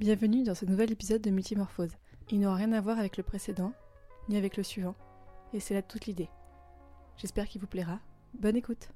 Bienvenue dans ce nouvel épisode de Multimorphose. Il n'aura rien à voir avec le précédent, ni avec le suivant, et c'est là toute l'idée. J'espère qu'il vous plaira. Bonne écoute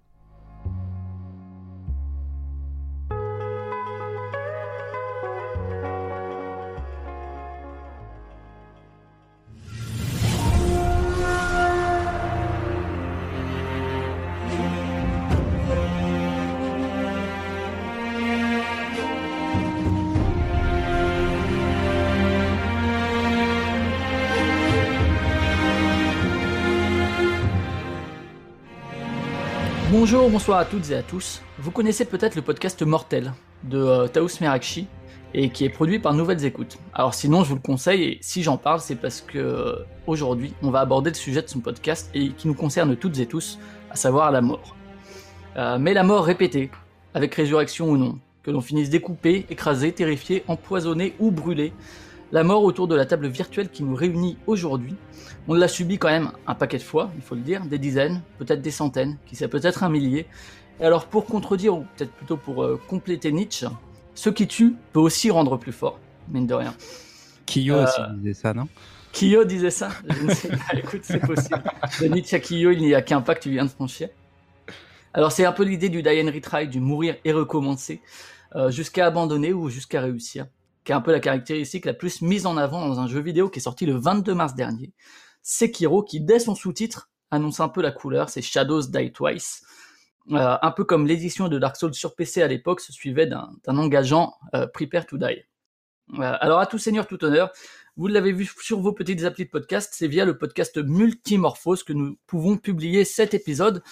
Bonjour, bonsoir à toutes et à tous. Vous connaissez peut-être le podcast Mortel de euh, Taous Merakchi et qui est produit par Nouvelles Écoutes. Alors sinon, je vous le conseille et si j'en parle, c'est parce que euh, aujourd'hui, on va aborder le sujet de son podcast et qui nous concerne toutes et tous, à savoir la mort. Euh, mais la mort répétée, avec résurrection ou non, que l'on finisse découpé, écrasé, terrifié, empoisonné ou brûlé, la mort autour de la table virtuelle qui nous réunit aujourd'hui, on l'a subi quand même un paquet de fois, il faut le dire, des dizaines, peut-être des centaines, qui sait peut-être un millier. Et alors pour contredire, ou peut-être plutôt pour euh, compléter Nietzsche, ce qui tue peut aussi rendre plus fort, mine de rien. Kiyo Euh, aussi disait ça, non? Kiyo disait ça Je ne sais pas, écoute, c'est possible. De Nietzsche à Kiyo, il n'y a qu'un pas que tu viens de franchir. Alors c'est un peu l'idée du die and retry, du mourir et recommencer, euh, jusqu'à abandonner ou jusqu'à réussir, qui est un peu la caractéristique la plus mise en avant dans un jeu vidéo qui est sorti le 22 mars dernier. Sekiro, qui dès son sous-titre annonce un peu la couleur, c'est Shadows Die Twice. Euh, un peu comme l'édition de Dark Souls sur PC à l'époque se suivait d'un engageant euh, Prepare to Die. Euh, alors à tout seigneur, tout honneur, vous l'avez vu sur vos petites applis de podcast, c'est via le podcast Multimorphose que nous pouvons publier cet épisode.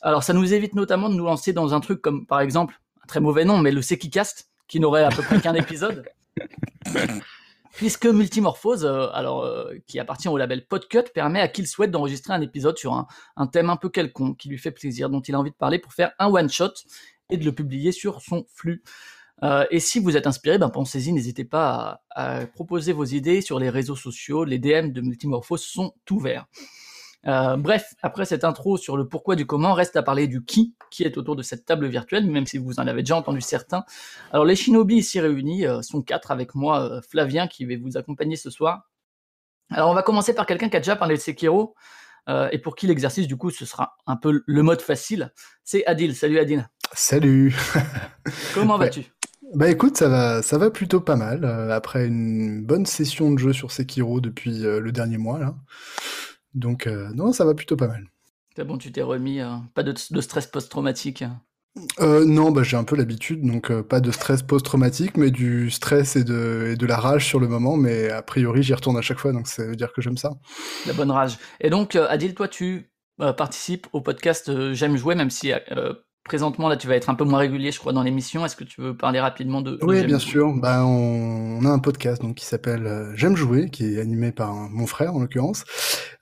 Alors ça nous évite notamment de nous lancer dans un truc comme par exemple, un très mauvais nom, mais le Sekicast, qui n'aurait à peu près qu'un épisode. Puisque Multimorphose, euh, alors euh, qui appartient au label Podcut, permet à qui le souhaite d'enregistrer un épisode sur un, thème un peu quelconque qui lui fait plaisir, dont il a envie de parler pour faire un one shot et de le publier sur son flux. Euh, et si vous êtes inspiré, ben pensez-y, n'hésitez pas à, à proposer vos idées sur les réseaux sociaux. Les DM de Multimorphose sont ouverts. Euh, bref, après cette intro sur le pourquoi du comment, reste à parler du qui, qui est autour de cette table virtuelle, même si vous en avez déjà entendu certains. Alors les shinobi ici réunis euh, sont quatre avec moi, euh, Flavien, qui va vous accompagner ce soir. Alors on va commencer par quelqu'un qui a déjà parlé de Sekiro, et pour qui l'exercice du coup ce sera un peu le mode facile. C'est Adil. Salut Adil. Salut. Comment vas-tu? Bah écoute, ça va, ça va plutôt pas mal. après une bonne session de jeu sur Sekiro depuis le dernier mois là. Donc euh, non, ça va plutôt pas mal. C'est bon, tu t'es remis, euh, pas de, de stress post-traumatique. Euh, non, bah j'ai un peu l'habitude, donc euh, pas de stress post-traumatique, mais du stress et de, et de la rage sur le moment. Mais a priori, j'y retourne à chaque fois, donc ça veut dire que j'aime ça. La bonne rage. Et donc, euh, Adil, toi, tu participes au podcast J'aime jouer, même si présentement, là, tu vas être un peu moins régulier, je crois, dans l'émission. Est-ce que tu veux parler rapidement de, Oui, bien sûr. Bah, on, a un podcast donc qui s'appelle euh, J'aime jouer, qui est animé par mon frère en l'occurrence.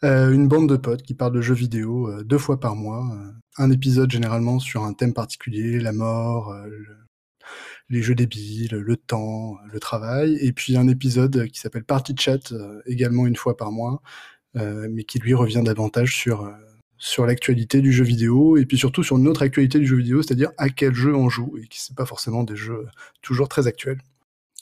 Euh, une bande de potes qui parle de jeux vidéo euh, deux fois par mois. euh, un épisode généralement sur un thème particulier, la mort, le- les jeux débiles, le temps, le travail, et puis un épisode qui s'appelle Party Chat, également une fois par mois, mais qui lui revient davantage sur sur l'actualité du jeu vidéo et puis surtout sur une autre actualité du jeu vidéo, c'est-à-dire à quel jeu on joue et qui c'est pas forcément des jeux toujours très actuels.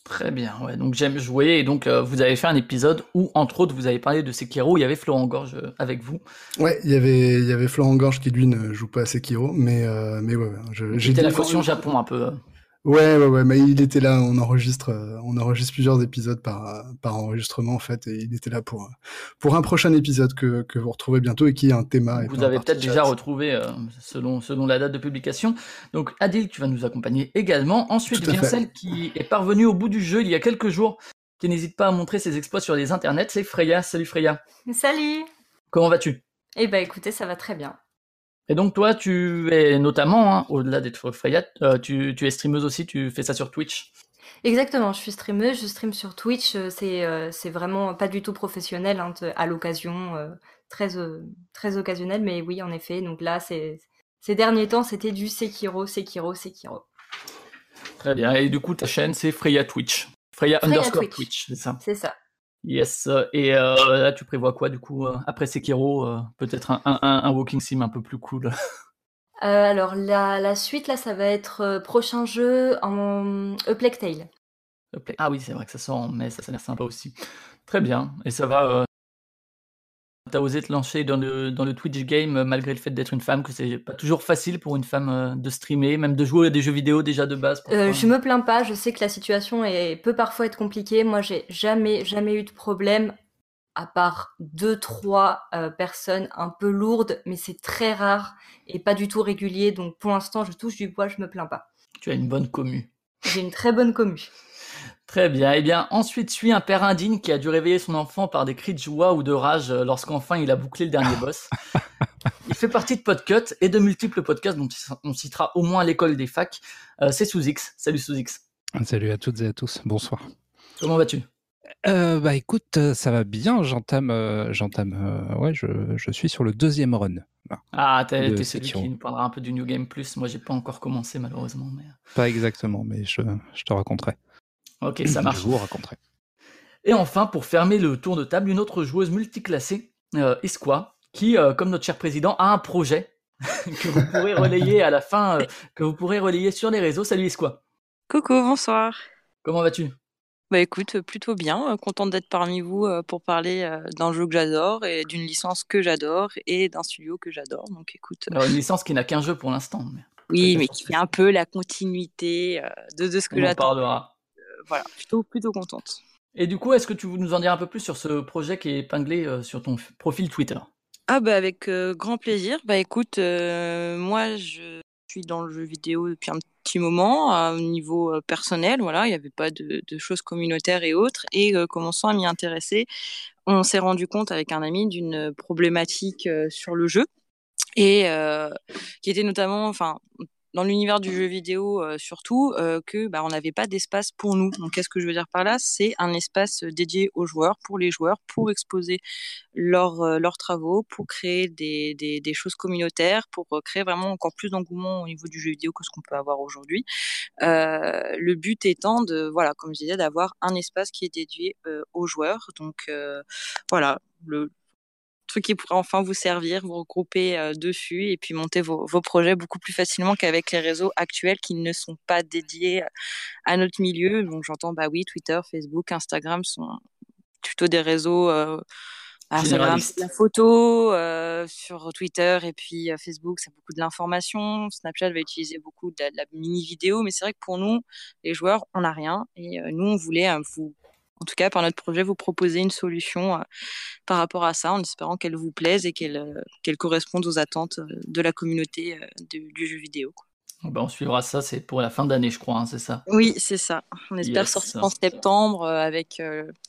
Très bien, ouais. Donc, J'aime jouer. Et donc, euh, vous avez fait un épisode où, entre autres, vous avez parlé de Sekiro. Il y avait Florent Gorge euh, avec vous. Ouais, il y avait il y avait Florent Gorge qui lui ne joue pas à Sekiro, mais euh, mais ouais, ouais, J'étais la caution Japon un peu. Ouais, ouais, ouais, mais il était là, on enregistre, euh, on enregistre plusieurs épisodes par, par enregistrement, en fait, et il était là pour, pour un prochain épisode que, que vous retrouvez bientôt et qui est un thème. et Vous avez peut-être déjà retrouvé euh, selon, selon la date de publication. Donc Adil, tu vas nous accompagner également. Ensuite vient celle qui est parvenue au bout du jeu il y a quelques jours, qui n'hésite pas à montrer ses exploits sur les internets, c'est Freya. Salut Freya. Salut Comment vas-tu? Eh ben écoutez, ça va très bien. Et donc toi, tu es notamment, hein, au-delà d'être Freya, euh, tu, tu es streameuse aussi, tu fais ça sur Twitch. Exactement, je suis streameuse, je stream sur Twitch, euh, c'est euh, c'est vraiment pas du tout professionnel, hein, à l'occasion, euh, très, très occasionnel, mais oui, en effet, donc là, ces derniers temps, c'était du Sekiro, Sekiro, Sekiro. Très bien. Et du coup, ta chaîne, c'est Freya Twitch. Freya, Freya underscore Twitch. Twitch, c'est ça. C'est ça. Yes. Et euh, là, tu prévois quoi du coup euh, après Sekiro euh, Peut-être un, un, un, un walking sim un peu plus cool? Euh, alors la, la suite là, ça va être euh, prochain jeu en A Plague Tale. Ah oui, c'est vrai que ça sort en mai, ça, ça a l'air sympa aussi. Très bien. Et ça va. Euh... T'as osé te lancer dans le, dans le Twitch game malgré le fait d'être une femme, que c'est pas toujours facile pour une femme de streamer, même de jouer à des jeux vidéo déjà de base. Euh, je me plains pas, je sais que la situation est, peut parfois être compliquée. Moi, j'ai jamais, jamais eu de problème à part deux, trois euh, personnes un peu lourdes, mais c'est très rare et pas du tout régulier. Donc pour l'instant, je touche du bois, je me plains pas. Tu as une bonne commu. J'ai une très bonne commu. Très bien. Eh bien, ensuite suit un père indigne qui a dû réveiller son enfant par des cris de joie ou de rage euh, lorsqu'enfin il a bouclé le dernier boss. il fait partie de Podcut et de multiples podcasts dont on citera au moins l'école des facs. Euh, c'est sous X. Salut sous X. Salut à toutes et à tous. Bonsoir. Comment vas-tu? Euh, bah écoute, ça va bien. J'entame, euh, j'entame. Ouais, je, je, suis sur le deuxième run. Là, ah, t'es, celui qui nous parlera un peu du New Game Plus. Moi, j'ai pas encore commencé malheureusement. Mais... Pas exactement, mais je, je te raconterai. Ok, ça marche. Je vous raconterai. Et enfin, pour fermer le tour de table, une autre joueuse multiclassée, euh, qui, euh, comme notre cher président, a un projet que vous pourrez relayer à la fin, que vous pourrez relayer sur les réseaux. Salut Isqua. Coucou, bonsoir. Comment vas-tu? Bah écoute, plutôt bien, contente d'être parmi vous pour parler d'un jeu que j'adore et d'une licence que j'adore et d'un studio que j'adore. Donc écoute. Alors, une licence qui n'a qu'un jeu pour l'instant. Mais... Oui, mais qui fait un peu la continuité de, de ce que j'attends. On parlera. Euh, voilà, plutôt, plutôt contente. Et du coup, est-ce que tu veux nous en dire un peu plus sur ce projet qui est épinglé euh, sur ton profil Twitter? Ah bah avec euh, grand plaisir. Bah écoute, moi je suis dans le jeu vidéo depuis un petit moment à un niveau personnel. Voilà, il n'y avait pas de, de, choses communautaires et autres. Et euh, commençant à m'y intéresser, on s'est rendu compte avec un ami d'une problématique euh, sur le jeu et euh, qui était notamment, enfin, dans l'univers du jeu vidéo euh, surtout euh, que bah, on n'avait pas d'espace pour nous. Donc qu'est-ce que je veux dire par là? C'est un espace dédié aux joueurs, pour les joueurs, pour exposer leurs euh, leurs travaux, pour créer des, des, des, choses communautaires, pour créer vraiment encore plus d'engouement au niveau du jeu vidéo que ce qu'on peut avoir aujourd'hui. Euh, le but étant de voilà, comme je disais, d'avoir un espace qui est dédié aux joueurs. Donc voilà, le truc qui pourrait enfin vous servir, vous regrouper euh, dessus et puis monter vos, vos projets beaucoup plus facilement qu'avec les réseaux actuels qui ne sont pas dédiés à notre milieu. Donc j'entends, bah oui, Twitter, Facebook, Instagram sont plutôt des réseaux. Euh, Instagram, c'est la photo, euh, sur Twitter et puis euh, Facebook, c'est beaucoup de l'information. Snapchat va utiliser beaucoup de la, de la mini vidéo, mais c'est vrai que pour nous, les joueurs, on n'a rien. Et euh, nous, on voulait vous en tout cas par notre projet, vous proposer une solution euh, par rapport à ça, en espérant qu'elle vous plaise et qu'elle euh, qu corresponde aux attentes euh, de la communauté du, du jeu vidéo. Quoi. Ben on suivra ça, c'est pour la fin d'année, je crois, hein, c'est ça? Oui, c'est ça. On espère yes. sortir en septembre avec,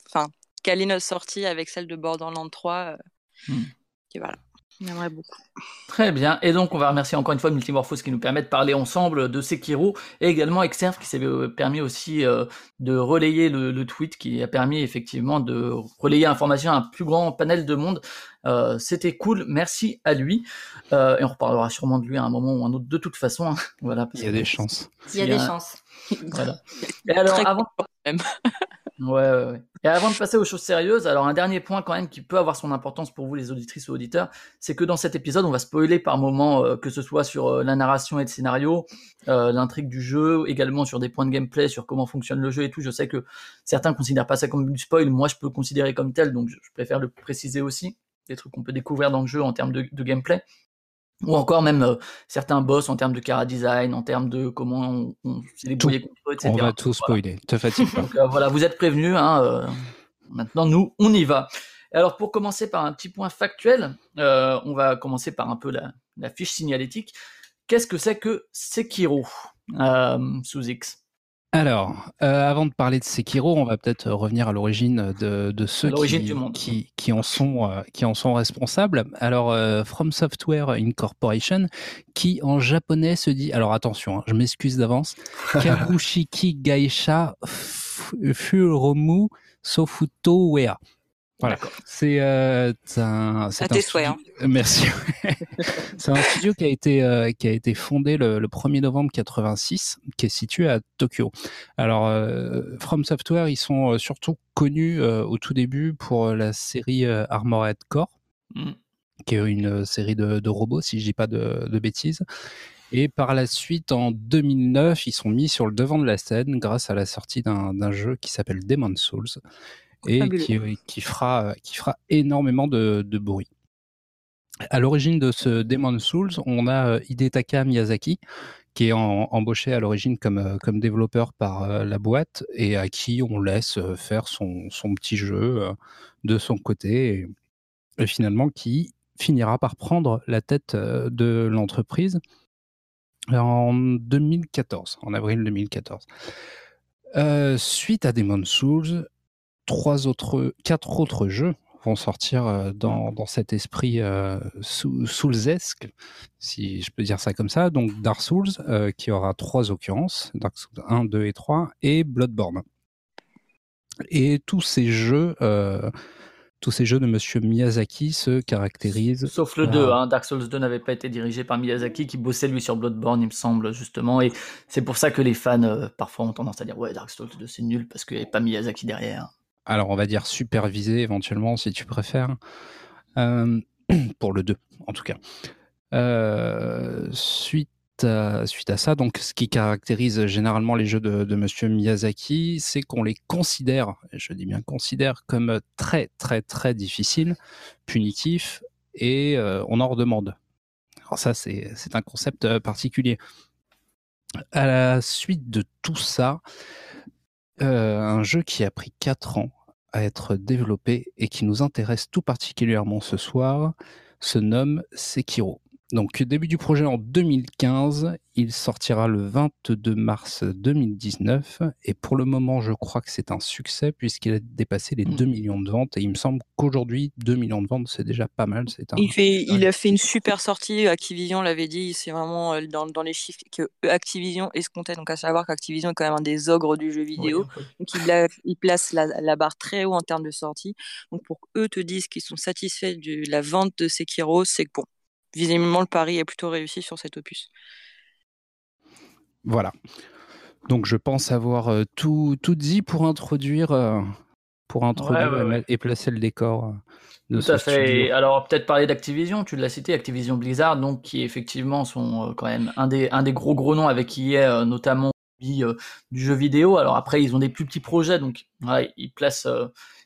enfin, euh, caler notre sortie avec celle de Borderlands 3. Hmm. Et voilà. J'aimerais beaucoup. Très bien. Et donc, on va remercier encore une fois Multimorphose qui nous permet de parler ensemble de Sekiro et également Exerf qui s'est permis aussi euh, de relayer le, le, tweet qui a permis effectivement de relayer l'information à un plus grand panel de monde. Euh, C'était cool. Merci à lui. Euh, et on reparlera sûrement de lui à un moment ou un autre de toute façon. Hein. voilà. Il y a des chances. Il y a des chances. Voilà. Et alors, avant. Ouais, ouais, ouais. Et avant de passer aux choses sérieuses, alors un dernier point quand même qui peut avoir son importance pour vous les auditrices ou auditeurs, c'est que dans cet épisode, on va spoiler par moment, euh, que ce soit sur euh, la narration et le scénario, euh, l'intrigue du jeu, également sur des points de gameplay, sur comment fonctionne le jeu et tout. Je sais que certains considèrent pas ça comme du spoil, moi je peux le considérer comme tel, donc je, préfère le préciser aussi, des trucs qu'on peut découvrir dans le jeu en termes de gameplay ou encore même euh, certains boss en termes de cara design, en termes de comment on, on s'est débrouillé contre eux, etc. On va tout spoiler, voilà. te fatigue pas. Donc, euh, voilà, vous êtes prévenus. Hein, euh, maintenant, nous, on y va. Alors, pour commencer par un petit point factuel, on va commencer par un peu la, la fiche signalétique. Qu'est-ce que c'est que Sekiro sous X? Alors, euh, avant de parler de Sekiro, on va peut-être revenir à l'origine de, de, ceux qui, qui, qui, en sont, euh, qui en sont responsables. Alors, euh, From Software Incorporation, qui en japonais se dit, alors attention, hein, je m'excuse d'avance, Kabushiki Gaisha Furomu Sofuto Wea. Voilà, c'est euh, un. À tes souhaits. Hein. Merci. c'est un studio qui a été euh, qui a été fondé le, le 1er novembre 86, qui est situé à Tokyo. Alors, euh, From Software, ils sont euh, surtout connus au tout début pour la série Armored Core, mm. qui est une série de, de robots, si je dis pas de, de bêtises. Et par la suite, en 2009, ils sont mis sur le devant de la scène grâce à la sortie d'un jeu qui s'appelle Demon's Souls et qui, fera, qui fera énormément de, bruit. À l'origine de ce Demon's Souls, on a euh, Hidetaka Miyazaki, qui est embauché à l'origine comme, euh, comme développeur par euh, la boîte et à qui on laisse faire son, son petit jeu de son côté et finalement qui finira par prendre la tête de l'entreprise en 2014, en avril 2014. Euh, suite à Demon's Souls, trois autres, quatre autres jeux vont sortir euh, dans, dans cet esprit euh, Soulsesque, si je peux dire ça comme ça. Donc Dark Souls, qui aura trois occurrences, Dark Souls 1, 2 et 3, et Bloodborne. Et tous ces jeux tous ces jeux de Monsieur Miyazaki se caractérisent. Sauf le 2, hein, Dark Souls 2 n'avait pas été dirigé par Miyazaki, qui bossait lui sur Bloodborne, il me semble, justement. Et c'est pour ça que les fans, euh, parfois, ont tendance à dire Ouais, Dark Souls 2 c'est nul parce qu'il n'y avait pas Miyazaki derrière. Alors, on va dire supervisé éventuellement, si tu préfères. Euh, pour le 2, en tout cas. Euh, suite à ça, donc ce qui caractérise généralement les jeux de, Monsieur Miyazaki, c'est qu'on les considère, je dis bien considère, comme très très très difficiles, punitifs, et euh, on en redemande. Alors ça, c'est un concept particulier. À la suite de tout ça, un jeu qui a pris 4 ans à être développé et qui nous intéresse tout particulièrement ce soir se nomme Sekiro. Donc début du projet en 2015, il sortira le 22 mars 2019 et pour le moment je crois que c'est un succès puisqu'il a dépassé les 2 mm. millions de ventes. Et il me semble qu'aujourd'hui 2 millions de ventes c'est déjà pas mal. C'est il, fait, il a fait une super sortie, Activision l'avait dit, c'est vraiment euh, dans, dans, les chiffres que Activision escomptait, donc à savoir qu'Activision est quand même un des ogres du jeu vidéo, donc il, il place la, la, barre très haut en termes de sortie, donc pour eux te disent qu'ils sont satisfaits de la vente de Sekiro, c'est bon visiblement, le pari est plutôt réussi sur cet opus. Voilà. Donc je pense avoir euh, tout, tout dit pour introduire, euh, pour introduire Et, placer le décor. Euh, de tout à fait. Alors peut-être parler d'Activision, tu l'as cité, Activision Blizzard, donc qui effectivement sont quand même un des, un des gros gros noms avec qui est notamment du jeu vidéo. Alors après ils ont des plus petits projets, donc ils placent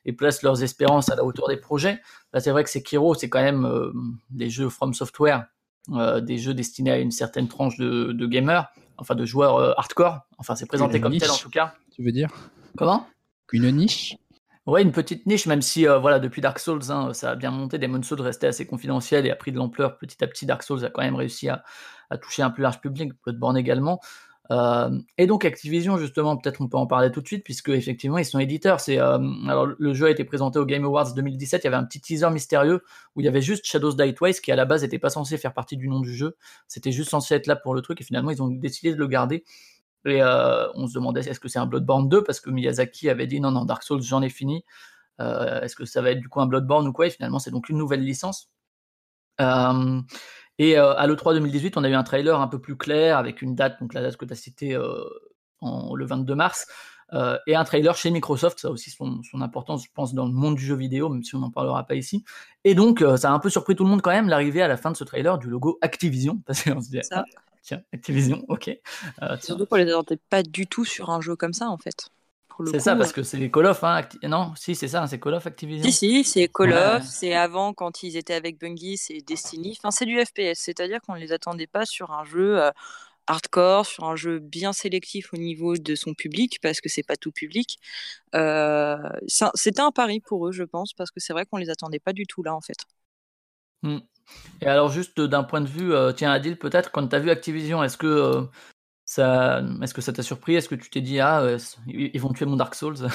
et placent leurs espérances à la hauteur des projets. Là, c'est vrai que Sekiro, c'est quand même euh, des jeux From Software, euh, des jeux destinés à une certaine tranche de, de gamers, enfin de joueurs euh, hardcore. Enfin, c'est présenté comme tel en tout cas. Tu veux dire? Comment? Une niche? Ouais, une petite niche, même si voilà, depuis Dark Souls, hein, ça a bien monté. Demon's Souls restait assez confidentiel et a pris de l'ampleur petit à petit. Dark Souls a quand même réussi à, à toucher un plus large public, Bloodborne également. Euh, et donc Activision, justement, peut-être on peut en parler tout de suite, puisque effectivement ils sont éditeurs. C'est euh, alors le jeu a été présenté au Game Awards 2017. Il y avait un petit teaser mystérieux où il y avait juste Shadows Die Twice, qui à la base n'était pas censé faire partie du nom du jeu. C'était juste censé être là pour le truc, et finalement ils ont décidé de le garder. Et euh, on se demandait est-ce que c'est un Bloodborne 2 parce que Miyazaki avait dit non non Dark Souls j'en ai fini. est-ce que ça va être du coup un Bloodborne ou quoi? Et finalement c'est donc une nouvelle licence. Et euh, à l'E3 2018, on a eu un trailer un peu plus clair avec une date, donc la date que tu as citée euh, en, le 22 mars, euh, et un trailer chez Microsoft, ça a aussi son, importance, je pense, dans le monde du jeu vidéo, même si on n'en parlera pas ici. Et donc, ça a un peu surpris tout le monde quand même, l'arrivée à la fin de ce trailer du logo Activision, parce qu'on se dit, ah, tiens, Activision, ok. Surtout qu'on les attendait pas du tout sur un jeu comme ça, en fait. C'est ça, parce que c'est les Call of, hein, Non, si, c'est ça, c'est Call of Activision. Si, si, c'est Call of, c'est avant quand ils étaient avec Bungie, c'est Destiny. Enfin, c'est du FPS, c'est-à-dire qu'on ne les attendait pas sur un jeu euh, hardcore, sur un jeu bien sélectif au niveau de son public, parce que c'est pas tout public. Euh, c'était un pari pour eux, je pense, parce que c'est vrai qu'on les attendait pas du tout là, en fait. Hmm. Et alors, juste d'un point de vue, euh, tiens, Adil, peut-être, quand tu as vu Activision, est-ce que est-ce que ça t'a surpris? Est-ce que tu t'es dit ah ils vont tuer mon Dark Souls?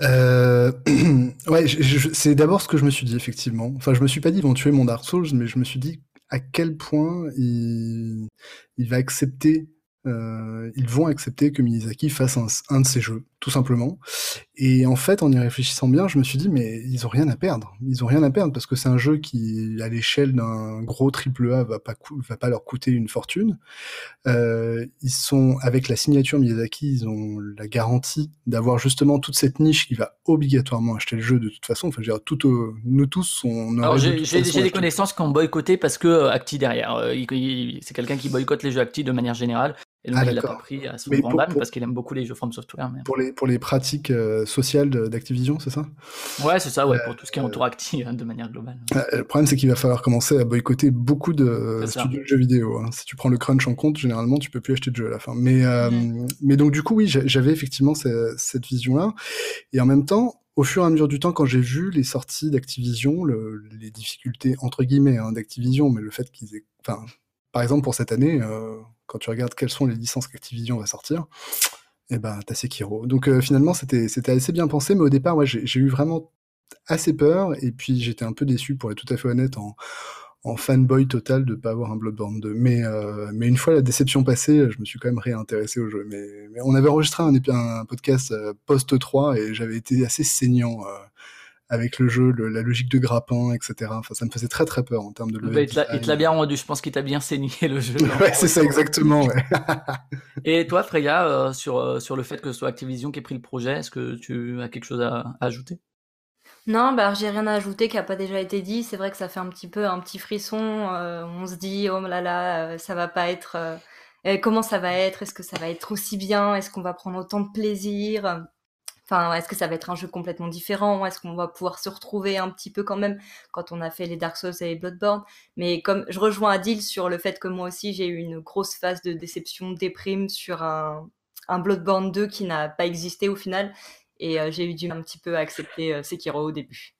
Euh, ouais, c'est d'abord ce que je me suis dit effectivement. Enfin, je me suis pas dit ils vont tuer mon Dark Souls, mais je me suis dit à quel point euh, ils vont accepter que Miyazaki fasse un, de ses jeux. Tout simplement. Et en fait, en y réfléchissant bien, je me suis dit, mais ils ont rien à perdre. Ils ont rien à perdre parce que c'est un jeu qui, à l'échelle d'un gros triple A, va pas, va pas leur coûter une fortune. Euh, ils sont, avec la signature Miyazaki, ils ont la garantie d'avoir justement toute cette niche qui va obligatoirement acheter le jeu de toute façon. Enfin, je veux dire, tout, nous tous, on Alors, j'ai des connaissances qui ont boycotté parce que euh, Acti derrière. Euh, c'est quelqu'un qui boycotte les jeux Acti de manière générale. Et donc, ah, il l'a pas pris à son grand parce qu'il aime beaucoup les jeux From Software. Pour, les, pour les pratiques euh, sociales d'Activision, c'est ça? Ouais, c'est ça, ouais, pour tout ce qui est entoure Acti de manière globale. le problème, c'est qu'il va falloir commencer à boycotter beaucoup de studios de jeux vidéo. Hein. Si tu prends le crunch en compte, généralement, tu peux plus acheter de jeux à la fin. Mais, mais donc, du coup, oui, j'avais effectivement cette, cette vision-là. Et en même temps, au fur et à mesure du temps, quand j'ai vu les sorties d'Activision, le, les difficultés entre guillemets hein, d'Activision, mais le fait qu'ils aient, enfin, par exemple pour cette année, euh, quand tu regardes quelles sont les licences qu'Activision va sortir, eh ben t'as Sekiro. Donc euh, finalement c'était assez bien pensé, mais au départ, ouais, j'ai eu vraiment assez peur et puis j'étais un peu déçu pour être tout à fait honnête en fanboy total de pas avoir un Bloodborne 2. Mais, euh, mais une fois la déception passée, je me suis quand même réintéressé au jeu. Mais, on avait enregistré un, un podcast euh, post 3 et j'avais été assez saignant avec le jeu, le, la logique de grappin, etc. Enfin, ça me faisait très très peur en termes de. Bah, il te l'a bien rendu, je pense qu'il t'a bien saigné le jeu. ouais, c'est ça exactement. Ouais. et toi, Freya, euh, sur, sur le fait que ce soit Activision qui ait pris le projet, est-ce que tu as quelque chose à, à ajouter? Non, bah, j'ai rien à ajouter qui a pas déjà été dit. C'est vrai que ça fait un petit peu un petit frisson. Euh, on se dit, oh là là, euh, ça va pas être. Euh, comment ça va être? Est-ce que ça va être aussi bien? Est-ce qu'on va prendre autant de plaisir? Est-ce que ça va être un jeu complètement différent? Est-ce qu'on va pouvoir se retrouver un petit peu quand même quand on a fait les Dark Souls et les Bloodborne? Mais comme je rejoins Adil sur le fait que moi aussi j'ai eu une grosse phase de déception, déprime sur un, un Bloodborne 2 qui n'a pas existé au final et euh, j'ai eu du un petit peu à accepter euh, Sekiro au début.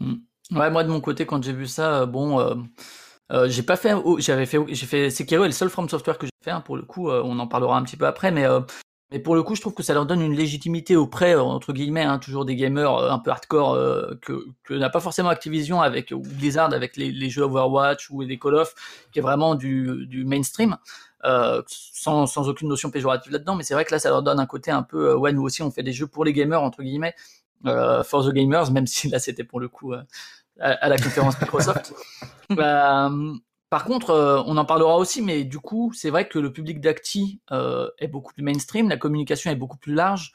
Hmm. Ouais, moi de mon côté, quand j'ai vu ça, euh, bon, j'ai pas fait, j'avais fait, j'ai fait Sekiro est le seul From Software que j'ai fait. Hein, pour le coup, on en parlera un petit peu après, mais mais pour le coup, je trouve que ça leur donne une légitimité auprès, entre guillemets, hein, toujours des gamers un peu hardcore que, que n'a pas forcément Activision avec ou Blizzard avec les, les, jeux Overwatch ou les Call of, qui est vraiment du, du mainstream. Euh, sans, sans, aucune notion péjorative là-dedans, mais c'est vrai que là, ça leur donne un côté un peu, euh, ouais, nous aussi, on fait des jeux pour les gamers, entre guillemets, euh, for the gamers, même si là, c'était pour le coup à, à, la conférence Microsoft. Par contre, on en parlera aussi, mais du coup, c'est vrai que le public d'Acti est beaucoup plus mainstream, la communication est beaucoup plus large,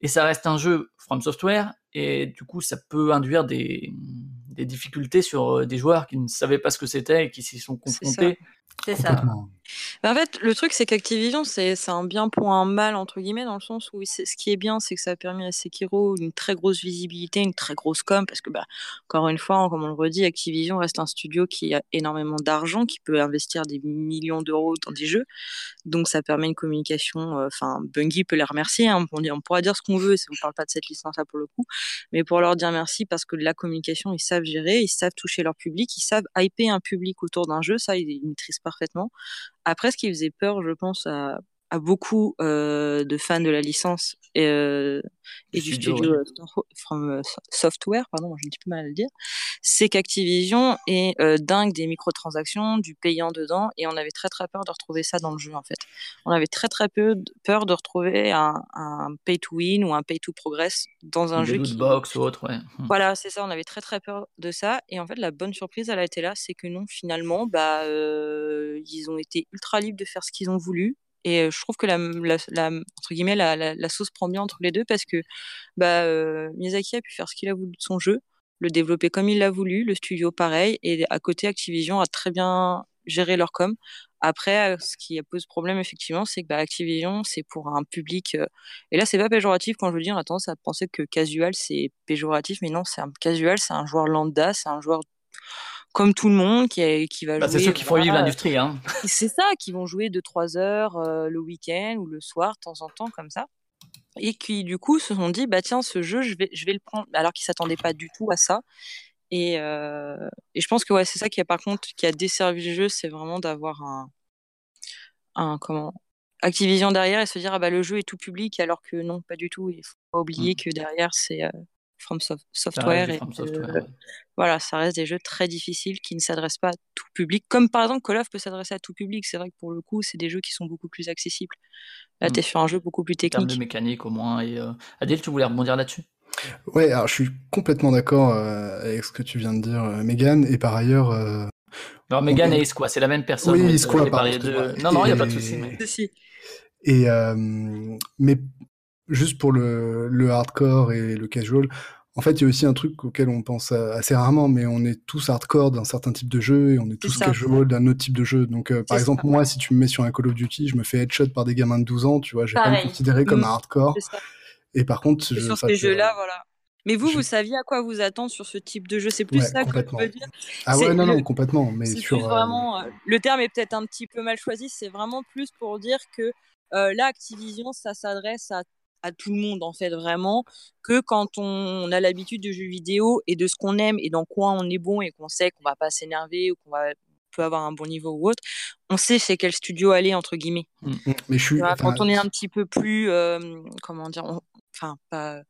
et ça reste un jeu From Software, et du coup, ça peut induire des, des difficultés sur des joueurs qui ne savaient pas ce que c'était et qui s'y sont confrontés c'est ça. Bah, en fait, le truc, c'est qu'Activision, c'est un bien pour un mal, entre guillemets, dans le sens où ce qui est bien, c'est que ça a permis à Sekiro une très grosse visibilité, une très grosse com, parce que, bah, encore une fois, comme on le redit, Activision reste un studio qui a énormément d'argent, qui peut investir des millions d'euros dans des jeux. Donc, ça permet une communication. Euh, enfin, Bungie peut les remercier. Hein, on, on, pourra dire ce qu'on veut, si on ne parle pas de cette licence-là pour le coup, mais pour leur dire merci, parce que la communication, ils savent gérer, ils savent toucher leur public, ils savent hyper un public autour d'un jeu, ça, ils, ils maîtrisent parfaitement. Après, ce qui faisait peur, je pense, à, beaucoup euh, de fans de la licence et, euh, et du studio, studio euh, From euh, Software, pardon, j'ai un petit peu mal à le dire, c'est qu'Activision est euh, dingue des microtransactions, du payant dedans, et on avait très très peur de retrouver ça dans le jeu en fait. On avait très très peu peur de retrouver un, un pay to win ou un pay to progress dans un jeu qui box ou autre, ouais. Hum. Voilà, c'est ça. On avait très très peur de ça, et en fait la bonne surprise, elle a été là, c'est que non, finalement, bah ils ont été ultra libres de faire ce qu'ils ont voulu et je trouve que la, la, entre guillemets, la, la, sauce prend bien entre les deux parce que bah, euh, Miyazaki a pu faire ce qu'il a voulu de son jeu, le développer comme il l'a voulu, le studio pareil, et à côté Activision a très bien géré leur com. Après, ce qui pose problème effectivement, c'est que bah, Activision, c'est pour un public. et là, c'est pas péjoratif quand je veux dire. On a tendance à penser que casual c'est péjoratif, mais non, c'est un casual, c'est un joueur lambda, c'est un joueur comme tout le monde qui, qui va bah, jouer. C'est ceux qui font vivre l'industrie. Hein. C'est ça, qui vont jouer 2-3 heures euh, le week-end ou le soir, de temps en temps, comme ça. Et qui, du coup, se sont dit, bah tiens, ce jeu, je vais, je vais le prendre. Alors qu'ils s'attendaient pas du tout à ça. Et, euh, et je pense que ouais, c'est ça qui a, par contre, qui a desservi le jeu, c'est vraiment d'avoir un, un, comment, Activision derrière et se dire, ah bah le jeu est tout public, alors que non, pas du tout. Il faut pas oublier mmh. que derrière, c'est. Euh, From Software. et Voilà, ça reste des jeux très difficiles qui ne s'adressent pas à tout public. Comme par exemple Call of peut s'adresser à tout public. C'est vrai que pour le coup, c'est des jeux qui sont beaucoup plus accessibles. Là, tu es sur un jeu beaucoup plus technique. En termes de mécanique au moins. Et, Adèle, tu voulais rebondir là-dessus? Ouais, alors je suis complètement d'accord avec ce que tu viens de dire, Megan. Et par ailleurs, alors, Megan et Isqua, c'est la même personne. Oui, Isqua, de... Non, non, il n'y a pas de souci. Mais... Et, euh, mais juste pour le, le, hardcore et le casual, en fait, il y a aussi un truc auquel on pense assez rarement, mais on est tous hardcore d'un certain type de jeu et on est tous casual d'un autre type de jeu. Donc, euh, par exemple, moi, si tu me mets sur un Call of Duty, je me fais headshot par des gamins de 12 ans, tu vois, je vais pas me considérer comme un hardcore. Et par contre, je, sur ces jeux-là, voilà. Mais vous, vous saviez à quoi vous attendre sur ce type de jeu? C'est plus ça que je veux dire. Ah ouais, non, non, complètement. Mais sur, euh, vraiment, euh, le terme est peut-être un petit peu mal choisi. C'est vraiment plus pour dire que euh, là, Activision, ça s'adresse à, à, tout le monde, en fait, vraiment. Que quand on, a l'habitude de jeux vidéo et de ce qu'on aime et dans quoi on est bon et qu'on sait qu'on va pas s'énerver ou qu'on va peut avoir un bon niveau ou autre, on sait chez quel studio aller entre guillemets. Mm. Mais je suis, quand on est un petit peu plus, comment dire, enfin pas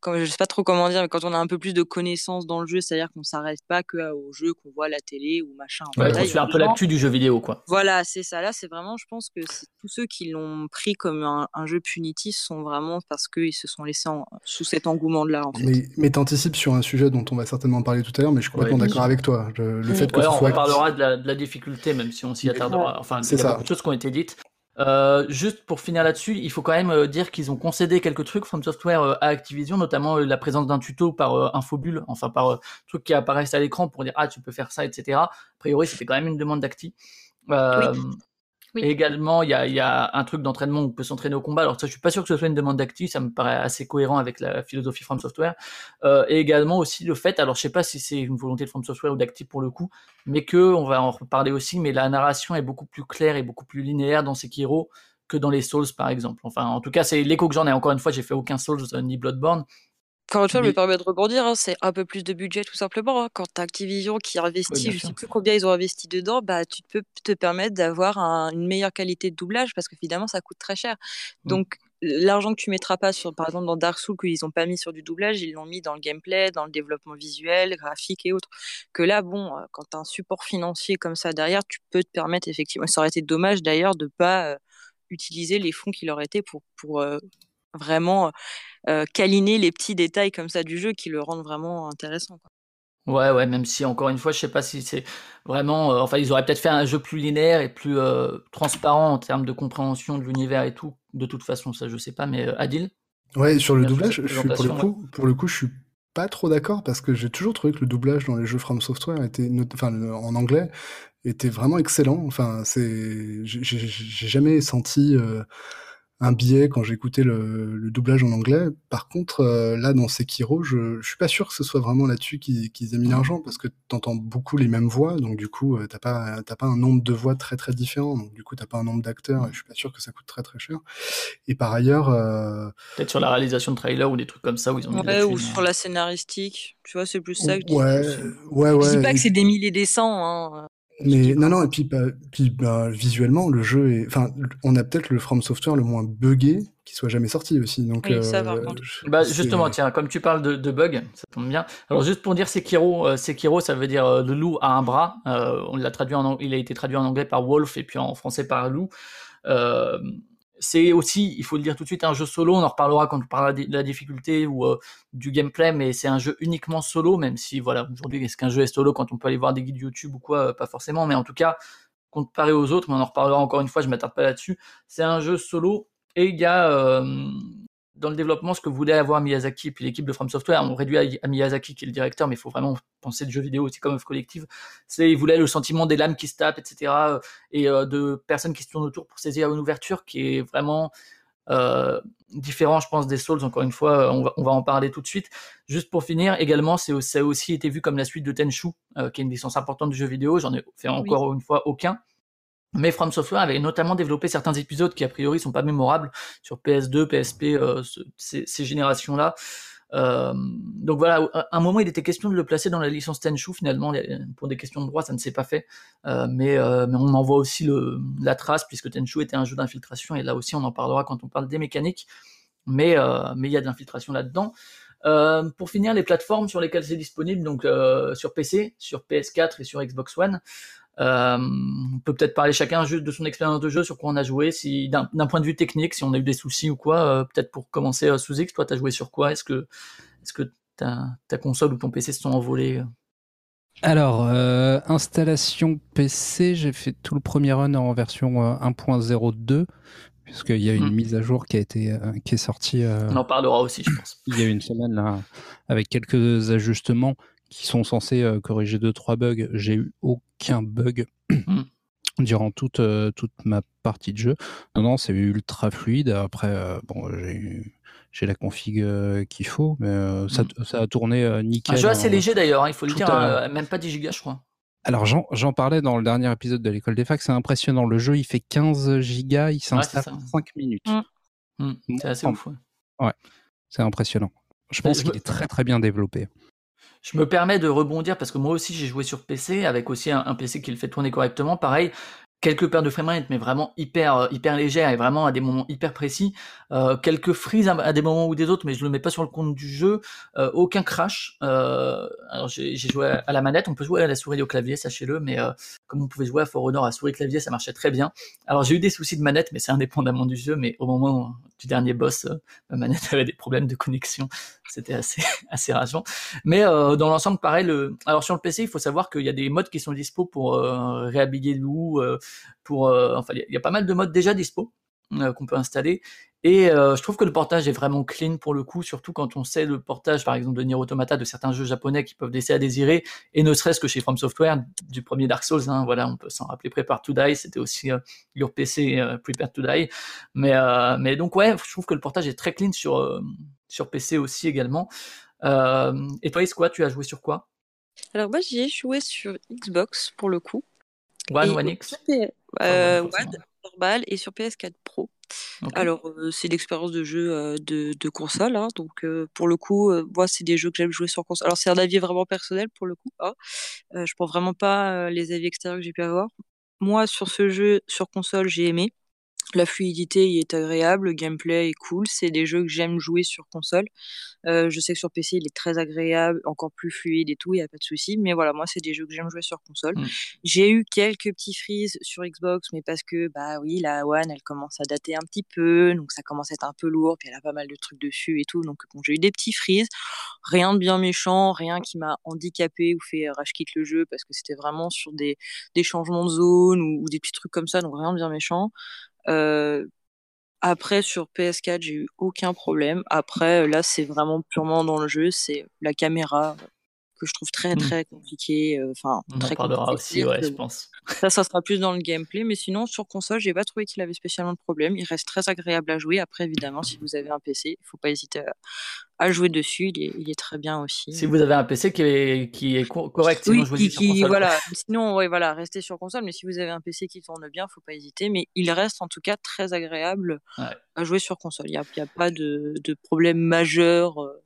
comme je sais pas trop comment dire, mais quand on a un peu plus de connaissances dans le jeu, c'est-à-dire qu'on s'arrête pas que au jeu qu'on voit à la télé ou machin. Ouais, on suit un peu l'actu du jeu vidéo, quoi. Voilà, c'est ça. Là, c'est vraiment, je pense que tous ceux qui l'ont pris comme un, jeu punitif sont vraiment parce qu'ils se sont laissés sous cet engouement-là. En fait. Mais, mais t'anticipes sur un sujet dont on va certainement parler tout à l'heure, mais je suis complètement d'accord avec toi. Le, fait que on parlera de la, de la, difficulté, même si on s'y attardera. Enfin, il y a beaucoup de choses qui ont été dites. Euh, juste pour finir là-dessus, il faut quand même euh, dire qu'ils ont concédé quelques trucs From Software euh, à Activision, notamment la présence d'un tuto par Infobule, enfin par trucs qui apparaissent à l'écran pour dire ah tu peux faire ça, etc. A priori, c'était quand même une demande d'Acti. Et également, il y a, y a, un truc d'entraînement où on peut s'entraîner au combat. Alors ça, je suis pas sûr que ce soit une demande d'actif, ça me paraît assez cohérent avec la philosophie From Software. Euh, et également aussi le fait, alors je sais pas si c'est une volonté de From Software ou d'actif pour le coup, mais que, on va en reparler aussi, mais la narration est beaucoup plus claire et beaucoup plus linéaire dans Sekiro que dans les Souls par exemple. Enfin, en tout cas, c'est l'écho que j'en ai. Encore une fois, j'ai fait aucun Souls ni Bloodborne, quand tu me permet de rebondir, hein, c'est un peu plus de budget tout simplement. Hein. Quand tu Activision qui investit, je ne sais plus combien ils ont investi dedans, bah, tu peux te permettre d'avoir une meilleure qualité de doublage parce que finalement ça coûte très cher. Mmh. Donc l'argent que tu mettras pas sur, par exemple dans Dark Souls, qu'ils n'ont pas mis sur du doublage, ils l'ont mis dans le gameplay, dans le développement visuel, graphique et autres. Que là, bon, euh, quand tu as un support financier comme ça derrière, tu peux te permettre effectivement. Ça aurait été dommage d'ailleurs de pas euh, utiliser les fonds qui leur étaient pour, pour euh, vraiment euh, câliner les petits détails comme ça du jeu qui le rendent vraiment intéressant. Ouais, ouais, même si encore une fois, je sais pas si c'est vraiment. Euh, enfin, ils auraient peut-être fait un jeu plus linéaire et plus euh, transparent en termes de compréhension de l'univers et tout. De toute façon, ça, je sais pas, mais Adil? Ouais, sur le doublage, je suis, pour, le coup, pour le coup, je suis pas trop d'accord parce que j'ai toujours trouvé que le doublage dans les jeux From Software était, enfin, en anglais, était vraiment excellent. Enfin, c'est, j'ai jamais senti un biais quand j'écoutais le, le, doublage en anglais. Par contre, euh, là, dans Sekiro, je, je suis pas sûr que ce soit vraiment là-dessus qu'ils aient mis l'argent, parce que tu entends beaucoup les mêmes voix, donc du coup, euh, t'as pas, pas un nombre de voix très très différent, donc du coup, t'as pas un nombre d'acteurs, et je suis pas sûr que ça coûte très très cher. Et par ailleurs... Euh... Peut-être sur la réalisation de trailer ou des trucs comme ça, où ils ont ouais, ou sur la scénaristique, tu vois, c'est plus ça que je ouais, Ouais, ouais, Je dis pas que c'est des milliers des cents, hein. Mais non, non, et puis, bah, puis bah, visuellement, le jeu est. Enfin, on a peut-être le From Software le moins buggé qui soit jamais sorti aussi. Donc, oui, ça, par euh, contre. Bah, justement, tiens, comme tu parles de, de bugs, ça tombe bien. Alors, juste pour dire Sekiro, euh, Sekiro, ça veut dire euh, le loup a un bras. on l'a traduit en, il a été traduit en anglais par Wolf et puis en français par loup. C'est aussi, il faut le dire tout de suite, un jeu solo. On en reparlera quand on parlera de la difficulté ou du gameplay, mais c'est un jeu uniquement solo, même si, voilà, aujourd'hui, est-ce qu'un jeu est solo quand on peut aller voir des guides YouTube ou quoi? Pas forcément, mais en tout cas, comparé aux autres, mais on en reparlera encore une fois, je m'attarde pas là-dessus. C'est un jeu solo et il y a euh, dans le développement ce que voulait avoir Miyazaki puis l'équipe de From Software. On réduit à, Miyazaki qui est le directeur, mais il faut vraiment penser de jeux vidéo aussi comme œuvre collective. C'est il voulait le sentiment des lames qui se tapent, etc. et euh, de personnes qui se tournent autour pour saisir une ouverture qui est vraiment euh, différent, je pense, des Souls. Encore une fois, on va, on va, en parler tout de suite. Juste pour finir, également, c'est ça a aussi été vu comme la suite de Tenchu, euh, qui est une licence importante du jeu vidéo. J'en ai fait encore une fois aucun. Mais From Software avait notamment développé certains épisodes qui a priori sont pas mémorables sur PS2, PSP, euh, ces, générations-là. Euh, donc voilà, à un moment il était question de le placer dans la licence Tenchu. Finalement, pour des questions de droit, ça ne s'est pas fait. Euh, mais, on en voit aussi la trace puisque Tenchu était un jeu d'infiltration et là aussi on en parlera quand on parle des mécaniques. Mais mais il y a de l'infiltration là-dedans. pour finir, les plateformes sur lesquelles c'est disponible, donc sur PC, sur PS4 et sur Xbox One. On peut peut-être parler chacun juste de son expérience de jeu, sur quoi on a joué, si d'un point de vue technique, si on a eu des soucis ou quoi. peut-être pour commencer, sous X, toi, t'as joué sur quoi? Est-ce que, est-ce que ta, ta console ou ton PC se sont envolés alors, euh, installation PC, j'ai fait tout le premier run en version 1.02, euh, puisqu'il y a une hmm. mise à jour qui a été euh, qui est sortie. On en parlera aussi, je pense. Il y a une semaine là, avec quelques ajustements qui sont censés corriger deux trois bugs. J'ai eu aucun bug. Hmm. durant toute toute ma partie de jeu. Non non, c'est ultra fluide. Après bon, j'ai eu j'ai la config euh, qu'il faut, mais euh, ça, mm. ça, a tourné euh, nickel. Un jeu assez léger d'ailleurs, hein, il faut le dire, même pas 10 gigas, je crois. Alors j'en parlais dans le dernier épisode de l'école des facs, c'est impressionnant. Le jeu il fait 15 gigas, il s'installe en 5 minutes. Mm. Mm. C'est assez ouf. Ouais, c'est impressionnant. Je pense qu'il est très très bien développé. Je me permets de rebondir parce que moi aussi j'ai joué sur PC avec aussi un, PC qui le fait tourner correctement. Pareil, quelques paires de framerate, mais vraiment hyper euh, hyper légères et vraiment à des moments hyper précis. Euh, quelques freezes à, des moments ou des autres, mais je le mets pas sur le compte du jeu. Euh, aucun crash. Euh, alors j'ai joué à, la manette, on peut jouer à la souris et au clavier, sachez-le, mais euh, comme on pouvait jouer à For Honor à souris et clavier, ça marchait très bien. Alors j'ai eu des soucis de manette, mais c'est indépendamment du jeu. Mais au moment du dernier boss, ma manette avait des problèmes de connexion. C'était assez assez rageant. Mais dans l'ensemble, pareil. Le... Alors sur le PC, il faut savoir qu'il y a des modes qui sont dispo pour réhabiller loup pour, euh, enfin, il y, a pas mal de modes déjà dispo euh, qu'on peut installer. Et euh, je trouve que le portage est vraiment clean pour le coup, surtout quand on sait le portage, par exemple, de Nier Automata de certains jeux japonais qui peuvent laisser à désirer, et ne serait-ce que chez From Software, du premier Dark Souls, hein, voilà, on peut s'en rappeler Prepare to Die, c'était aussi Your PC Prepare to Die. Mais, donc, ouais, je trouve que le portage est très clean sur, sur PC aussi également. et toi, quoi tu as joué sur quoi? Alors, moi, j'y ai joué sur Xbox pour le coup. One, One X euh, One, normal, et sur PS4 Pro. Alors, euh, c'est l'expérience de jeu euh, de, de, console. Hein, donc, euh, pour le coup, moi, c'est des jeux que j'aime jouer sur console. Alors, c'est un avis vraiment personnel pour le coup. Hein. je prends vraiment pas les avis extérieurs que j'ai pu avoir. Moi, sur ce jeu, sur console, j'ai aimé. La fluidité y est agréable, le gameplay est cool, c'est des jeux que j'aime jouer sur console. Euh, je sais que sur PC il est très agréable, encore plus fluide et tout, il n'y a pas de souci. Mais voilà, moi c'est des jeux que j'aime jouer sur console. Mm. J'ai eu quelques petits freezes sur Xbox, mais parce que bah oui, la One elle commence à dater un petit peu, donc ça commence à être un peu lourd, puis elle a pas mal de trucs dessus et tout. Donc bon, j'ai eu des petits freezes, rien de bien méchant, rien qui m'a handicapé ou fait rage quitte le jeu parce que c'était vraiment sur des, des changements de zone ou, ou, des petits trucs comme ça, donc rien de bien méchant. Euh, après, sur PS4, j'ai eu aucun problème. Après, là, c'est vraiment purement dans le jeu. C'est la caméra que je trouve très, hmm. très compliqué. Euh, enfin, On très en parlera aussi, ouais, je pense. Ça, ça sera plus dans le gameplay. Mais sinon, sur console, j'ai pas trouvé qu'il avait spécialement de problème. Il reste très agréable à jouer. Après, évidemment, si vous avez un PC, il faut pas hésiter à, à jouer dessus, il est, très bien aussi. Si vous avez un PC qui est, qui est correct, sinon oui, qui, console. Voilà, sinon, ouais, voilà, restez sur console, mais si vous avez un PC qui tourne bien, faut pas hésiter. Mais il reste en tout cas très agréable à jouer sur console. Il n'y a, a, pas de, de problème majeur euh,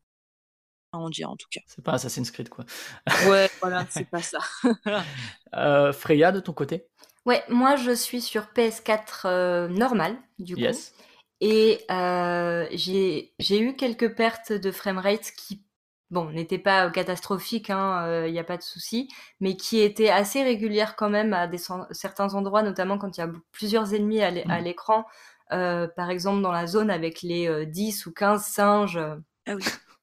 en dire en tout cas. C'est pas Assassin's Creed quoi. ouais, voilà, c'est pas ça. euh, Freya, de ton côté Ouais, moi je suis sur PS4 euh, normal, du coup. Yes. Et euh, j'ai eu quelques pertes de framerate qui, bon, n'étaient pas catastrophiques, il hein, n'y euh, a pas de souci, mais qui étaient assez régulières quand même à des, certains endroits, notamment quand il y a plusieurs ennemis à mmh. l'écran. Euh, par exemple, dans la zone avec les 10 ou 15 singes ah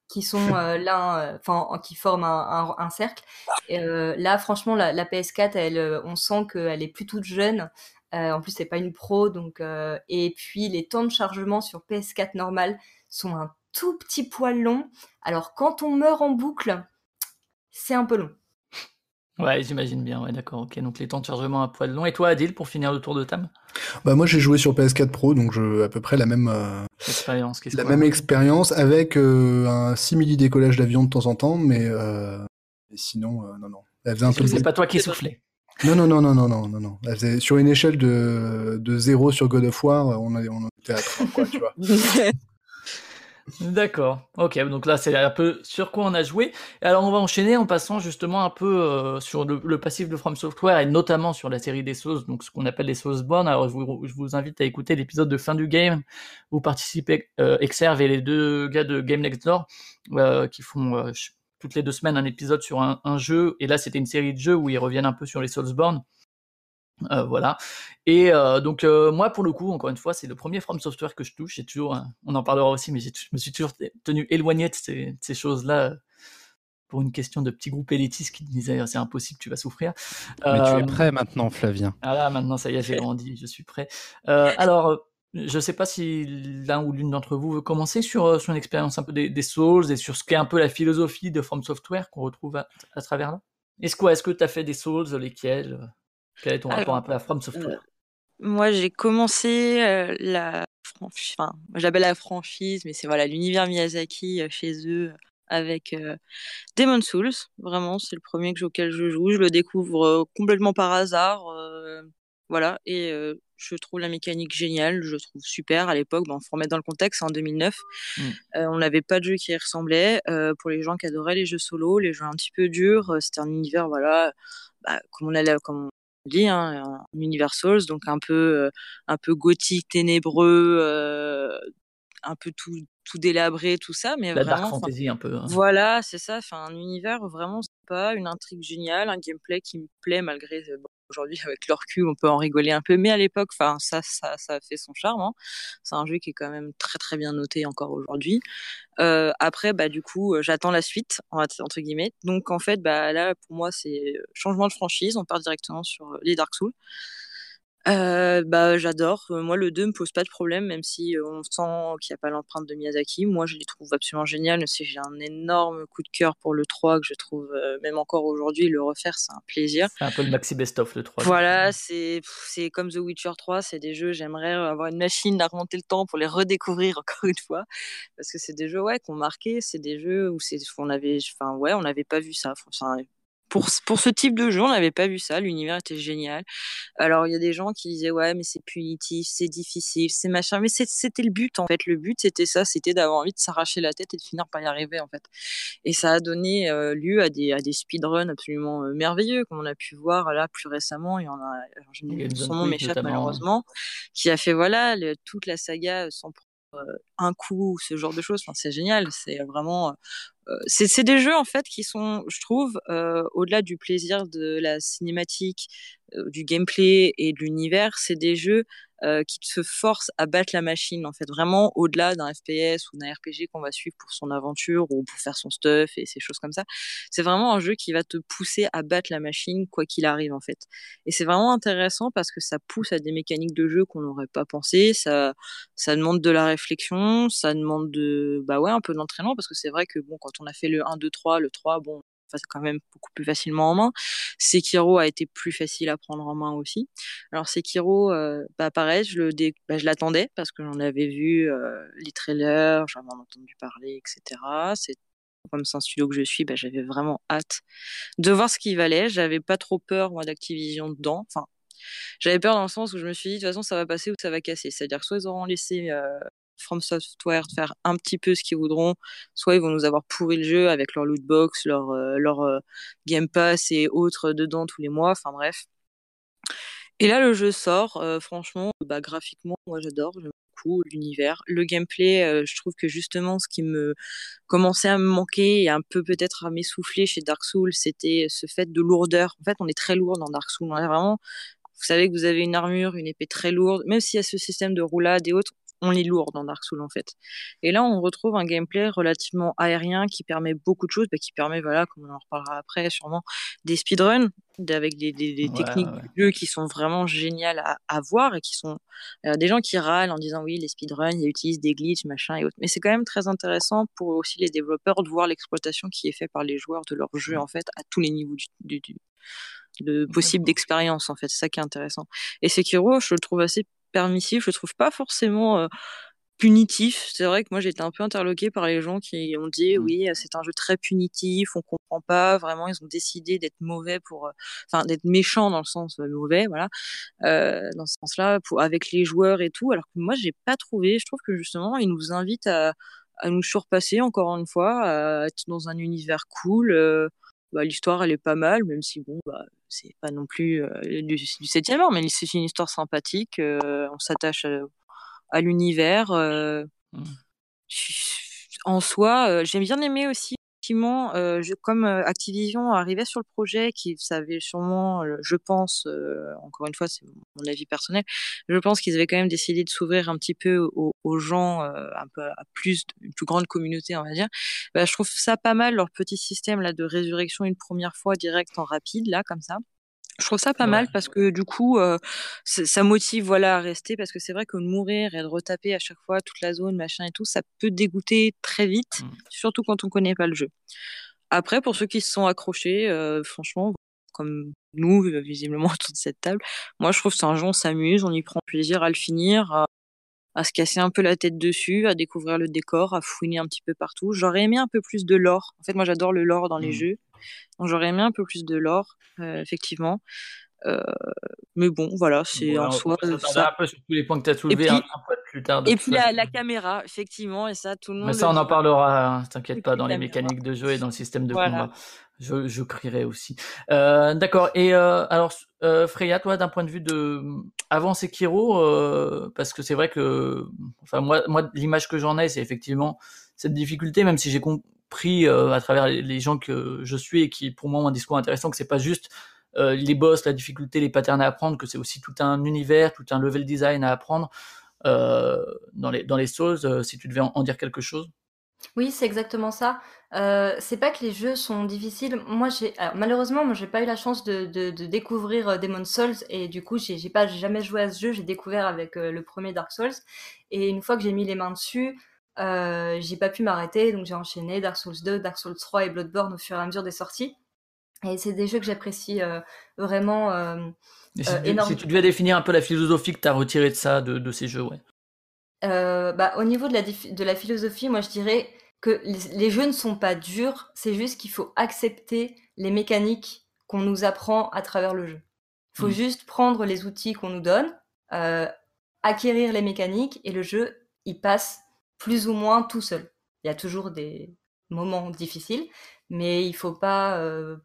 qui sont là, enfin, qui forment un, un, un cercle. Et, là, franchement, la, la PS4, elle, on sent qu'elle est plus toute jeune. Euh, en plus, c'est pas une pro, donc euh, et puis les temps de chargement sur PS4 normal sont un tout petit poil long. Alors quand on meurt en boucle, c'est un peu long. Ouais, j'imagine bien. Ouais, d'accord. Ok, donc les temps de chargement un poil long. Et toi, Adil, pour finir le tour de table? Bah moi, j'ai joué sur PS4 Pro, donc je à peu près la même euh, expérience. La même expérience avec un simili décollage d'avion de temps en temps, mais, sinon, non, non. C'est pas toi qui soufflais. Non, non, non, non, non, non, non, non. Sur une échelle de, de 0 sur God of War, on, a, on était à 3, quoi, tu vois. D'accord. Ok, donc là c'est un peu sur quoi on a joué. Alors on va enchaîner en passant justement un peu euh, sur le, passif de From Software et notamment sur la série des Souls, donc ce qu'on appelle les Soulsborne. Alors je vous, je vous, invite à écouter l'épisode de fin du game où participent euh, Exerve et les deux gars de Game Next Door euh, qui font euh, toutes les deux semaines un épisode sur un, un jeu. Et là c'était une série de jeux où ils reviennent un peu sur les Soulsborne. Euh, voilà. Et euh, donc euh, moi pour le coup, encore une fois, c'est le premier From Software que je touche. J'ai toujours, on en parlera aussi, mais je me suis toujours tenu éloigné de ces, ces choses-là pour une question de petit groupe élitiste qui disait c'est impossible, tu vas souffrir. Mais tu es prêt maintenant, Flavien. Ah là, maintenant ça y est, j'ai grandi, je suis prêt. alors. Je sais pas si l'un ou l'une d'entre vous veut commencer sur, une expérience un peu des, des, Souls et sur ce qu'est un peu la philosophie de From Software qu'on retrouve à, à, travers là? Est-ce que est-ce que tu as fait des Souls, lesquels quel est ton rapport un peu à From Software euh, Moi, j'ai commencé euh, la enfin, j'appelle la franchise, mais c'est voilà l'univers Miyazaki euh, chez eux avec Demon Souls. Vraiment, c'est le premier auquel je joue. Je le découvre complètement par hasard, voilà, et je trouve la mécanique géniale, je trouve super. À l'époque, bon, faut remettre dans le contexte, en 2009, mmh. on n'avait pas de jeu qui y ressemblait. pour les gens qui adoraient les jeux solo, les jeux un petit peu durs, c'était un univers, voilà, bah, comme on allait, comme dit, hein, un univers Souls, donc un peu, euh, un peu gothique, ténébreux, euh, un peu tout, tout délabré, tout ça, mais la vraiment. dark fantasy un peu. Hein. Voilà, c'est ça. Enfin, un univers vraiment pas une intrigue géniale, un gameplay qui me plaît malgré euh, aujourd'hui avec leur cul, on peut en rigoler un peu, mais à l'époque, enfin ça, ça, fait son charme. Hein. C'est un jeu qui est quand même très très bien noté encore aujourd'hui. Euh, après, bah du coup, euh, j'attends la suite entre guillemets. Donc en fait, bah là pour moi c'est changement de franchise, on part directement sur les Dark Souls. Euh, bah, j'adore. Euh, moi, le 2 me pose pas de problème, même si euh, on sent qu'il n'y a pas l'empreinte de Miyazaki. Moi, je les trouve absolument génial. Si j'ai un énorme coup de cœur pour le 3, que je trouve, même encore aujourd'hui, le refaire, c'est un plaisir. C'est un peu le maxi best-of, le 3. Voilà, c'est, c'est comme The Witcher 3, c'est des jeux, j'aimerais avoir une machine à remonter le temps pour les redécouvrir encore une fois. Parce que c'est des jeux, ouais, qui ont marqué. C'est des jeux où c'est, on avait, enfin, ouais, on n'avait pas vu ça. Enfin, pour, pour ce type de jeu, on n'avait pas vu ça. L'univers était génial. Alors, il y a des gens qui disaient, ouais, mais c'est punitif, c'est difficile, c'est machin. Mais c'était le but, en fait. Le but, c'était ça. C'était d'avoir envie de s'arracher la tête et de finir par y arriver, en fait. Et ça a donné euh, lieu à des, à des speedruns absolument euh, merveilleux, comme on a pu voir là plus récemment. Il y en a, alors, je son nom m'échappe malheureusement, qui a fait, voilà, toute la saga sans euh, un coup, ce genre de choses. Enfin, c'est génial. C'est vraiment c'est des jeux en fait qui sont, je trouve, euh, au-delà du plaisir de la cinématique, euh, du gameplay et de l'univers, c'est des jeux euh, qui te forcent à battre la machine en fait, vraiment au-delà d'un FPS ou d'un RPG qu'on va suivre pour son aventure ou pour faire son stuff et ces choses comme ça. C'est vraiment un jeu qui va te pousser à battre la machine quoi qu'il arrive en fait. Et c'est vraiment intéressant parce que ça pousse à des mécaniques de jeu qu'on n'aurait pas pensé. Ça, ça demande de la réflexion, ça demande de, bah ouais, un peu d'entraînement parce que c'est vrai que bon, quand on a fait le 1, 2, 3, le 3, bon, c'est quand même beaucoup plus facilement en main. Sekiro a été plus facile à prendre en main aussi. Alors Sekiro, euh, bah pareil, bah, je l'attendais parce que j'en avais vu euh, les trailers, j'en avais entendu parler, etc. C'est comme c'est un studio que je suis, bah, j'avais vraiment hâte de voir ce qu'il valait. J'avais pas trop peur moi d'Activision dedans. Enfin, j'avais peur dans le sens où je me suis dit de toute façon ça va passer ou ça va casser. C'est-à-dire soit ils auront laissé euh, From Software faire un petit peu ce qu'ils voudront, soit ils vont nous avoir pourri le jeu avec leur loot box, leur, euh, euh, Game Pass et autres dedans tous les mois, enfin bref. Et là, le jeu sort, euh, franchement, bah, graphiquement, moi j'adore, j'aime beaucoup l'univers. Le gameplay, je trouve que justement, ce qui me commençait à me manquer et un peu peut-être à m'essouffler chez Dark Souls, c'était ce fait de lourdeur. En fait, on est très lourd dans Dark Souls, on est vraiment vous savez que vous avez une armure, une épée très lourde, même s'il y a ce système de roulade et autres, on est lourd dans Dark Souls en fait. Et là, on retrouve un gameplay relativement aérien qui permet beaucoup de choses, bah, qui permet, voilà, comme on en reparlera après, sûrement des speedruns avec des, techniques de jeu qui sont vraiment géniales à, voir et qui sont euh, des gens qui râlent en disant oui les speedruns ils utilisent des glitches machin et autres. Mais c'est quand même très intéressant pour aussi les développeurs de voir l'exploitation qui est faite par les joueurs de leur jeu en fait à tous les niveaux du, du, de possible d'expérience en fait. C'est ça qui est intéressant. Et Sekiro je le trouve assez permissif, je trouve pas forcément euh, punitif. C'est vrai que moi j'étais un peu interloqué par les gens qui ont dit mmh. oui c'est un jeu très punitif, on comprend pas vraiment, ils ont décidé d'être mauvais pour, euh, enfin d'être méchants dans le sens euh, mauvais, voilà, dans ce sens-là, pour avec les joueurs et tout. Alors que moi j'ai pas trouvé, je trouve que justement ils nous invitent à à nous surpasser encore une fois, à être dans un univers cool. Bah, l'histoire elle est pas mal, même si bon, bah, c'est pas non plus du, du 7 art, mais c'est une histoire sympathique. on s'attache à, l'univers. Mmh. En soi, j'ai bien aimé aussi effectivement, euh, comme euh, Activision arrivait sur le projet, qui savait sûrement, euh, je pense, encore une fois, c'est mon avis personnel, je pense qu'ils avaient quand même décidé de s'ouvrir un petit peu aux, gens, un peu à plus, une plus grande communauté, on va dire. Bah, je trouve ça pas mal leur petit système là de résurrection une première fois direct en rapide là comme ça. Je trouve ça pas mal parce que du coup, euh, ça motive voilà à rester parce que c'est vrai que mourir et de retaper à chaque fois toute la zone, machin et tout, ça peut dégoûter très vite, mmh. surtout quand on connaît pas le jeu. Après, pour ceux qui se sont accrochés, euh, franchement, comme nous, visiblement autour de cette table, moi je trouve que c'est un jeu, on s'amuse, on y prend plaisir à le finir, à, se casser un peu la tête dessus, à découvrir le décor, à fouiner un petit peu partout. J'aurais aimé un peu plus de lore. En fait, moi j'adore le lore dans les mmh. jeux. Donc j'aurais aimé un peu plus de l'or, euh, effectivement. Euh, mais bon, voilà, c'est en soi. Ça... un peu sur tous les points que tu as soulevés un, peu plus tard. Et puis la, caméra, effectivement, et ça, tout le monde. Mais ça, on en parlera, hein, t'inquiète pas, dans les mécaniques de jeu et dans le système de combat. Je, je crierai aussi. Euh, D'accord. Et euh, alors, euh, Freya, toi, d'un point de vue de avant Sekiro, euh, parce que c'est vrai que, enfin moi, moi, l'image que j'en ai, c'est effectivement cette difficulté, même si j'ai pris euh, à travers les gens que je suis et qui pour moi ont un discours intéressant que c'est pas juste euh, les boss, la difficulté, les patterns à apprendre, que c'est aussi tout un univers, tout un level design à apprendre dans les dans les Souls. si tu devais en, dire quelque chose. Oui, c'est exactement ça. Euh, c'est pas que les jeux sont difficiles. Moi, j'ai malheureusement, moi, j'ai pas eu la chance de, de, de découvrir Demon's Souls et du coup, j'ai pas jamais joué à ce jeu. J'ai découvert avec le premier Dark Souls et une fois que j'ai mis les mains dessus, euh, j'ai pas pu m'arrêter, donc j'ai enchaîné Dark Souls 2, Dark Souls 3 et Bloodborne au fur et à mesure des sorties. Et c'est des jeux que j'apprécie euh, vraiment euh, si, énormément. Si tu devais définir un peu la philosophie que tu as retirée de ça, de, de ces jeux, ouais. Bah, au niveau de la, de la philosophie, moi je dirais que les, jeux ne sont pas durs, c'est juste qu'il faut accepter les mécaniques qu'on nous apprend à travers le jeu. Il faut hmm. juste prendre les outils qu'on nous donne, acquérir les mécaniques et le jeu, il passe plus ou moins tout seul. Il y a toujours des moments difficiles, mais il faut pas, euh,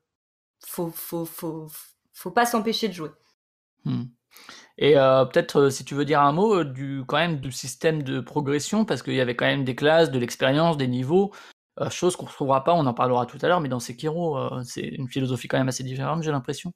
faut, faut, faut, faut, pas s'empêcher de jouer. Hmm. Et euh, peut-être euh, si tu veux dire un mot du quand même du système de progression, parce qu'il y avait quand même des classes, de l'expérience, des niveaux, chose qu'on ne retrouvera pas, on en parlera tout à l'heure, mais dans Sekiro, c'est une philosophie quand même assez différente, j'ai l'impression.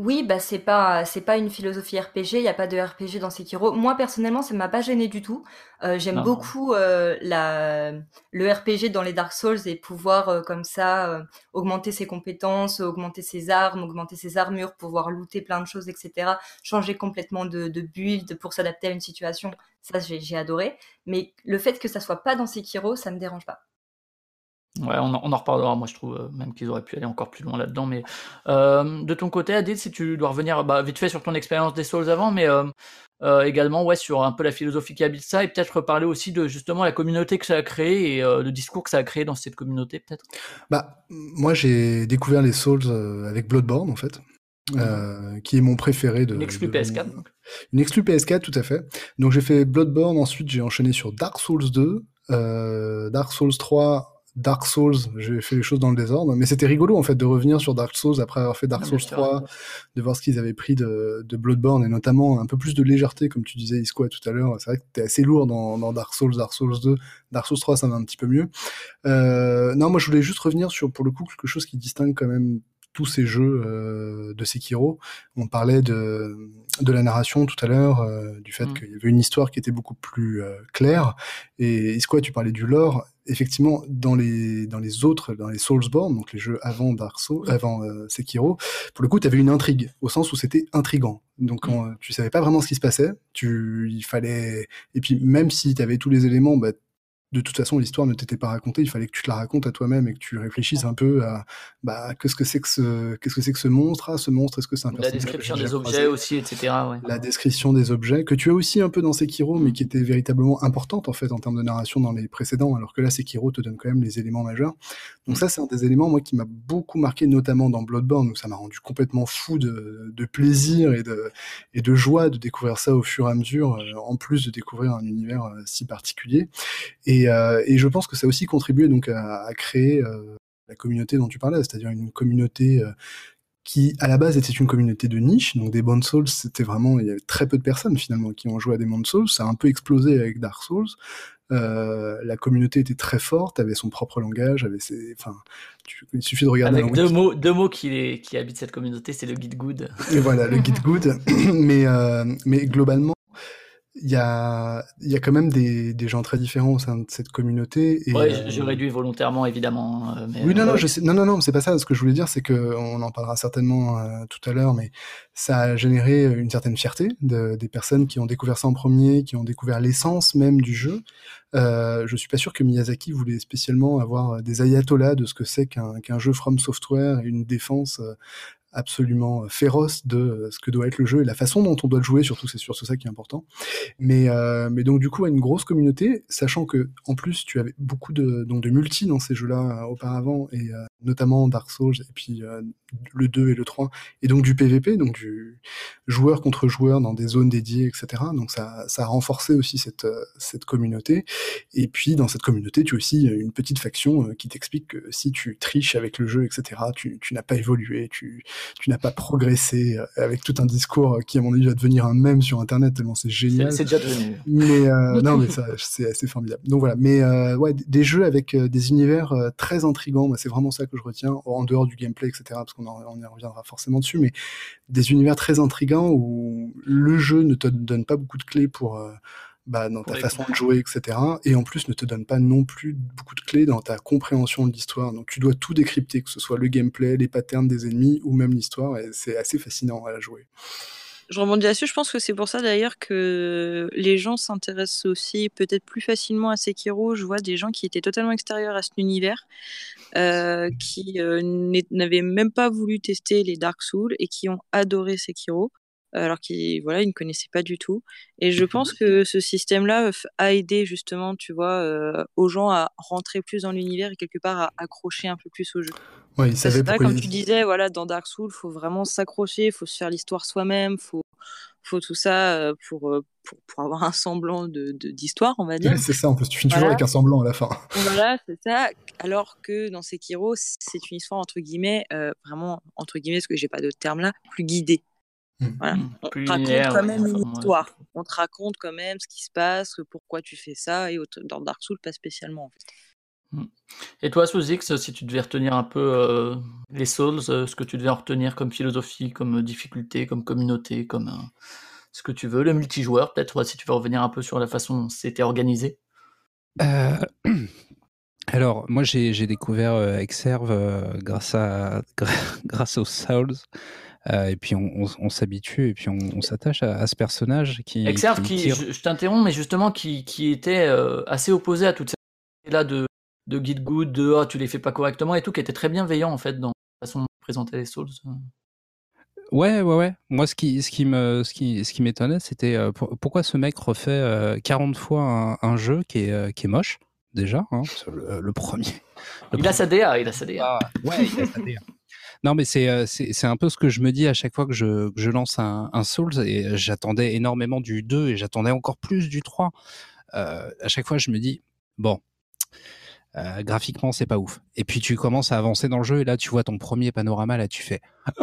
Oui, bah c'est pas c'est pas une philosophie RPG, il y a pas de RPG dans Sekiro. Moi personnellement, ça m'a pas gêné du tout. Euh, j'aime beaucoup euh, la le RPG dans les Dark Souls et pouvoir euh, comme ça augmenter ses compétences, augmenter ses armes, augmenter ses armures, pouvoir looter plein de choses, etc. Changer complètement de, de build pour s'adapter à une situation. Ça, j'ai adoré. Mais le fait que ça soit pas dans Sekiro, ça me dérange pas. Ouais, on en, reparlera. Moi, je trouve euh, même qu'ils auraient pu aller encore plus loin là-dedans. Mais euh, de ton côté, Adil, si tu dois revenir bah, vite fait sur ton expérience des Souls avant, mais euh, également ouais sur un peu la philosophie qui habite ça, et peut-être reparler aussi de justement la communauté que ça a créé et le discours que ça a créé dans cette communauté, peut-être? Bah, moi, j'ai découvert les Souls avec Bloodborne, en fait. Mmh. qui est mon préféré de. Une exclu PS4. Une exclu PS4, tout à fait. Donc j'ai fait Bloodborne, ensuite j'ai enchaîné sur Dark Souls 2, Dark Souls 3 Dark Souls, j'ai fait les choses dans le désordre, mais c'était rigolo en fait de revenir sur Dark Souls après avoir fait Dark Souls 3, de voir ce qu'ils avaient pris de, de, Bloodborne et notamment un peu plus de légèreté comme tu disais Isco tout à l'heure. C'est vrai que t'es assez lourd dans, dans, Dark Souls, Dark Souls 2, Dark Souls 3 ça va un petit peu mieux. Euh, non, moi je voulais juste revenir sur pour le coup quelque chose qui distingue quand même tous ces jeux euh, de Sekiro. On parlait de, de la narration tout à l'heure, euh, du fait mm. qu'il y avait une histoire qui était beaucoup plus euh, claire. Et Isco, tu parlais du lore effectivement, dans les, dans les autres, dans les Soulsborne, donc les jeux avant Dark Souls, avant euh, Sekiro, pour le coup, tu avais une intrigue, au sens où c'était intrigant. Donc, mm. tu savais pas vraiment ce qui se passait, tu, il fallait, et puis même si tu avais tous les éléments, bah, de toute façon, l'histoire ne t'était pas racontée. Il fallait que tu te la racontes à toi-même et que tu réfléchisses un peu à bah, qu'est-ce que c'est que ce, qu'est-ce que c'est que ce monstre, ah, ce monstre, est-ce que c'est un La description des objets aussi, etc. La description des objets que tu as aussi un peu dans Sekiro, mais qui était véritablement importante en fait en termes de narration dans les précédents, alors que là, Sekiro te donne quand même les éléments majeurs. Donc ça, c'est un des éléments qui m'a beaucoup marqué, notamment dans Bloodborne, où ça m'a rendu complètement fou de, plaisir et de, joie de découvrir ça au fur et à mesure, euh, en plus de découvrir un univers euh, si particulier. Et euh, et, je pense que ça a aussi contribué donc à, créer la communauté dont tu parlais, c'est-à-dire une communauté qui à la base était une communauté de niche, donc des Bone Souls, c'était vraiment, il y avait très peu de personnes finalement qui ont joué à des Bone Souls, ça a un peu explosé avec Dark Souls, la communauté était très forte, avait son propre langage, avait ses, enfin, il suffit de regarder. Avec deux mots, deux mots qui, qui habitent cette communauté, c'est le guide good. Et voilà, le guide good, mais mais globalement, il y a, y a quand même des, des, gens très différents au sein de cette communauté. Et, ouais, je, réduis volontairement, évidemment. Mais, oui, non, non, je sais, non, non, non, c'est pas ça. Ce que je voulais dire, c'est que on en parlera certainement euh, tout à l'heure, mais ça a généré une certaine fierté de, des personnes qui ont découvert ça en premier, qui ont découvert l'essence même du jeu. Euh, je suis pas sûr que Miyazaki voulait spécialement avoir des ayatollahs de ce que c'est qu'un qu'un jeu From Software et une défense euh, absolument féroce de euh, ce que doit être le jeu et la façon dont on doit le jouer, surtout c'est sur ça qui est important. Mais, euh, mais donc du coup, à une grosse communauté, sachant que en plus tu avais beaucoup de, donc de multi dans ces jeux-là euh, auparavant, et euh, notamment Dark Souls, et puis euh, le 2 et le 3, et donc du PVP, donc du joueur contre joueur dans des zones dédiées, etc. Donc ça, ça a renforcé aussi cette, cette communauté. Et puis dans cette communauté, tu as aussi une petite faction qui t'explique que si tu triches avec le jeu, etc., tu, tu n'as pas évolué, tu tu n'as pas progressé euh, avec tout un discours qui à mon avis va devenir un mème sur internet tellement c'est génial. C'est déjà devenu. Mais euh, non mais ça c'est assez formidable. Donc voilà, mais euh, ouais des jeux avec des univers très intrigants, c'est vraiment ça que je retiens en dehors du gameplay etc parce qu'on on y reviendra forcément dessus, mais des univers très intrigants où le jeu ne te donne pas beaucoup de clés pour bah, dans ta façon de jouer, etc. Et en plus, ne te donne pas non plus beaucoup de clés dans ta compréhension de l'histoire. Donc, tu dois tout décrypter, que ce soit le gameplay, les patterns des ennemis ou même l'histoire. Et c'est assez fascinant à la jouer. Je rebondis là-dessus. Je pense que c'est pour ça d'ailleurs que les gens s'intéressent aussi peut-être plus facilement à Sekiro. Je vois des gens qui étaient totalement extérieurs à cet univers, euh, qui euh, n'avaient même pas voulu tester les Dark Souls et qui ont adoré Sekiro alors qu'ils voilà, ils ne connaissaient pas du tout. Et je pense que ce système-là a aidé justement, tu vois, euh, aux gens à rentrer plus dans l'univers et quelque part à accrocher un peu plus au jeu. C'est vrai, comme tu disais, voilà, dans Dark Souls, faut vraiment s'accrocher, faut se faire l'histoire soi-même, faut faut tout ça euh, pour, euh, pour, pour avoir un semblant de d'histoire, on va dire. c'est ça, en plus, tu finis toujours avec un semblant à la fin. Voilà, c'est ça. Alors que dans Sekiro, c'est une histoire entre guillemets, vraiment entre guillemets, parce que j'ai pas de terme là, plus guidée. Mmh. Voilà. Mmh. On te raconte quand même une histoire. On te raconte quand même ce qui se passe, pourquoi tu fais ça, et dans Dark Souls, pas spécialement en fait. Mmh. Et toi, Sozix, si tu devais retenir un peu euh, les Souls, euh, ce que tu devais en retenir comme philosophie, comme difficulté, comme communauté, comme euh, ce que tu veux, le multijoueur, peut-être, si tu veux revenir un peu sur la façon dont c'était organisé? Alors, moi, j'ai découvert Exerve grâce, à, grâce aux Souls. Euh, et puis on, s'habitue et puis on, s'attache à, ce personnage qui. Exerve, qui, je, t'interromps, mais justement qui, qui était euh, assez opposé à toute cette là de de guide good, de oh, tu les fais pas correctement et tout, qui était très bienveillant en fait dans la façon de présenter les Souls. Ouais, ouais, ouais. Moi, ce qui, ce qui me, ce qui, ce qui m'étonnait, c'était euh, pourquoi ce mec refait 40 fois un, jeu qui est, qui est moche déjà, hein, le, premier. il a sa DA, il a sa DA. Ah, ouais, il a sa DA. Non, mais euh, c'est c'est un peu ce que je me dis à chaque fois que je, je lance un, Souls et j'attendais énormément du 2 et j'attendais encore plus du 3. Euh, à chaque fois, je me dis bon, euh, graphiquement, c'est pas ouf. Et puis tu commences à avancer dans le jeu et là, tu vois ton premier panorama, là, tu fais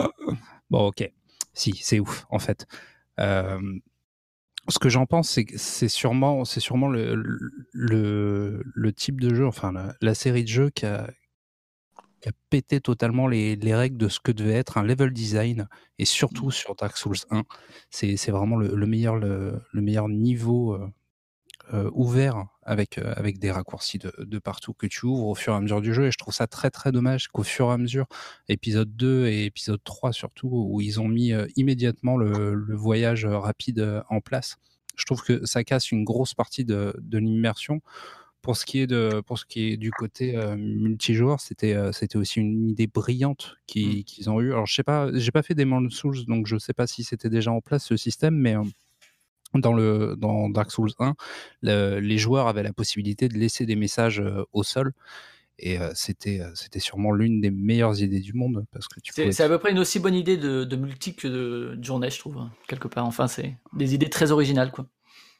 bon, ok, si, c'est ouf en fait. Euh, ce que j'en pense, c'est que c'est sûrement, sûrement le, le, le, type de jeu, enfin la, la série de jeux qui a, qui a pété totalement les, les, règles de ce que devait être un level design, et surtout mmh. sur Dark Souls 1. C'est vraiment le, le meilleur, le, le, meilleur niveau euh, euh, ouvert avec, euh, avec des raccourcis de, de, partout que tu ouvres au fur et à mesure du jeu. Et je trouve ça très très dommage qu'au fur et à mesure, épisode 2 et épisode 3 surtout, où ils ont mis immédiatement le, le, voyage rapide en place, je trouve que ça casse une grosse partie de, de l'immersion pour ce qui est de pour ce qui est du côté multijoueur, c'était c'était aussi une idée brillante mmh. qu'ils ont eu. Alors je sais pas, j'ai pas fait des Souls, donc je sais pas si c'était déjà en place ce système, mais dans, le, dans Dark Souls 1, les joueurs avaient la possibilité de laisser des messages au sol. Et c'était, c'était sûrement l'une des meilleures idées du monde. parce que C'est à peu près une aussi bonne idée de, de multi que de, journée, je trouve, hein, quelque part. Enfin, c'est des idées très originales. Quoi.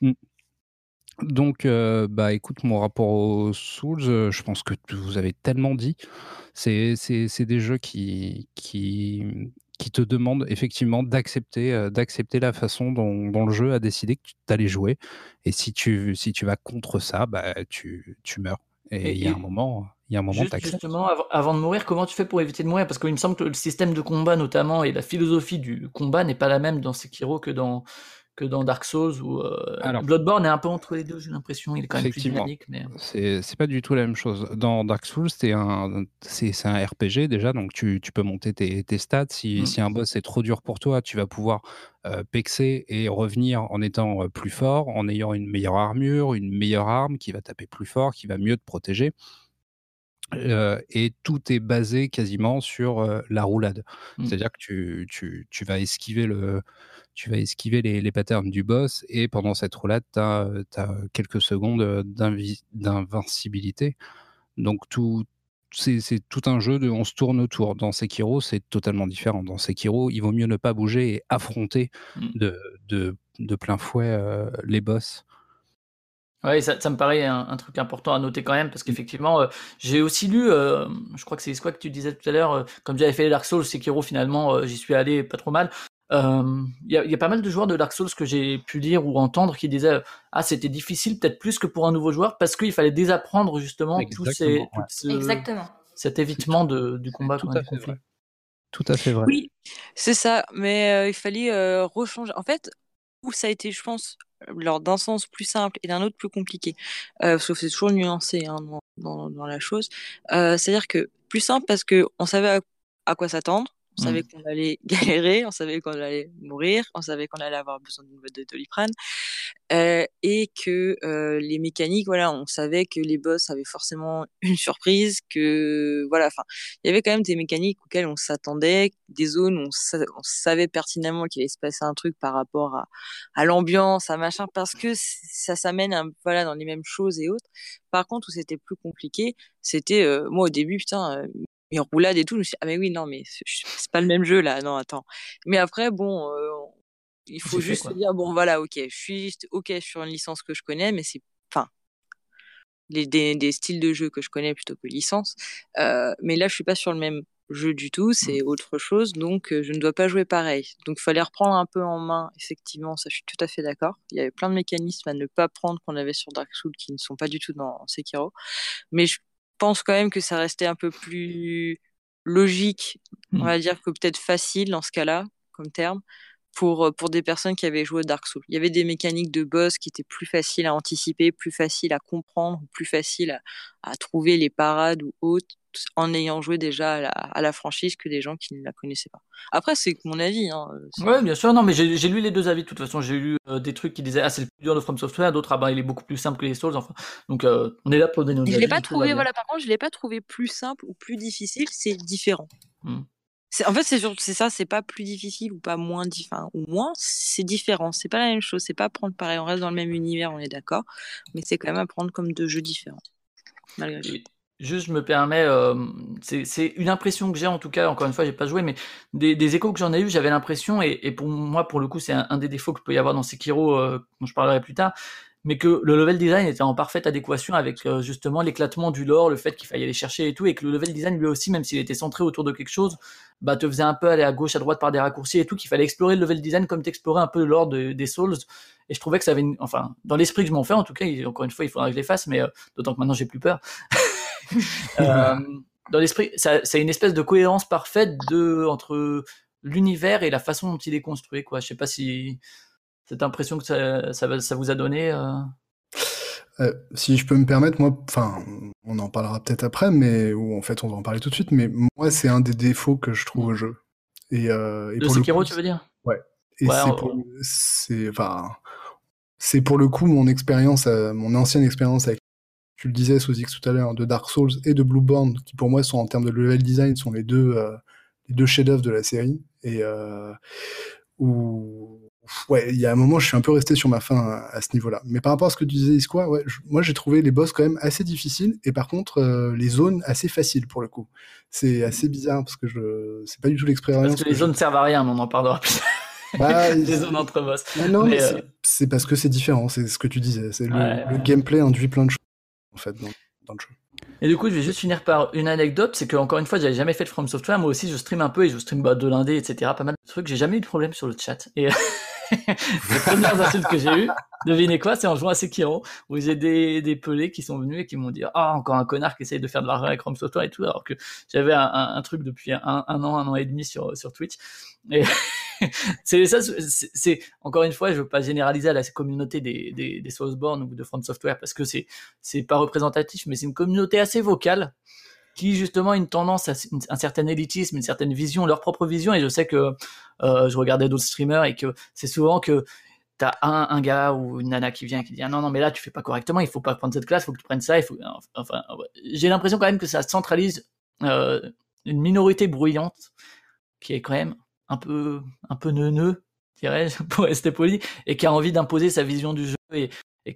Mmh. Donc, bah, écoute, mon rapport aux Souls, je pense que vous avez tellement dit. C'est, c'est, c'est des jeux qui, qui, qui te demande effectivement d'accepter euh, d'accepter la façon dont, le jeu a décidé que tu allais jouer. Et si tu, si tu vas contre ça, bah, tu, tu meurs. Et il y a un moment, il y a un moment, Justement, avant, de mourir, comment tu fais pour éviter de mourir? Parce qu'il me semble que le système de combat, notamment, et la philosophie du combat n'est pas la même dans Sekiro que dans, que dans Dark Souls ou euh, Bloodborne est un peu entre les deux, j'ai l'impression. Il est quand même plus dynamique. Mais... C'est, c'est pas du tout la même chose. Dans Dark Souls, c'est un, RPG déjà, donc tu, tu peux monter tes, tes stats. Si, mm. si, un boss est trop dur pour toi, tu vas pouvoir euh, pexer et revenir en étant euh, plus fort, en ayant une meilleure armure, une meilleure arme qui va taper plus fort, qui va mieux te protéger. Euh, et tout est basé quasiment sur euh, la roulade. Mm. C'est-à-dire que tu, tu, tu, vas esquiver le, tu vas esquiver les, les, patterns du boss et pendant cette roulade, tu as, quelques secondes d'invincibilité. Donc tout, c'est, tout un jeu de on se tourne autour. Dans Sekiro, c'est totalement différent. Dans Sekiro, il vaut mieux ne pas bouger et affronter mmh. de, de, de, plein fouet euh, les boss. Oui, ça, ça, me paraît un, truc important à noter quand même, parce qu'effectivement, euh, j'ai aussi lu, euh, je crois que c'est quoi que tu disais tout à l'heure, comme j'avais fait Dark Souls, Sekiro, finalement, j'y suis allé pas trop mal. Il y, y, a pas mal de joueurs de Dark Souls que j'ai pu lire ou entendre qui disaient ah c'était difficile peut-être plus que pour un nouveau joueur parce qu'il fallait désapprendre justement tout ces, Exactement. cet évitement de, du combat tout, à fait vrai. tout à fait vrai. Oui, c'est ça, mais euh, il fallait euh, rechanger. En fait, où ça a été, je pense, lors d'un sens plus simple et d'un autre plus compliqué, euh, sauf c'est toujours nuancé hein, dans, dans, dans, la chose. Euh, C'est-à-dire que plus simple parce que on savait à quoi s'attendre on savait mmh. qu'on allait galérer, on savait qu'on allait mourir, on savait qu'on allait avoir besoin d'une de doliprane, euh, et que euh, les mécaniques, voilà, on savait que les boss avaient forcément une surprise, que voilà, enfin, il y avait quand même des mécaniques auxquelles on s'attendait, des zones où on, on savait pertinemment qu'il allait se passer un truc par rapport à, à l'ambiance, à machin, parce que ça s'amène, voilà, dans les mêmes choses et autres. Par contre, où c'était plus compliqué, c'était euh, moi au début, putain, euh, et roulade et tout, je me suis dit, ah mais oui, non, mais c'est pas le même jeu là, non, attends. Mais après, bon, euh, il faut juste se dire, bon, voilà, ok, je suis ok sur une licence que je connais, mais c'est, enfin, des, des, styles de jeu que je connais plutôt que licence. Euh, mais là, je suis pas sur le même jeu du tout, c'est mmh. autre chose, donc euh, je ne dois pas jouer pareil. Donc il fallait reprendre un peu en main, effectivement, ça je suis tout à fait d'accord. Il y avait plein de mécanismes à ne pas prendre qu'on avait sur Dark Souls qui ne sont pas du tout dans Sekiro. Mais je pense quand même que ça restait un peu plus logique, on mmh. va dire que peut-être facile dans ce cas-là, comme terme, pour, pour des personnes qui avaient joué Dark Souls. Il y avait des mécaniques de boss qui étaient plus faciles à anticiper, plus faciles à comprendre, plus faciles à, à trouver les parades ou autres en ayant joué déjà à la, franchise que des gens qui ne la connaissaient pas. Après, c'est mon avis. Hein, ouais, bien sûr. Non, mais j'ai lu les deux avis. De toute façon, j'ai lu euh, des trucs qui disaient ah c'est le plus dur de From Software, d'autres ah ben il est beaucoup plus simple que les Souls. Enfin, donc euh, on est là pour donner nos Je l'ai pas trouvé. Voilà, par contre, je l'ai pas trouvé plus simple ou plus difficile. C'est différent. Hmm. En fait, c'est c'est ça, c'est pas plus difficile ou pas moins difficile, ou moins, c'est différent. C'est pas la même chose. C'est pas prendre pareil. On reste dans le même univers, on est d'accord, mais c'est quand même à prendre comme deux jeux différents. Malgré tout. Juste, je me permets, euh, c'est une impression que j'ai en tout cas, encore une fois, j'ai pas joué, mais des, des échos que j'en ai eu, j'avais l'impression, et, et, pour moi, pour le coup, c'est un, des défauts que peut y avoir dans Sekiro, euh, dont je parlerai plus tard, mais que le level design était en parfaite adéquation avec euh, justement l'éclatement du lore, le fait qu'il fallait aller chercher et tout, et que le level design lui aussi, même s'il était centré autour de quelque chose, bah te faisait un peu aller à gauche, à droite par des raccourcis et tout, qu'il fallait explorer le level design comme t'explorais un peu le lore des Souls. Et je trouvais que ça avait, une, enfin, dans l'esprit que je m'en fais, en tout cas, encore une fois, il faudra que je les fasse, mais euh, d'autant que maintenant j'ai plus peur. Euh, dans l'esprit, c'est une espèce de cohérence parfaite de entre l'univers et la façon dont il est construit. Quoi. Je sais pas si cette impression que ça, ça, ça vous a donné. Euh... Euh, si je peux me permettre, moi, enfin, on en parlera peut-être après, mais ou en fait, on va en parler tout de suite. Mais moi, c'est un des défauts que je trouve au jeu. Et, euh, et de Sekiro, tu veux dire? Ouais. Et c'est pour, enfin, c'est pour le coup mon expérience, euh, mon ancienne expérience avec tu le disais sous X tout à l'heure, de Dark Souls et de Blueborn, qui pour moi sont en termes de level design sont les deux les deux chefs-d'œuvre de la série et où ouais, il y a un moment, je suis un peu resté sur ma fin à, ce niveau-là. Mais par rapport à ce que tu disais, Isqua, ouais, moi j'ai trouvé les boss quand même assez difficiles et par contre euh, les zones assez faciles pour le coup. C'est assez bizarre parce que je, c'est pas du tout l'expérience. Parce que les zones servent à rien, mais on en parlera plus. Bah, les zones entre boss. non, mais, euh, c'est parce que c'est différent, c'est ce que tu disais. C'est le, gameplay induit plein de choses fait dans, le jeu. Et du coup, je vais juste finir par une anecdote, c'est que encore une fois, j'avais jamais fait de From Software. Moi aussi, je stream un peu et je stream bah, de l'indé, etc. Pas mal de trucs. J'ai jamais eu de problème sur le chat. Et les premières insultes que j'ai eues, devinez quoi, c'est en jouant à Sekiro, où j'ai des, des pelés qui sont venus et qui m'ont dit, ah, encore un connard qui essaye de faire de l'argent avec From Software et tout, alors que j'avais un, truc depuis un, un, an, un an et demi sur, sur Twitch. Et c'est ça, c'est, encore une fois, je veux pas généraliser à la communauté des, des, Soulsborne ou de From Software parce que c'est, c'est pas représentatif, mais c'est une communauté assez vocale qui justement une tendance à un certain élitisme, une certaine vision, leur propre vision. Et je sais que euh, je regardais d'autres streamers et que c'est souvent que t'as un, un gars ou une nana qui vient et qui dit ah non non mais là tu fais pas correctement, il faut pas prendre cette classe, il faut que tu prennes ça. Enfin j'ai l'impression quand même que ça centralise euh, une minorité bruyante qui est quand même un peu un peu neuneux, dirais pour rester poli, et qui a envie d'imposer sa vision du jeu et,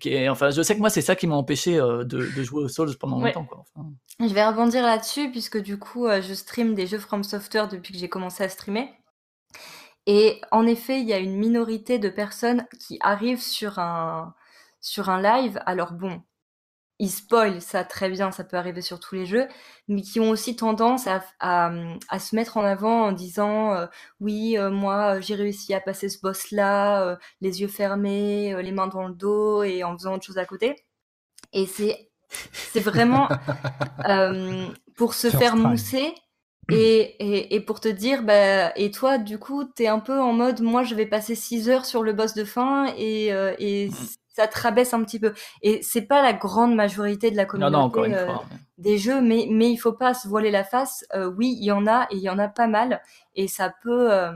et enfin, je sais que moi, c'est ça qui m'a empêché euh, de, jouer aux Souls pendant longtemps. Quoi. Je vais rebondir là-dessus, puisque du coup, euh, je stream des jeux From Software depuis que j'ai commencé à streamer. Et en effet, il y a une minorité de personnes qui arrivent sur un, sur un live. Alors bon, ils spoilent ça très bien, ça peut arriver sur tous les jeux, mais qui ont aussi tendance à, à, se mettre en avant en disant euh, oui, euh, moi j'ai réussi à passer ce boss-là, euh, les yeux fermés, les mains dans le dos et en faisant autre chose à côté. Et c'est c'est vraiment pour se faire mousser. Et, et, et, pour te dire, bah, et toi, du coup, t'es un peu en mode, moi, je vais passer 6 heures sur le boss de fin et, et mm ça te rabaisse un petit peu. Et c'est pas la grande majorité de la communauté euh, des jeux, mais mais il faut pas se voiler la face. Euh, oui, il y en a et il y en a pas mal, et ça peut. Euh,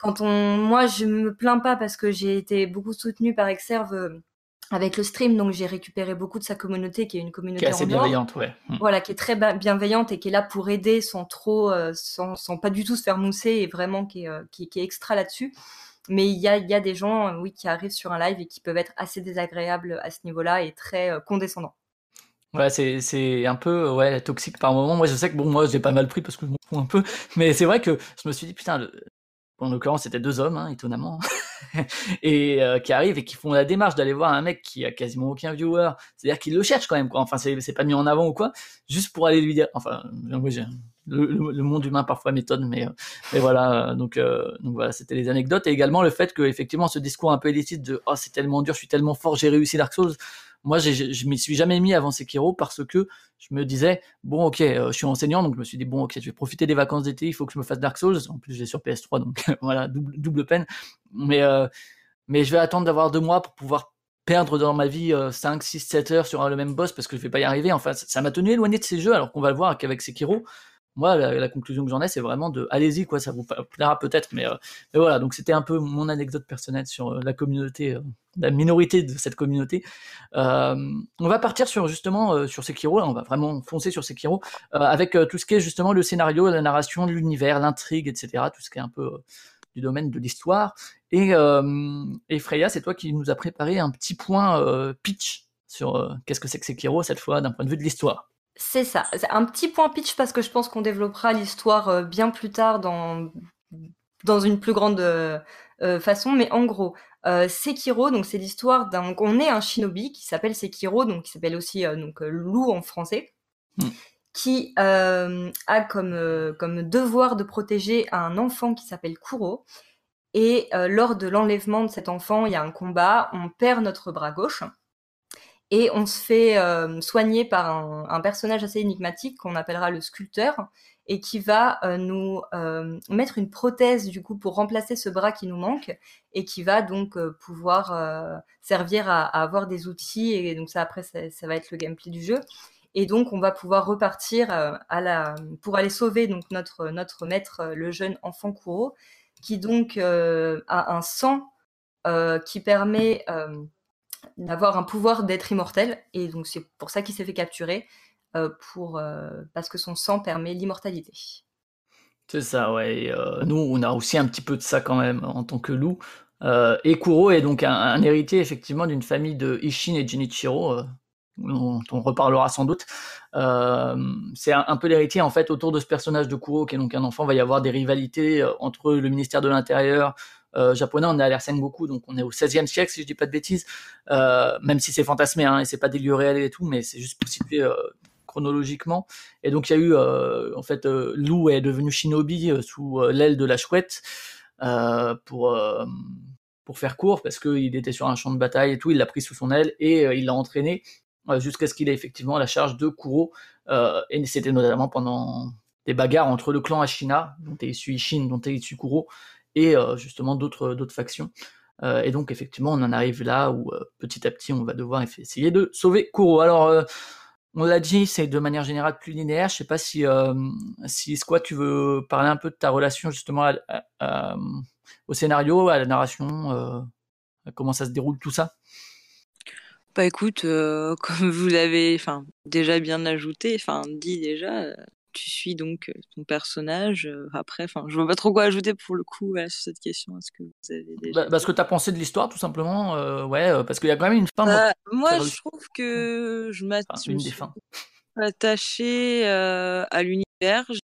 quand on, moi, je me plains pas parce que j'ai été beaucoup soutenue par Exerve avec le stream, donc j'ai récupéré beaucoup de sa communauté, qui est une communauté qui est assez bienveillante, ouais. Hmm. Voilà, qui est très bienveillante et qui est là pour aider sans trop, sans, sans, pas du tout se faire mousser et vraiment qui est, qui, qui est extra là-dessus. Mais il y a, des gens, oui, qui arrivent sur un live et qui peuvent être assez désagréables à ce niveau-là et très euh, condescendants. Ouais, c'est, c'est un peu ouais, toxique par moment. Moi, je sais que bon, moi, j'ai pas mal pris parce que je m'en fous un peu. Mais c'est vrai que je me suis dit, putain, en l'occurrence, c'était deux hommes, hein, étonnamment, et euh, qui arrivent et qui font la démarche d'aller voir un mec qui a quasiment aucun viewer. C'est-à-dire qu'ils le cherchent quand même, quoi. Enfin, c'est, pas mis en avant ou quoi, juste pour aller lui dire. Enfin, j'ai le, monde humain parfois m'étonne, mais, euh, mais voilà. Euh, donc, euh, donc voilà, c'était les anecdotes et également le fait que effectivement ce discours un peu élitiste de oh c'est tellement dur, je suis tellement fort, j'ai réussi Dark Souls. Moi, je m'y suis jamais mis avant Sekiro parce que je me disais bon ok, je suis enseignant donc je me suis dit bon ok, je vais profiter des vacances d'été, il faut que je me fasse Dark Souls. En plus, j'ai sur PS3 donc voilà double, double peine. Mais mais je vais attendre d'avoir deux mois pour pouvoir perdre dans ma vie 5, 6, 7 heures sur le même boss parce que je vais pas y arriver. Enfin, ça m'a tenu éloigné de ces jeux alors qu'on va le voir qu'avec Sekiro, moi, la, conclusion que j'en ai, c'est vraiment de allez-y, quoi, ça vous plaira peut-être, mais, euh, voilà, donc c'était un peu mon anecdote personnelle sur euh, la communauté, euh, la minorité de cette communauté. on va partir sur justement sur Sekiro, on va vraiment foncer sur Sekiro, avec tout ce qui est justement le scénario, la narration, l'univers, l'intrigue, etc., tout ce qui est un peu du domaine de l'histoire. Et, et Freya, c'est toi qui nous a préparé un petit point pitch sur qu'est-ce que c'est que Sekiro cette fois d'un point de vue de l'histoire. C'est ça. C'est un petit point pitch parce que je pense qu'on développera l'histoire euh, bien plus tard dans, dans une plus grande euh, euh, façon. Mais en gros, Sekiro, donc c'est l'histoire d'un. On est un shinobi qui s'appelle Sekiro, donc qui s'appelle aussi donc loup en français, hmm. qui a comme comme devoir de protéger un enfant qui s'appelle Kuro. Et lors de l'enlèvement de cet enfant, il y a un combat, on perd notre bras gauche et on se fait euh, soigner par un, personnage assez énigmatique qu'on appellera le sculpteur et qui va euh, nous euh, mettre une prothèse du coup pour remplacer ce bras qui nous manque et qui va donc pouvoir servir à, avoir des outils et donc ça après ça, va être le gameplay du jeu. Et donc on va pouvoir repartir à la pour aller sauver donc notre notre maître le jeune enfant Kuro qui donc a un sang qui permet d'avoir un pouvoir d'être immortel. Et donc c'est pour ça qu'il s'est fait capturer, pour, parce que son sang permet l'immortalité. C'est ça, ouais. nous, on a aussi un petit peu de ça quand même en tant que loup. et Kuro est donc un, héritier effectivement d'une famille de Ishin et Jinichiro, dont on reparlera sans doute. c'est un, peu l'héritier en fait autour de ce personnage de Kuro qui est donc un enfant. Il va y avoir des rivalités entre le ministère de l'Intérieur, euh, japonais, on est à l'ère Sengoku, donc on est au 16e siècle, si je dis pas de bêtises, euh, même si c'est fantasmé, hein, et c'est pas des lieux réels et tout, mais c'est juste pour situer euh, chronologiquement. Et donc il y a eu, en fait, Lou est devenu shinobi sous l'aile de la chouette pour pour faire court, parce qu'il était sur un champ de bataille et tout, il l'a pris sous son aile et il l'a entraîné jusqu'à ce qu'il ait effectivement la charge de Kuro. et c'était notamment pendant des bagarres entre le clan Ashina, dont est issu Ishin, dont est issu Kuro, et euh, justement d'autres d'autres factions. Euh, et donc effectivement, on en arrive là où euh, petit à petit, on va devoir essayer de sauver Kuro. Alors on l'a dit, c'est de manière générale plus linéaire. Je sais pas si, euh, si Squat, tu veux parler un peu de ta relation justement au scénario, à la narration, comment ça se déroule tout ça? Bah écoute, comme vous l'avez, enfin déjà bien ajouté, enfin dit déjà, tu suis donc ton personnage. après, enfin, je vois pas trop quoi ajouter pour le coup sur cette question. Est-ce que vous avez déjà... bah, Parce que tu as pensé de l'histoire, tout simplement. ouais, parce qu'il y a quand même une fin. Bah, moi, je trouve que je m'attache à l'univers. J'ai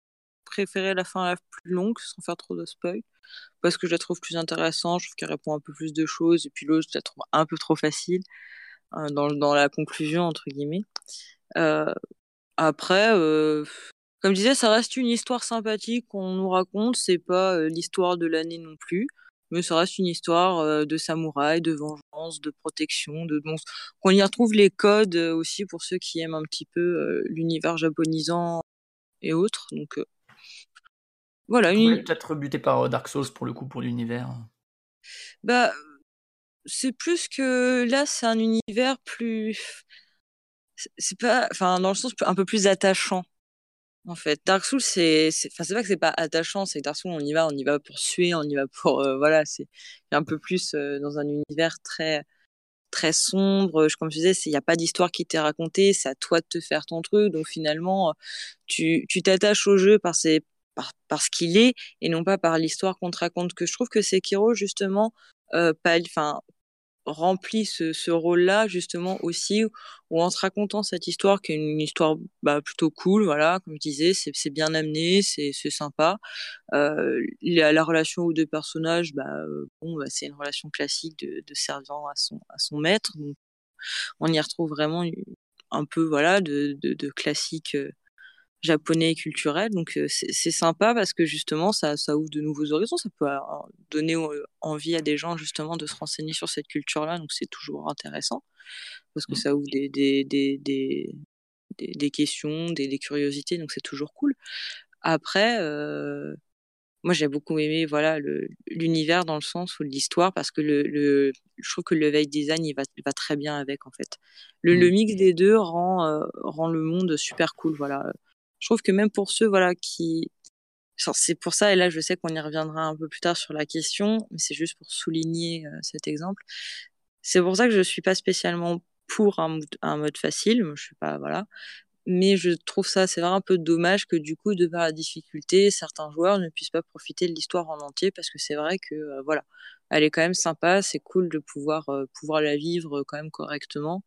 préféré la fin la plus longue, sans faire trop de spoil. Parce que je la trouve plus intéressante, je trouve qu'elle répond un peu plus de choses. Et puis l'autre, je la trouve un peu trop facile hein, dans, dans la conclusion, entre guillemets. après, comme je disais, ça reste une histoire sympathique qu'on nous raconte. C'est pas euh, l'histoire de l'année non plus, mais ça reste une histoire euh, de samouraï, de vengeance, de protection, de monstres. On y retrouve les codes euh, aussi pour ceux qui aiment un petit peu l'univers japonisant et autres. Donc voilà. Une... Peut-être rebuté par Dark Souls pour le coup pour l'univers. Bah c'est plus que là c'est un univers plus c'est pas enfin dans le sens un peu plus attachant en fait. Dark Souls, c'est, enfin, c'est pas que c'est pas attachant, c'est Dark Souls, on y va, on y va pour suer, on y va pour, euh, voilà, c'est un peu plus euh, dans un univers très, très sombre. Comme je disais, il n'y a pas d'histoire qui t'est racontée, c'est à toi de te faire ton truc. Donc finalement, tu, tu t'attaches au jeu par ses, par, parce qu'il est et non pas par l'histoire qu'on te raconte. Que je trouve que Sekiro, justement, euh, pas, enfin, remplit ce, ce rôle-là justement aussi, où en te racontant cette histoire qui est une histoire bah, plutôt cool, voilà, comme je disais, c'est bien amené, c'est sympa. Euh, la, la relation aux deux personnages, bah, euh, bon, bah, c'est une relation classique de, de servant à son, à son maître. Donc, on y retrouve vraiment un peu voilà de, de, de classique euh, japonais et culturel. Donc euh, c'est sympa parce que justement ça, ça ouvre de nouveaux horizons, ça peut euh, donner euh, envie à des gens justement de se renseigner sur cette culture-là. Donc c'est toujours intéressant parce que mmh. ça ouvre des, des, des, des, des questions, des, curiosités. Donc c'est toujours cool. Après, euh, moi j'ai beaucoup aimé voilà l'univers dans le sens où l'histoire parce que le, le, je trouve que le level design il va, il va très bien avec en fait. Le, le mmh. mix des deux rend rend le monde super cool voilà je trouve que même pour ceux voilà qui c'est pour ça et là je sais qu'on y reviendra un peu plus tard sur la question mais c'est juste pour souligner euh, cet exemple. C'est pour ça que je suis pas spécialement pour un, un mode facile je suis pas voilà. Mais je trouve ça c'est vraiment un peu dommage que du coup de par la difficulté certains joueurs ne puissent pas profiter de l'histoire en entier parce que c'est vrai que euh, voilà elle est quand même sympa c'est cool de pouvoir euh, pouvoir la vivre quand même correctement.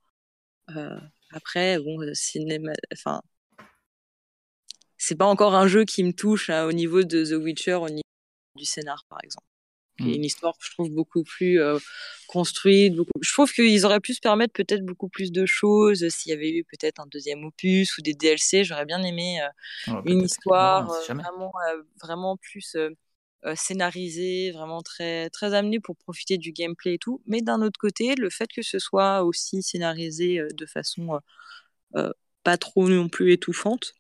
Après bon cinéma enfin c'est pas encore un jeu qui me touche hein, au niveau de The Witcher, au niveau du scénar, par exemple. Mmh. une histoire que je trouve beaucoup plus euh, construite. Beaucoup... Je trouve qu'ils auraient pu se permettre peut-être beaucoup plus de choses s'il y avait eu peut-être un deuxième opus ou des DLC. J'aurais bien aimé euh, une histoire euh, vraiment, vraiment plus scénarisée, vraiment très, très amenée pour profiter du gameplay et tout. Mais d'un autre côté, le fait que ce soit aussi scénarisé de façon pas trop non plus étouffante,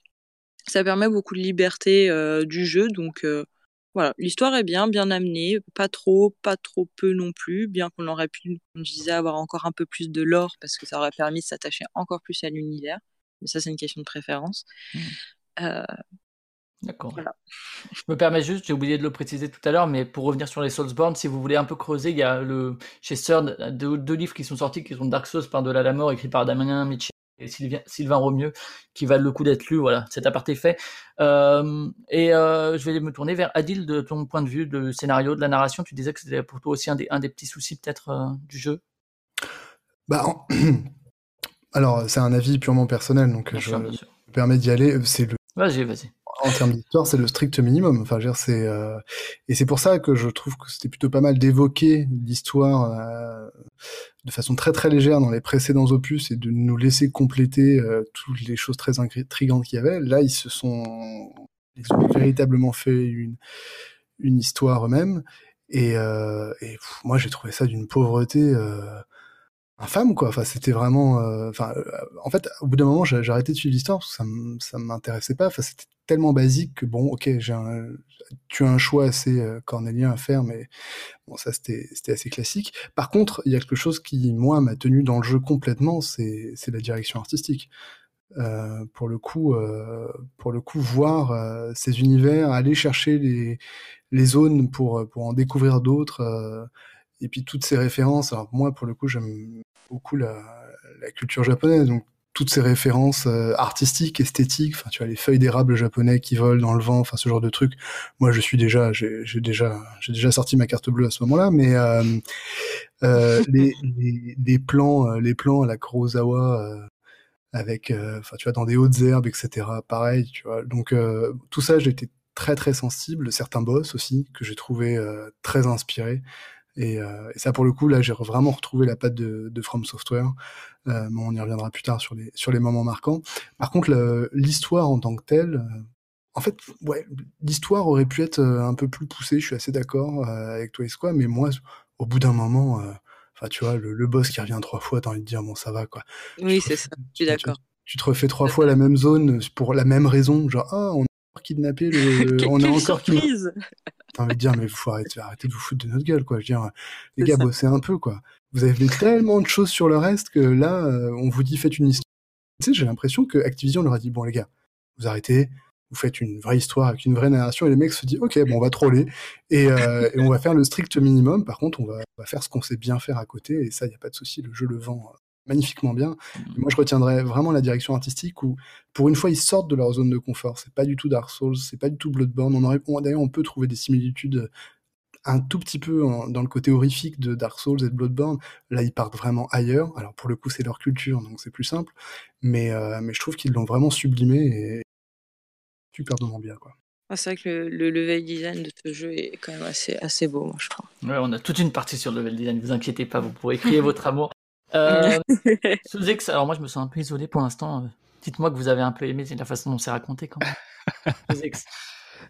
ça permet beaucoup de liberté euh, du jeu, donc euh, voilà, l'histoire est bien, bien amenée, pas trop, pas trop peu non plus, bien qu'on aurait pu, comme je disais, avoir encore un peu plus de lore parce que ça aurait permis de s'attacher encore plus à l'univers. Mais ça, c'est une question de préférence. Mmh. Euh, D'accord. Je me permets juste, j'ai oublié de le préciser tout à l'heure, mais pour revenir sur les Soulsborne, si vous voulez un peu creuser, il y a le, chez CERN deux, livres qui sont sortis qui sont Dark Souls par de la mort, écrit par Damien Mitchell et Sylvain, Sylvain Romieux, qui valent le coup d'être lu. Voilà, cet aparté fait. Euh, et euh, je vais me tourner vers Adil, de ton point de vue de scénario, de la narration. Tu disais que c'était pour toi aussi un des, un des petits soucis peut-être euh, du jeu? Bah, alors c'est un avis purement personnel, donc je me permets d'y aller. C'est le. Vas-y, vas-y en termes d'histoire, c'est le strict minimum. Enfin, c'est euh, et c'est pour ça que je trouve que c'était plutôt pas mal d'évoquer l'histoire euh, de façon très très légère dans les précédents opus et de nous laisser compléter euh, toutes les choses très intrigantes qu'il y avait. Là, ils se sont ils ont véritablement fait une une histoire eux-mêmes et, et moi j'ai trouvé ça d'une pauvreté infâme quoi? Enfin c'était vraiment enfin en fait au bout d'un moment j'ai arrêté de suivre l'histoire parce que ça m'intéressait pas enfin c'était tellement basique que bon, ok, j'ai un, tu as un choix assez euh, cornélien à faire, mais bon, ça c'était assez classique. Par contre, il y a quelque chose qui, moi, m'a tenu dans le jeu complètement, c'est la direction artistique. Euh, pour le coup, euh, pour le coup, voir euh, ces univers, aller chercher les, les zones pour pour en découvrir d'autres, euh, et puis toutes ces références. Alors moi, pour le coup, j'aime beaucoup la, la culture japonaise, donc toutes ces références euh, artistiques, esthétiques, enfin tu vois les feuilles d'érable japonais qui volent dans le vent, enfin ce genre de trucs. Moi je suis déjà, j'ai déjà, j'ai déjà sorti ma carte bleue à ce moment-là, mais euh, euh, les, les, les, plans, les plans à la Kurosawa avec, enfin tu vois dans des hautes herbes, etc. Pareil, tu vois. Donc tout ça, été très très sensible. Certains boss aussi que j'ai trouvé très inspirés. Et, euh, et, ça, pour le coup, là, j'ai vraiment retrouvé la patte de, de From Software. Euh, on y reviendra plus tard sur les, sur les moments marquants. Par contre, l'histoire en tant que telle, euh, en fait, ouais, l'histoire aurait pu être euh, un peu plus poussée, je suis assez d'accord avec toi et quoi, mais moi, au bout d'un moment, enfin, tu vois, le, boss qui revient trois fois, t'as envie de dire, bon, ça va, quoi. Oui, c'est ça, je suis d'accord. Tu, te refais trois fois la même zone pour la même raison, genre, ah, on a kidnappé le, on a encore surprise t'as envie de dire, mais faut arrêter, arrêter de vous foutre de notre gueule, quoi. Je veux dire, les gars, bossez un peu, quoi. Vous avez fait tellement de choses sur le reste que là, euh, on vous dit, faites une histoire. Tu sais, j'ai l'impression que Activision leur a dit, bon, les gars, vous arrêtez, vous faites une vraie histoire avec une vraie narration, et les mecs se disent, ok, bon, on va troller, et, euh, et on va faire le strict minimum. Par contre, on va, on va faire ce qu'on sait bien faire à côté, et ça, il n'y a pas de souci, le jeu le vend magnifiquement bien. Mmh. moi, je retiendrai vraiment la direction artistique où, pour une fois, ils sortent de leur zone de confort. C'est pas du tout Dark Souls, c'est pas du tout Bloodborne. On aurait, d'ailleurs, on peut trouver des similitudes un tout petit peu dans le côté horrifique de Dark Souls et de Bloodborne. Là, ils partent vraiment ailleurs. Alors, pour le coup, c'est leur culture, donc c'est plus simple. Mais, euh, mais je trouve qu'ils l'ont vraiment sublimé et superbement bien, quoi. Ah, c'est vrai que le, level design de ce jeu est quand même assez, assez beau, moi, je trouve. Ouais, on a toute une partie sur le level design, ne vous inquiétez pas, vous pourrez crier votre amour. Euh, alors moi je me sens un peu isolé pour l'instant. Euh, dites-moi que vous avez un peu aimé la façon dont c'est raconté quand même.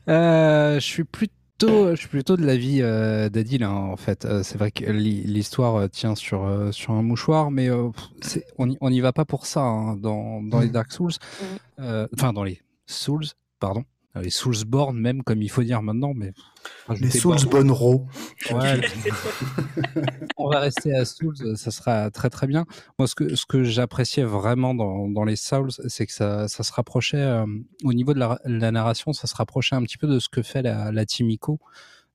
euh, je suis plutôt, je suis plutôt de l'avis euh, d'Adil hein, en fait. Euh, c'est vrai que l'histoire tient sur sur un mouchoir, mais on n'y on va pas pour ça hein, dans dans les mm. Dark Souls. Mm. Enfin dans les Souls, pardon les Soulsborne même comme il faut dire maintenant mais les Soulsborne raw ouais, on va rester à Souls ça sera très très bien. Moi ce que ce que j'appréciais vraiment dans, dans les Souls c'est que ça, ça se rapprochait euh, au niveau de la, la, narration ça se rapprochait un petit peu de ce que fait la, la team Ico.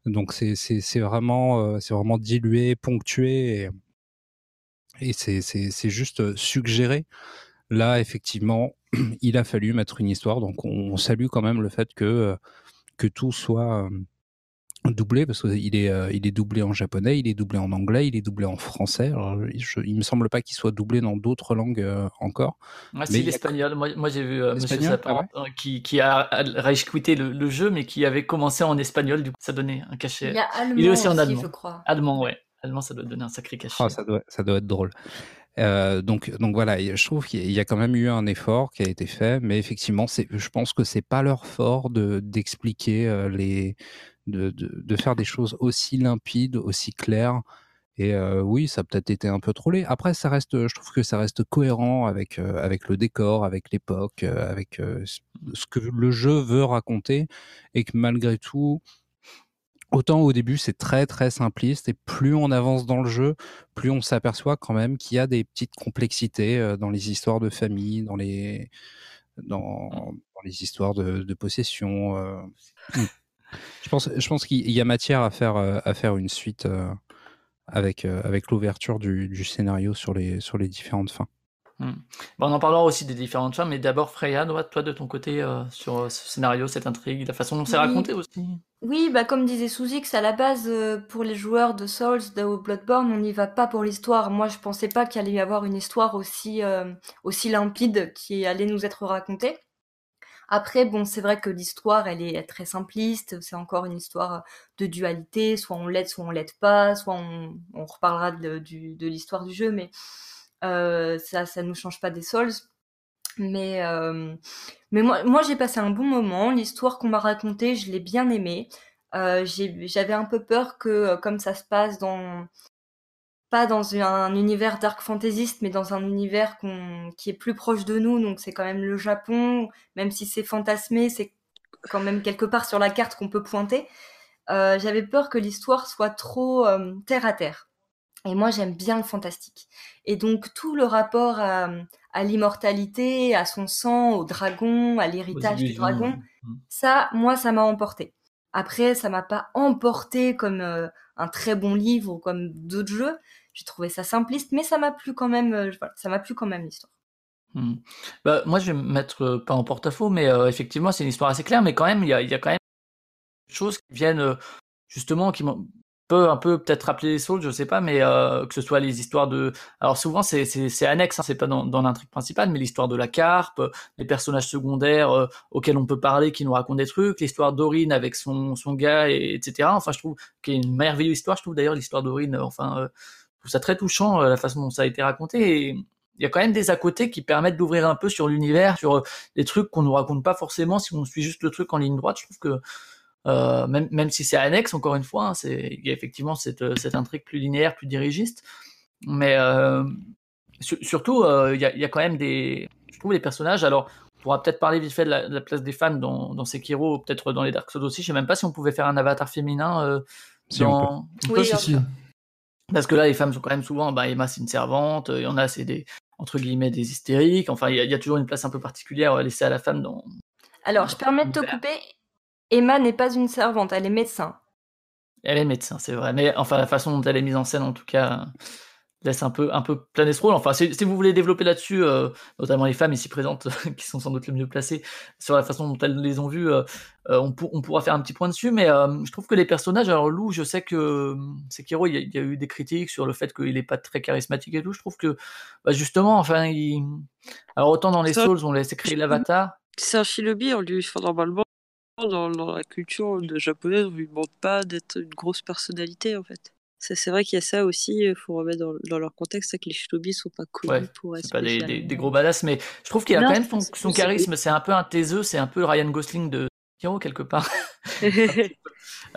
Donc c'est c'est vraiment euh, c'est vraiment dilué ponctué et, et c'est juste suggéré là effectivement il a fallu mettre une histoire. Donc on, salue quand même le fait que, euh, que tout soit euh, doublé, parce qu'il est, euh, il est doublé en japonais, il est doublé en anglais, il est doublé en français. Alors, je, il me semble pas qu'il soit doublé dans d'autres langues encore. Ah, c'est l'espagnol. Moi, moi j'ai vu Monsieur Sapin ah qui, qui, a rage quitté le, jeu, mais qui avait commencé en espagnol. Du coup, ça donnait un cachet. Il, allemand il est aussi en allemand. je crois. Allemand, ouais. Allemand, ça doit donner un sacré cachet. Ah, ça, doit, ça doit être drôle. Euh, donc, donc voilà, je trouve qu'il y a quand même eu un effort qui a été fait, mais effectivement, je pense que c'est pas leur fort de d'expliquer euh, les, de, de, faire des choses aussi limpides, aussi claires. Et euh, oui, ça a peut-être été un peu trollé. Après, ça reste, je trouve que ça reste cohérent avec avec le décor, avec l'époque, avec ce que le jeu veut raconter, et que malgré tout, Autant au début c'est très très simpliste et plus on avance dans le jeu, plus on s'aperçoit quand même qu'il y a des petites complexités euh, dans les histoires de famille, dans les dans, les histoires de, possession. Hmm. je pense, je pense qu'il y a matière à faire, à faire une suite avec, avec l'ouverture du, du, scénario sur les, sur les différentes fins. Hmm. on en parlera aussi des différentes femmes, mais d'abord Freya, toi de ton côté, euh, sur euh, ce scénario, cette intrigue, la façon dont c'est raconté aussi. Oui, bah comme disait Sous-X, à la base, euh, pour les joueurs de Souls, de Bloodborne, on n'y va pas pour l'histoire. Moi, je pensais pas qu'il allait y avoir une histoire aussi, aussi limpide qui allait nous être racontée. Après, bon, c'est vrai que l'histoire, elle est très simpliste. C'est encore une histoire de dualité. Soit on l'aide, soit on l'aide pas. Soit on, on reparlera de, de l'histoire du jeu, mais euh, ça, ça nous change pas des Souls. Mais, euh, mais moi, moi j'ai passé un bon moment. L'histoire qu'on m'a racontée, je l'ai bien aimée. Euh, j'avais un peu peur que, comme ça se passe dans pas dans un univers dark fantaisiste, mais dans un univers qui est plus proche de nous. Donc c'est quand même le Japon, même si c'est fantasmé, c'est quand même quelque part sur la carte qu'on peut pointer. J'avais peur que l'histoire soit trop terre à terre. Et moi, j'aime bien le fantastique. Et donc, tout le rapport à, l'immortalité, à son sang, au dragon, à l'héritage du dragon, mmh. ça, moi, ça m'a emporté. Après, ça m'a pas emporté comme euh, un très bon livre ou comme d'autres jeux. J'ai trouvé ça simpliste, mais ça m'a plu quand même. Euh, ça m'a plu quand même l'histoire. Mmh. Bah, moi, je vais me mettre euh, pas en porte-à-faux, mais effectivement, c'est une histoire assez claire. Mais quand même, il y a, y a, quand même des choses qui viennent justement qui m'ont un peu peut-être rappeler les Souls, je sais pas, mais euh, que ce soit les histoires de. Alors souvent c'est c'est annexe, hein, c'est pas dans, l'intrigue principale, mais l'histoire de la carpe, les personnages secondaires euh, auxquels on peut parler, qui nous racontent des trucs, l'histoire d'Aurine avec son son gars, et, etc. Enfin je trouve qu'il y a une merveilleuse histoire. Je trouve d'ailleurs l'histoire d'Aurine, euh, enfin je trouve ça très touchant la façon dont ça a été raconté. Et, il y a quand même des à côté qui permettent d'ouvrir un peu sur l'univers, sur des trucs qu'on nous raconte pas forcément si on suit juste le truc en ligne droite. Je trouve que euh, même, même si c'est annexe, encore une fois, hein, c'est il y a effectivement cette, euh, cette intrigue plus linéaire, plus dirigiste, mais euh, surtout il y, a, y, a, quand même des, je trouve les personnages. Alors, on pourra peut-être parler vite fait de la, place des femmes dans, dans Sekiro, peut-être dans les Dark Souls aussi. Je sais même pas si on pouvait faire un avatar féminin dans. oui, si, Parce que là, les femmes sont quand même souvent, bah, Emma c'est une servante, il y en a c'est des entre guillemets des hystériques. Enfin, il y, y, a toujours une place un peu particulière laissée à la femme dans. Alors, je permets de te couper. Emma n'est pas une servante, elle est médecin. Elle est médecin, c'est vrai. Mais enfin, la façon dont elle est mise en scène, en tout cas, laisse un peu, un peu planer ce rôle. Enfin, si, vous voulez développer là-dessus, euh, notamment les femmes ici présentes, qui sont sans doute les mieux placées, sur la façon dont elles les ont vues, euh, euh, on, pourra faire un petit point dessus. Mais je trouve que les personnages, alors Lou, je sais que Sekiro, il y, a, eu des critiques sur le fait qu'il n'est pas très charismatique et tout. Je trouve que, bah, justement, enfin, il... alors autant dans les Souls, on laisse créer l'avatar. C'est un shinobi, on lui fait normalement dans, la culture de japonaise, on lui demande pas d'être une grosse personnalité en fait. C'est vrai qu'il y a ça aussi, il faut remettre dans, leur contexte, c'est que les shinobi sont pas connus pour être. pas des, des, gros badass, mais je trouve qu'il a quand même son, charisme, c'est un peu un taiseux, c'est un peu Ryan Gosling de Hiro quelque part.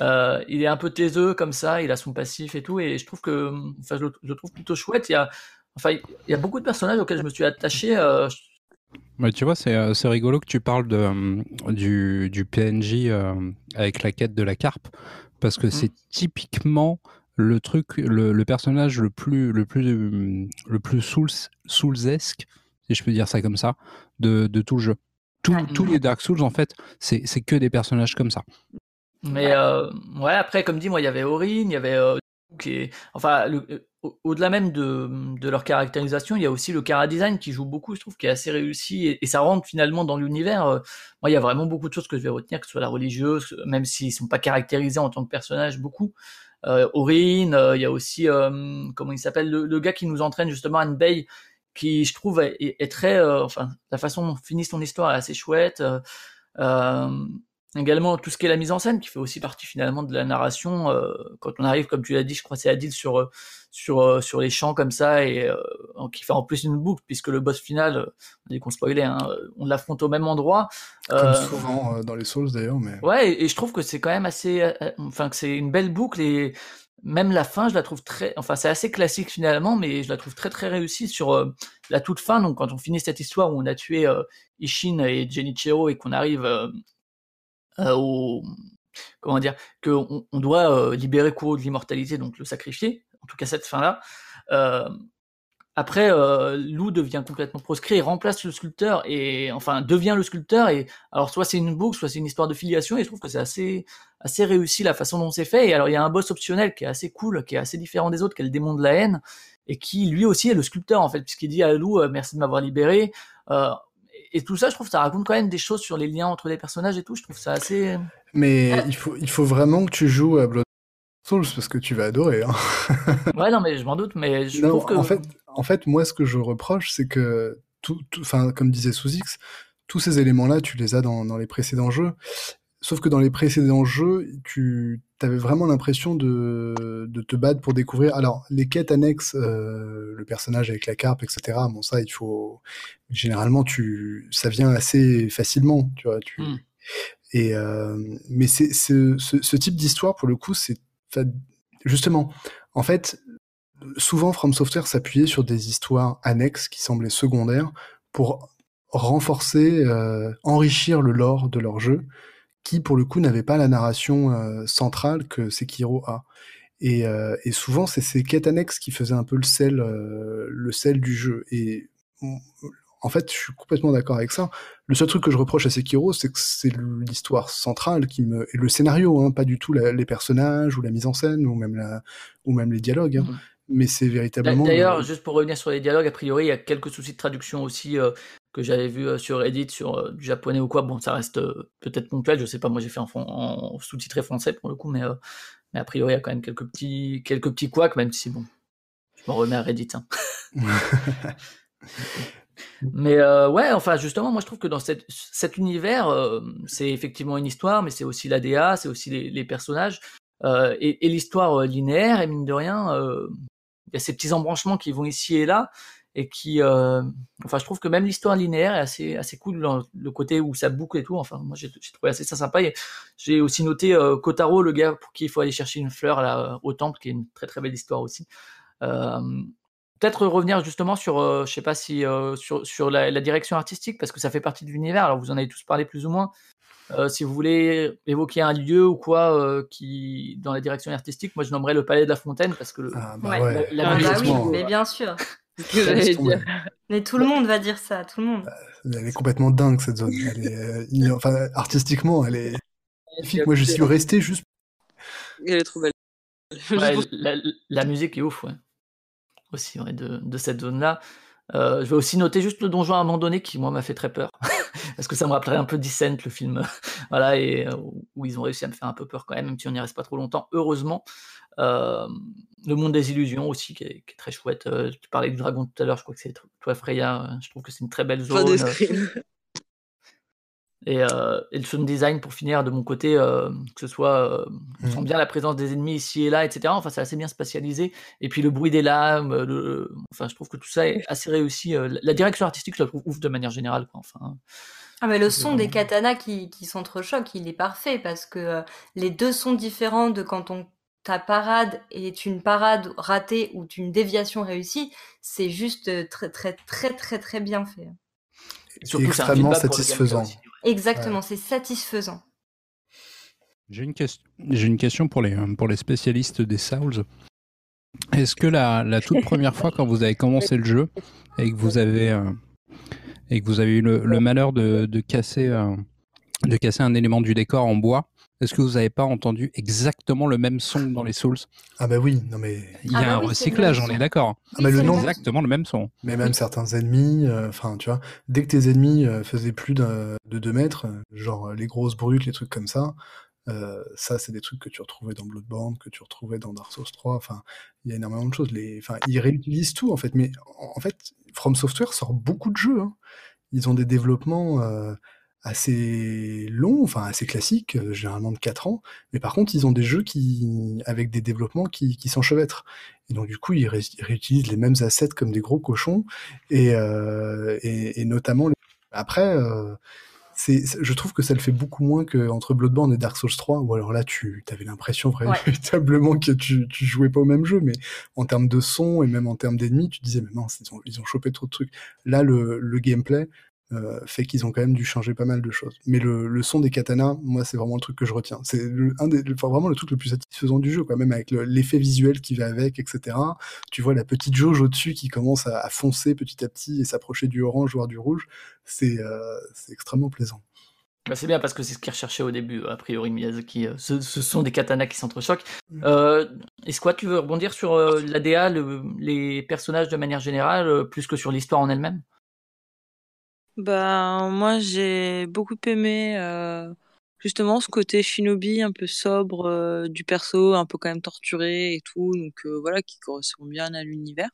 euh, il est un peu taiseux comme ça, il a son passif et tout, et je trouve que, enfin, je, le trouve plutôt chouette. Il y a, enfin, il y a beaucoup de personnages auxquels je me suis attaché. Euh, tu vois, euh, c'est rigolo que tu parles de, euh, du, du, PNJ euh, avec la quête de la carpe, parce que c'est mmh. typiquement le truc, le, le, personnage le plus, le plus, le plus souls, soulsesque, si je peux dire ça comme ça, de, de tout le jeu. Tous les Dark Souls, en fait, c'est que des personnages comme ça. Mais ouais, après, comme dit, moi, il y avait Aurine, il y avait enfin, le, au-delà même de, leur caractérisation, il y a aussi le cara design qui joue beaucoup, je trouve, qui est assez réussi et, ça rentre finalement dans l'univers. Euh, moi, il y a vraiment beaucoup de choses que je vais retenir, que ce soit la religieuse, même s'ils sont pas caractérisés en tant que personnage beaucoup. Euh, Aurine, euh, il y a aussi euh, comment il s'appelle le, gars qui nous entraîne justement Anne Bay, qui je trouve est, est très, enfin, la façon dont finit son histoire est assez chouette. Également tout ce qui est la mise en scène, qui fait aussi partie finalement de la narration. Euh, quand on arrive, comme tu l'as dit, je crois c'est Adil sur euh, sur euh, sur les champs comme ça et qui fait en plus une boucle puisque le boss final, dès qu'on spoilait, hein, on l'affronte au même endroit. Comme souvent dans les Souls d'ailleurs, mais. Ouais, et, je trouve que c'est quand même assez, enfin que c'est une belle boucle et même la fin, je la trouve très, enfin c'est assez classique finalement, mais je la trouve très très réussie sur la toute fin. Donc quand on finit cette histoire où on a tué Ishin et Genichiro et qu'on arrive euh, au comment dire que on, doit euh, libérer Kuro de l'immortalité, donc le sacrifier. En tout cas cette fin-là. Euh, après, euh, Lou devient complètement proscrit et remplace le sculpteur et enfin devient le sculpteur et alors soit c'est une boucle, soit c'est une histoire de filiation et je trouve que c'est assez assez réussi la façon dont c'est fait. Et alors il y a un boss optionnel qui est assez cool, qui est assez différent des autres, qui est le démon de la haine et qui lui aussi est le sculpteur en fait puisqu'il dit à Lou euh, merci de m'avoir libéré. Euh, et tout ça, je trouve, ça raconte quand même des choses sur les liens entre les personnages et tout. Je trouve ça assez. Mais il faut, il faut vraiment que tu joues à Blood Souls parce que tu vas adorer. Hein. ouais, non, mais je m'en doute, mais je trouve que. En fait, en fait, moi, ce que je reproche, c'est que, tout, enfin, comme disait Sous-X, tous ces éléments-là, tu les as dans, dans, les précédents jeux. Sauf que dans les précédents jeux, tu avais vraiment l'impression de, de, te battre pour découvrir. Alors, les quêtes annexes, euh, le personnage avec la carpe, etc. Bon, ça, il faut. Généralement, tu, ça vient assez facilement, tu vois. Tu... Hmm. Et euh, mais c'est ce, ce, type d'histoire, pour le coup, c'est justement, en fait, souvent From Software s'appuyait sur des histoires annexes qui semblaient secondaires pour renforcer, euh, enrichir le lore de leur jeu, qui pour le coup n'avait pas la narration euh, centrale que Sekiro a. Et, euh, et souvent c'est ces quêtes annexes qui faisaient un peu le sel, le sel du jeu. Et en fait, je suis complètement d'accord avec ça. Le seul truc que je reproche à Sekiro, c'est que c'est l'histoire centrale qui me et le scénario, hein, pas du tout les personnages ou la mise en scène ou même la ou même les dialogues. Hein. Mm. Mais c'est véritablement. D'ailleurs, juste pour revenir sur les dialogues, a priori, il y a quelques soucis de traduction aussi euh, que j'avais vu euh, sur Reddit, sur euh, du japonais ou quoi. Bon, ça reste peut-être ponctuel, je sais pas. Moi, j'ai fait en, en sous-titré français pour le coup, mais mais a priori, il y a quand même quelques petits quelques petits couacs, même si bon, je m'en remets à Reddit. Hein. Mais euh, ouais, enfin justement, moi je trouve que dans cette, cet univers, euh, c'est effectivement une histoire, mais c'est aussi l'ADA, c'est aussi les, les personnages euh, et, et l'histoire euh, linéaire. Et mine de rien, euh, il y a ces petits embranchements qui vont ici et là et qui, enfin, je trouve que même l'histoire linéaire est assez assez cool dans le côté où ça boucle et tout. Enfin, moi j'ai trouvé assez ça sympa. J'ai aussi noté Kotaro, le gars pour qui il faut aller chercher une fleur là, au temple, qui est une très très belle histoire aussi. Euh, peut-être revenir justement sur, euh, je sais pas si euh, sur, sur la, la, direction artistique parce que ça fait partie de l'univers. Alors vous en avez tous parlé plus ou moins. Euh, si vous voulez évoquer un lieu ou quoi euh, qui dans la direction artistique, moi je nommerais le Palais de la Fontaine parce que le, ah, bah ouais. la, ah, bah oui, mais bien sûr. Mais tout le monde va dire ça, tout le monde. Bah, elle est complètement dingue cette zone. Elle est, enfin, artistiquement, elle est magnifique. Moi, je suis resté juste. Elle est trop belle. Ouais, la, la, musique est ouf, ouais aussi de, de, cette zone-là. Euh, je vais aussi noter juste le donjon abandonné qui moi m'a fait très peur parce que ça me rappellerait un peu Descent le film voilà et euh, où ils ont réussi à me faire un peu peur quand même même si on n'y reste pas trop longtemps heureusement. Euh, le monde des illusions aussi qui est, qui est très chouette. Euh, tu parlais du dragon tout à l'heure je crois que c'est toi Freya je trouve que c'est une très belle zone et, euh, et, le sound design pour finir de mon côté, euh, que ce soit, euh, on sent mmh. bien la présence des ennemis ici et là, etc. Enfin, c'est assez bien spatialisé. Et puis le bruit des lames, le... enfin, je trouve que tout ça est assez réussi. Euh, la direction artistique, je la trouve ouf de manière générale. Quoi. Enfin, ah mais le son des katanas qui, qui s'entrechoquent, il est parfait parce que euh, les deux sont différents de quand on ta parade est une parade ratée ou une déviation réussie, c'est juste très très très très très bien fait. Surtout, extrêmement satisfaisant. Exactement, c'est satisfaisant. J'ai une, question, une question pour les, pour les spécialistes des Souls. Est-ce que la, la toute première fois quand vous avez commencé le jeu et que vous avez, euh, et que vous avez eu le, le malheur de, de, casser, euh, de casser un élément du décor en bois, est-ce que vous n'avez pas entendu exactement le même son dans les Souls? Ah bah oui, non mais il y a ah un bah oui, recyclage, on est d'accord. Ah bah le nom exactement le même son. Mais même certains ennemis, euh, enfin tu vois, dès que tes ennemis euh, faisaient plus de 2 mètres, euh, genre les grosses brutes, les trucs comme ça, euh, ça c'est des trucs que tu retrouvais dans Bloodborne, que tu retrouvais dans Dark Souls 3. Enfin, il y a énormément de choses. Les, enfin, ils réutilisent tout en fait. Mais en, en fait, From Software sort beaucoup de jeux. Hein. Ils ont des développements. Euh, assez long, enfin assez classique, euh, généralement de 4 ans, mais par contre ils ont des jeux qui avec des développements qui, qui s'enchevêtrent. Et donc du coup ils, ré ils, réutilisent les mêmes assets comme des gros cochons, et, euh, et, et notamment les... après, euh, c'est, je trouve que ça le fait beaucoup moins que entre Bloodborne et Dark Souls 3, ou alors là tu avais l'impression véritablement ouais. que tu, tu jouais pas au même jeu, mais en termes de son et même en termes d'ennemis, tu disais mais non, ils ont, ils ont chopé trop de trucs. Là le, le gameplay, euh, fait qu'ils ont quand même dû changer pas mal de choses. Mais le, le son des katanas, moi, c'est vraiment le truc que je retiens. C'est un des, enfin, vraiment le truc le plus satisfaisant du jeu, quoi. Même avec l'effet visuel qui va avec, etc. Tu vois la petite jauge au-dessus qui commence à, à, foncer petit à petit et s'approcher du orange voire du rouge. C'est euh, extrêmement plaisant. Bah c'est bien parce que c'est ce qu'il recherchait au début, a priori Miyazaki. Euh, ce, ce sont des katanas qui s'entrechoquent. Mm. Euh, Est-ce que tu veux rebondir sur l'ADA, les personnages de manière générale, plus que sur l'histoire en elle-même? Bah moi j'ai beaucoup aimé justement ce côté shinobi un peu sobre du perso, un peu quand même torturé et tout, donc voilà qui correspond bien à l'univers.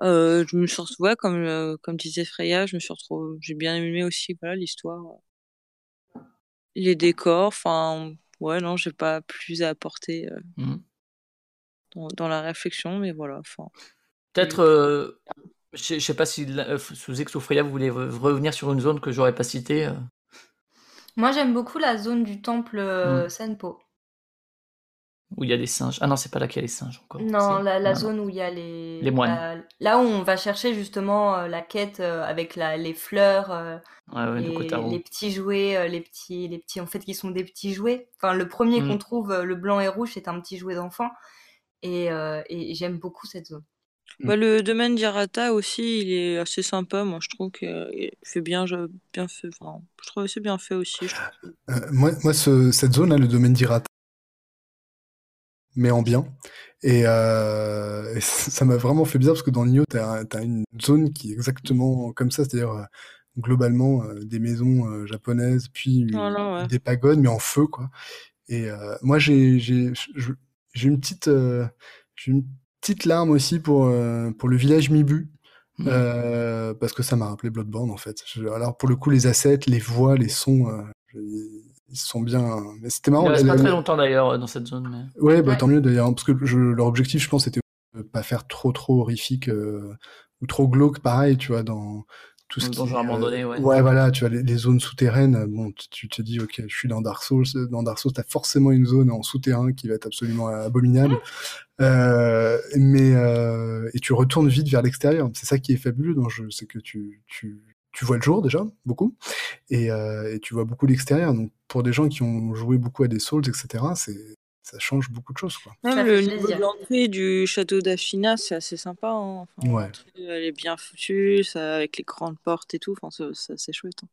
je me suis ouais, comme comme disait Freya, je me suis retrouvé, j'ai bien aimé aussi voilà l'histoire les décors, enfin, ouais, non, j'ai pas plus à apporter euh, mmh. dans, la réflexion, mais voilà. Enfin. Peut-être, euh, je sais pas si euh, sous Exofria vous voulez revenir sur une zone que j'aurais pas citée. Moi, j'aime beaucoup la zone du temple mmh. Senpo où il y a des singes. Ah non, c'est pas là qu'il y a les singes encore. Non, la, zone où il y a les. Les moines. là où on va chercher justement euh, la quête euh, avec la, les fleurs, euh, les, petits jouets, les petits, les petits, en fait, qui sont des petits jouets. Enfin, le premier qu'on mm. trouve, le blanc et rouge, c'est un petit jouet d'enfant. Et, et j'aime beaucoup cette zone. Bah, le domaine d'Irata aussi, il est assez sympa. Moi, je trouve qu'il fait bien, bien fait. Enfin, je trouve c'est bien fait aussi. moi, moi cette zone-là, le domaine d'Irata, mais en bien. Et, euh, ça m'a vraiment fait bizarre parce que dans Nioh, tu as, une zone qui est exactement comme ça, c'est-à-dire euh, globalement euh, des maisons euh, japonaises, puis des pagodes, mais en feu, quoi. Et moi, j'ai une petite j'ai une petite larme aussi pour pour le village Mibu. Mmh. parce que ça m'a rappelé Bloodborne en fait. alors pour le coup les assets, les voix, les sons, ils sont bien. Mais c'était marrant. Il reste pas très longtemps d'ailleurs euh, dans cette zone. Mais... Ouais, bah tant mieux d'ailleurs, parce que leur objectif, je pense, c'était de pas faire trop trop horrifique euh, ou trop glauque, pareil, tu vois, dans tout ce qui. abandonné, ouais. Ouais, voilà, tu vois, les, zones souterraines. Bon, tu, te dis, ok, je suis dans Dark Souls. Dans Dark Souls, t'as forcément une zone en souterrain qui va être absolument abominable. Euh, mais et tu retournes vite vers l'extérieur. C'est ça qui est fabuleux dans le jeu, c'est que tu, tu tu vois le jour déjà, beaucoup, et, euh, et tu vois beaucoup l'extérieur. Donc pour des gens qui ont joué beaucoup à des Souls, etc., c'est ça change beaucoup de choses. Quoi. le niveau de l'entrée du château d'Afina, c'est assez sympa. Hein. ouais. Elle est bien foutue, ça, avec les grandes portes et tout. Enfin, c'est chouette. Hein.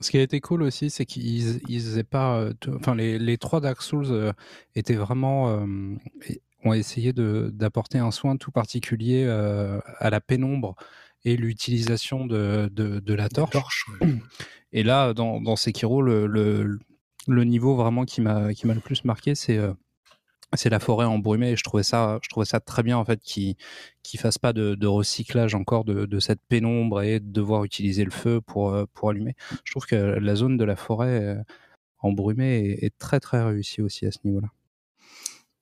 Ce qui a été cool aussi, c'est qu'ils ils pas. Euh, enfin, les, les, trois Dark Souls euh, étaient vraiment. ont essayé d'apporter un soin tout particulier à la pénombre et l'utilisation de, de, la torche. Et là, dans, dans Sekiro, le, le, le niveau vraiment qui m'a qui m'a le plus marqué, c'est euh, c'est la forêt embrumée et je trouvais ça je trouvais ça très bien en fait qui qui fasse pas de, recyclage encore de, de, cette pénombre et de devoir utiliser le feu pour euh, pour allumer. Je trouve que la zone de la forêt euh, embrumée est, est très très réussie aussi à ce niveau-là.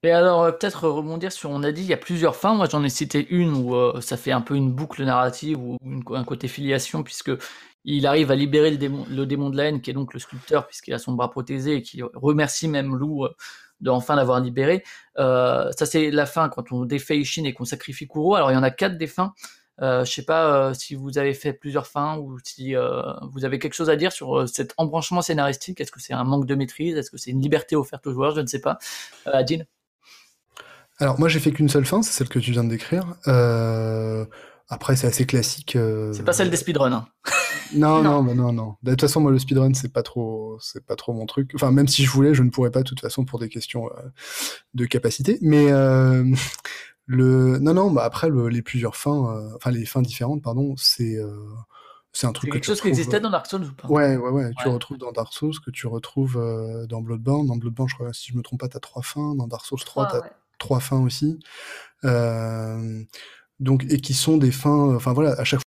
Et alors, peut-être rebondir sur, on a dit, il y a plusieurs fins. Moi, j'en ai cité une où ça fait un peu une boucle narrative ou un côté filiation, puisque il arrive à libérer le démon, le démon de la haine, qui est donc le sculpteur, puisqu'il a son bras prothésé et qui remercie même Lou euh, de l'avoir libéré. ça, c'est la fin quand on défait Ishin et qu'on sacrifie Kuro. Alors, il y en a quatre fins. Euh, je sais pas si vous avez fait plusieurs fins ou si vous avez quelque chose à dire sur cet embranchement scénaristique. Est-ce que c'est un manque de maîtrise? Est-ce que c'est une liberté offerte aux joueurs? Je ne sais pas. Adine? Alors moi j'ai fait qu'une seule fin, c'est celle que tu viens de décrire. Après c'est assez classique. Euh... C'est pas celle des speedruns. Hein. non, non, non, non, non. De toute façon moi le speedrun c'est pas trop, c'est pas trop mon truc. Enfin même si je voulais, je ne pourrais pas de toute façon pour des questions euh, de capacité. Mais euh, le, non, non. Bah après le, les plusieurs fins, euh, enfin les fins différentes, pardon, c'est c'est un truc quelque chose qui existait dans Dark Souls ou pas? Ouais, ouais, ouais, Tu retrouves dans Dark Souls, que tu retrouves dans Bloodborne. Dans Bloodborne, je crois, si je me trompe pas, t'as trois fins. Dans Dark Souls 3, t'as trois fins aussi. Euh, donc, et qui sont des fins, enfin voilà, à chaque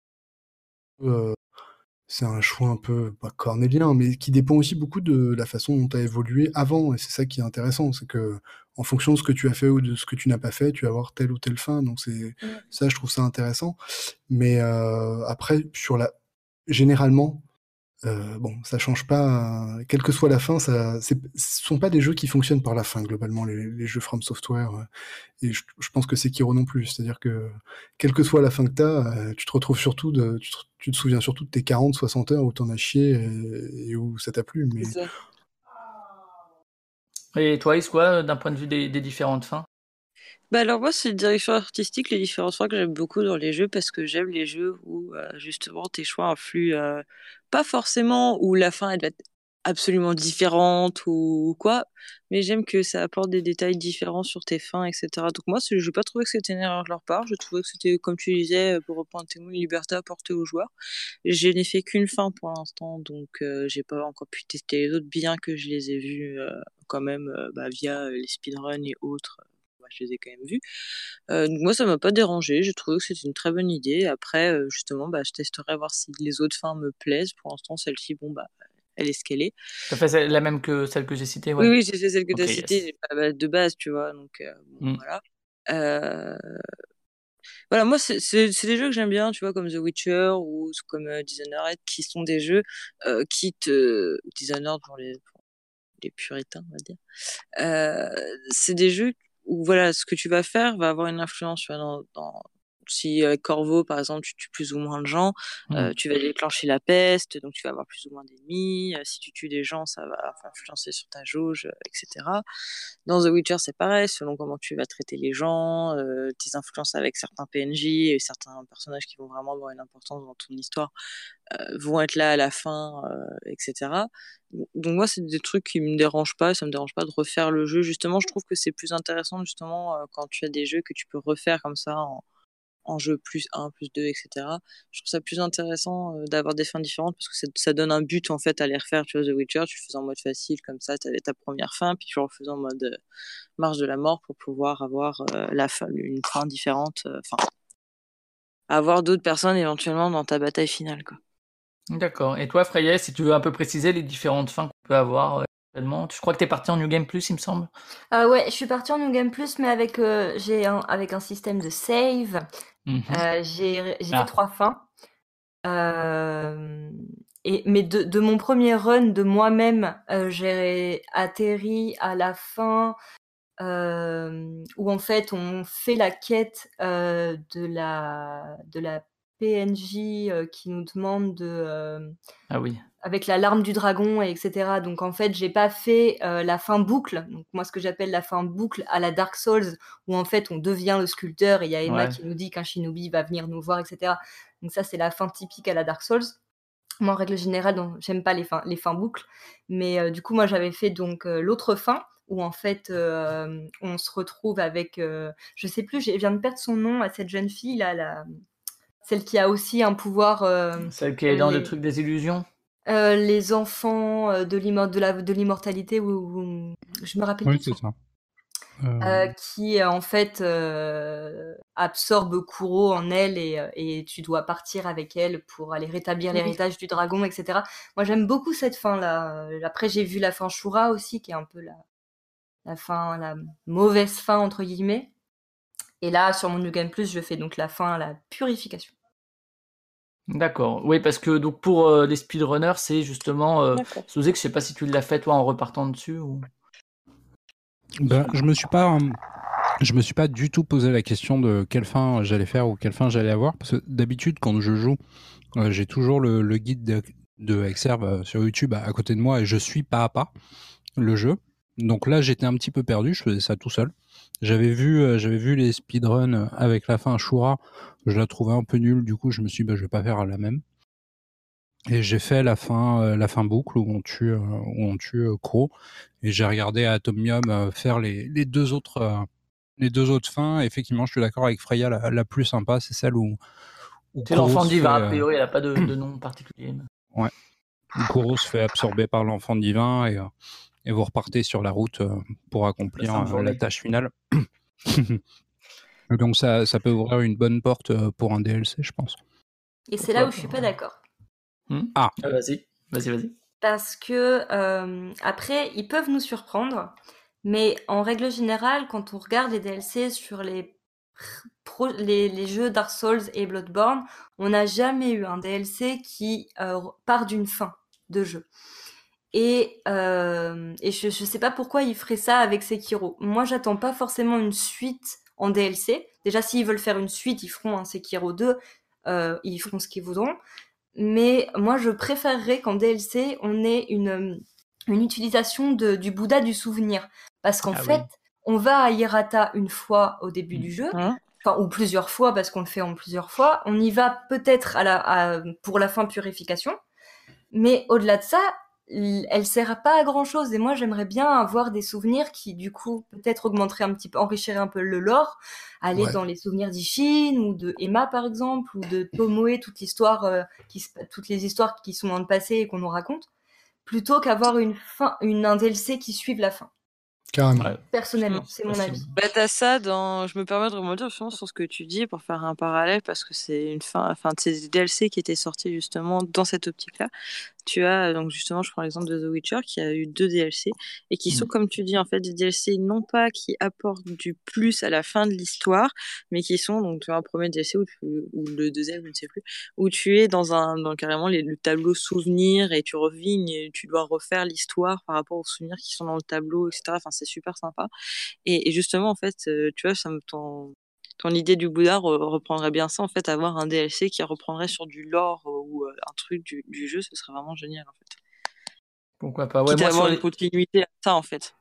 fois, euh, c'est un choix un peu pas cornélien, mais qui dépend aussi beaucoup de la façon dont tu as évolué avant. Et c'est ça qui est intéressant, c'est que en fonction de ce que tu as fait ou de ce que tu n'as pas fait, tu vas avoir telle ou telle fin. Donc c'est ça, je trouve ça intéressant. Mais euh, après, sur la, généralement, Euh, bon, ça change pas, quelle que soit la fin, ça, ce sont pas des jeux qui fonctionnent par la fin globalement, les, jeux From Software. Euh, et je, pense que c'est Kiro non plus, c'est-à-dire que quelle que soit la fin que tu as, tu te retrouves surtout de, tu te, souviens surtout de tes 40, 60 heures où t'en as chié et, où ça t'a plu. Mais... Et toi, Is, quoi, d'un point de vue des différentes fins? Bah alors moi, c'est direction artistique, les différentes fois que j'aime beaucoup dans les jeux parce que j'aime les jeux où euh, justement tes choix influent euh, pas forcément où la fin elle va être absolument différente ou quoi, mais j'aime que ça apporte des détails différents sur tes fins, etc. Donc moi, je n'ai pas trouvé que c'était une erreur de leur part. Je trouvais que c'était, comme tu disais, pour reprendre tes mots, une liberté apportée aux joueurs. Je n'ai fait qu'une fin pour l'instant, donc euh, j'ai pas encore pu tester les autres, bien que je les ai vus quand même bah, via les speedruns et autres je les ai quand même vus. Euh, moi, ça m'a pas dérangé. J'ai trouvé que c'était une très bonne idée. Après, euh, justement, bah, je testerai voir si les autres fins me plaisent. Pour l'instant, celle-ci, bon, bah, elle est ce qu'elle est. as fait la même que celle que j'ai citée Oui, oui, j'ai fait celle que tu as citée bah, de base, tu vois. Donc, euh, mm. voilà. Voilà, moi, c'est des jeux que j'aime bien, tu vois, comme The Witcher ou comme Dishonored, qui sont des jeux qui te. Dishonored pour les, les puritains, on va dire. c'est des jeux où voilà, ce que tu vas faire va avoir une influence dans, dans, si avec Corvo par exemple tu tues plus ou moins de gens, euh, mmh. tu vas déclencher la peste, donc tu vas avoir plus ou moins d'ennemis. Euh, si tu tues des gens, ça va influencer sur ta jauge, euh, etc. Dans The Witcher, c'est pareil, selon comment tu vas traiter les gens, tes influences avec certains PNJ et certains personnages qui vont vraiment avoir une importance dans ton histoire vont être là à la fin, etc. Donc moi, c'est des trucs qui me dérangent pas, ça me dérange pas de refaire le jeu. Justement, je trouve que c'est plus intéressant justement quand tu as des jeux que tu peux refaire comme ça en en jeu plus 1, plus 2, etc. Je trouve ça plus intéressant euh, d'avoir des fins différentes parce que ça, donne un but en fait à les refaire. Tu vois, The Witcher, tu le fais en mode facile comme ça, tu avais ta première fin, puis tu le refais en mode euh, marche de la mort pour pouvoir avoir euh, la fin, une fin différente. Enfin, avoir d'autres personnes éventuellement dans ta bataille finale. quoi. D'accord. Et toi, Freya, si tu veux un peu préciser les différentes fins qu'on peut avoir je crois que tu es parti en New Game Plus, il me semble? Euh, ouais, je suis parti en New Game Plus, mais avec, j'ai un, avec un système de save. Mhm. Euh, j'ai fait ah. trois fins. Euh, et, mais de, de, mon premier run de moi-même, euh, j'ai atterri à la fin où en fait on fait la quête de la de la PNJ qui nous demande de ah oui avec la larme du dragon et etc. Donc en fait, j'ai pas fait euh, la fin boucle. Donc moi, ce que j'appelle la fin boucle à la Dark Souls, où en fait on devient le sculpteur et il y a Emma qui nous dit qu'un shinobi va venir nous voir, etc. Donc ça, c'est la fin typique à la Dark Souls. Moi, en règle générale, j'aime pas les fins, les fins boucles. Mais euh, du coup, moi, j'avais fait donc euh, l'autre fin où en fait on se retrouve avec, je sais plus, je viens de perdre son nom à cette jeune fille là, la... celle qui a aussi un pouvoir. celle qui est dans le truc des illusions. Euh, les enfants euh, de l'immortalité, ou je me rappelle oui, c'est ça. Euh, qui en fait absorbe Kuro en elle et, et, tu dois partir avec elle pour aller rétablir l'héritage du dragon, etc. Moi j'aime beaucoup cette fin là. Après j'ai vu la fin Shura aussi qui est un peu la, la fin, la mauvaise fin entre guillemets. Et là sur mon New Game Plus je fais donc la fin, la purification. D'accord. Oui, parce que donc pour euh, les speedrunners, c'est justement euh, que je sais pas si tu l'as fait toi en repartant dessus ou? Ben, je me suis pas, je me suis pas du tout posé la question de quelle fin j'allais faire ou quelle fin j'allais avoir parce que d'habitude quand je joue, euh, j'ai toujours le, guide de, de Exerve euh, sur YouTube à, côté de moi et je suis pas à pas le jeu. Donc là, j'étais un petit peu perdu, je faisais ça tout seul. J'avais vu, euh, j'avais vu les speedruns avec la fin Shura, je la trouvais un peu nulle, du coup je me suis dit bah, je vais pas faire la même. Et j'ai fait la fin, euh, la fin boucle où on tue, euh, où on tue Crow, et j'ai regardé Atomium faire les, les deux autres, les deux autres fins. effectivement, je suis d'accord avec Freya, la, plus sympa, c'est celle où. c'est l'enfant divin, a priori, elle a pas de, de nom particulier. Ouais. Kuro se fait absorber par l'enfant divin et et vous repartez sur la route euh, pour accomplir euh, la tâche finale. Donc ça, ça peut ouvrir une bonne porte euh, pour un DLC, je pense. Et c'est là où je suis pas d'accord. Hmm ah. ah. vas-y, vas-y, vas-y. Parce que après, ils peuvent nous surprendre, mais en règle générale, quand on regarde les DLC sur les les, les, jeux Dark Souls et Bloodborne, on n'a jamais eu un DLC qui part d'une fin. de jeu. Et, euh, et je, je sais pas pourquoi ils feraient ça avec Sekiro. Moi, j'attends pas forcément une suite en DLC. Déjà, s'ils veulent faire une suite, ils feront un Sekiro 2, euh, ils feront ce qu'ils voudront. Mais moi, je préférerais qu'en DLC, on ait une, une utilisation de, du Bouddha du souvenir. Parce qu'en ah fait, on va à Hirata une fois au début du jeu, hein? Enfin, ou plusieurs fois, parce qu'on le fait en plusieurs fois. On y va peut-être à la, pour la fin purification. Mais au-delà de ça, elle sert pas à grand chose et moi j'aimerais bien avoir des souvenirs qui du coup peut-être augmenteraient un petit peu enrichiraient un peu le lore aller dans les souvenirs d'Ishin ou de Emma par exemple ou de Tomoe toute l'histoire euh, qui toutes les histoires qui sont dans le passé et qu'on nous raconte plutôt qu'avoir une fin une un DLC qui suive la fin Personnellement, c'est mon avis. Bah, t'as ça dans. Je me permets de remonter sur ce que tu dis pour faire un parallèle parce que c'est une fin. Enfin, c'est des DLC qui étaient sortis justement dans cette optique-là tu as donc justement, je prends l'exemple de The Witcher qui a eu deux DLC et qui sont, mmh. comme tu dis, en fait des DLC non pas qui apportent du plus à la fin de l'histoire, mais qui sont donc tu as un premier DLC ou, le deuxième, je ne sais plus, où tu es dans un dans carrément le tableau souvenir et tu revignes et tu dois refaire l'histoire par rapport aux souvenirs qui sont dans le tableau, etc. Enfin, c'est super sympa. Et, et, justement, en fait, euh, tu vois, ça me ton ton idée du Bouddha reprendrait bien ça, en fait, avoir un DLC qui reprendrait sur du lore euh, ou euh, un truc du, jeu, ce serait vraiment génial, en fait. Pourquoi pas Ouais, moi, avoir une continuité à ça, en fait.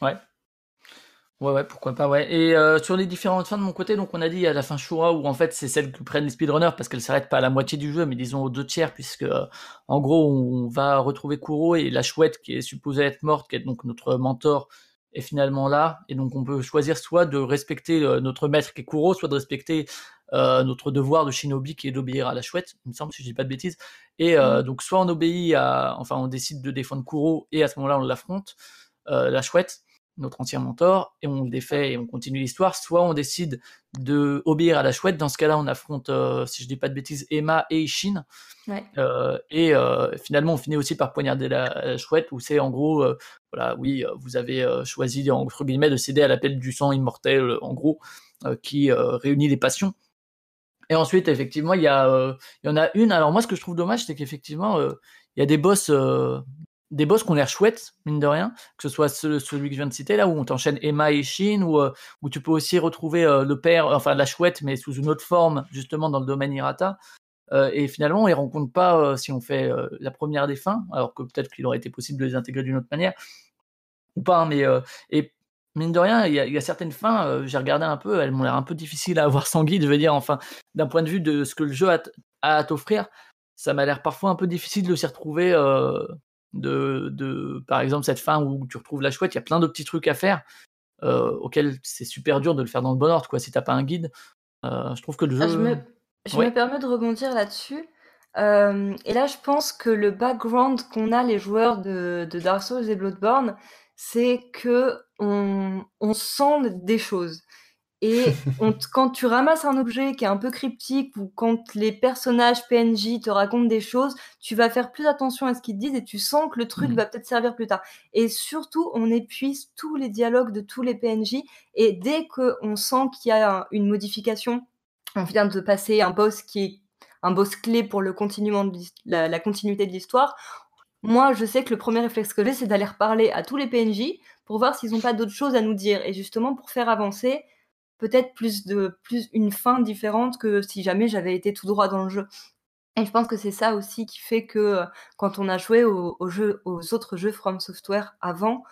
Ouais. Ouais, ouais, pourquoi pas, ouais. Et euh, sur les différentes fins de mon côté, donc on a dit à la fin Shura où en fait c'est celle que prennent les speedrunners parce qu'elle s'arrête pas à la moitié du jeu, mais disons aux deux tiers, puisque en gros on va retrouver Kuro et la chouette qui est supposée être morte, qui est donc notre mentor, est finalement là. Et donc on peut choisir soit de respecter euh, notre maître qui est Kuro, soit de respecter euh, notre devoir de shinobi qui est d'obéir à la chouette, il me semble, si je dis pas de bêtises. Et euh, mm. donc soit on obéit à, enfin on décide de défendre Kuro et à ce moment-là on l'affronte, la chouette, notre ancien mentor, et on le défait et on continue l'histoire. Soit on décide de obéir à la chouette. Dans ce cas-là, on affronte, si je dis pas de bêtises, Emma et Ishin. et finalement, on finit aussi par poignarder la, chouette, où c'est en gros voilà, oui, euh, vous avez euh, choisi entre guillemets de céder à l'appel du sang immortel, en gros, euh, qui réunit les passions. Et ensuite, effectivement, il y a, il y en a une. Alors moi, ce que je trouve dommage, c'est qu'effectivement, il y a des boss, des boss qui ont l'air chouettes, mine de rien, que ce soit celui que je viens de citer là, où on t'enchaîne Emma et Shin, ou où tu peux aussi retrouver le père, enfin la chouette, mais sous une autre forme, justement dans le domaine Hirata. et finalement, on les rencontre pas si on fait la première des fins, alors que peut-être qu'il aurait été possible de les intégrer d'une autre manière ou pas, hein, mais euh, et mine de rien, il y, a, certaines fins, euh, j'ai regardé un peu, elles m'ont l'air un peu difficiles à avoir sans guide, je veux dire, enfin, d'un point de vue de ce que le jeu a, à t'offrir, ça m'a l'air parfois un peu difficile de s'y retrouver. Euh, de, de, par exemple, cette fin où tu retrouves la chouette, il y a plein de petits trucs à faire auxquels c'est super dur de le faire dans le bon ordre, quoi, si t'as pas un guide. je trouve que le ah, jeu. je, me, je me, permets de rebondir là-dessus. et là, je pense que le background qu'on a les joueurs de, de Dark Souls et Bloodborne, c'est que on, sent des choses. Et quand tu ramasses un objet qui est un peu cryptique ou quand les personnages PNJ te racontent des choses, tu vas faire plus attention à ce qu'ils te disent et tu sens que le truc mmh. va peut-être servir plus tard. Et surtout, on épuise tous les dialogues de tous les PNJ et dès qu'on sent qu'il y a une modification, on vient de passer un boss qui est un boss clé pour le de la continuité de l'histoire, moi, je sais que le premier réflexe que j'ai, c'est d'aller reparler à tous les PNJ pour voir s'ils n'ont pas d'autres choses à nous dire. Et justement, pour faire avancer peut-être plus de plus une fin différente que si jamais j'avais été tout droit dans le jeu. Et je pense que c'est ça aussi qui fait que euh, quand on a joué aux, aux autres jeux From Software avant,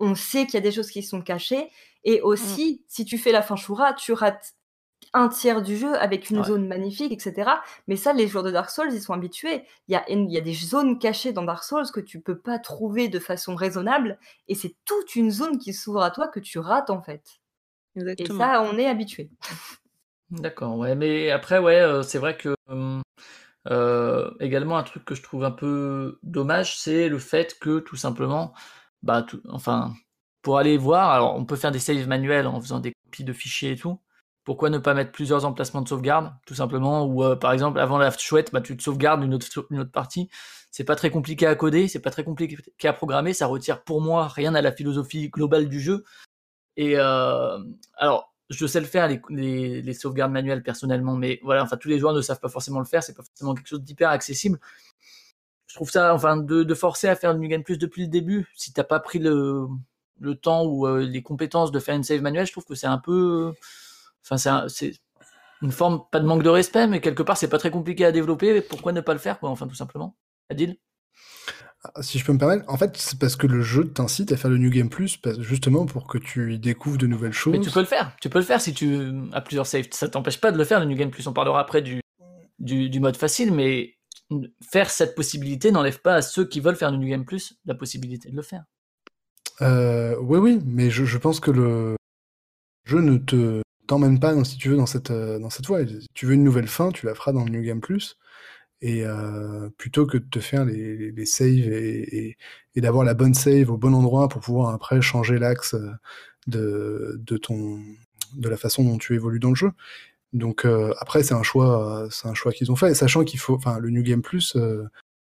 on sait qu'il y a des choses qui sont cachées. Et aussi, mm. si tu fais la fin Shura, tu rates un tiers du jeu avec une zone magnifique, etc. Mais ça, les joueurs de Dark Souls, ils sont habitués. Il y a, il y a des zones cachées dans Dark Souls que tu peux pas trouver de façon raisonnable, et c'est toute une zone qui s'ouvre à toi que tu rates en fait. Et ça, on est habitué. D'accord, ouais, mais après, ouais, euh, c'est vrai que euh, également un truc que je trouve un peu dommage, c'est le fait que tout simplement, bah, enfin, pour aller voir, alors on peut faire des saves manuels en faisant des copies de fichiers et tout, pourquoi ne pas mettre plusieurs emplacements de sauvegarde, tout simplement, ou euh, par exemple avant la chouette, bah, tu te sauvegardes une autre, une autre partie. C'est pas très compliqué à coder, c'est pas très compliqué à programmer, ça retire pour moi rien à la philosophie globale du jeu. Et euh, alors, je sais le faire, les, sauvegardes manuelles personnellement, mais voilà, enfin tous les joueurs ne savent pas forcément le faire, c'est pas forcément quelque chose d'hyper accessible. je trouve ça, enfin, de, forcer à faire du Game Plus depuis le début, si t'as pas pris le, temps ou les compétences de faire une save manuelle, je trouve que c'est un peu, enfin, c'est une forme, pas de manque de respect, mais quelque part, c'est pas très compliqué à développer. Pourquoi ne pas le faire, quoi, enfin, tout simplement. Adil? Si je peux me permettre, en fait, c'est parce que le jeu t'incite à faire le New Game Plus, justement pour que tu y découvres de nouvelles choses. Mais tu peux le faire, tu peux le faire si tu as plusieurs saves. Ça t'empêche pas de le faire, le New Game Plus. On parlera après du, du, mode facile, mais faire cette possibilité n'enlève pas à ceux qui veulent faire le New Game Plus la possibilité de le faire. Euh, oui, oui, mais je, pense que le jeu ne te t'emmène pas, si tu veux, dans cette, euh, dans cette voie. Si tu veux une nouvelle fin, tu la feras dans le New Game Plus. Et euh, plutôt que de te faire les, les, saves et, et, d'avoir la bonne save au bon endroit pour pouvoir après changer l'axe euh, de, de, ton, de la façon dont tu évolues dans le jeu. Donc euh, après c'est un choix, c'est un choix qu'ils ont fait, et sachant qu'il faut, enfin le New Game Plus,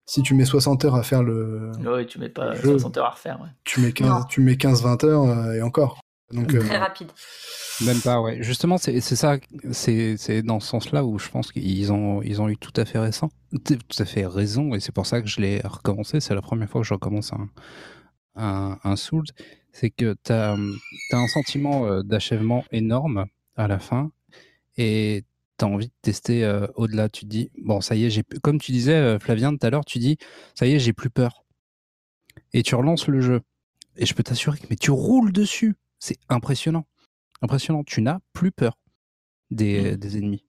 si tu mets 60 heures à faire le, oui tu mets pas 60 heures à refaire, ouais. tu mets 15, tu mets 15-20 heures et encore. Donc, Très rapide. Même pas, ouais. Justement, c'est ça, c'est dans ce sens-là où je pense qu'ils ont, ils ont eu tout à fait raison, tout à fait raison, et c'est pour ça que je l'ai recommencé. C'est la première fois que je recommence un, un, un Souls. C'est que tu as, as, un sentiment euh, d'achèvement énorme à la fin, et tu as envie de tester euh, au-delà. Tu te dis, bon, ça y est, j'ai comme tu disais, euh, Flavien, tout à l'heure, tu dis, ça y est, j'ai plus peur. Et tu relances le jeu. Et je peux t'assurer que mais tu roules dessus. C'est impressionnant impressionnant. Tu n'as plus peur des, mmh. des, ennemis.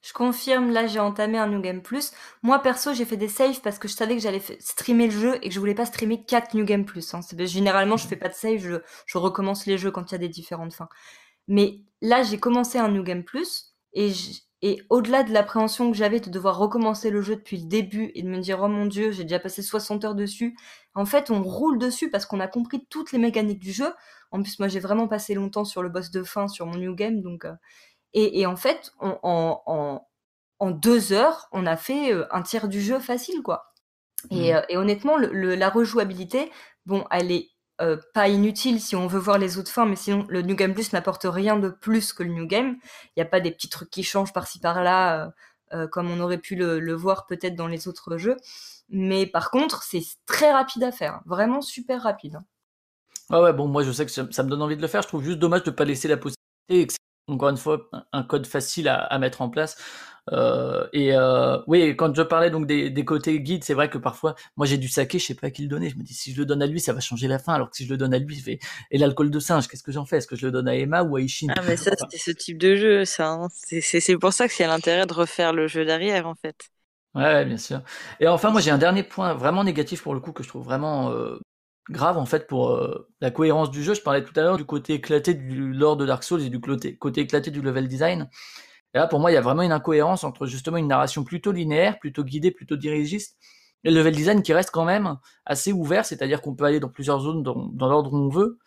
Je confirme, là j'ai entamé un New Game Plus. Moi perso, j'ai fait des saves parce que je savais que j'allais streamer le jeu et que je voulais pas streamer 4 New Game Plus. Hein. Généralement, je fais pas de save, je, je recommence les jeux quand il y a des différentes fins. Mais là, j'ai commencé un New Game Plus et, et au-delà de l'appréhension que j'avais de devoir recommencer le jeu depuis le début et de me dire oh mon dieu, j'ai déjà passé 60 heures dessus. En fait, on roule dessus parce qu'on a compris toutes les mécaniques du jeu. En plus, moi, j'ai vraiment passé longtemps sur le boss de fin, sur mon new game. Donc, euh, et, en fait, en, en, deux heures, on a fait euh, un tiers du jeu facile, quoi. Et, mmh. euh, honnêtement, la rejouabilité, bon, elle est pas inutile si on veut voir les autres fins, mais sinon, le New Game Plus n'apporte rien de plus que le New Game. Il n'y a pas des petits trucs qui changent par-ci par-là, comme on aurait pu le, voir peut-être dans les autres jeux. Mais par contre, c'est très rapide à faire, vraiment super rapide. Hein. Ouais, bon, moi je sais que ça, me donne envie de le faire. Je trouve juste dommage de ne pas laisser la possibilité, et que c'est encore une fois un, code facile à, mettre en place. Euh, et euh, oui, quand je parlais donc des, côtés guides, c'est vrai que parfois, moi j'ai du saké, je sais pas à qui le donner. Je me dis si je le donne à lui, ça va changer la fin, alors que si je le donne à lui, fait et l'alcool de singe, qu'est-ce que j'en fais? Est-ce que je le donne à Emma ou à Ishin? Ah mais ça c'était ce type de jeu, ça. Hein. C'est pour ça que c'est l'intérêt de refaire le jeu derrière en fait. Ouais, bien sûr. Et enfin, moi j'ai un dernier point vraiment négatif pour le coup que je trouve vraiment euh, grave en fait pour euh, la cohérence du jeu. Je parlais tout à l'heure du côté éclaté du lore de Dark Souls et du côté, côté éclaté du level design. Et là, pour moi, il y a vraiment une incohérence entre justement une narration plutôt linéaire, plutôt guidée, plutôt dirigiste, et le level design qui reste quand même assez ouvert, c'est-à-dire qu'on peut aller dans plusieurs zones dans, l'ordre où on veut.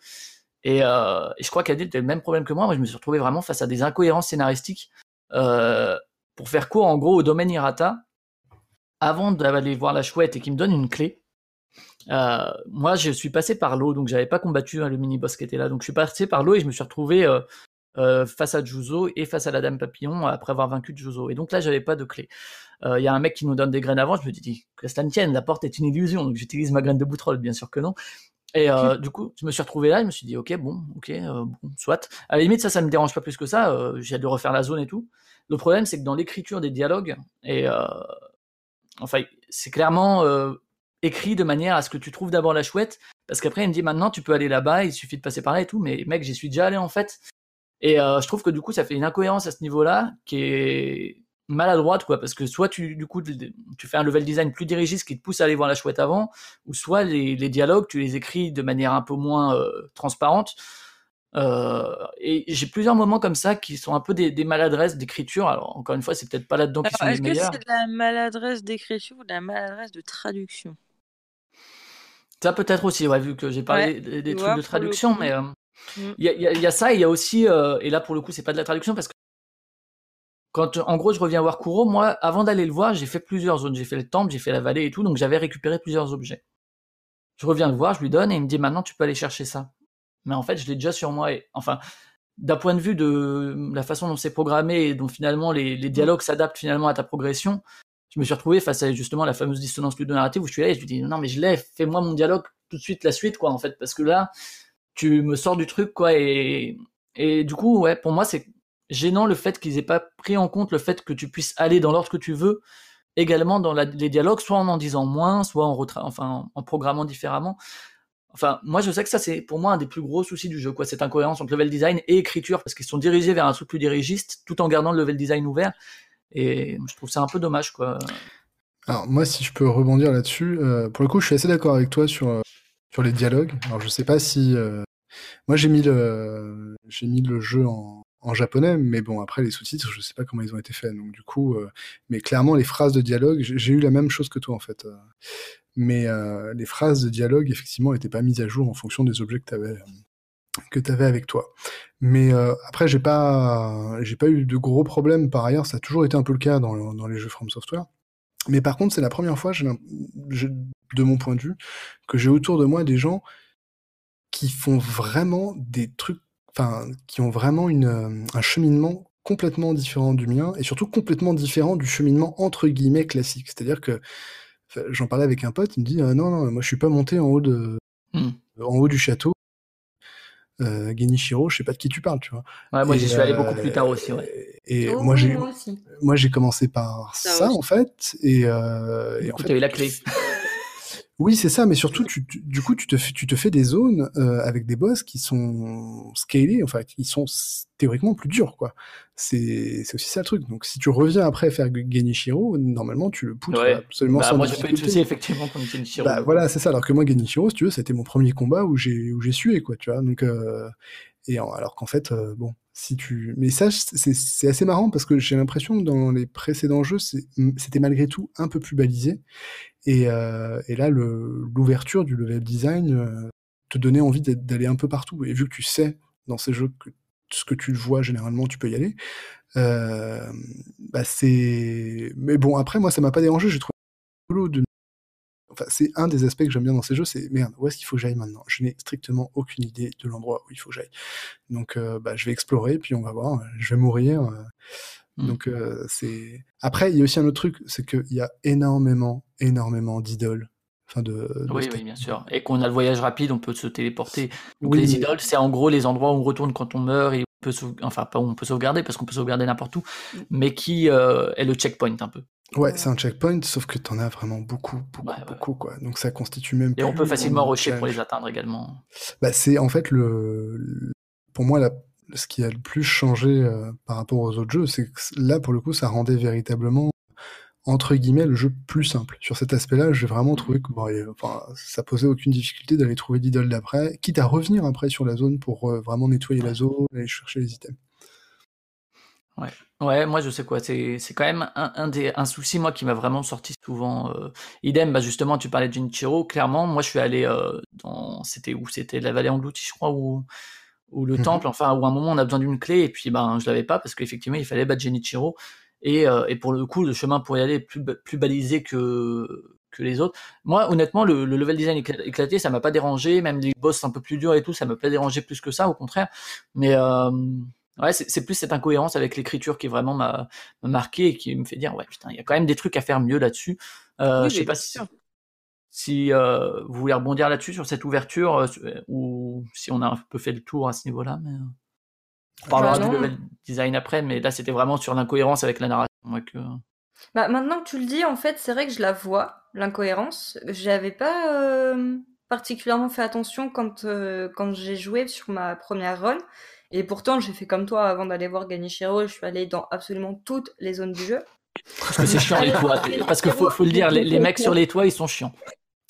Et, euh, je crois qu'Adil a le même problème que moi. Moi, je me suis retrouvé vraiment face à des incohérences scénaristiques. Euh, pour faire court, en gros, au domaine Hirata, avant d'aller voir la chouette et qui me donne une clé, euh, moi, je suis passé par l'eau, donc j'avais pas combattu hein, le mini-boss qui était là. Donc je suis passé par l'eau et je me suis retrouvé euh, euh, face à Juzo et face à la Dame Papillon après avoir vaincu Juzo. Et donc là, j'avais pas de clé. Il y a un mec qui nous donne des graines avant, je me dis que cela tienne, la porte est une illusion. Donc j'utilise ma graine de boutrole, bien sûr que non. Et du coup, je me suis retrouvé là, je me suis dit, ok, bon, ok, bon, soit. À la limite, ça, ça me dérange pas plus que ça. J'ai de refaire la zone et tout. Le problème, c'est que dans l'écriture des dialogues, et enfin, c'est clairement écrit de manière à ce que tu trouves d'abord la chouette, parce qu'après il me dit maintenant tu peux aller là-bas, il suffit de passer par là et tout, mais mec j'y suis déjà allé en fait. Et euh, je trouve que du coup ça fait une incohérence à ce niveau-là qui est maladroite quoi, parce que soit tu du coup tu fais un level design plus dirigiste qui te pousse à aller voir la chouette avant, ou soit les, dialogues tu les écris de manière un peu moins euh, transparente. Euh, et j'ai plusieurs moments comme ça qui sont un peu des, maladresses d'écriture. Alors encore une fois, c'est peut-être pas là-dedans qui sont les meilleurs. Est-ce que c'est de la maladresse d'écriture ou de la maladresse de traduction? Ça peut-être aussi, ouais, vu que j'ai parlé des, trucs de traduction, mais euh. Il y, a, ça, il y a aussi, euh, et là pour le coup c'est pas de la traduction parce que quand en gros je reviens voir Kuro, moi avant d'aller le voir j'ai fait plusieurs zones, j'ai fait le temple, j'ai fait la vallée et tout, donc j'avais récupéré plusieurs objets. Je reviens le voir, je lui donne et il me dit maintenant tu peux aller chercher ça. Mais en fait je l'ai déjà sur moi et enfin d'un point de vue de la façon dont c'est programmé et dont finalement les, les mm. dialogues s'adaptent finalement à ta progression, je me suis retrouvé face à justement la fameuse dissonance ludonarrative où je suis là et je lui dis non mais je l'ai, fais-moi mon dialogue tout de suite la suite quoi en fait parce que là tu me sors du truc quoi et et du coup ouais pour moi c'est gênant le fait qu'ils aient pas pris en compte le fait que tu puisses aller dans l'ordre que tu veux également dans les dialogues soit en en disant moins soit en enfin en programmant différemment Enfin, moi, je sais que ça, c'est pour moi un des plus gros soucis du jeu, quoi. Cette incohérence entre level design et écriture, parce qu'ils sont dirigés vers un truc plus dirigiste, tout en gardant le level design ouvert. Et je trouve ça un peu dommage, quoi. Alors, moi, si je peux rebondir là-dessus, euh, pour le coup, je suis assez d'accord avec toi sur, euh, sur les dialogues. Alors, je sais pas si. Euh, moi, j'ai mis, le, jeu en, japonais, mais bon, après, les sous-titres, je sais pas comment ils ont été faits. Donc, du coup, mais clairement, les phrases de dialogue, j'ai eu la même chose que toi, en fait mais euh, les phrases de dialogue effectivement n'étaient pas mises à jour en fonction des objets que tu avais avec toi. Mais euh, après j'ai pas pas eu de gros problèmes par ailleurs, ça a toujours été un peu le cas dans les jeux From Software. Mais par contre, c'est la première fois, de mon point de vue, que j'ai autour de moi des gens qui font vraiment des trucs, enfin, qui ont vraiment une, un cheminement complètement différent du mien, et surtout complètement différent du cheminement entre guillemets classique. C'est-à-dire que J'en parlais avec un pote, il me dit «Ah non, non, moi je suis pas monté en haut de, mmh. en haut du château. Euh, Genichiro, je sais pas de qui tu parles, tu vois. Ouais, moi j'y suis allé beaucoup plus tard aussi, ouais. Et oh, moi j'ai, moi j'ai commencé par ça, en fait, et, euh, et en fait, eu la clé. Oui, c'est ça, mais surtout, tu, du coup, tu te, fais, tu te fais des zones euh, avec des boss qui sont scalés, enfin, qui sont théoriquement plus durs, quoi. C'est aussi ça le truc. Donc, si tu reviens après faire Genichiro, normalement, tu le poutres absolument bah, sans Moi, j'ai pas eu de soucis, effectivement, pour Genichiro. Bah, voilà, c'est ça. Alors que moi, Genichiro, si tu veux, c'était mon premier combat où j'ai où j'ai sué, quoi, tu vois. Donc, euh, et alors qu'en fait, euh, bon, si tu, mais ça, c'est assez marrant parce que j'ai l'impression que dans les précédents jeux, c'était malgré tout un peu plus balisé. Et, euh, et là, l'ouverture du level design euh, te donnait envie d'aller un peu partout. Et vu que tu sais dans ces jeux que ce que tu vois généralement, tu peux y aller. Euh, bah c'est. Mais bon, après, moi, ça m'a pas dérangé. J'ai trouvé c'est un des aspects que j'aime bien dans ces jeux, c'est merde, où est-ce qu'il faut que j'aille maintenant? Je n'ai strictement aucune idée de l'endroit où il faut que j'aille. Donc, bah, je vais explorer, puis on va voir. Je vais mourir. Mmh. Donc euh, c'est. Après, il y a aussi un autre truc, c'est qu'il y a énormément, énormément d'idoles. Enfin de, oui, oui, bien sûr. Et qu'on a le voyage rapide, on peut se téléporter. Donc les idoles, c'est en gros les endroits où on retourne quand on meurt et on peut enfin pas où on peut sauvegarder parce qu'on peut sauvegarder n'importe où, mmh. mais qui euh, est le checkpoint un peu. Ouais, c'est un checkpoint, sauf que t'en as vraiment beaucoup, beaucoup, beaucoup, quoi. Donc ça constitue même. Et on peut facilement rusher pour les atteindre également. Bah, c'est en fait le, pour moi la ce qui a le plus changé euh, par rapport aux autres jeux, c'est que là, pour le coup, ça rendait véritablement, entre guillemets, le jeu plus simple. Sur cet aspect-là, j'ai vraiment trouvé que bon, enfin, ça posait aucune difficulté d'aller trouver l'idole d'après, quitte à revenir après sur la zone pour euh, vraiment nettoyer la zone et chercher les items. Ouais. Ouais, moi je sais quoi, c'est quand même un, un, des un souci moi qui m'a vraiment sorti souvent. Euh, idem, bah justement tu parlais de Jinichiro, clairement moi je suis allé dans c'était où? C'était la vallée engloutie je crois où ou le mmh temple, enfin, où à un moment on a besoin d'une clé, et puis ben je l'avais pas parce qu'effectivement il fallait battre Genichiro, et, euh, et pour le coup le chemin pour y aller est plus, plus balisé que, que les autres. Moi honnêtement le, le level design éclaté ça m'a pas dérangé, même les boss un peu plus durs et tout, ça m'a pas dérangé plus que ça, au contraire. Mais euh, ouais, c'est plus cette incohérence avec l'écriture qui vraiment m'a marqué et qui me fait dire ouais putain il y a quand même des trucs à faire mieux là-dessus. Euh, je sais pas si si euh, vous voulez rebondir là-dessus sur cette ouverture euh, ou si on a un peu fait le tour à ce niveau-là, mais euh, on parlera bah du level design après, mais là c'était vraiment sur l'incohérence avec la narration. que... Bah, maintenant que tu le dis, en fait, c'est vrai que je la vois, l'incohérence. J'avais pas particulièrement fait attention quand, quand j'ai joué sur ma première run. Et pourtant, j'ai fait comme toi avant d'aller voir Ganichiro, je suis allée dans absolument toutes les zones du jeu. Parce que c'est chiant les toits. Parce qu'il faut, faut, le dire, les, les, mecs sur les toits, ils sont chiants.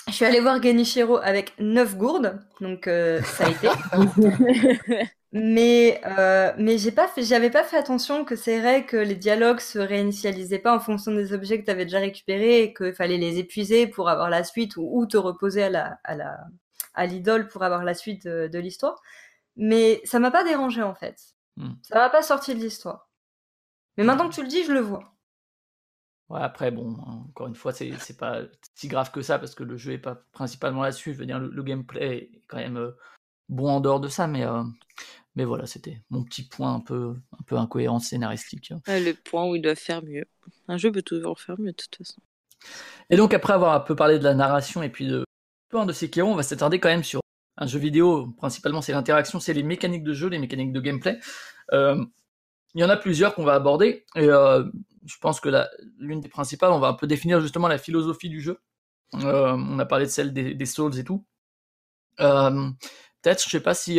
Je suis allée voir Genichiro avec 9 gourdes, donc euh, ça a été. mais euh, mais j'ai pas fait, j'avais pas fait attention que c'est vrai que les dialogues se réinitialisaient pas en fonction des objets que tu avais déjà récupérés et qu'il fallait les épuiser pour avoir la suite ou, ou te reposer à la à la à l'idole pour avoir la suite de, l'histoire. Mais ça m'a pas dérangé en fait. Hmm. Ça m'a pas sorti de l'histoire. Mais maintenant que tu le dis, je le vois. Ouais, après, bon, encore une fois, c'est pas si grave que ça parce que le jeu est pas principalement là-dessus. Je veux dire, le, gameplay est quand même euh, bon en dehors de ça, mais, euh, Mais voilà, c'était mon petit point un peu, un peu incohérent scénaristique. le point où ils doivent faire mieux. Un jeu peut toujours faire mieux de toute façon. Et donc après avoir un peu parlé de la narration et puis de de Sekiro, on va s'attarder quand même sur un jeu vidéo. Principalement, c'est l'interaction, c'est les mécaniques de jeu, les mécaniques de gameplay. Euh, il y en a plusieurs qu'on va aborder. Et euh, je pense que l'une des principales, on va un peu définir justement la philosophie du jeu. Euh, on a parlé de celle des, Souls et tout. Peut-être, je sais pas si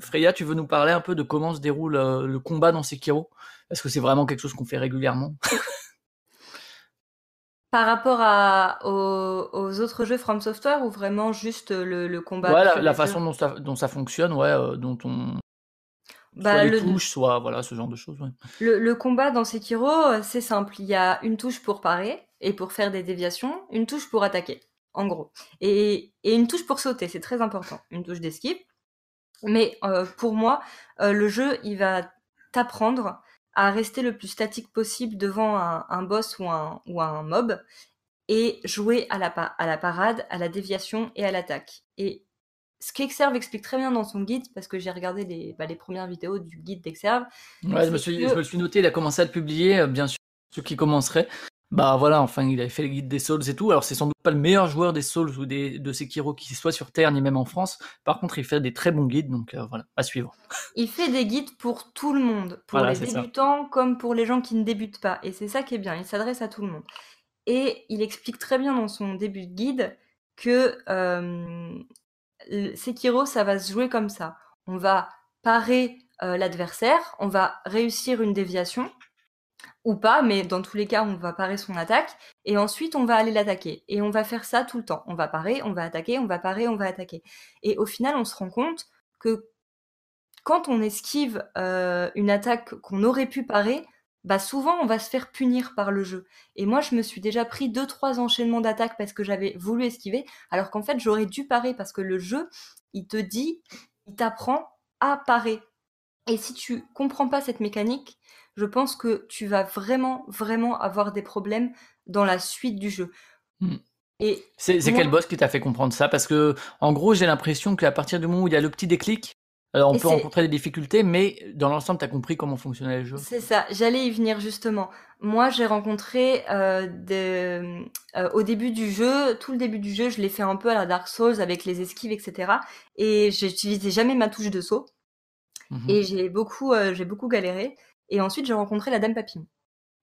Freya, tu veux nous parler un peu de comment se déroule le combat dans Sekiro? Est-ce que c'est vraiment quelque chose qu'on fait régulièrement? Par rapport à, aux, autres jeux From Software ou vraiment juste le, combat Ouais, la, façon dont ça, dont ça, fonctionne, ouais, dont on, bah, soit les touches, soit voilà, ce genre de choses. Le, combat dans Sekiro, euh, c'est simple. Il y a une touche pour parer et pour faire des déviations, une touche pour attaquer, en gros. Et, une touche pour sauter, c'est très important. Une touche d'esquive. Mais euh, pour moi, euh, le jeu, il va t'apprendre à rester le plus statique possible devant un, boss ou un, ou un mob et jouer à la, à la parade, à la déviation et à l'attaque. Et ce qu'Exerve explique très bien dans son guide, parce que j'ai regardé les, bah, les, premières vidéos du guide d'Exerve. Ouais, je me, suis, je me suis noté, il a commencé à le publier, euh, bien sûr, ceux qui commenceraient. Bah voilà, enfin, il avait fait le guide des Souls et tout. Alors, c'est sans doute pas le meilleur joueur des Souls ou des, de Sekiro qui soit sur Terre ni même en France. Par contre, il fait des très bons guides, donc euh, voilà, à suivre. Il fait des guides pour tout le monde, pour les débutants comme pour les gens qui ne débutent pas. Et c'est ça qui est bien, il s'adresse à tout le monde. Et il explique très bien dans son début de guide que euh, Sekiro, ça va se jouer comme ça. On va parer euh, l'adversaire, on va réussir une déviation, ou pas, mais dans tous les cas, on va parer son attaque, et ensuite on va aller l'attaquer. Et on va faire ça tout le temps. On va parer, on va attaquer, on va parer, on va attaquer. Et au final, on se rend compte que quand on esquive euh, une attaque qu'on aurait pu parer, bah souvent on va se faire punir par le jeu. Et moi je me suis déjà pris deux trois enchaînements d'attaques parce que j'avais voulu esquiver, alors qu'en fait j'aurais dû parer parce que le jeu il te dit, il t'apprend à parer. Et si tu comprends pas cette mécanique, je pense que tu vas vraiment vraiment avoir des problèmes dans la suite du jeu. Hmm. Et c'est quel boss qui t'a fait comprendre ça? Parce que en gros j'ai l'impression qu'à partir du moment où il y a le petit déclic, on peut rencontrer des difficultés, mais dans l'ensemble, tu as compris comment fonctionnait le jeu. C'est ça, j'allais y venir justement. Moi, j'ai rencontré euh, euh, au début du jeu, tout le début du jeu, je l'ai fait un peu à la Dark Souls avec les esquives, etc. Et j'utilisais jamais ma touche de saut. Mhm. Et j'ai beaucoup, euh, j'ai beaucoup galéré. Et ensuite, j'ai rencontré la Dame Papillon.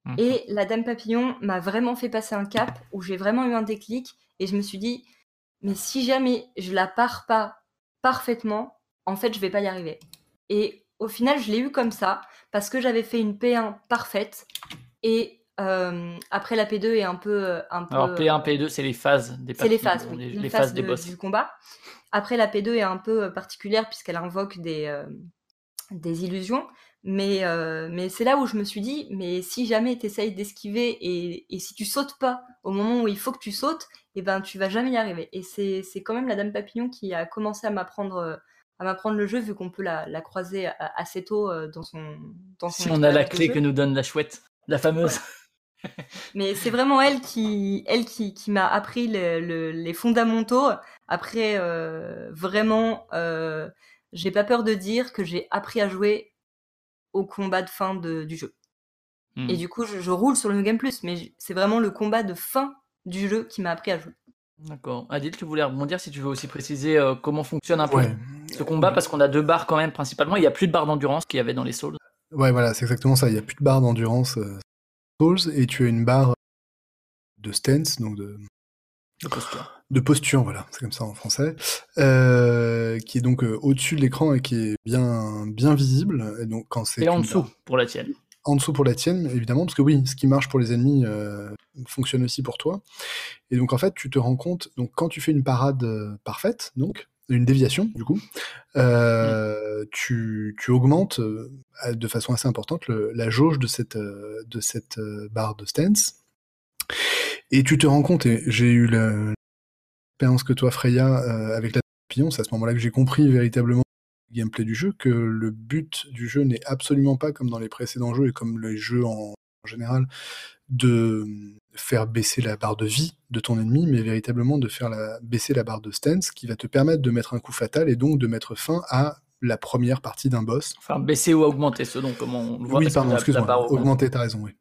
Mhm. Et la Dame Papillon m'a vraiment fait passer un cap où j'ai vraiment eu un déclic. Et je me suis dit, mais si jamais je la pars pas parfaitement, en fait, je vais pas y arriver. Et au final, je l'ai eu comme ça, parce que j'avais fait une P1 parfaite, et euh, après la P2 est un peu, euh, un peu. Alors P1, P2, c'est les phases des C'est les phases, les, phases, des boss. du combat. Après la P2 est un peu euh, particulière puisqu'elle invoque des, des illusions, mais, mais c'est là où je me suis dit, mais si jamais tu essayes d'esquiver et, et, si tu sautes pas au moment où il faut que tu sautes, et eh ben tu vas jamais y arriver. Et c'est quand même la Dame Papillon qui a commencé à m'apprendre à m'apprendre le jeu vu qu'on peut la, croiser assez tôt euh, dans son dans Si on a la clé que nous donne la chouette, la fameuse. Mais c'est vraiment elle qui elle qui, qui m'a appris les fondamentaux. Après euh, vraiment, euh, j'ai pas peur de dire que j'ai appris à jouer au combat de fin du jeu. Hmm. Et du coup, je, je roule sur le New Game Plus, mais c'est vraiment le combat de fin du jeu qui m'a appris à jouer. D'accord. Adil, tu voulais rebondir si tu veux aussi préciser euh, comment fonctionne un peu ce combat, parce qu'on a deux barres quand même principalement. Il n'y a plus de barres d'endurance qu'il y avait dans les Souls. Ouais, voilà, c'est exactement ça. Il n'y a plus de barres d'endurance euh, Souls, et tu as une barre de stance, donc de... De posture. De posture, voilà, c'est comme ça en français, euh, qui est donc au-dessus de l'écran et qui est bien, bien visible. Et donc quand c'est et en dessous pour la tienne en dessous pour la tienne, évidemment, parce que oui, ce qui marche pour les ennemis euh, fonctionne aussi pour toi. Et donc en fait, tu te rends compte, donc quand tu fais une parade euh, parfaite, donc une déviation du coup, euh, tu, augmentes de façon assez importante le, la jauge de cette, de cette barre de stance. Et tu te rends compte, et j'ai eu l'expérience que toi Freya avec la papillon, c'est à ce moment-là que j'ai compris véritablement gameplay du jeu, que le but du jeu n'est absolument pas comme dans les précédents jeux et comme les jeux en, général, de faire baisser la barre de vie de ton ennemi, mais véritablement de faire baisser la barre de stance qui va te permettre de mettre un coup fatal et donc de mettre fin à la première partie d'un boss. Enfin, baisser ou augmenter, selon comment on le voit. Oui, pardon, excuse-moi. Augmenter, t'as raison, oui.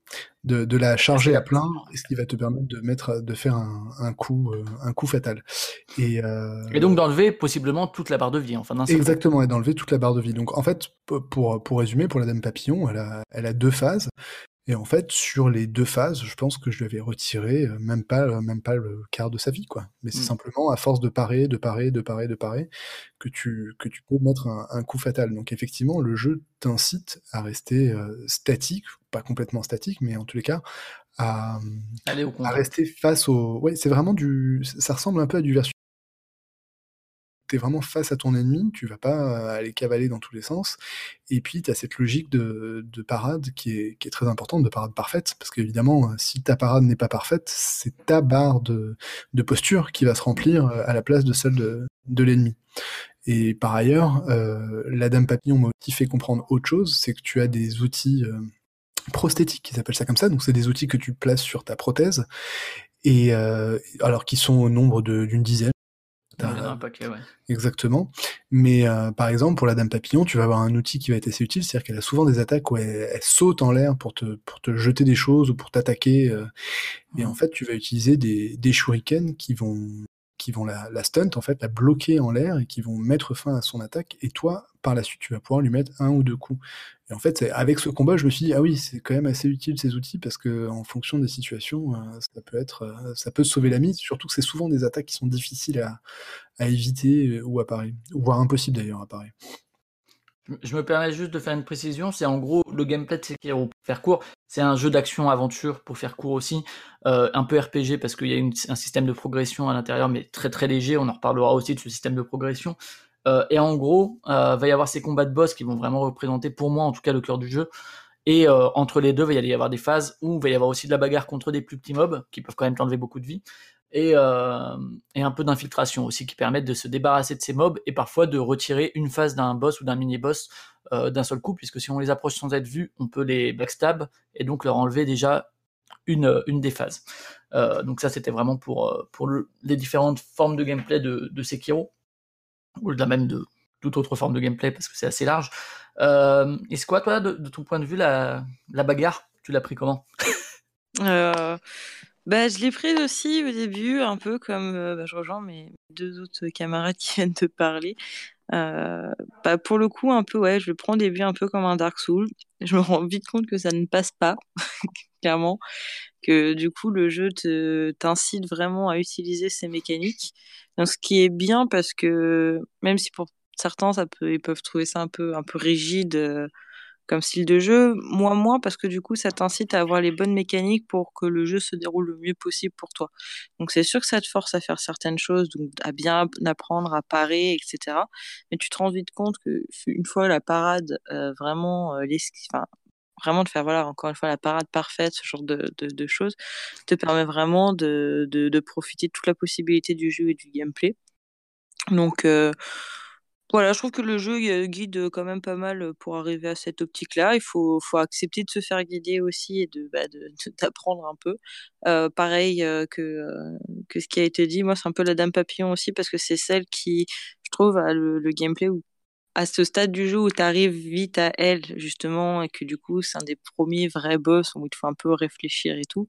De, de la charger à plein, ce qui va te permettre de mettre, de faire un, un coup, euh, un coup fatal. Et, euh... et donc d'enlever possiblement toute la barre de vie, enfin. Exactement, et d'enlever toute la barre de vie. Donc en fait, pour pour résumer, pour la Dame Papillon, elle a, elle a deux phases. Et en fait, sur les deux phases, je pense que je lui avais retiré euh, même pas, euh, même pas le quart de sa vie, quoi. Mais c'est mmh. simplement à force de parer, de parer, de parer, de parer, que tu, que tu peux mettre un, coup fatal. Donc effectivement, le jeu t'incite à rester euh, statique, pas complètement statique, mais en tous les cas, à, à rester face au. Ouais, c'est vraiment du. Ça ressemble un peu à du versus vraiment face à ton ennemi, tu vas pas euh, aller cavaler dans tous les sens. Et puis, tu as cette logique de, parade qui est, très importante, de parade parfaite, parce qu'évidemment, euh, si ta parade n'est pas parfaite, c'est ta barre de, posture qui va se remplir euh, à la place de celle de, de l'ennemi. Et par ailleurs, la Dame Papillon m'a aussi fait comprendre autre chose, c'est que tu as des outils prosthétiques, ils appellent ça comme ça, donc c'est des outils que tu places sur ta prothèse, et alors qui sont au nombre d'une dizaine, un paquet, ouais. Exactement. Mais euh, par exemple, pour la Dame Papillon, tu vas avoir un outil qui va être assez utile, c'est-à-dire qu'elle a souvent des attaques où elle, saute en l'air pour te, pour te jeter des choses ou pour t'attaquer. Euh, et en fait, tu vas utiliser des, des shurikens qui vont, qui vont la, la stunt, en fait, la bloquer en l'air et qui vont mettre fin à son attaque. Et toi, par la suite, tu vas pouvoir lui mettre un ou deux coups. Et en fait, avec ce combat, je me suis dit, ah oui, c'est quand même assez utile ces outils parce que en fonction des situations, euh, ça peut être, euh, ça peut sauver la mise. Surtout que c'est souvent des attaques qui sont difficiles à, éviter ou à parer, voire impossible d'ailleurs à parer. Je me permets juste de faire une précision, c'est en gros le gameplay de Sekiro pour faire court, c'est un jeu d'action-aventure pour faire court aussi, euh, un peu RPG parce qu'il y a un système de progression à l'intérieur mais très très léger, on en reparlera aussi de ce système de progression. Euh, et en gros, euh, va y avoir ces combats de boss qui vont vraiment représenter pour moi en tout cas le cœur du jeu. Et euh, entre les deux, va y avoir des phases où il va y avoir aussi de la bagarre contre des plus petits mobs qui peuvent quand même t'enlever beaucoup de vie et, euh, et un peu d'infiltration aussi qui permettent de se débarrasser de ces mobs et parfois de retirer une phase d'un boss ou d'un mini-boss d'un seul coup, puisque si on les approche sans être vu, on peut les backstab et donc leur enlever déjà une, des phases. Donc ça c'était vraiment pour, pour le, les différentes formes de gameplay de Sekiro, ou de même de toute autre forme de gameplay parce que c'est assez large. Euh, Est-ce quoi toi, de, ton point de vue, la, la bagarre, tu l'as pris comment? Euh, bah, je l'ai prise aussi au début, un peu comme euh, bah, je rejoins mes deux autres camarades qui viennent de parler. Bah, pour le coup, un peu, ouais, je le prends au début un peu comme un Dark Souls. Je me rends vite compte que ça ne passe pas, clairement, que du coup le jeu te t'incite vraiment à utiliser ces mécaniques. Donc, ce qui est bien parce que même si pour certains ça peut, ils peuvent trouver ça un peu un peu rigide. Euh, comme style de jeu. Moi, moins, parce que du coup, ça t'incite à avoir les bonnes mécaniques pour que le jeu se déroule le mieux possible pour toi. Donc, c'est sûr que ça te force à faire certaines choses, donc à bien apprendre, à parer, etc. Mais tu te rends vite compte que une fois la parade euh, vraiment, euh, vraiment de faire voilà encore une fois la parade parfaite, ce genre de, de, choses, te permet vraiment de, de, profiter de toute la possibilité du jeu et du gameplay. Donc euh, voilà, je trouve que le jeu guide quand même pas mal pour arriver à cette optique-là. Il faut, faut accepter de se faire guider aussi et de, bah, d'apprendre un peu. Euh, pareil que, que ce qui a été dit, moi c'est un peu la Dame Papillon aussi parce que c'est celle qui, je trouve, a le, le gameplay où à ce stade du jeu où tu arrives vite à elle, justement, et que du coup, c'est un des premiers vrais boss où il faut un peu réfléchir et tout,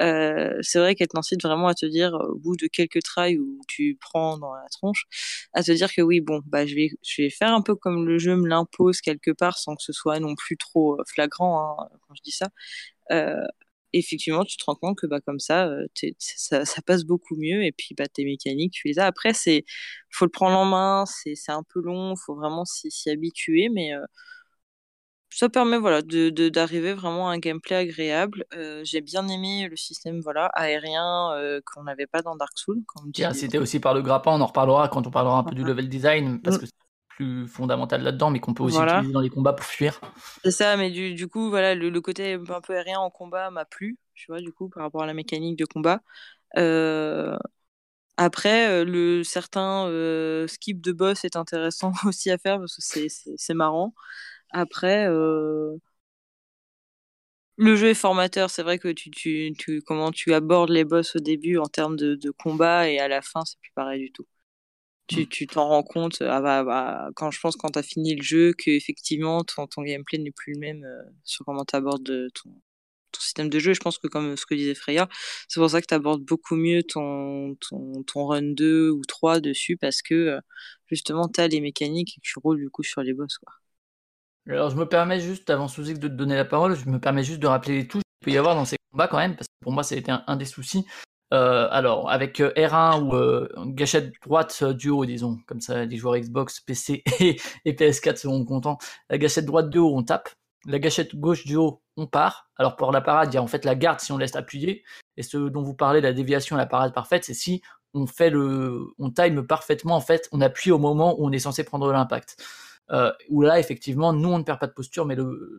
euh, c'est vrai qu'elle t'incite vraiment à te dire, au bout de quelques tries où tu prends dans la tronche, à te dire que oui, bon, bah, je vais, je vais faire un peu comme le jeu me l'impose quelque part sans que ce soit non plus trop euh, flagrant, hein, quand je dis ça. Euh, effectivement, tu te rends compte que bah, comme ça, euh, ça, ça, passe beaucoup mieux. Et puis, bah, tes mécaniques, tu les as. Après, c'est faut le prendre en main, c'est un peu long, faut vraiment s'y habituer. Mais euh, ça permet voilà, d'arriver de, d'arriver vraiment à un gameplay agréable. Euh, J'ai bien aimé le système voilà, aérien euh, qu'on n'avait pas dans Dark Souls. C'était aussi par le grappin, on en reparlera quand on parlera un peu du level design. Parce mm. que plus fondamental là-dedans, mais qu'on peut aussi utiliser dans les combats pour fuir. C'est ça, mais du, du coup, voilà, le, côté un peu aérien en combat m'a plu, tu vois, du coup, par rapport à la mécanique de combat. Euh... Après, euh, le certain euh, skip de boss est intéressant aussi à faire parce que c'est marrant. Après, euh... le jeu est formateur. C'est vrai que tu, tu, tu, comment tu abordes les boss au début en termes de, de combat et à la fin, c'est plus pareil du tout. Tu tu t'en rends compte ah bah, bah, quand je pense quand tu as fini le jeu que effectivement ton, ton gameplay n'est plus le même sur comment tu abordes ton, ton système de jeu. Je pense que comme ce que disait Freya, c'est pour ça que tu abordes beaucoup mieux ton, ton, ton, run 2 ou 3 dessus parce que justement tu as les mécaniques et que tu roules du coup sur les boss quoi. Alors je me permets juste, avant de te donner la parole, je me permets juste de rappeler les touches qu'il peut y avoir dans ces combats quand même, parce que pour moi ça a été un, des soucis. Euh, alors avec euh, R1 ou euh, gâchette droite du haut, disons, comme ça les joueurs Xbox, PC et, PS4 seront contents. La gâchette droite du haut, on tape. La gâchette gauche du haut, on part. Alors pour la parade, il y a en fait la garde si on laisse appuyer. Et ce dont vous parlez, la déviation, la parade parfaite, c'est si on fait le, on time parfaitement en fait, on appuie au moment où on est censé prendre l'impact euh, où là, effectivement, nous, on ne perd pas de posture, mais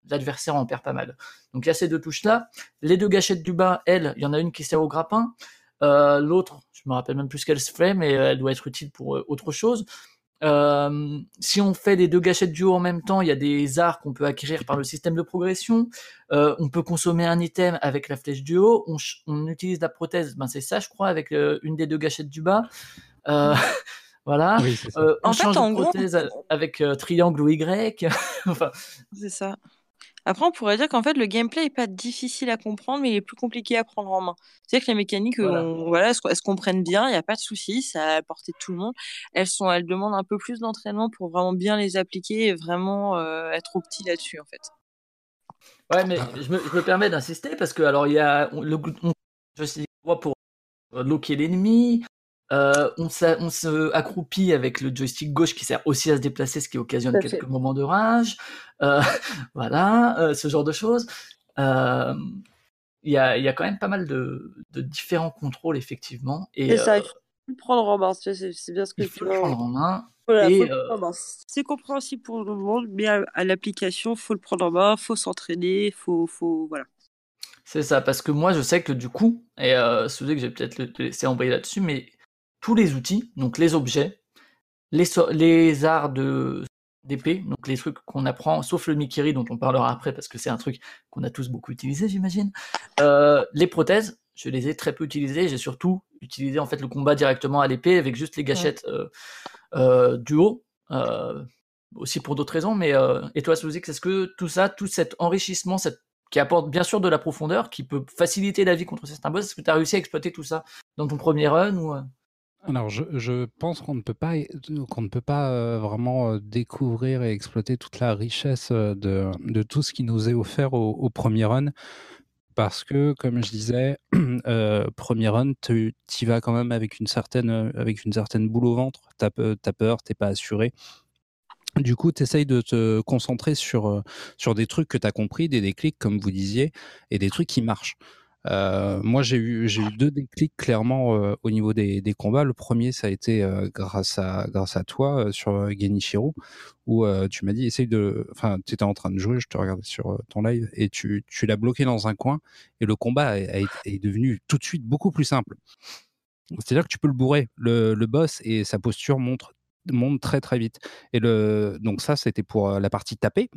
l'adversaire en perd pas mal. Donc il y a ces deux touches-là. Les deux gâchettes du bas, elles, il y en a une qui sert au grappin. Euh, L'autre, je me rappelle même plus qu'elle se fait, mais elle doit être utile pour euh, autre chose. Euh, si on fait les deux gâchettes du haut en même temps, il y a des arts qu'on peut acquérir par le système de progression. Euh, on peut consommer un item avec la flèche du haut. On, on utilise la prothèse, ben c'est ça, je crois, avec euh, une des deux gâchettes du bas. Euh, Voilà. Euh, en fait, en gros, avec euh, triangle ou Y. enfin... C'est ça. Après, on pourrait dire qu'en fait, le gameplay est pas difficile à comprendre, mais il est plus compliqué à prendre en main. C'est-à-dire que les mécaniques, voilà. elles, se comprennent bien, il n'y a pas de souci, ça a apporté tout le monde. Elles sont, elles demandent un peu plus d'entraînement pour vraiment bien les appliquer et vraiment euh, être opti là-dessus, en fait. Ouais, mais je me, je me permets d'insister parce que alors il y a le, je sais pour loquer l'ennemi, euh, on, on, se accroupit avec le joystick gauche qui sert aussi à se déplacer, ce qui occasionne quelques moments de rage. Euh, voilà, euh, ce genre de choses. Il y a, y, a, quand même pas mal de, de différents contrôles, effectivement. Et, ça, il faut le prendre en main. C'est bien ce que il faut le prendre en main. c'est compréhensible pour le monde, mais à, l'application, faut le prendre en main, faut s'entraîner, faut, faut, voilà. C'est ça, parce que moi, je sais que du coup, et c'est que j'ai peut-être le laisser envoyer là-dessus, mais tous les outils, donc les objets, les, les arts de d'épée, donc les trucs qu'on apprend, sauf le Mikiri dont on parlera après parce que c'est un truc qu'on a tous beaucoup utilisé, j'imagine. Euh, les prothèses, je les ai très peu utilisées. J'ai surtout utilisé en fait le combat directement à l'épée avec juste les gâchettes euh, euh, du haut, aussi pour d'autres raisons. Mais et toi, Suzy, est-ce que tout ça, tout cet enrichissement, cette qui apporte bien sûr de la profondeur, qui peut faciliter la vie contre certains boss. Est-ce que tu as réussi à exploiter tout ça dans ton premier run ou alors, je, pense qu'on ne peut pas, qu'on ne peut pas euh, vraiment euh, découvrir et exploiter toute la richesse euh, de, tout ce qui nous est offert au, premier run. Parce que, comme je disais, premier run, tu y vas quand même avec une certaine, avec une certaine boule au ventre. Tu as, as, peur, tu pas assuré. Du coup, tu essayes de te concentrer sur, sur des trucs que tu as compris, des déclics, comme vous disiez, et des trucs qui marchent. Euh, moi, j'ai eu, deux déclics clairement euh, au niveau des, combats. Le premier, ça a été euh, grâce à toi sur Genichiro, où tu m'as dit essaye de, enfin, tu étais en train de jouer, je te regardais sur ton live et tu, l'as bloqué dans un coin et le combat est devenu tout de suite beaucoup plus simple. C'est-à-dire que tu peux le bourrer, le, le boss et sa posture montre monte très très vite. Et le donc ça c'était pour la partie tapée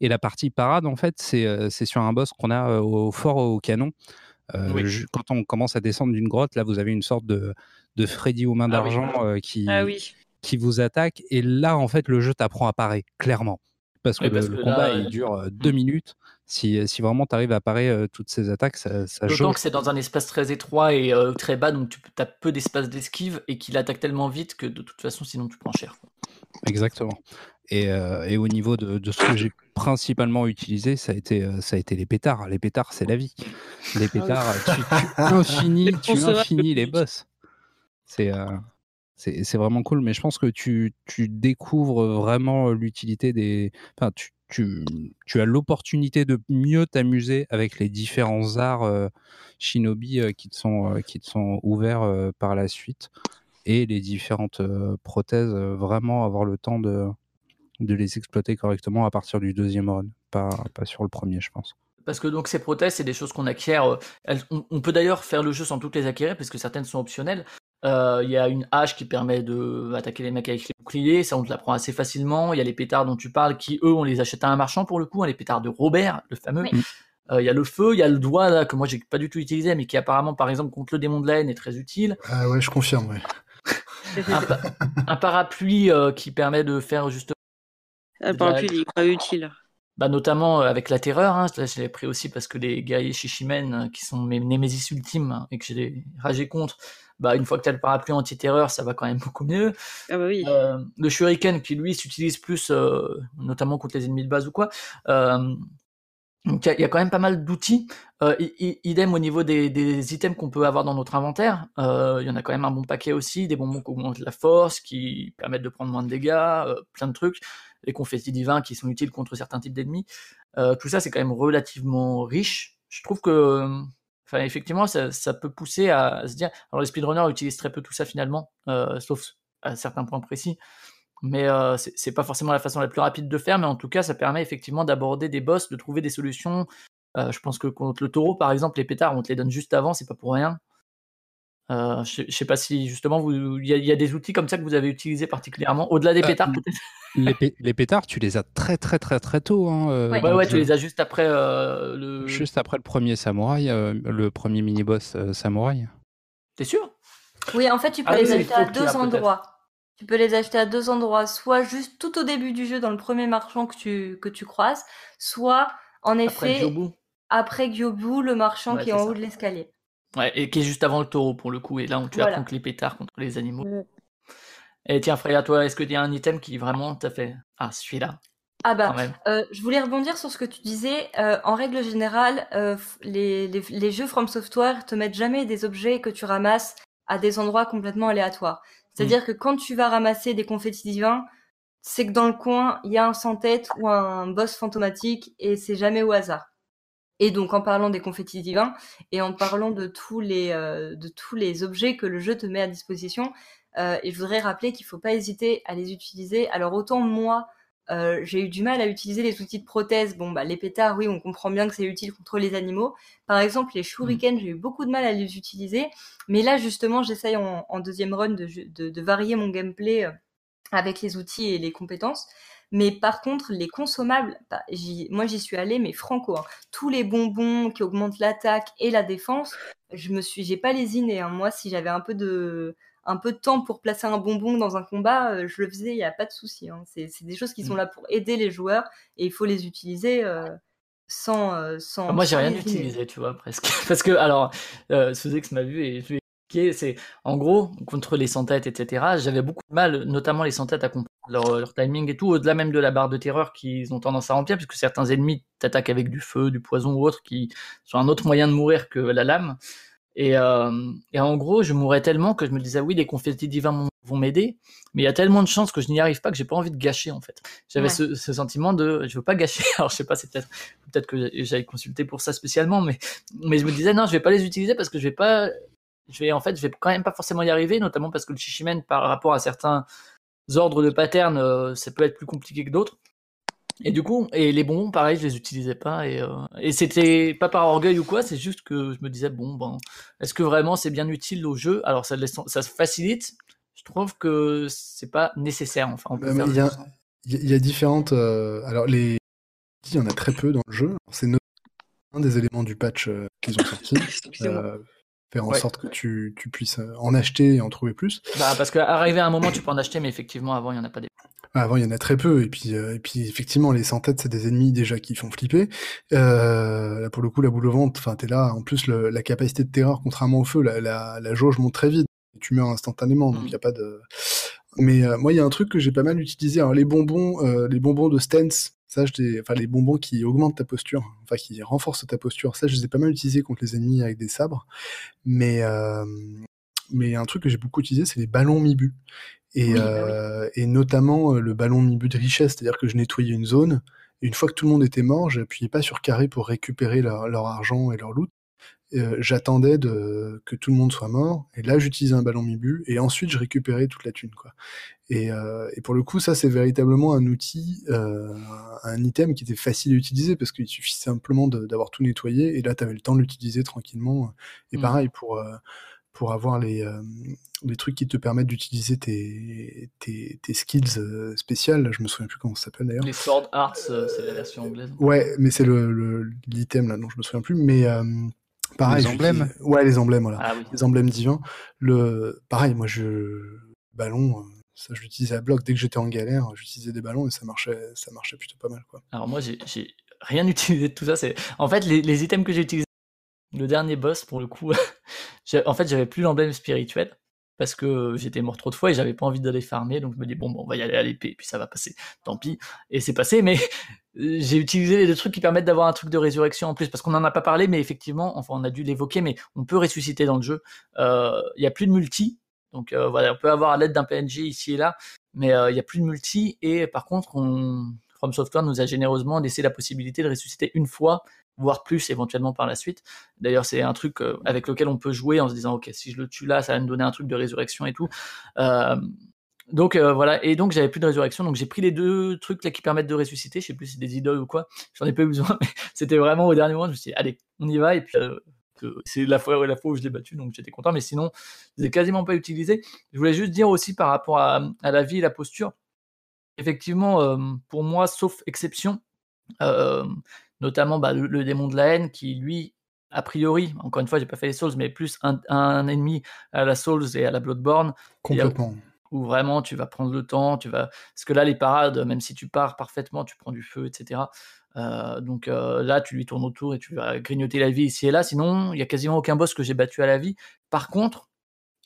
et la partie parade en fait c'est c'est sur un boss qu'on a au fort au canon euh, quand on commence à descendre d'une grotte, là, vous avez une sorte de, de Freddy aux mains ah d'argent euh, qui, ah qui vous attaque. Et là, en fait, le jeu t'apprend à parer, clairement. Parce que, le, combat, il dure euh, deux minutes. Si, si vraiment tu arrives à parer toutes ces attaques, ça, ça D'autant que c'est dans un espace très étroit et très bas, donc tu as peu d'espace d'esquive et qu'il attaque tellement vite que de toute façon, sinon tu prends cher. Exactement. Et, euh, et, au niveau de, de ce que j'ai principalement utilisé, ça a été, euh, ça a été les pétards. Les pétards, c'est la vie. Les ah pétards, tu, tu infinis, tu infinis les boss. C'est euh, c'est vraiment cool, mais je pense que tu, tu découvres vraiment l'utilité des. Enfin, tu, tu, tu as l'opportunité de mieux t'amuser avec les différents arts shinobi qui, te sont, qui te sont ouverts par la suite et les différentes prothèses, vraiment avoir le temps de, de les exploiter correctement à partir du deuxième run, pas, pas sur le premier, je pense. Parce que donc ces prothèses, c'est des choses qu'on acquiert. Euh, on, peut d'ailleurs faire le jeu sans toutes les acquérir, parce que certaines sont optionnelles. Euh, il y a une hache qui permet de attaquer les mecs avec les boucliers, ça on te l'apprend assez facilement. Il y a les pétards dont tu parles, qui eux on les achète à un marchand pour le coup, hein, les pétards de Robert, le fameux. Euh, il y a le feu, il y a le doigt là que moi j'ai pas du tout utilisé, mais qui apparemment par exemple contre le démon de la haine est très utile. Ah ouais, je confirme. Ouais. un, parapluie euh, qui permet de faire justement. Est pas utile. Bah, notamment euh, avec la terreur, hein, je l'ai pris aussi parce que les guerriers Shishimen, qui sont mes némésis ultimes hein, et que j'ai ragé contre, bah, une fois que tu as le parapluie anti-terreur, ça va quand même beaucoup mieux. Ah bah oui. le shuriken qui lui s'utilise plus, notamment contre les ennemis de base ou quoi, donc il y, a quand même pas mal d'outils. Euh, idem au niveau des, items qu'on peut avoir dans notre inventaire. Euh, il y en a quand même un bon paquet aussi, des bonbons qui augmentent la force, qui permettent de prendre moins de dégâts, euh, plein de trucs. Les confettis divins qui sont utiles contre certains types d'ennemis. tout ça c'est quand même relativement riche. Je trouve que, enfin effectivement, ça, peut pousser à se dire. Alors les speedrunners utilisent très peu tout ça finalement, sauf à certains points précis mais euh, c'est pas forcément la façon la plus rapide de faire, mais en tout cas, ça permet effectivement d'aborder des boss, de trouver des solutions. Euh, je pense que contre le taureau, par exemple, les pétards, on te les donne juste avant, c'est pas pour rien. Euh, je, sais pas si justement il y, a des outils comme ça que vous avez utilisés particulièrement au-delà des pétards peut-être? Les, pétards, tu les as très très très très tôt. Hein, ouais. ouais, tu les as juste après le. Juste après le premier samouraï, le premier mini boss samouraï. T'es sûr? Oui, en fait, tu peux ah les ajouter à deux endroits. Tu peux les acheter à deux endroits, soit juste tout au début du jeu dans le premier marchand que tu, que tu croises, soit en effet après Gyobu, le marchand qui est, en haut de l'escalier. Ouais, et qui est juste avant le taureau pour le coup, et là on tu apprends que les pétards contre les animaux. Et tiens Freya, toi, est-ce qu'il y a un item qui vraiment t'a fait Ah, celui-là? Ah bah, euh, je voulais rebondir sur ce que tu disais. Euh, en règle générale, euh, les, les, les, jeux From Software te mettent jamais des objets que tu ramasses à des endroits complètement aléatoires. C'est-à-dire mm. que quand tu vas ramasser des confettis divins, c'est que dans le coin, il y a un sans-tête ou un boss fantomatique et c'est jamais au hasard. Et donc en parlant des confettis divins et en parlant de tous les euh, de tous les objets que le jeu te met à disposition, euh, et je voudrais rappeler qu'il faut pas hésiter à les utiliser. Alors autant moi euh, j'ai eu du mal à utiliser les outils de prothèse. Bon, bah, les pétards, oui, on comprend bien que c'est utile contre les animaux. Par exemple, les shurikens, mm. j'ai eu beaucoup de mal à les utiliser. Mais là, justement, j'essaye en, deuxième run de, de, varier mon gameplay avec les outils et les compétences. Mais par contre, les consommables, bah, moi j'y suis allée, mais franco, hein. tous les bonbons qui augmentent l'attaque et la défense, je me suis, j'ai pas lésiné. Hein. Moi, si j'avais un peu de, un peu de temps pour placer un bonbon dans un combat, euh, je le faisais, il n'y a pas de souci. Hein. C'est des choses qui sont mm. là pour aider les joueurs et il faut les utiliser euh, sans, euh, sans. Moi, j'ai rien utilisé, tu vois, presque. Parce que, alors, euh, que m'a vu et je lui ai c'est en gros, contre les sans-têtes, etc., j'avais beaucoup de mal, notamment les sans-têtes, à comprendre leur, timing et tout, au-delà même de la barre de terreur qu'ils ont tendance à remplir, puisque certains ennemis t'attaquent avec du feu, du poison ou autre, qui sont un autre moyen de mourir que la lame. Et, euh, et, en gros, je mourrais tellement que je me disais, oui, les confettis divins vont m'aider, mais il y a tellement de chances que je n'y arrive pas que j'ai pas envie de gâcher, en fait. J'avais ce, ce, sentiment de, je veux pas gâcher. Alors, je sais pas, c'est peut-être, peut-être que j'avais consulté pour ça spécialement, mais, mais je me disais, non, je vais pas les utiliser parce que je vais pas, je vais, en fait, je vais quand même pas forcément y arriver, notamment parce que le Shishimen, par rapport à certains ordres de pattern, euh, ça peut être plus compliqué que d'autres. Et du coup, et les bonbons, pareil, je les utilisais pas. Et, euh, et c'était pas par orgueil ou quoi, c'est juste que je me disais, bon, ben, est-ce que vraiment c'est bien utile au jeu? Alors ça, ça se facilite. Je trouve que c'est pas nécessaire. Enfin, il y, a, il y a différentes. Euh, alors, les. Il y en a très peu dans le jeu. C'est un des éléments du patch euh, qu'ils ont sorti. faire en sorte que tu, tu, puisses en acheter et en trouver plus. Bah, parce qu'arriver à un moment, tu peux en acheter, mais effectivement, avant, il n'y en a pas des. Ah, avant, il y en a très peu, et puis, euh, et puis effectivement, les sans-têtes, c'est des ennemis déjà qui font flipper. Euh, là, pour le coup, la boule au ventre, enfin, t'es là. En plus, le, la capacité de terreur, contrairement au feu, la, la, la jauge monte très vite. Tu meurs instantanément, donc il mmh. y a pas de. Mais euh, moi, il y a un truc que j'ai pas mal utilisé. Alors, les bonbons, euh, les bonbons de stance, ça, je enfin, les bonbons qui augmentent ta posture, enfin, qui renforcent ta posture, ça, je les ai pas mal utilisés contre les ennemis avec des sabres. Mais, mais un truc que j'ai beaucoup utilisé, c'est les ballons mi-but. Et, bah euh, et notamment euh, le ballon mi-but de richesse, c'est-à-dire que je nettoyais une zone, et une fois que tout le monde était mort, j'appuyais pas sur carré pour récupérer leur, leur argent et leur loot. Euh, j'attendais de que tout le monde soit mort et là j'utilisais un ballon mi-but et ensuite je récupérais toute la thune quoi et, euh, et pour le coup ça c'est véritablement un outil euh, un item qui était facile à utiliser parce qu'il suffit simplement d'avoir tout nettoyé et là tu avais le temps de l'utiliser tranquillement et mmh. pareil pour pour avoir les, euh, les trucs qui te permettent d'utiliser tes, tes, tes, skills euh, spéciales. Je me souviens plus comment ça s'appelle d'ailleurs. Les Sword Arts, euh, c'est la version anglaise. Ouais, mais c'est le l'item là dont je me souviens plus. Mais pareil. Les emblèmes. Ouais, les emblèmes, voilà. Ah les emblèmes divins. Le pareil, moi je ballons, ça je l'utilisais à bloc. Dès que j'étais en galère, j'utilisais des ballons et ça marchait, ça marchait plutôt pas mal. Quoi. Alors moi, j'ai rien utilisé de tout ça. C'est En fait, les, les items que j'ai utilisés, le dernier boss, pour le coup, en fait, j'avais plus l'emblème spirituel parce que j'étais mort trop de fois et j'avais pas envie d'aller farmer, donc je me dis bon, bon on va y aller à l'épée, puis ça va passer, tant pis, et c'est passé, mais j'ai utilisé les trucs qui permettent d'avoir un truc de résurrection en plus, parce qu'on en a pas parlé, mais effectivement, enfin on a dû l'évoquer, mais on peut ressusciter dans le jeu, euh, il y a plus de multi, donc euh, voilà, on peut avoir à l'aide d'un PNG ici et là, mais euh, il y a plus de multi, et par contre, on... From Software nous a généreusement laissé la possibilité de ressusciter une fois voire plus éventuellement par la suite. D'ailleurs, c'est un truc euh, avec lequel on peut jouer en se disant, ok, si je le tue là, ça va me donner un truc de résurrection et tout. Euh, donc euh, voilà, et donc j'avais plus de résurrection, donc j'ai pris les deux trucs là qui permettent de ressusciter, je sais plus si c'est des idoles ou quoi, j'en ai pas eu besoin, mais c'était vraiment au dernier moment, je me suis dit, allez, on y va, et puis c'est la fois, la fois où je l'ai battu, donc j'étais content, mais sinon, je l'ai quasiment pas utilisé. Je voulais juste dire aussi par rapport à la vie et la posture, effectivement, pour moi, sauf exception, notamment bah, le, démon de la haine qui lui a priori, encore une fois, j'ai pas fait les Souls, mais plus un, ennemi à la Souls et à la Bloodborne. Complètement. Où, vraiment tu vas prendre le temps, tu vas. Parce que là, les parades, même si tu pars parfaitement, tu prends du feu, etc. Euh, donc euh, là, tu lui tournes autour et tu vas grignoter la vie ici et là. Sinon, il y a quasiment aucun boss que j'ai battu à la vie. Par contre,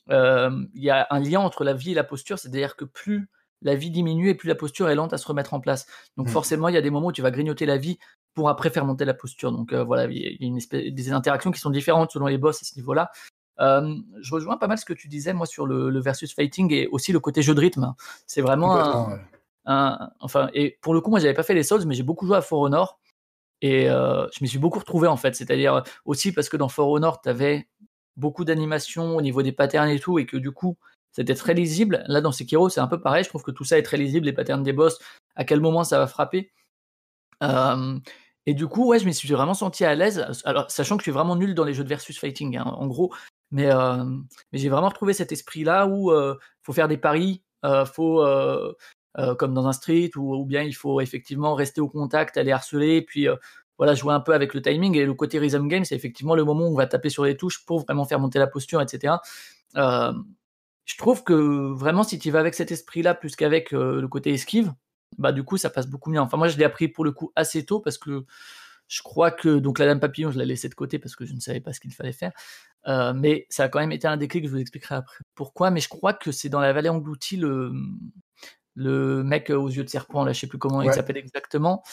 euh, il y a un lien entre la vie et la posture, c'est-à-dire que plus la vie diminue et plus la posture est lente à se remettre en place. Donc mmh. forcément, il y a des moments où tu vas grignoter la vie pour après faire monter la posture. Donc euh, voilà, il y a une espèce, des interactions qui sont différentes selon les boss à ce niveau-là. Euh, je rejoins pas mal ce que tu disais moi sur le, versus fighting et aussi le côté jeu de rythme. C'est vraiment un, enfin et pour le coup moi j'avais pas fait les Souls mais j'ai beaucoup joué à For Honor et euh, je me suis beaucoup retrouvé en fait. C'est-à-dire aussi parce que dans For Honor tu avais beaucoup d'animations au niveau des patterns et tout et que du coup c'était très lisible. Là dans Sekiro c'est un peu pareil. Je trouve que tout ça est très lisible les patterns des boss, à quel moment ça va frapper. Et du coup, ouais, je me suis vraiment senti à l'aise, alors sachant que je suis vraiment nul dans les jeux de versus fighting, hein, en gros. Mais, j'ai vraiment retrouvé cet esprit-là où il faut faire des paris, faut comme dans un street, ou, ou, bien il faut effectivement rester au contact, aller harceler, puis voilà, jouer un peu avec le timing. Et le côté rhythm game, c'est effectivement le moment où on va taper sur les touches pour vraiment faire monter la posture, etc. je trouve que vraiment, si tu vas avec cet esprit-là plus qu'avec le côté esquive, bah du coup ça passe beaucoup mieux. Enfin moi je l'ai appris pour le coup assez tôt parce que je crois que donc la dame papillon je l'ai laissé de côté parce que je ne savais pas ce qu'il fallait faire. Euh, mais ça a quand même été un déclic, je vous expliquerai après pourquoi. Mais je crois que c'est dans la vallée engloutie le le mec aux yeux de serpent là, je sais plus comment il s'appelle exactement.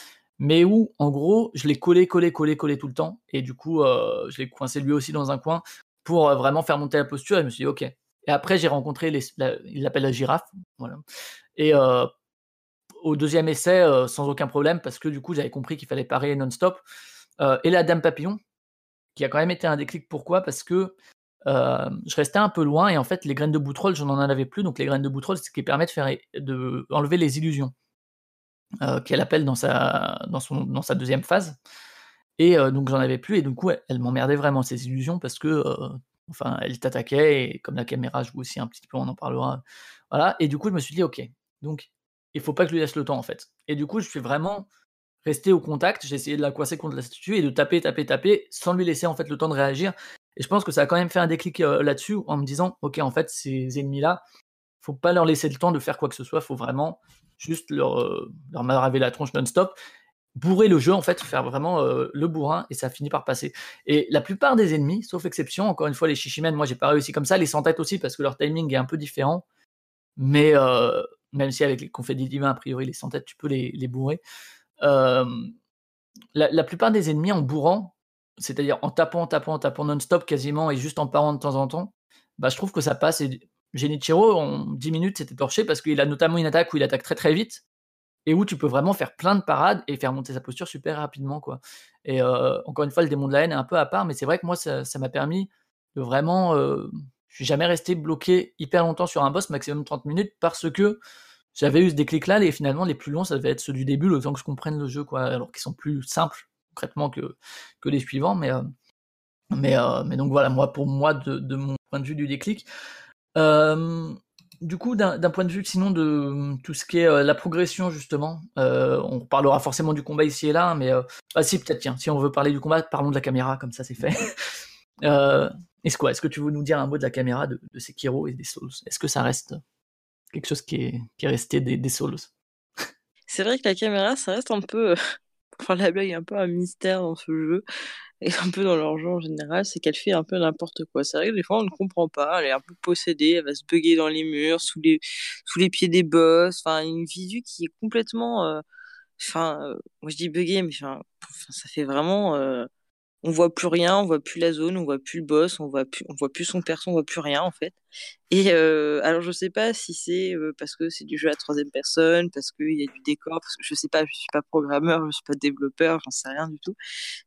Mais où, en gros, je l'ai collé, collé, collé, collé tout le temps. Et du coup, euh, je l'ai coincé lui aussi dans un coin pour euh, vraiment faire monter la posture. Et je me suis dit, ok. Et après, j'ai rencontré, les, il l'appelle la girafe. Voilà. Et euh, au deuxième essai euh, sans aucun problème parce que du coup j'avais compris qu'il fallait parer non-stop. Euh, et la Dame Papillon, qui a quand même été un déclic. Pourquoi? Parce que euh, je restais un peu loin et en fait les graines de boutroll, j'en en avais plus. Donc les graines de boutroll, c'est ce qui permet de faire de enlever les illusions qu'elle appelle dans sa dans son dans sa deuxième phase. Et donc j'en avais plus et du coup elle, elle m'emmerdait vraiment ces illusions parce que enfin elle t'attaquait et comme la caméra joue aussi un petit peu, on en parlera. Voilà et du coup je me suis dit ok donc il faut pas que je lui laisse le temps en fait. Et du coup, je suis vraiment resté au contact, j'ai essayé de la coincer contre la statue et de taper, taper, taper sans lui laisser en fait le temps de réagir. Et je pense que ça a quand même fait un déclic euh, là-dessus en me disant, ok, en fait, ces ennemis-là, faut pas leur laisser le temps de faire quoi que ce soit, faut vraiment juste leur, euh, leur maraver la tronche non-stop, bourrer le jeu en fait, faire vraiment euh, le bourrin et ça finit par passer. Et la plupart des ennemis, sauf exception, encore une fois les Shishimen, moi j'ai pas réussi comme ça, les sans tête aussi parce que leur timing est un peu différent, mais même si avec les confettis divins, a priori, les sans-têtes, tu peux les, les bourrer. La, plupart des ennemis en bourrant, c'est-à-dire en tapant, tapant, en tapant non-stop quasiment et juste en parant de temps en temps, bah, je trouve que ça passe. Et Genichiro, en 10 minutes, c'était torché parce qu'il a notamment une attaque où il attaque très très vite et où tu peux vraiment faire plein de parades et faire monter sa posture super rapidement. quoi. Et euh, encore une fois, le démon de la haine est un peu à part, mais c'est vrai que moi, ça m'a permis de vraiment euh, je suis jamais resté bloqué hyper longtemps sur un boss, maximum 30 minutes, parce que j'avais eu ce déclic-là, et finalement, les plus longs, ça devait être ceux du début, le temps que je comprenne le jeu, quoi, alors qu'ils sont plus simples, concrètement, que, que les suivants, mais, euh, euh, mais donc voilà, moi, pour moi, de, de, mon point de vue du déclic. Euh, du coup, d'un point de vue sinon de tout ce qui est la progression, justement, on parlera forcément du combat ici et là, mais ah si, peut-être, tiens, si on veut parler du combat, parlons de la caméra, comme ça c'est fait. Est-ce quoi? Est-ce que tu veux nous dire un mot de la caméra de, de Sekiro et des Souls? Est-ce que ça reste quelque chose qui est, qui est resté des, des solos. C'est vrai que la caméra, ça reste un peu, enfin la blague, un peu un mystère dans ce jeu et un peu dans leur jeu en général, c'est qu'elle fait un peu n'importe quoi. C'est vrai que des fois on ne comprend pas, elle est un peu possédée, elle va se bugger dans les murs, sous les, sous les pieds des boss, enfin une visu qui est complètement, euh, enfin, euh, moi je dis bugger, mais enfin, ça fait vraiment, euh, on voit plus rien, on voit plus la zone, on voit plus le boss, on voit plus, on voit plus son perso, on voit plus rien en fait. Et euh, alors je sais pas si c'est euh, parce que c'est du jeu à troisième personne, parce qu'il y a du décor, parce que je sais pas, je suis pas programmeur, je suis pas développeur, j'en sais rien du tout.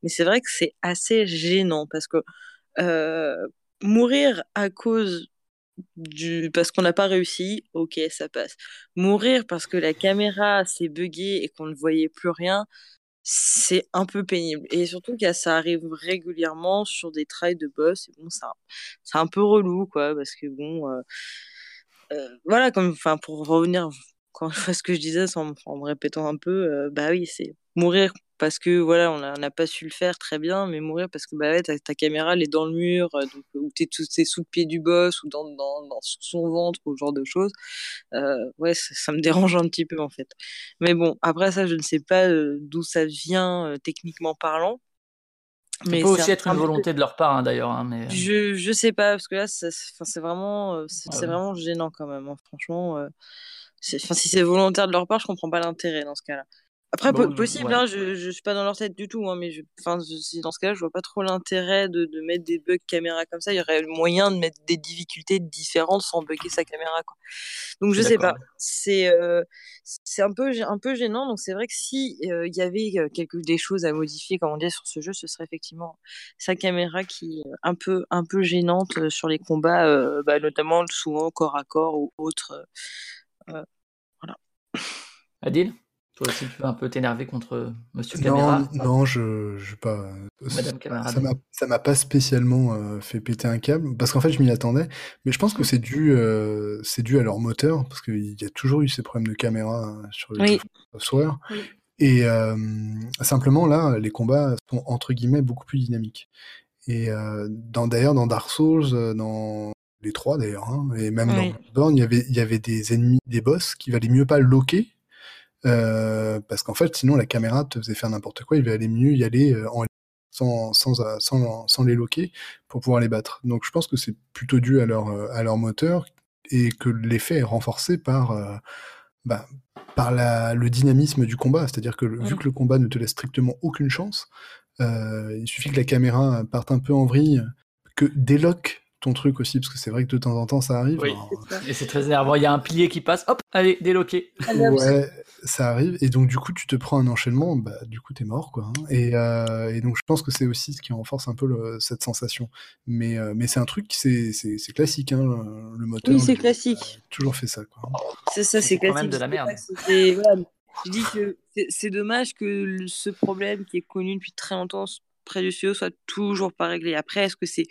Mais c'est vrai que c'est assez gênant parce que euh, mourir à cause du parce qu'on n'a pas réussi, ok, ça passe. Mourir parce que la caméra s'est buggée et qu'on ne voyait plus rien, c'est un peu pénible. Et surtout que ça arrive régulièrement sur des trails de boss. Et bon, c'est un peu relou, quoi, parce que bon, euh, euh, voilà, comme, enfin, pour revenir quand fais ce que je disais en, en me répétant un peu, euh, bah oui, c'est mourir parce que voilà, on n'a pas su le faire très bien, mais mourir parce que bah ouais, ta, ta caméra elle est dans le mur, euh, donc ou t'es es sous le pied du boss ou dans, dans, dans son ventre ou ce genre de choses. Euh, ouais, ça, me dérange un petit peu en fait. Mais bon, après ça, je ne sais pas euh, d'où ça vient euh, techniquement parlant. Mais ça peut aussi être une volonté de leur part hein, d'ailleurs. Hein, mais... Je je sais pas parce que là, c'est vraiment c'est vraiment gênant quand même. Hein, franchement, enfin si c'est volontaire de leur part, je comprends pas l'intérêt dans ce cas-là. Après, possible, hein, je, je suis pas dans leur tête du tout, hein, mais je, enfin, dans ce cas-là, je vois pas trop l'intérêt de, de mettre des bugs caméra comme ça. Il y aurait le moyen de mettre des difficultés différentes sans bugger sa caméra, quoi. Donc, je sais pas. C'est, euh, c'est un peu, un peu gênant. Donc, c'est vrai que si euh, il y avait euh, quelque des choses à modifier, comme on dit sur ce jeu, ce serait effectivement sa caméra qui est un peu, un peu gênante sur les combats, bah, notamment souvent corps à corps ou autres. voilà. Adil? Toi aussi, tu vas un peu t'énerver contre Monsieur Caméra Non, je, je pas. Madame Caméra. Ça m'a pas spécialement euh, fait péter un câble, parce qu'en fait, je m'y attendais. Mais je pense que c'est dû, euh, c'est dû à leur moteur, parce qu'il y a toujours eu ces problèmes de caméra euh, sur le software. Et simplement, là, les combats sont entre guillemets beaucoup plus dynamiques. Et d'ailleurs dans Dark Souls, dans les trois d'ailleurs, hein, et même dans Bloodborne, il y avait il y avait des ennemis, des boss qui valaient mieux pas loquer euh, parce qu'en fait, sinon la caméra te faisait faire n'importe quoi. Il va aller mieux y aller euh, en sans, sans, sans, sans, les loquer pour pouvoir les battre. Donc je pense que c'est plutôt dû à leur, euh, à leur moteur et que l'effet est renforcé par, bah, par la, le dynamisme du combat. C'est-à-dire que vu que le combat ne te laisse strictement aucune chance, euh, il suffit que la caméra parte un peu en vrille, que déloque ton truc aussi, parce que c'est vrai que de temps en temps ça arrive. Oui, et c'est très énervant. Il y a un pilier qui passe, hop, allez, déloqué. Ouais, ça arrive. Et donc, du coup, tu te prends un enchaînement, bah, du coup, t'es mort, quoi. Hein. Et, euh, et, donc, je pense que c'est aussi ce qui renforce un peu le, cette sensation. Mais, euh, mais c'est un truc, c'est classique, hein, le moteur. Oui, c'est classique. toujours fait ça, quoi. C'est ça, c'est classique. quand même de la merde. je dis que c'est dommage que ce problème qui est connu depuis très longtemps près du studio soit toujours pas réglé. Après, est-ce que c'est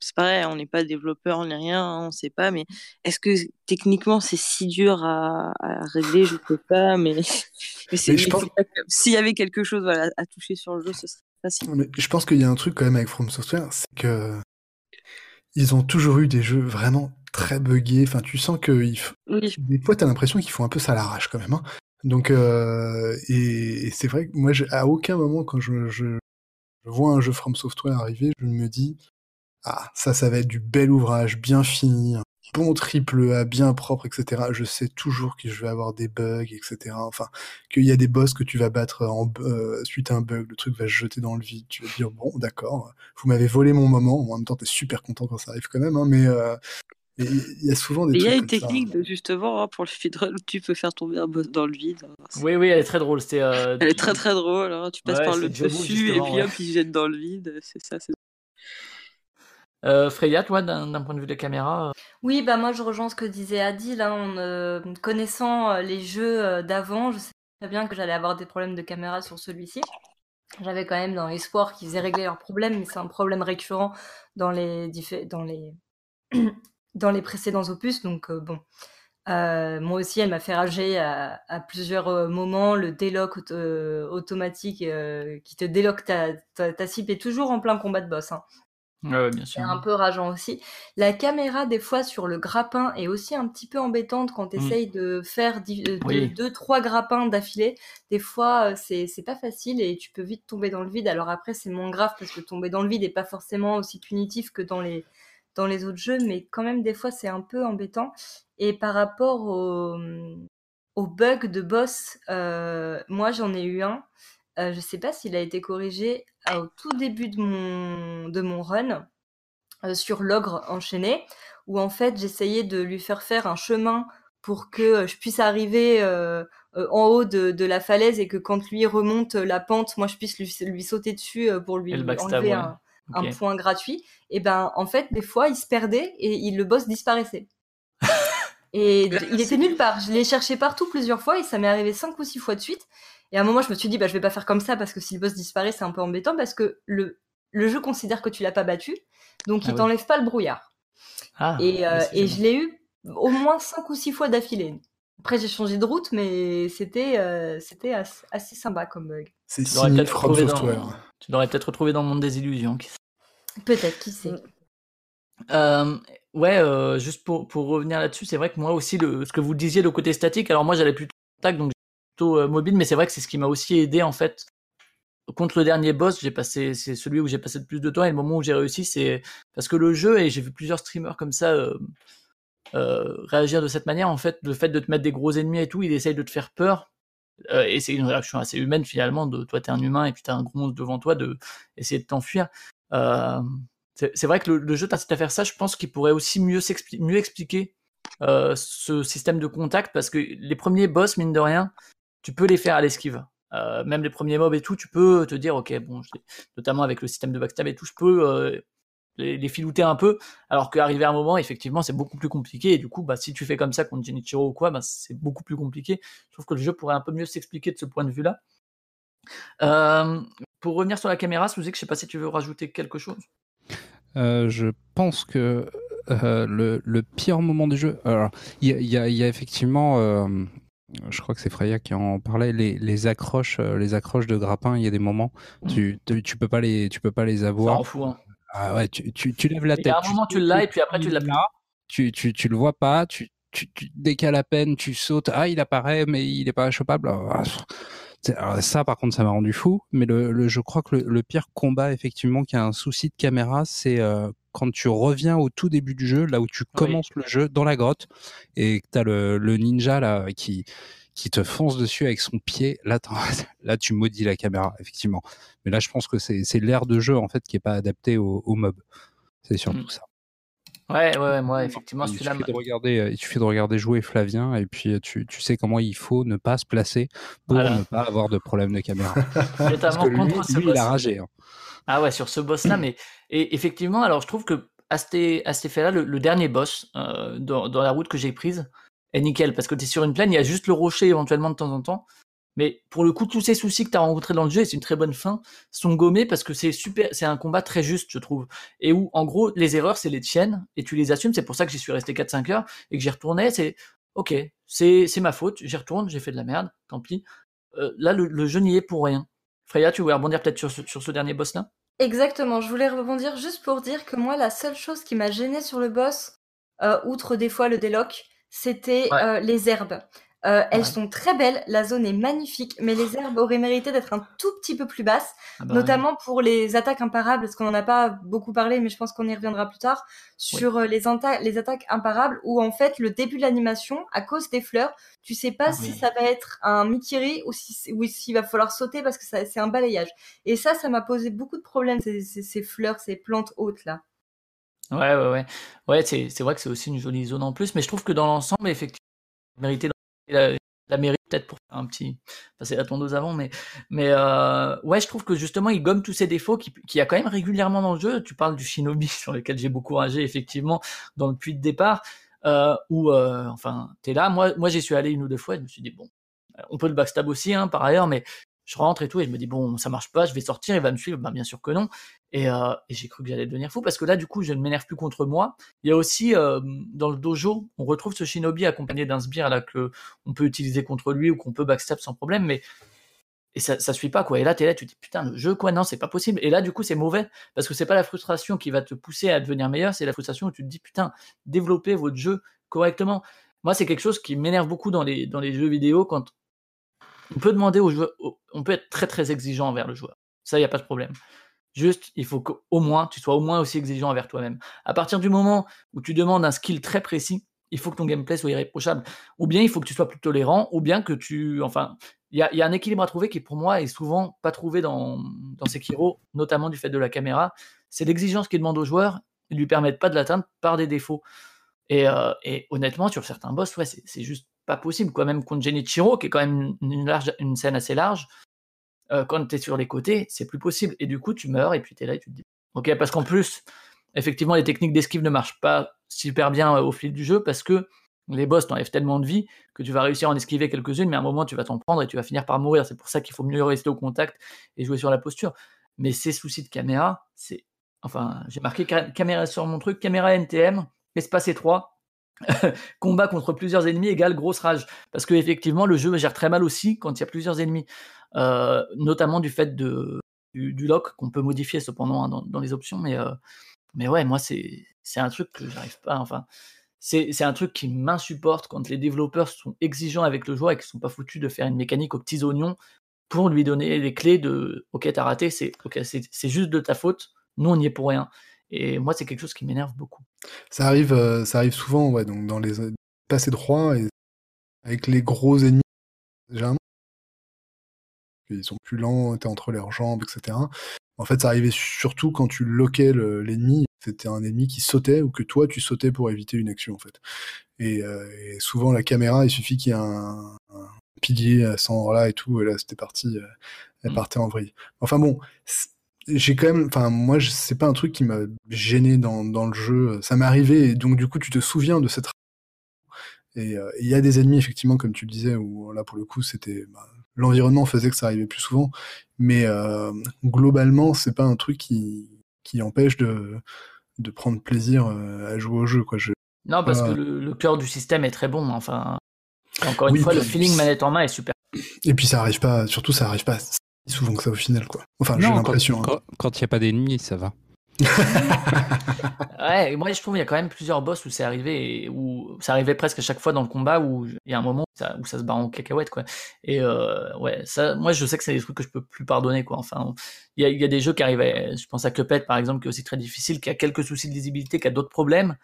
c'est pareil, on n'est pas développeur, on n'est rien, on hein, on sait pas, mais est-ce que techniquement c'est si dur à, régler? Je ne sais pas, mais, mais, s'il y avait quelque chose à toucher sur le jeu, ce serait facile. Mais je pense qu'il y a un truc quand même avec From Software, c'est que ils ont toujours eu des jeux vraiment très buggés. Enfin, tu sens que des fois, tu as l'impression qu'ils font un peu ça à l'arrache quand même. Hein. Donc, euh, et, c'est vrai que moi, à aucun moment, quand je, je, vois un jeu From Software arriver, je me dis ah, ça, ça va être du bel ouvrage, bien fini, bon triple A, bien propre, etc. Je sais toujours que je vais avoir des bugs, etc. Enfin, qu'il y a des boss que tu vas battre en, euh, suite à un bug, le truc va se jeter dans le vide. Tu vas dire, bon, d'accord, vous m'avez volé mon moment. En même temps, t'es super content quand ça arrive quand même, hein, mais euh, il y a souvent des. Il y a une technique de, justement hein, pour le speedrun où tu peux faire tomber un boss dans le vide. Oui, oui, elle est très drôle. Euh... Elle est très très drôle. Hein. Tu passes par le dessus et puis hop, il jette dans le vide. C'est ça, c'est euh, Freya, toi, d'un point de vue de caméra euh, Oui, bah moi je rejoins ce que disait Adil. Hein, en euh, connaissant les jeux d'avant, je sais très bien que j'allais avoir des problèmes de caméra sur celui-ci. J'avais quand même dans l'espoir qu'ils aient réglé leurs problèmes, mais c'est un problème récurrent dans les, dans les, dans les précédents opus. Donc bon, moi aussi, elle m'a fait rager à, plusieurs moments. Le délock automatique qui te déloque ta, ta, ta cible est toujours en plein combat de boss. Hein. C'est un peu rageant aussi. La caméra, des fois, sur le grappin est aussi un petit peu embêtante quand tu mm. essayes de faire euh, deux, trois grappins d'affilée. Des fois, euh, c'est, c'est pas facile et tu peux vite tomber dans le vide. Alors après, c'est moins grave parce que tomber dans le vide n'est pas forcément aussi punitif que dans les, dans les autres jeux, mais quand même, des fois, c'est un peu embêtant. Et par rapport au, au bug de boss, euh, moi, j'en ai eu un. Euh, je sais pas s'il a été corrigé au tout début de mon, de mon run euh, sur l'ogre enchaîné, où en fait j'essayais de lui faire faire un chemin pour que euh, je puisse arriver en haut de, la falaise et que quand lui remonte la pente, moi je puisse lui, sauter dessus pour lui enlever un, point gratuit. Et ben en fait des fois il se perdait et il, le boss disparaissait. et il était nulle part. Je l'ai cherché partout plusieurs fois et ça m'est arrivé cinq ou six fois de suite. Et à un moment, je me suis dit, bah, je vais pas faire comme ça parce que si le boss disparaît, c'est un peu embêtant parce que le, le jeu considère que tu l'as pas battu, donc il ah t'enlève pas le brouillard. Ah, et, euh, et je l'ai eu au moins 5 ou 6 fois d'affilée. Après, j'ai changé de route, mais c'était euh, c'était assez, sympa comme bug. C'est tu l'aurais peut-être retrouvé, dans... Tu l'aurais peut-être retrouvé dans le monde des illusions. Peut-être, qui sait. Euh, ouais, juste pour, pour revenir là-dessus, c'est vrai que moi aussi, le, ce que vous disiez, le côté statique, alors moi j'allais plutôt tac, donc euh, mobile, mais c'est vrai que c'est ce qui m'a aussi aidé en fait. Contre le dernier boss, j'ai passé, c'est celui où j'ai passé le plus de temps et le moment où j'ai réussi, c'est parce que le jeu et j'ai vu plusieurs streamers comme ça euh, euh, réagir de cette manière. En fait, le fait de te mettre des gros ennemis et tout, il essaye de te faire peur. et c'est une réaction assez humaine finalement. De toi, t'es un humain et puis t'as un gros monstre devant toi, de essayer de t'enfuir. c'est vrai que le, jeu t'incite à faire ça. Je pense qu'il pourrait aussi mieux, mieux expliquer ce système de contact parce que les premiers boss, mine de rien, tu peux les faire à l'esquive. Euh, même les premiers mobs et tout, tu peux te dire, ok, bon, notamment avec le système de backstab et tout, je peux euh, les, filouter un peu, alors qu'arriver à un moment, effectivement, c'est beaucoup plus compliqué, et du coup, bah, si tu fais comme ça contre Genichiro ou quoi, bah, c'est beaucoup plus compliqué. Je trouve que le jeu pourrait un peu mieux s'expliquer de ce point de vue-là. Euh, pour revenir sur la caméra, Suzy, je sais pas si tu veux rajouter quelque chose. je pense que le, pire moment du jeu, alors il y, a effectivement je crois que c'est Freya qui en parlait, les, accroches, euh, les accroches de grappin, il y a des moments, mmh. tu, tu, peux pas les, tu peux pas les avoir. Ça hein. Ah ouais, tu, tu, lèves la tête. Il y a un moment, tu l'as et puis après, tu l'as pas. Tu, tu, tu le vois pas, tu, tu, décales à peine, tu sautes. Ah, il apparaît, mais il est pas chopable. Ah, ça, par contre, ça m'a rendu fou. Mais le, je crois que le, pire combat, effectivement, qui a un souci de caméra, c'est euh, quand tu reviens au tout début du jeu, là où tu commences le jeu dans la grotte, et que tu as le, ninja là qui qui te fonce dessus avec son pied, là, là tu maudis la caméra, effectivement. Mais là, je pense que c'est l'air de jeu en fait qui est pas adapté au, mob. C'est surtout mm. ça. Ouais, ouais, moi, effectivement, il suffit, de regarder, euh, il suffit de regarder jouer Flavien et puis euh, tu, tu sais comment il faut ne pas se placer pour ne pas avoir de problème de caméra. Parce que lui, lui il a ragé. Hein. Ah ouais, sur ce boss-là, mais et effectivement, alors je trouve que à cet, effet-là, le, dernier boss euh, dans, dans, la route que j'ai prise est nickel parce que tu es sur une plaine, il y a juste le rocher éventuellement de temps en temps. Mais pour le coup, tous ces soucis que tu as rencontrés dans le jeu, et c'est une très bonne fin, sont gommés parce que c'est super, c'est un combat très juste, je trouve. Et où, en gros, les erreurs, c'est les tiennes, et tu les assumes. C'est pour ça que j'y suis resté 4-5 heures, et que j'y retournais, c'est, ok, c'est, c'est ma faute, j'y retourne, j'ai fait de la merde, tant pis. Euh, là, le, jeu n'y est pour rien. Freya, tu voulais rebondir peut-être sur sur ce dernier boss-là? Exactement, je voulais rebondir juste pour dire que moi, la seule chose qui m'a gêné sur le boss, euh, outre des fois le déloc, c'était euh, les herbes. Euh, elles sont très belles, la zone est magnifique, mais les herbes auraient mérité d'être un tout petit peu plus basses, ah bah notamment pour les attaques imparables, parce qu'on n'en a pas beaucoup parlé, mais je pense qu'on y reviendra plus tard, sur euh, les, les, attaques imparables, où en fait le début de l'animation, à cause des fleurs, tu sais pas ah si ça va être un Mikiri ou s'il si, va falloir sauter parce que c'est un balayage. Et ça, ça m'a posé beaucoup de problèmes, ces, ces fleurs, ces plantes hautes là. Ouais, ouais, ouais. Ouais, c'est vrai que c'est aussi une jolie zone en plus, mais je trouve que dans l'ensemble, effectivement, mérité la, la mérite peut-être pour faire un petit passer la tondeuse avant mais mais euh, ouais je trouve que justement il gomme tous ces défauts qui qui a quand même régulièrement dans le jeu. Tu parles du shinobi sur lequel j'ai beaucoup ragé effectivement dans le puits de départ euh, où euh, enfin t'es là. Moi moi j'y suis allé une ou deux fois et je me suis dit bon on peut le backstab aussi hein, par ailleurs mais je rentre et tout, et je me dis, bon, ça marche pas, je vais sortir, il va me suivre. Ben, bien sûr que non. Et, euh, et j'ai cru que j'allais devenir fou, parce que là, du coup, je ne m'énerve plus contre moi. Il y a aussi, euh, dans le dojo, on retrouve ce shinobi accompagné d'un sbire là, que on peut utiliser contre lui ou qu'on peut backstab sans problème, mais et ça, ça suit pas quoi. Et là, tu es là, tu te dis putain, le jeu quoi, non, c'est pas possible. Et là, du coup, c'est mauvais parce que c'est pas la frustration qui va te pousser à devenir meilleur, c'est la frustration où tu te dis putain, développez votre jeu correctement. Moi, c'est quelque chose qui m'énerve beaucoup dans les, dans les jeux vidéo quand on peut demander on peut être très très exigeant envers le joueur. Ça, il n'y a pas de problème. Juste, il faut qu'au moins, tu sois au moins aussi exigeant envers toi-même. À partir du moment où tu demandes un skill très précis, il faut que ton gameplay soit irréprochable. Ou bien il faut que tu sois plus tolérant, ou bien que tu. Enfin, il y a, un équilibre à trouver qui, pour moi, est souvent pas trouvé dans, dans Sekiro, notamment du fait de la caméra. C'est l'exigence qu'il demande aux joueurs, ils lui permettent pas de l'atteindre par des défauts. Et, euh, honnêtement, sur certains boss, ouais, c'est juste pas possible. Quoi. Même contre Genichiro, qui est quand même une, scène assez large, euh, quand tu es sur les côtés, c'est plus possible. Et du coup, tu meurs et puis tu là et tu te dis. Ok, parce qu'en plus, effectivement, les techniques d'esquive ne marchent pas super bien euh, au fil du jeu parce que les boss t'enlèvent tellement de vie que tu vas réussir à en esquiver quelques-unes, mais à un moment tu vas t'en prendre et tu vas finir par mourir. C'est pour ça qu'il faut mieux rester au contact et jouer sur la posture. Mais ces soucis de caméra, c'est. Enfin, j'ai marqué caméra sur mon truc, caméra NTM, espace étroit, combat contre plusieurs ennemis égale grosse rage. Parce que effectivement, le jeu gère très mal aussi quand il y a plusieurs ennemis, euh, notamment du fait de, du, lock qu'on peut modifier cependant hein, dans, les options. Mais, euh, mais ouais, moi, c'est un truc que j'arrive pas. Enfin, c'est un truc qui m'insupporte quand les développeurs sont exigeants avec le joueur et qui sont pas foutus de faire une mécanique aux petits oignons pour lui donner les clés de OK, t'as raté, c'est ok, c'est juste de ta faute, nous on y est pour rien. Et moi, c'est quelque chose qui m'énerve beaucoup. Ça arrive, euh, ça arrive souvent, ouais, donc dans les passés droits et avec les gros ennemis, généralement, ils sont plus lents, t'es entre leurs jambes, etc. En fait, ça arrivait surtout quand tu loquais l'ennemi. C'était un ennemi qui sautait ou que toi tu sautais pour éviter une action en fait. Et, euh, souvent la caméra, il suffit qu'il y ait un, pilier à ce endroit-là et tout, et là c'était parti, euh, elle mmh. partait en vrille. Enfin bon, j'ai quand même, enfin moi c'est pas un truc qui m'a gêné dans, dans le jeu. Ça m'est arrivé et donc du coup tu te souviens de cette et euh, il y a des ennemis effectivement comme tu le disais où là pour le coup c'était bah, l'environnement faisait que ça arrivait plus souvent, mais euh, globalement, c'est pas un truc qui, qui empêche de, de prendre plaisir euh, à jouer au jeu. Quoi. Je, non, parce que le, cœur du système est très bon. Enfin, encore une fois, le feeling manette en main est super. Et puis ça arrive pas, surtout ça arrive pas souvent que ça au final, quoi. Enfin, j'ai l'impression. Hein. Quand il n'y a pas d'ennemis, ça va. ouais, moi je trouve qu'il y a quand même plusieurs boss où c'est arrivé, où ça arrivait presque à chaque fois dans le combat où il y a un moment où ça, où ça se bat en cacahuète quoi. Et euh, ouais, ça, moi je sais que c'est des trucs que je peux plus pardonner quoi. Enfin, il y a, y a, des jeux qui arrivaient, je pense à Cuphead par exemple qui est aussi très difficile, qui a quelques soucis de lisibilité, qui a d'autres problèmes,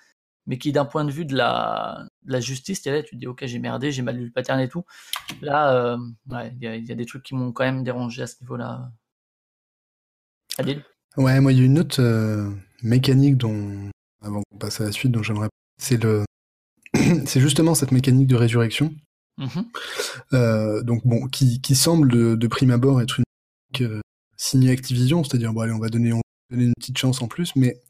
mais qui d'un point de vue de la, de la justice, tu te dis ok j'ai merdé, j'ai mal lu le pattern et tout. Là, euh, ouais, il y a, y a, des trucs qui m'ont quand même dérangé à ce niveau-là. Adil? Ouais, moi, il y a une autre euh, mécanique dont, avant qu'on passe à la suite, dont j'aimerais. C'est le, c'est justement cette mécanique de résurrection. Mm-hmm. Euh, donc bon, qui, qui semble de, de, prime abord être une mécanique signée Activision, c'est-à-dire bon allez, on va donner, on va donner une petite chance en plus, mais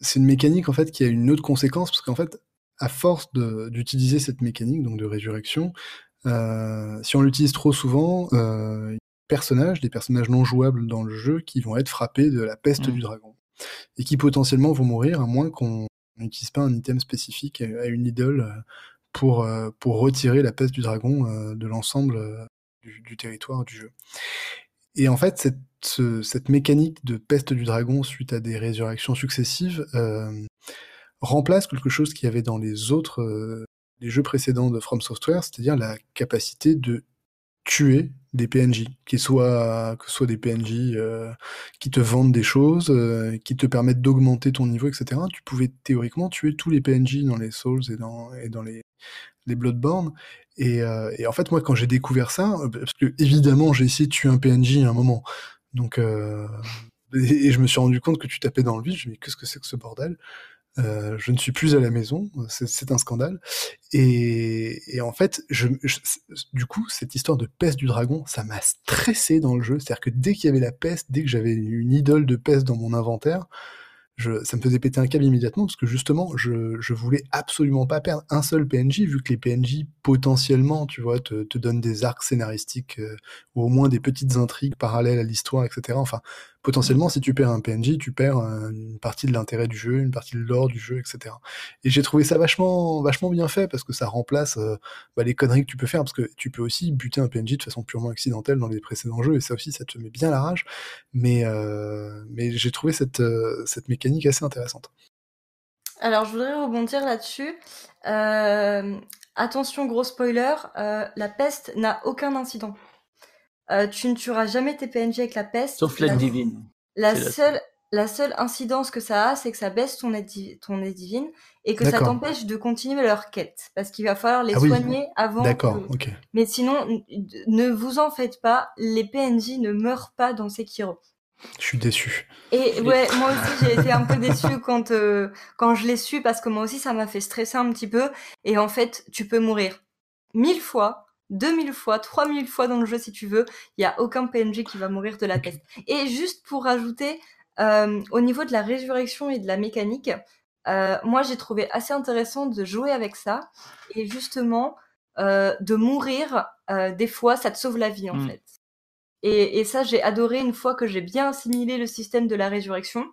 c'est une mécanique en fait qui a une autre conséquence parce qu'en fait, à force d'utiliser cette mécanique donc de résurrection, euh, si on l'utilise trop souvent, euh, personnages, des personnages non jouables dans le jeu, qui vont être frappés de la peste du mmh. dragon. Et qui potentiellement vont mourir, à moins qu'on n'utilise pas un item spécifique à une idole euh, pour, euh, pour retirer la peste du dragon de l'ensemble du, territoire du jeu. Et en fait, cette, cette mécanique de peste du dragon suite à des résurrections successives remplace quelque chose qu'il y avait dans les autres les jeux précédents de From Software, c'est-à-dire la capacité de tuer des PNJ, qui soient, que soit des PNJ euh, qui te vendent des choses, euh, qui te permettent d'augmenter ton niveau, etc. Tu pouvais théoriquement tuer tous les PNJ dans les Souls et dans, les, les Bloodborne. Et, euh, et en fait, moi, quand j'ai découvert ça, parce que évidemment, j'ai essayé de tuer un PNJ à un moment, donc et, et, je me suis rendu compte que tu tapais dans le vide. Je me dis qu'est-ce que c'est que ce bordel? Euh, je ne suis plus à la maison, c'est un scandale. Et, et en fait, du coup, cette histoire de peste du dragon, ça m'a stressé dans le jeu. C'est-à-dire que dès qu'il y avait la peste, dès que j'avais une idole de peste dans mon inventaire, je, ça me faisait péter un câble immédiatement parce que justement, je, je voulais absolument pas perdre un seul PNJ vu que les PNJ potentiellement, tu vois, te, te donnent des arcs scénaristiques euh, ou au moins des petites intrigues parallèles à l'histoire, etc. Enfin, potentiellement, si tu perds un PNJ, tu perds une partie de l'intérêt du jeu, une partie de l'or du jeu, etc. Et j'ai trouvé ça vachement, bien fait parce que ça remplace euh, bah, les conneries que tu peux faire, parce que tu peux aussi buter un PNJ de façon purement accidentelle dans les précédents jeux, et ça aussi, ça te met bien la rage. Mais, euh, j'ai trouvé cette, euh, cette mécanique assez intéressante. Alors, je voudrais rebondir là-dessus. attention, gros spoiler, la peste n'a aucun incident. Euh, tu ne tueras jamais tes PNJ avec la peste. Sauf l'aide divine. La seule, la seule incidence que ça a, c'est que ça baisse ton aide, ton aide divine et que ça t'empêche de continuer leur quête. Parce qu'il va falloir les ah soigner avant. D'accord, ok. Mais sinon, ne vous en faites pas, les PNJ ne meurent pas dans Sekiro. Je suis déçu. Et ouais, moi aussi j'ai été un peu déçu quand euh, quand je l'ai su parce que moi aussi ça m'a fait stresser un petit peu. Et en fait, tu peux mourir mille fois 2000 fois, 3000 fois dans le jeu si tu veux, il y a aucun PNJ qui va mourir de la peste. Et juste pour rajouter, euh, au niveau de la résurrection et de la mécanique, euh, moi j'ai trouvé assez intéressant de jouer avec ça et justement euh, de mourir des fois, ça te sauve la vie en mm. fait. Et, et ça j'ai adoré une fois que j'ai bien assimilé le système de la résurrection.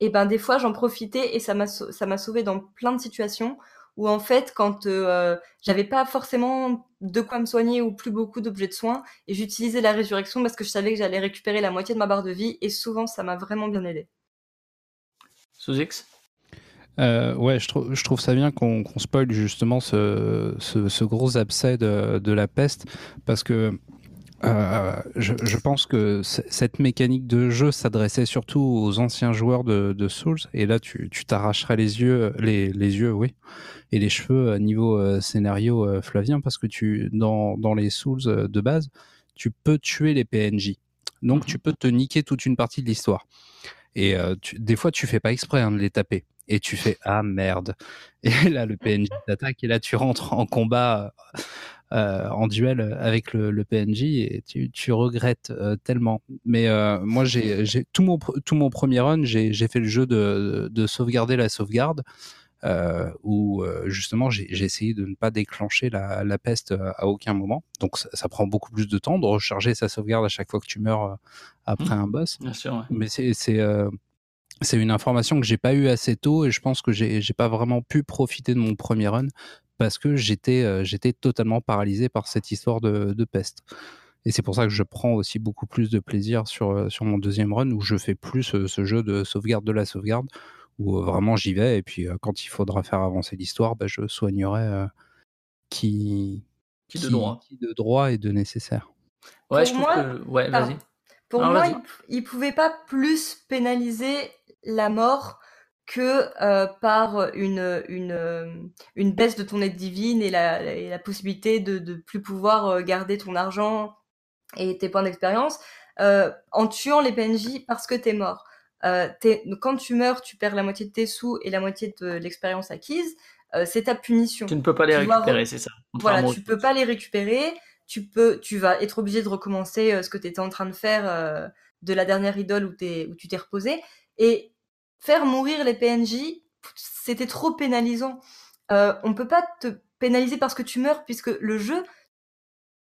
Et ben des fois j'en profitais et ça m'a ça m'a sauvé dans plein de situations où en fait quand euh, j'avais pas forcément de quoi me soigner ou plus beaucoup d'objets de soins et j'utilisais la résurrection parce que je savais que j'allais récupérer la moitié de ma barre de vie et souvent ça m'a vraiment bien aidé. Sous X? Euh, ouais, je, trouve, je trouve ça bien qu'on spoil justement ce, ce, gros abcès de, de, la peste parce que euh, je, pense que cette mécanique de jeu s'adressait surtout aux anciens joueurs de, Souls, et là tu t'arracherais les yeux, les, les, yeux, oui, et les cheveux à niveau euh, scénario euh, Flavien, parce que tu dans, dans les Souls de base, tu peux tuer les PNJ, donc mhm. tu peux te niquer toute une partie de l'histoire. Et des fois, tu fais pas exprès hein, de les taper. Et tu fais ah merde. Et là, le PNJ t'attaque et là, tu rentres en combat euh, en duel avec le, PNJ et tu, regrettes euh, tellement. Mais euh, moi, j'ai tout mon, tout mon premier run, j'ai fait le jeu de, de sauvegarder la sauvegarde. où justement j'ai essayé de ne pas déclencher la, la peste à aucun moment. Donc ça, prend beaucoup plus de temps de recharger sa sauvegarde à chaque fois que tu meurs après mmh. un boss. Bien sûr. Mais c'est c'est une information que j'ai pas eu assez tôt et je pense que j'ai pas vraiment pu profiter de mon premier run parce que j'étais euh, j'étais totalement paralysé par cette histoire de, peste. Et c'est pour ça que je prends aussi beaucoup plus de plaisir sur, euh, sur mon deuxième run où je fais plus euh, ce, jeu de sauvegarde de la sauvegarde où vraiment j'y vais et puis quand il faudra faire avancer l'histoire, bah, je soignerai qui, qui, de droit. qui de droit et de nécessaire. Ouais, pour je moi, que... ouais, vas-y. Pour moi, il, il pouvait pas plus pénaliser la mort que euh, par une, une, une baisse de ton aide divine et la, la possibilité de ne plus pouvoir euh, garder ton argent et tes points d'expérience euh, en tuant les PNJ parce que t'es mort. Euh, quand tu meurs, tu perds la moitié de tes sous et la moitié de l'expérience acquise. Euh, c'est ta punition. Tu ne peux pas les récupérer, c'est ça. Voilà, tu peux pas les récupérer. Tu peux, tu vas être obligé de recommencer ce que tu étais en train de faire de la dernière idole où, où tu t'es reposé. Et faire mourir les PNJ, c'était trop pénalisant. Euh, on peut pas te pénaliser parce que tu meurs, puisque le jeu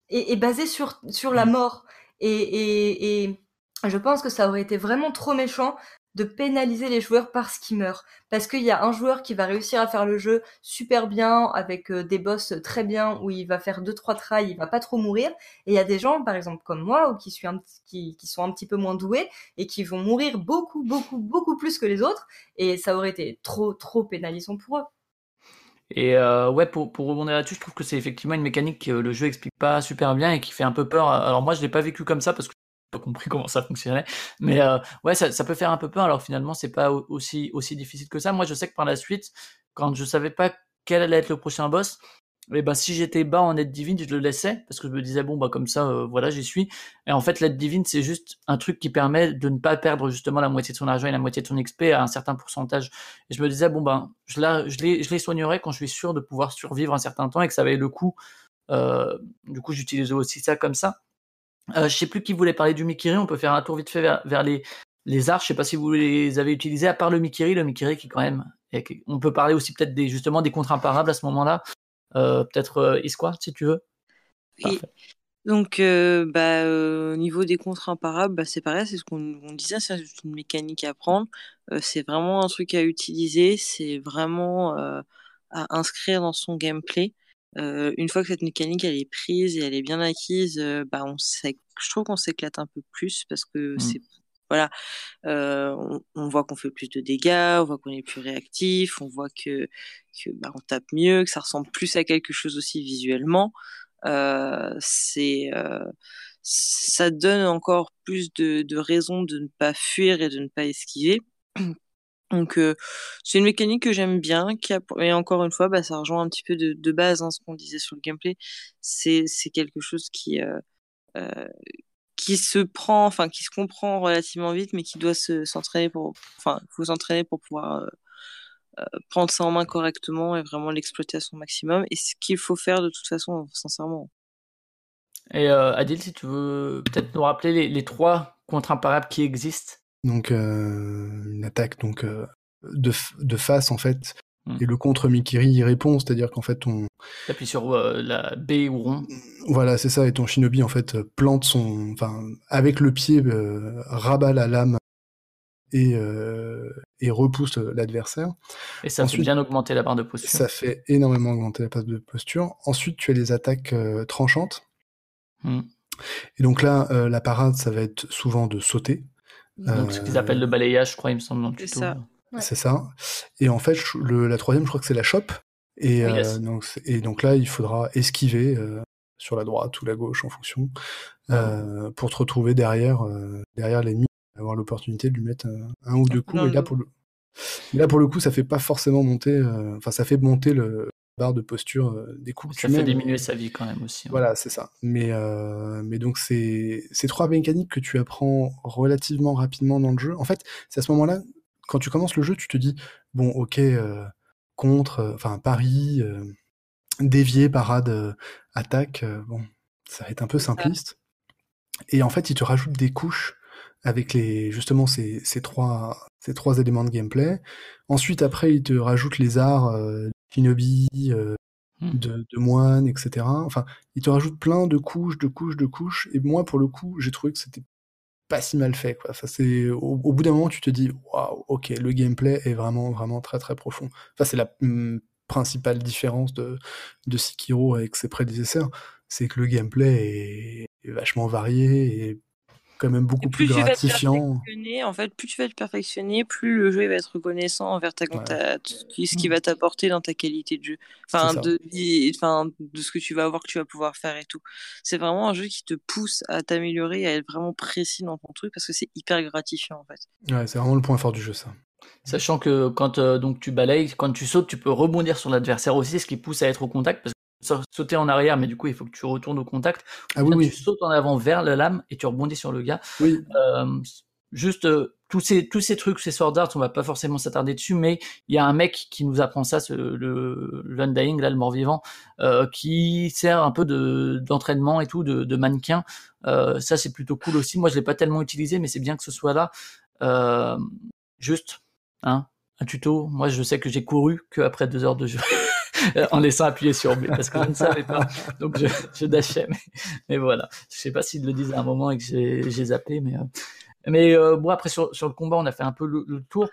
est, basé sur, sur la mm. mort. Et, et, et je pense que ça aurait été vraiment trop méchant de pénaliser les joueurs parce qu'ils meurent. Parce qu'il y a un joueur qui va réussir à faire le jeu super bien, avec euh, des boss très bien, où il va faire deux trois tries, il va pas trop mourir. Et il y a des gens, par exemple comme moi, ou qui, sont un petit peu moins doués, et qui vont mourir beaucoup, beaucoup, beaucoup plus que les autres. Et ça aurait été trop, trop pénalisant pour eux. Et euh, ouais, pour, pour rebondir là-dessus, je trouve que c'est effectivement une mécanique que le jeu explique pas super bien et qui fait un peu peur. Alors moi, je l'ai pas vécu comme ça parce que pas compris comment ça fonctionnait. Mais euh, ouais, ça, ça, peut faire un peu peur. Alors finalement, c'est pas aussi aussi difficile que ça. Moi, je sais que par la suite, quand je savais pas quel allait être le prochain boss, et eh ben si j'étais bas en aide divine, je le laissais parce que je me disais bon bah comme ça, euh, voilà, j'y suis. Et en fait, l'aide divine, c'est juste un truc qui permet de ne pas perdre justement la moitié de son argent et la moitié de son XP à un certain pourcentage. Et je me disais bon ben je je les je soignerai quand je suis sûr de pouvoir survivre un certain temps et que ça avait le coup. Euh, du coup, j'utilisais aussi ça comme ça. Euh, je sais plus qui voulait parler du Mikiri. On peut faire un tour vite fait vers, les, les arts. Je sais pas si vous les avez utilisés, à part le Mikiri. Le Mikiri qui quand même. On peut parler aussi peut-être des, justement des contre imparables à ce moment-là. Euh, peut-être euh, Isqua, si tu veux. Oui. Donc, euh, bah, au niveau des contrats imparables, bah, c'est pareil, c'est ce qu'on disait, c'est une mécanique à prendre. c'est vraiment un truc à utiliser, c'est vraiment à inscrire dans son gameplay. Une fois que cette mécanique elle est prise et elle est bien acquise, bah on je trouve qu'on s'éclate un peu plus parce que mmh. c'est voilà, euh, on, voit qu'on fait plus de dégâts, on voit qu'on est plus réactif, on voit que, que bah, on tape mieux, que ça ressemble plus à quelque chose aussi visuellement. Euh, c'est euh, ça donne encore plus de, de raisons de ne pas fuir et de ne pas esquiver. Donc euh, c'est une mécanique que j'aime bien, qui a, et encore une fois, bah, ça rejoint un petit peu de, de base hein, ce qu'on disait sur le gameplay. C'est quelque chose qui euh, euh, qui se prend, enfin qui se comprend relativement vite, mais qui doit se s'entraîner pour, enfin, faut s'entraîner pour pouvoir euh, euh, prendre ça en main correctement et vraiment l'exploiter à son maximum. Et ce qu'il faut faire de toute façon, sincèrement. Et euh, Adil, si tu veux peut-être nous rappeler les, trois contre imparables qui existent. Donc une attaque donc de, de face en fait Mm. Et le contre Mikiri y répond, c'est-à-dire qu'en fait on appuie sur euh, la B ou rond. Voilà, c'est ça. Et ton Shinobi en fait plante son, enfin avec le pied euh, rabat la lame et euh, et repousse l'adversaire. Et ça fait bien augmenter la barre de posture. Ça fait énormément augmenter la barre de posture. Ensuite, tu as les attaques tranchantes. Mm. Et donc là, la parade, ça va être souvent de sauter. Donc ce qu'ils appellent le balayage, je crois, il me semble dans le tuto. Ça. C'est ça. Et en fait, la troisième, je crois que c'est la chope. Et, euh, donc, et donc là, il faudra esquiver euh, sur la droite ou la gauche en fonction euh, pour te retrouver derrière, derrière l'ennemi, avoir l'opportunité de lui mettre un, ou deux coups. et là, pour le... là, pour le coup, ça fait pas forcément monter, enfin, ça fait monter le barre de posture des coups. Ça fait diminuer sa vie quand même aussi. Voilà, c'est ça. Mais, mais donc, c'est ces trois mécaniques que tu apprends relativement rapidement dans le jeu. En fait, c'est à ce moment-là quand tu commences le jeu, tu te dis bon, ok, euh, contre, euh, enfin Paris, euh, dévier, parade, attaque, bon, ça va être un peu simpliste. Et en fait, il te rajoute des couches avec les justement ces, ces trois ces trois éléments de gameplay. Ensuite, après, il te rajoute les arts euh, mmh. de, de moine, etc. Enfin, il te rajoute plein de couches, de couches, de couches. Et moi, pour le coup, j'ai trouvé que c'était pas si mal fait quoi. Ça c'est au, bout d'un moment tu te dis waouh ok le gameplay est vraiment vraiment très très profond. Enfin c'est la hmm, principale différence de de Sekiro avec ses prédécesseurs, c'est que le gameplay est, est vachement varié et quand même beaucoup plus, gratifiant. en fait, plus tu vas te perfectionner, plus le jeu va être reconnaissant envers ta, ce qui mm. va t'apporter dans ta qualité de jeu. Enfin, de, enfin, de ce que tu vas avoir, que tu vas pouvoir faire et tout. C'est vraiment un jeu qui te pousse à t'améliorer, à être vraiment précis dans ton truc parce que c'est hyper gratifiant en fait. Ouais, c'est vraiment le point fort du jeu ça. Sachant que quand euh, donc tu balayes, quand tu sautes, tu peux rebondir sur l'adversaire aussi, ce qui pousse à être au contact parce sauter en arrière, mais du coup, il faut que tu retournes au contact. Ah oui, Tu sautes en avant vers la lame et tu rebondis sur le gars. Oui. Euh, juste euh, tous ces tous ces trucs, ces sword arts, on va pas forcément s'attarder dessus, mais il y a un mec qui nous apprend ça, le l'undying, là, le mort vivant, euh, qui sert un peu de d'entraînement et tout, de, de mannequin. Euh, ça, c'est plutôt cool aussi. Moi, je l'ai pas tellement utilisé, mais c'est bien que ce soit là. Euh, juste, hein, un tuto. Moi, je sais que j'ai couru que après deux heures de jeu. en laissant appuyer sur B parce que je ne savais pas. Donc je, je dashais. Mais, voilà. Je sais pas s'ils le disent à un moment et que j'ai zappé, mais euh, mais euh, bon après sur, sur le combat on a fait un peu le, tour.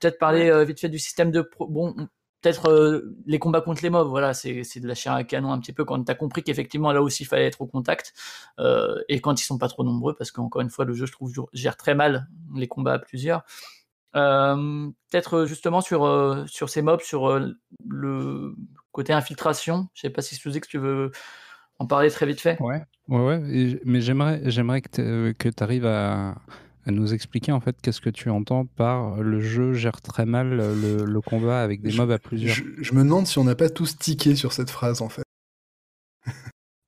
Peut-être parler euh, vite fait du système de pro bon peut-être les combats contre les mobs, voilà, c'est de chair à canon un petit peu quand t'as compris qu'effectivement là aussi il fallait être au contact et quand ils sont pas trop nombreux parce qu'encore une fois le jeu je trouve gère très mal les combats à plusieurs. Euh, peut-être euh, justement sur, euh, sur ces mobs, sur le côté infiltration. Je sais pas si Suzy, que tu veux en parler très vite fait. Ouais, ouais, ouais. mais j'aimerais, j'aimerais que tu arrives à, à, nous expliquer en fait qu'est-ce que tu entends par le jeu gère très mal le, le combat avec des mobs à plusieurs. Je, je, me demande si on n'a pas tous tiqué sur cette phrase en fait.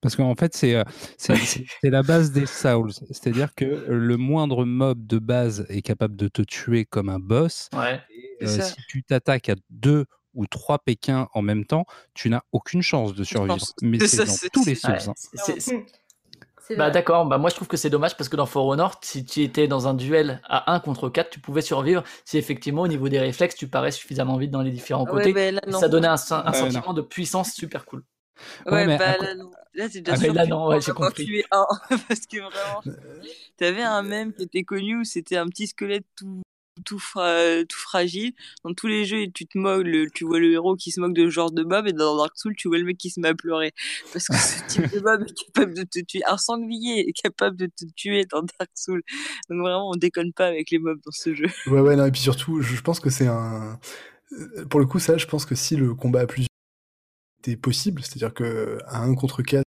Parce qu'en fait, c'est, c'est, la base des Souls. C'est-à-dire que le moindre mob de base est capable de te tuer comme un boss. Ouais, euh, si tu t'attaques à deux ou trois Pékins en même temps, tu n'as aucune chance de survivre. Mais c'est, dans tous les Souls. Hein. Bah d'accord, bah moi je trouve que c'est dommage parce que dans For Honor, si tu étais dans un duel à 1 contre 4, tu pouvais survivre si effectivement au niveau des réflexes tu parais suffisamment vite dans les différents côtés. ça donnait un, un sentiment de puissance super cool. Ouais, bah là, non. Là, c'est déjà ah, sûr là, non, ouais, j'ai compris. Tuer un. Parce que vraiment, t'avais un mème qui était connu où c'était un petit squelette tout tout, tout fragile. Dans tous les jeux, tu te moques, tu vois le héros qui se moque de ce genre de mob, et dans Dark Souls, tu vois le mec qui se met à pleurer. Parce que ce type de mob est capable de te tuer. Un sanglier est capable de te tuer dans Dark Souls. Donc vraiment, on déconne pas avec les mobs dans ce jeu. Ouais, ouais, non, et puis surtout, je pense que c'est un. Pour le coup, ça, je pense que si le combat à plusieurs était possible, c'est-à-dire que à un contre 4,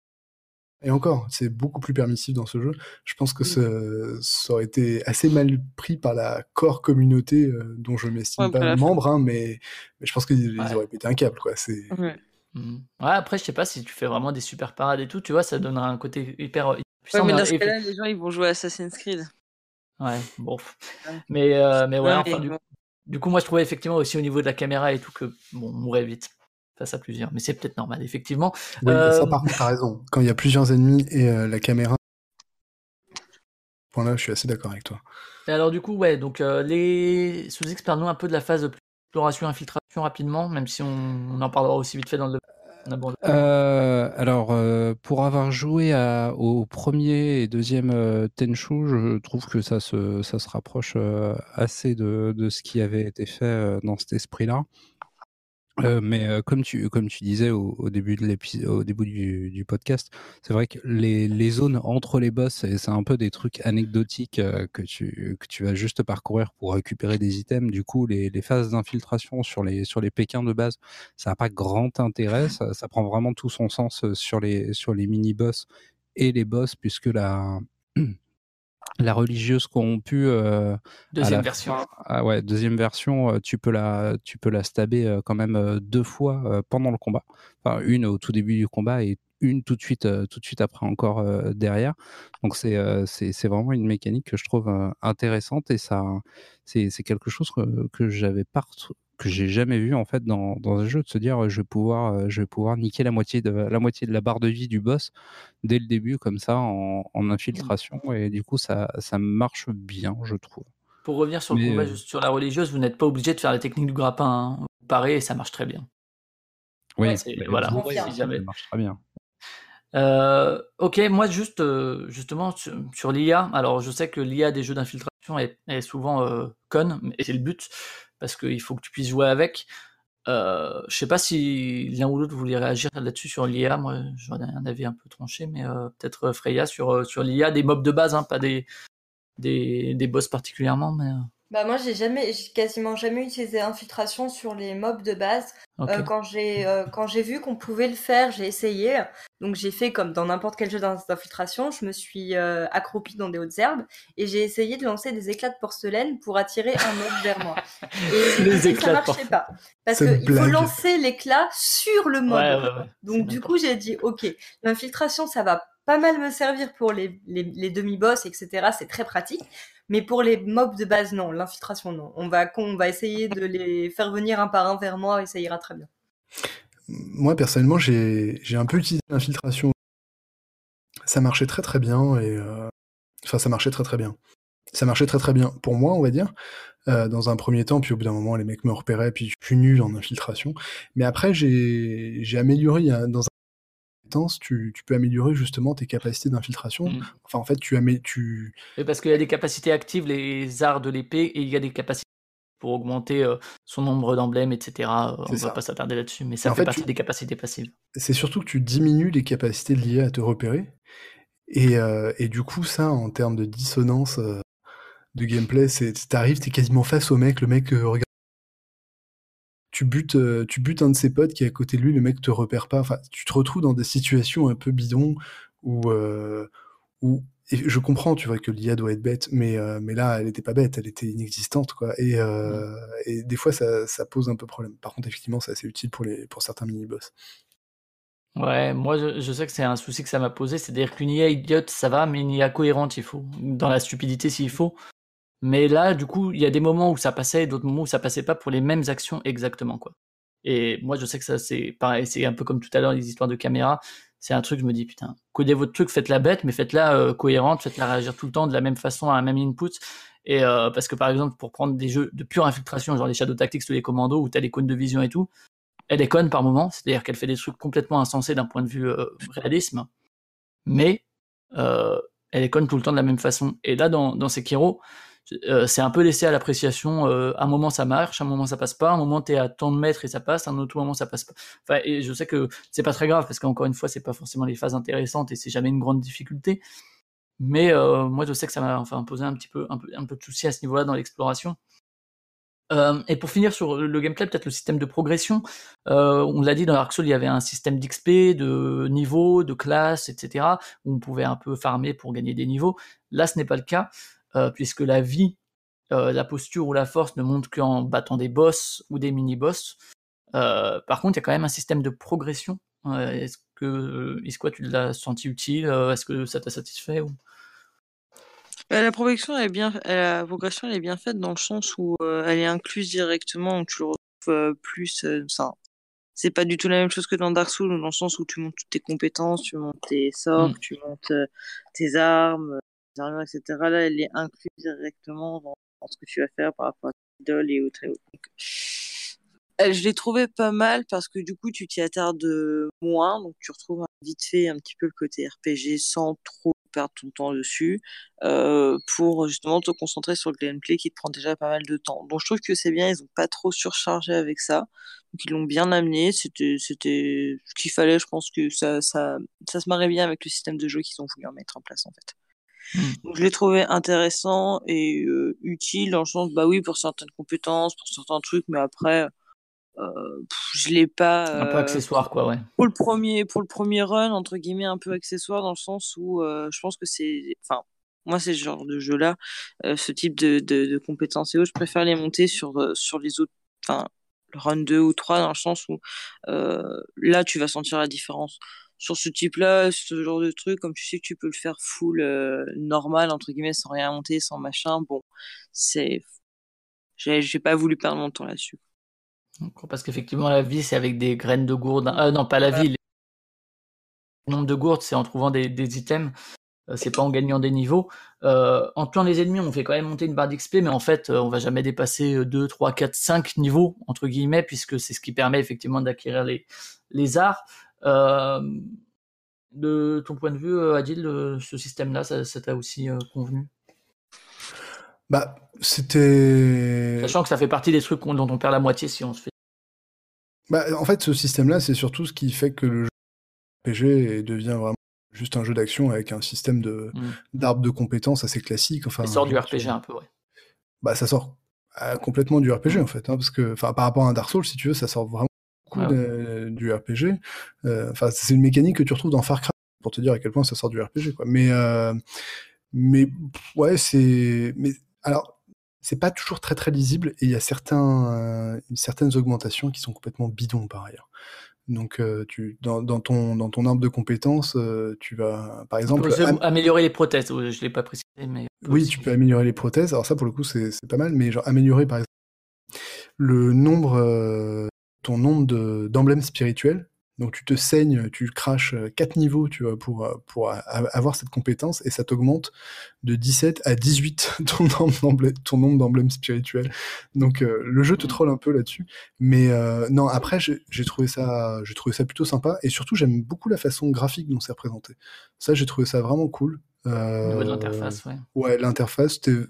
et encore, c'est beaucoup plus permissif dans ce jeu. Je pense que mmh. ça, aurait été assez mal pris par la core communauté euh, dont je m'estime pas membre, hein, mais, mais, je pense qu'ils auraient pété un câble. Quoi. C'est... Mmh. Ouais. après, je sais pas si tu fais vraiment des super parades et tout, tu vois, ça donnera un côté hyper, puissant. mais dans ce cas-là, les gens ils vont jouer à Assassin's Creed. Ouais, bon. Mais, euh, mais ouais, enfin, du, du, coup, moi je trouvais effectivement aussi au niveau de la caméra et tout que bon, on mourrait vite face à plusieurs. Mais c'est peut-être normal, effectivement. Oui, ça, par contre, t'as raison. Quand il y a plusieurs ennemis et euh, la caméra. Point là, je suis assez d'accord avec toi. Et alors, du coup, ouais, donc euh, les sous-X, parlons un peu de la phase exploration, infiltration rapidement, même si on, en parlera aussi vite fait dans le. Euh, alors, pour avoir joué à, au premier et deuxième Tenchu, je trouve que ça se, ça se rapproche assez de, de, ce qui avait été fait dans cet esprit-là. Euh, mais euh, comme tu comme tu disais au, début de l'épisode, au début du, du podcast, c'est vrai que les, les zones entre les boss, c'est un peu des trucs anecdotiques euh, que tu que tu vas juste parcourir pour récupérer des items. Du coup, les, les phases d'infiltration sur les sur les Pékins de base, ça n'a pas grand intérêt. Ça, ça, prend vraiment tout son sens sur les sur les mini boss et les boss, puisque la la religieuse corrompue euh, deuxième version. Ah ouais deuxième version euh, tu peux la tu peux la stabber euh, quand même deux fois pendant le combat. Enfin une au tout début du combat et une tout de suite tout de suite après encore derrière. Donc c'est c'est vraiment une mécanique que je trouve intéressante et ça c'est c'est quelque chose que, que j'avais pas que j'ai jamais vu en fait dans, dans un jeu de se dire je vais pouvoir euh, je vais pouvoir niquer la moitié de la moitié de la barre de vie du boss dès le début comme ça en, en infiltration et du coup ça ça marche bien je trouve. Pour revenir sur le combat euh, sur la religieuse, vous n'êtes pas obligé de faire la technique du grappin, hein. pareil et ça marche très bien. Oui, voilà, ça marche très bien. Euh, ok, moi juste justement sur, l'IA. Alors je sais que l'IA des jeux d'infiltration est, est, souvent conne, et c'est le but parce qu'il faut que tu puisses jouer avec. Euh, je sais pas si l'un ou l'autre voulait réagir là-dessus sur l'IA. Moi, j'en ai un avis un peu tranché, mais euh, peut-être euh, Freya sur, euh, sur l'IA, des mobs de base, hein, pas des, des, des boss particulièrement. Mais, bah moi j'ai jamais, j'ai quasiment jamais utilisé infiltration sur les mobs de base. Euh, quand j'ai euh, quand j'ai vu qu'on pouvait le faire, j'ai essayé. Donc j'ai fait comme dans n'importe quel jeu d'infiltration, je me suis euh, accroupie dans des hautes herbes et j'ai essayé de lancer des éclats de porcelaine pour attirer un mob vers moi. Et les éclats ça marchait pas parce qu'il faut lancer l'éclat sur le mob. Donc du coup j'ai dit ok, l'infiltration ça va pas mal me servir pour les, demi-boss, etc. C'est très pratique. Mais pour les mobs de base, non. L'infiltration, non. On va, essayer de les faire venir un par un vers moi et ça ira très bien. Moi, personnellement, j'ai un peu utilisé l'infiltration. Ça marchait très très bien euh... enfin, ça marchait très très bien. Ça marchait très très bien pour moi, on va dire, euh, dans un premier temps, puis au bout d'un moment, les mecs me repéraient, puis je suis nul en infiltration. Mais après, j'ai amélioré dans un tu, tu, peux améliorer justement tes capacités d'infiltration. Mmh. Enfin, en fait, tu. Tu... parce qu'il y a des capacités actives, les arts de l'épée, et il y a des capacités pour augmenter euh, son nombre d'emblèmes, etc. On ne va pas s'attarder là-dessus, mais ça fait, partie des capacités passives. C'est surtout que tu diminues les capacités liées à te repérer. Et, euh, et du coup, ça, en termes de dissonance euh, de gameplay, c'est t'arrives, t'es quasiment face au mec, le mec regarde tu butes, euh, tu butes un de ses potes qui est à côté de lui, le mec te repère pas. Enfin, tu te retrouves dans des situations un peu bidons où, euh, où je comprends, tu vois, que l'IA doit être bête, mais, euh, mais là, elle était pas bête, elle était inexistante, quoi. Et, et des fois, ça, ça, pose un peu problème. Par contre, effectivement, c'est assez utile pour, les, pour certains mini-boss. Ouais, moi, je, je sais que c'est un souci que ça m'a posé, c'est-à-dire qu'une IA idiote, ça va, mais une IA cohérente, il faut. Dans la stupidité, s'il faut. Mais là, du coup, il y a des moments où ça passait et d'autres moments où ça passait pas pour les mêmes actions exactement, quoi. Et moi, je sais que ça, c'est pareil, c'est un peu comme tout à l'heure les histoires de caméra. C'est un truc, je me dis, putain, codez votre truc, faites-la bête, mais faites-la euh, cohérente, faites-la réagir tout le temps de la même façon à un même input. Et euh, parce que par exemple, pour prendre des jeux de pure infiltration, genre les Shadow Tactics ou les Commandos, où t'as les cônes de vision et tout, elle est conne par moment, c'est-à-dire qu'elle fait des trucs complètement insensés d'un point de vue réalisme, mais elle est conne tout le temps de la même façon. Et là, dans, dans Sekiro, euh, c'est un peu laissé à l'appréciation. Euh, un moment ça marche, un moment ça passe pas, un moment t'es à tant de mètres et ça passe, un autre moment ça passe pas. Enfin, et je sais que c'est pas très grave parce qu'encore une fois c'est pas forcément les phases intéressantes et c'est jamais une grande difficulté. Mais euh, moi je sais que ça m'a enfin posé un petit peu un peu de souci à ce niveau-là dans l'exploration. Euh, et pour finir sur le gameplay, peut-être le système de progression. Euh, on l'a dit dans Dark Souls, il y avait un système d'XP, de niveau, de classe, etc. Où on pouvait un peu farmer pour gagner des niveaux. Là, ce n'est pas le cas. Euh, puisque la vie, euh, la posture ou la force ne montent qu'en battant des boss ou des mini-boss. Euh, par contre, il y a quand même un système de progression. est-ce que, est-ce quoi tu l'as senti utile Est-ce que ça t'a satisfait ou... Bah, la progression est bien, la progression elle est bien faite dans le sens où elle est incluse directement, où tu le retrouves plus. ça c'est pas du tout la même chose que dans Dark Souls, dans le sens où tu montes toutes tes compétences, tu montes tes sorts, mmh. tu montes tes armes, etc. Là, elle est incluse directement dans, ce que tu vas faire par rapport à l'idole et autres. Donc, je l'ai trouvé pas mal parce que du coup, tu t'y attardes moins, donc tu retrouves vite fait un petit peu le côté RPG sans trop perdre ton temps dessus euh, pour justement te concentrer sur le gameplay qui te prend déjà pas mal de temps. Donc je trouve que c'est bien, ils ont pas trop surchargé avec ça. Donc ils l'ont bien amené, c'était c'était ce qu'il fallait, je pense que ça ça ça se marrait bien avec le système de jeu qu'ils ont voulu en mettre en place en fait. Mm. je l'ai trouvé intéressant et euh, utile dans le sens, bah oui, pour certaines compétences, pour certains trucs, mais après, euh, je l'ai pas. un peu euh, accessoire, quoi, ouais. Pour le premier, pour le premier run, entre guillemets, un peu accessoire dans le sens où euh, je pense que c'est, enfin, moi, c'est ce genre de jeu-là, ce type de, de, de, compétences et autres, je préfère les monter sur sur les autres, enfin, le run 2 ou 3 dans le sens où là, tu vas sentir la différence sur ce type-là, ce genre de truc, comme tu sais que tu peux le faire full euh, normal, entre guillemets, sans rien monter, sans machin, bon, c'est. J'ai pas voulu perdre mon temps là-dessus. Parce qu'effectivement, la vie, c'est avec des graines de gourde. Ah non, pas la vie. Le nombre de gourdes, c'est en trouvant des, des items. Euh, c'est pas en gagnant des niveaux. Euh, en tuant les ennemis, on fait quand même monter une barre d'XP, mais en fait, on va jamais dépasser 2, 3, 4, 5 niveaux, entre guillemets, puisque c'est ce qui permet effectivement d'acquérir les, les arts. Euh, de ton point de vue, euh, Adil, euh, ce système-là, ça, t'a aussi convenu? Bah, c'était. Sachant que ça fait partie des trucs dont on perd la moitié si on se fait. Bah, en fait, ce système-là, c'est surtout ce qui fait que le jeu RPG devient vraiment juste un jeu d'action avec un système de mmh. d'arbre de compétences assez classique. Enfin, ça sort du RPG un peu, ouais. Bah, ça sort complètement du RPG en fait, hein, parce que, enfin, par rapport à un Dark Souls, si tu veux, ça sort vraiment ah du RPG. Euh, enfin, c'est une mécanique que tu retrouves dans Far Cry pour te dire à quel point ça sort du RPG, quoi. Mais, euh, mais ouais, c'est, mais alors, c'est pas toujours très très lisible et il y a certains, euh, certaines augmentations qui sont complètement bidons par ailleurs. Donc, tu, dans, dans, ton, dans ton arbre de compétences, tu vas, par exemple, améliorer les prothèses. Je l'ai pas précisé, mais oui, tu peux améliorer les prothèses. Alors ça, pour le coup, c'est pas mal, mais genre améliorer par exemple le nombre ton nombre d'emblèmes spirituels. Donc tu te saignes, tu craches 4 euh, niveaux tu vois, pour, euh, pour avoir cette compétence et ça t'augmente de 17 à 18 ton nombre d'emblèmes spirituels. Donc euh, le jeu te mmh. troll un peu là-dessus. Mais non, après j'ai trouvé, ça, trouvé ça plutôt sympa et surtout j'aime beaucoup la façon graphique dont c'est représenté. Ça j'ai trouvé ça vraiment cool. Euh, l'interface, ouais. Ouais, l'interface, c'était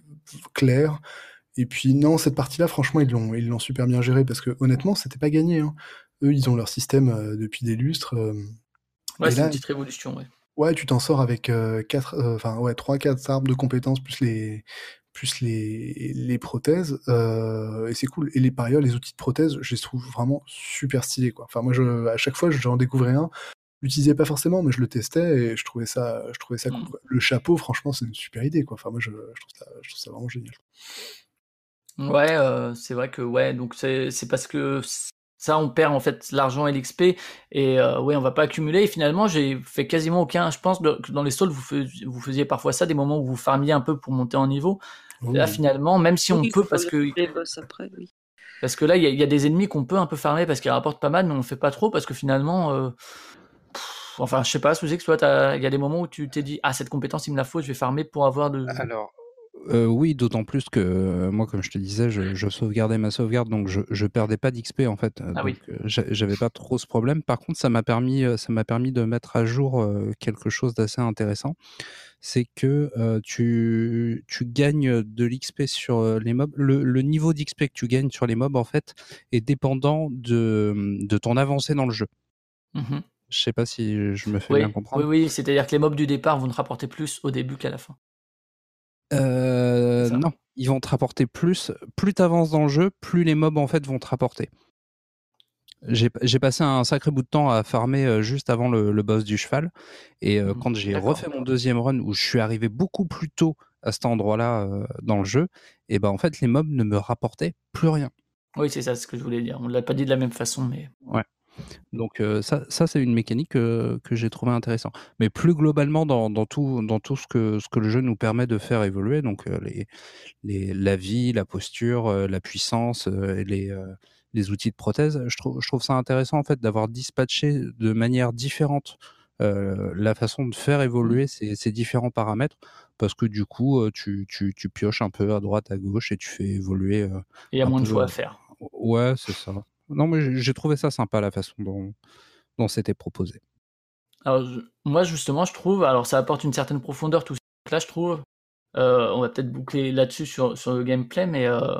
clair. Et puis non, cette partie-là, franchement, ils l'ont, ils l'ont super bien géré parce que honnêtement, c'était pas gagné. Hein. Eux, ils ont leur système euh, depuis des lustres. Euh, ouais, c'est une petite révolution, ouais. Ouais, tu t'en sors avec euh, quatre, enfin ouais, trois, quatre arbres de compétences plus les, plus les, les prothèses. et c'est cool. Et les par ailleurs, les outils de prothèse, je les trouve vraiment super stylés, quoi. Enfin, moi, je, à chaque fois, j'en découvrais un. L'utilisais pas forcément, mais je le testais et je trouvais ça, je trouvais ça cool. Mm. Le chapeau, franchement, c'est une super idée, quoi. Enfin, moi, je, je, trouve ça, je trouve ça vraiment génial. Ouais, euh, c'est vrai que ouais, donc c'est c'est parce que ça on perd en fait l'argent et l'XP et euh, ouais on va pas accumuler. Et finalement j'ai fait quasiment aucun je pense que dans les stalls vous faisiez, vous faisiez parfois ça des moments où vous farmiez un peu pour monter en niveau. Là finalement même si on peut parce que après, oui. parce que là il y a, y a, des ennemis qu'on peut un peu farmer parce qu'ils rapportent pas mal mais on fait pas trop parce que finalement euh, enfin je sais pas Sous-X, toi il y a des moments où tu t'es dit ah cette compétence il me la faut je vais farmer pour avoir de alors oui, d'autant plus que moi, comme je te disais, je, sauvegardais ma sauvegarde, donc je, je perdais pas d'XP en fait. Ah donc j'avais pas trop ce problème. Par contre, ça m'a permis, ça m'a permis de mettre à jour quelque chose d'assez intéressant. C'est que tu, tu gagnes de l'XP sur les mobs. Le, niveau d'XP que tu gagnes sur les mobs en fait est dépendant de, de ton avancée dans le jeu. Mmh je sais pas si je me fais bien comprendre. Oui, oui, c'est-à-dire que les mobs du départ vont te rapporter plus au début qu'à la fin. Euh, non, ils vont te rapporter plus. Plus tu avances dans le jeu, plus les mobs en fait vont te rapporter. J'ai passé un sacré bout de temps à farmer euh, juste avant le, boss du cheval. Et euh, mmh quand j'ai refait mon deuxième run où je suis arrivé beaucoup plus tôt à cet endroit-là dans le jeu, et ben en fait les mobs ne me rapportaient plus rien. Oui, c'est ça ce que je voulais dire. On ne l'a pas dit de la même façon, mais. Ouais. Donc ça, ça c'est une mécanique que j'ai trouvé intéressant. Mais plus globalement dans, dans, tout, dans tout ce que, ce que le jeu nous permet de faire évoluer, donc les, les, la vie, la posture, la puissance, les, les outils de prothèse, je trouve, je trouve ça intéressant en fait d'avoir dispatché de manière différente la façon de faire mmh. évoluer ces, ces, différents paramètres parce que du coup tu, tu, tu, pioches un peu à droite à gauche et tu fais évoluer. Il y a moins de choix à faire. Ouais, c'est ça. Non, mais j'ai trouvé ça sympa la façon dont, c'était proposé. Alors, moi, justement, je trouve, alors ça apporte une certaine profondeur tout ça. Là, je trouve, euh, on va peut-être boucler là-dessus sur, le gameplay, mais euh,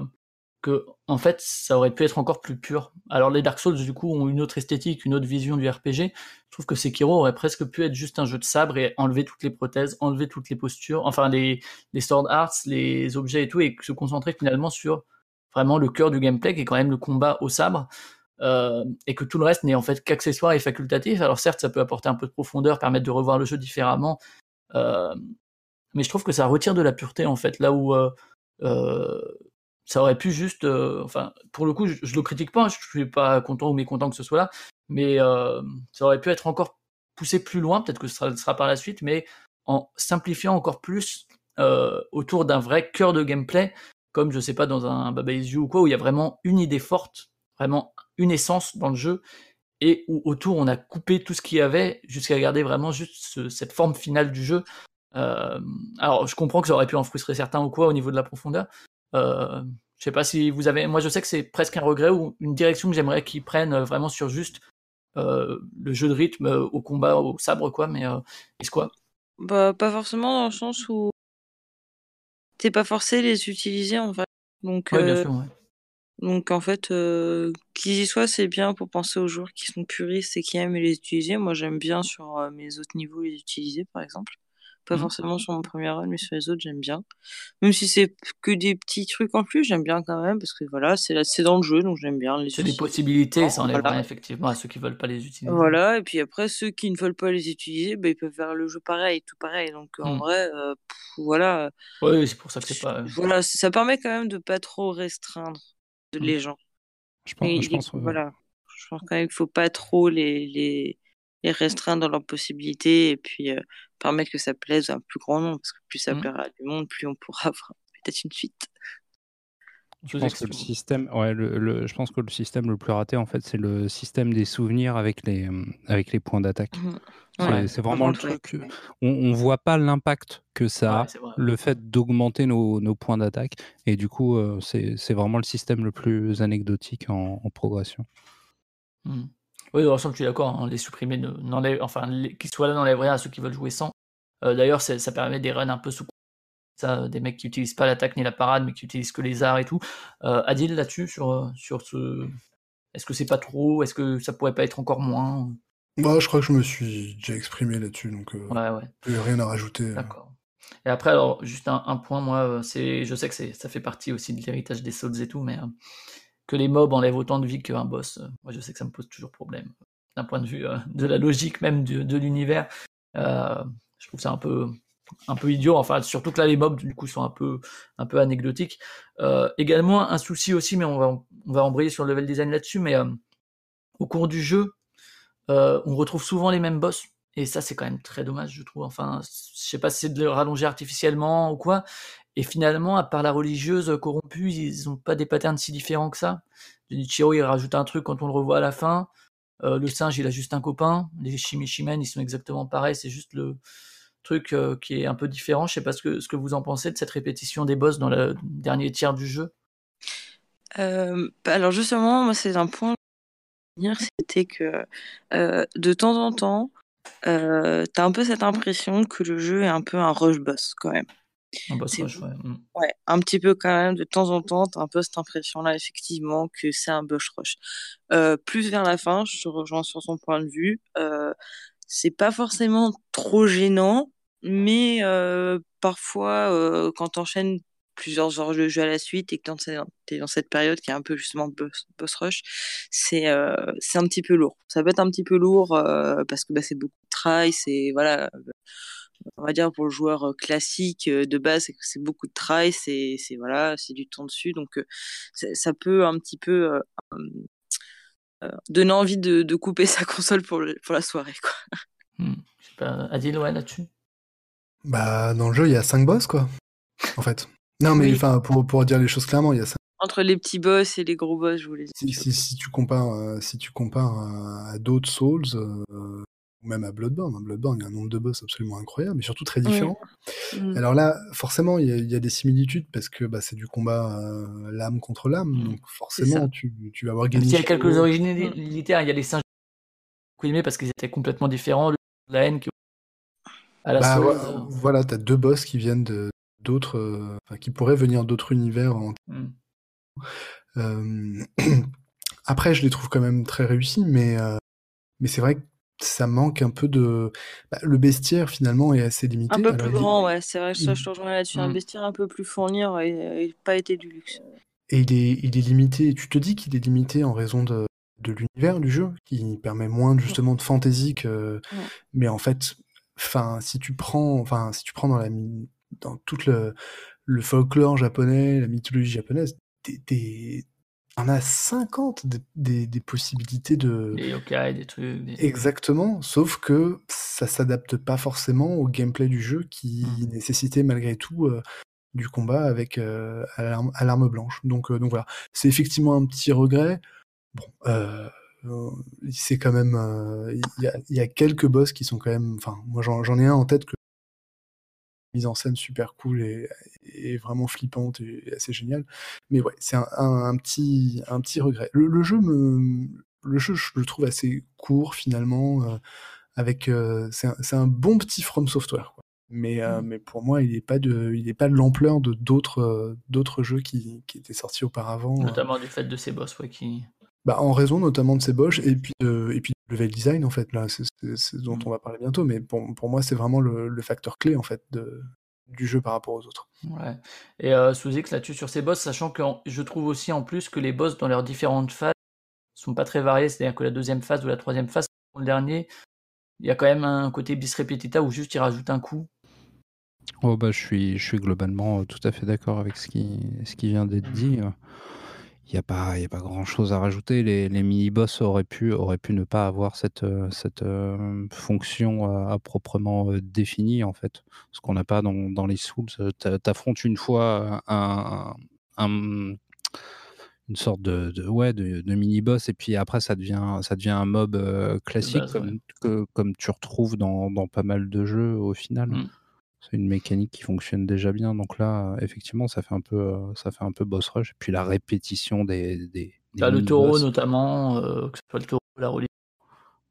que, en fait, ça aurait pu être encore plus pur. Alors, les Dark Souls, du coup, ont une autre esthétique, une autre vision du RPG. Je trouve que Sekiro aurait presque pu être juste un jeu de sabre et enlever toutes les prothèses, enlever toutes les postures, enfin, les sword arts, les objets et tout, et se concentrer finalement sur vraiment le cœur du gameplay, qui est quand même le combat au sabre, euh, et que tout le reste n'est en fait qu'accessoire et facultatif. Alors certes, ça peut apporter un peu de profondeur, permettre de revoir le jeu différemment, euh, mais je trouve que ça retire de la pureté en fait, là où euh, ça aurait pu juste, enfin, pour le coup, je, je, le critique pas, je suis pas content ou mécontent que ce soit là, mais ça aurait pu être encore poussé plus loin, peut-être que ce sera, sera, par la suite, mais en simplifiant encore plus autour d'un vrai cœur de gameplay comme je sais pas dans un Baba Is You ou quoi, où il y a vraiment une idée forte, vraiment une essence dans le jeu, et où autour on a coupé tout ce qu'il y avait jusqu'à garder vraiment juste cette forme finale du jeu. Euh, alors je comprends que ça aurait pu en frustrer certains ou quoi au niveau de la profondeur. Euh, je sais pas si vous avez, moi je sais que c'est presque un regret ou une direction que j'aimerais qu'ils prennent vraiment sur juste euh, le jeu de rythme au combat au sabre quoi, mais est-ce quoi Bah pas forcément dans le sens où t'es pas forcé de les utiliser en fait. Donc, euh, donc en fait, euh, qu'ils y soient, c'est bien pour penser aux joueurs qui sont puristes et qui aiment les utiliser. Moi, j'aime bien sur euh, mes autres niveaux les utiliser, par exemple. Pas mmh. forcément sur mon premier run, mais sur les autres, j'aime bien. Même si c'est que des petits trucs en plus, j'aime bien quand même, parce que voilà, c'est dans le jeu, donc j'aime bien les C'est des possibilités, ça enlève rien, effectivement, à ceux qui veulent pas les utiliser. Voilà, et puis après, ceux qui ne veulent pas les utiliser, bah, ils peuvent faire le jeu pareil, tout pareil. Donc en mmh. vrai, euh, voilà. Oui, c'est pour ça que c'est pas. Voilà, ça permet quand même de pas trop restreindre mmh. les gens. Je pense, je pense voilà. Je pense quand même qu'il faut pas trop les, les, les restreindre dans leurs possibilités et puis euh, permettre que ça plaise à un plus grand nombre, parce que plus ça mmh. plaira à du monde, plus on pourra avoir peut-être une suite. Je pense, que le système, ouais, le, je pense que le système le plus raté, en fait, c'est le système des souvenirs avec les, euh, avec les points d'attaque. Mmh. c'est vraiment le truc. On, voit pas l'impact que ça a, le fait d'augmenter nos, nos, points d'attaque. Et du coup, euh, c'est vraiment le système le plus anecdotique en, progression. Mmh. Oui, dans l'ensemble, je suis d'accord. Hein, les supprimer, enfin, qu'ils soient là n'enlève rien à ceux qui veulent jouer sans. Euh, d'ailleurs, ça permet des runs un peu sous ça, des mecs qui utilisent pas l'attaque ni la parade, mais qui utilisent que les arts et tout. Euh, Adil, là-dessus, sur, sur ce. Est-ce que c'est pas trop Est-ce que ça pourrait pas être encore moins? Bah, je crois que je me suis déjà exprimé là-dessus, donc euh, ouais, ouais. rien à rajouter. Euh. D'accord. Et après, alors, juste un, point, moi, c'est, je sais que ça fait partie aussi de l'héritage des Souls et tout, mais que les mobs enlèvent autant de vie qu'un boss, euh, moi je sais que ça me pose toujours problème. D'un point de vue euh, de la logique même de, l'univers, euh, je trouve ça un peu, un peu idiot. Enfin, surtout que là, les mobs, du coup, sont un peu, un peu anecdotiques. également, un souci aussi, mais on va, on va embrayer sur le level design là-dessus, mais au cours du jeu, on retrouve souvent les mêmes boss. Et ça, c'est quand même très dommage, je trouve. Enfin, je sais pas si c'est de le rallonger artificiellement ou quoi, et finalement, à part la religieuse corrompue, ils n'ont pas des patterns si différents que ça? Junichiro, il rajoute un truc quand on le revoit à la fin. Euh, le singe, il a juste un copain. Les Shimishimens, ils sont exactement pareils. C'est juste le, truc qui est un peu différent. Je sais pas ce que, vous en pensez de cette répétition des boss dans le dernier tiers du jeu. Bah, alors justement, moi c'est un point c'était que de temps en temps, euh, t'as un peu cette impression que le jeu est un peu un rush boss quand même. Un boss rush, ouais. Mmh. Ouais, un petit peu quand même. De temps en temps, un peu cette impression-là, effectivement, que c'est un boss rush. Euh, plus vers la fin, je rejoins sur son point de vue. Euh, c'est pas forcément trop gênant, mais euh, parfois, euh, quand t'enchaînes plusieurs heures de jeu à la suite et que tu es dans cette période qui est un peu justement boss, boss rush, c'est euh, c'est un petit peu lourd. Ça peut être un petit peu lourd euh, parce que bah, c'est beaucoup de try, c'est voilà, on va dire pour le joueur classique euh, de base, c'est beaucoup de try, c'est c'est voilà, c'est du temps dessus, donc ça peut un petit peu donner envie de, de, couper sa console pour, pour la soirée quoi. Hmm. Je sais pas, Adil, ouais, là-dessus? Bah dans le jeu il y a 5 boss quoi, en fait. Non, mais enfin, pour, pour dire les choses clairement, il y a ça. Entre les petits boss et les gros boss, je voulais dire. Si, si, si tu compares, euh, si tu compares à, d'autres Souls, euh, ou même à Bloodborne, hein, Bloodborne, il y a un nombre de boss absolument incroyable, mais surtout très différent. Mm. Alors là, forcément, il y, a, des similitudes parce que bah, c'est du combat euh, l'âme contre l'âme, mm. donc forcément, tu, tu, vas avoir gagné. Il y a quelques originalités, hein, il y a les singes aimé parce qu'ils étaient complètement différents, la haine qui à la bah, Voilà, t'as deux boss qui viennent de, d'autres, euh, qui pourraient venir d'autres univers. Mmh. Euh, après, je les trouve quand même très réussis, mais, euh, mais c'est vrai que ça manque un peu de. Bah, le bestiaire finalement est assez limité. Un peu plus grand, ouais, c'est vrai, ça, je te rejoins là-dessus. Un mmh. bestiaire un peu plus fourni et, pas été du luxe. Et il est, il est limité, tu te dis qu'il est limité en raison de, de l'univers du jeu, qui permet moins justement de fantaisie que. Mais en fait, enfin, si tu prends, enfin, si tu prends dans la dans tout le, le folklore japonais, la mythologie japonaise, des, on a 50 des, des, possibilités de. Des yokai, des trucs. Exactement, sauf que ça s'adapte pas forcément au gameplay du jeu qui mmh. nécessitait malgré tout euh, du combat avec euh, à l'arme blanche. Donc, euh, donc voilà, c'est effectivement un petit regret. Bon, c'est quand même. Il y a, y, a, quelques boss qui sont quand même. Enfin, moi j'en ai un en tête que mise en scène super cool et, vraiment flippante et, assez géniale. Mais ouais, c'est un, petit, un petit regret. Le, jeu me, le jeu, je le trouve assez court finalement. Euh, avec, euh, c'est un, bon petit From Software. Mais, euh, mmh. mais pour moi, il n'est pas de, il est pas de l'ampleur de d'autres, d'autres jeux qui, qui, étaient sortis auparavant. Notamment du fait de ces boss, ouais, qui. Bah, en raison notamment de ces boss et puis et puis level design en fait là, c'est dont mmh. on va parler bientôt, mais pour, pour moi c'est vraiment le, le, facteur clé en fait de, du jeu par rapport aux autres. Ouais. Et euh, sous X là-dessus sur ces boss, sachant que je trouve aussi en plus que les boss dans leurs différentes phases sont pas très variés, c'est-à-dire que la deuxième phase ou la troisième phase, le dernier, il y a quand même un côté bis repetita où juste il rajoute un coup. Oh bah je suis, je suis globalement tout à fait d'accord avec ce qui, ce qui vient d'être dit il n'y a pas, y a pas grand chose à rajouter. Les, les mini-boss auraient pu, auraient pu ne pas avoir cette, euh, cette euh, fonction à, proprement euh, définie, en fait. Ce qu'on n'a pas dans, dans, les Souls. Tu affrontes une fois un, un, une sorte de, de ouais, de, de mini-boss, et puis après, ça devient, ça devient un mob classique, comme, que, comme tu retrouves dans, dans, pas mal de jeux au final. Mmh c'est une mécanique qui fonctionne déjà bien. Donc là, effectivement, ça fait un peu, euh, ça fait un peu boss rush. Et puis la répétition des. des, le taureau notamment, euh, que ce soit le taureau ou la relique.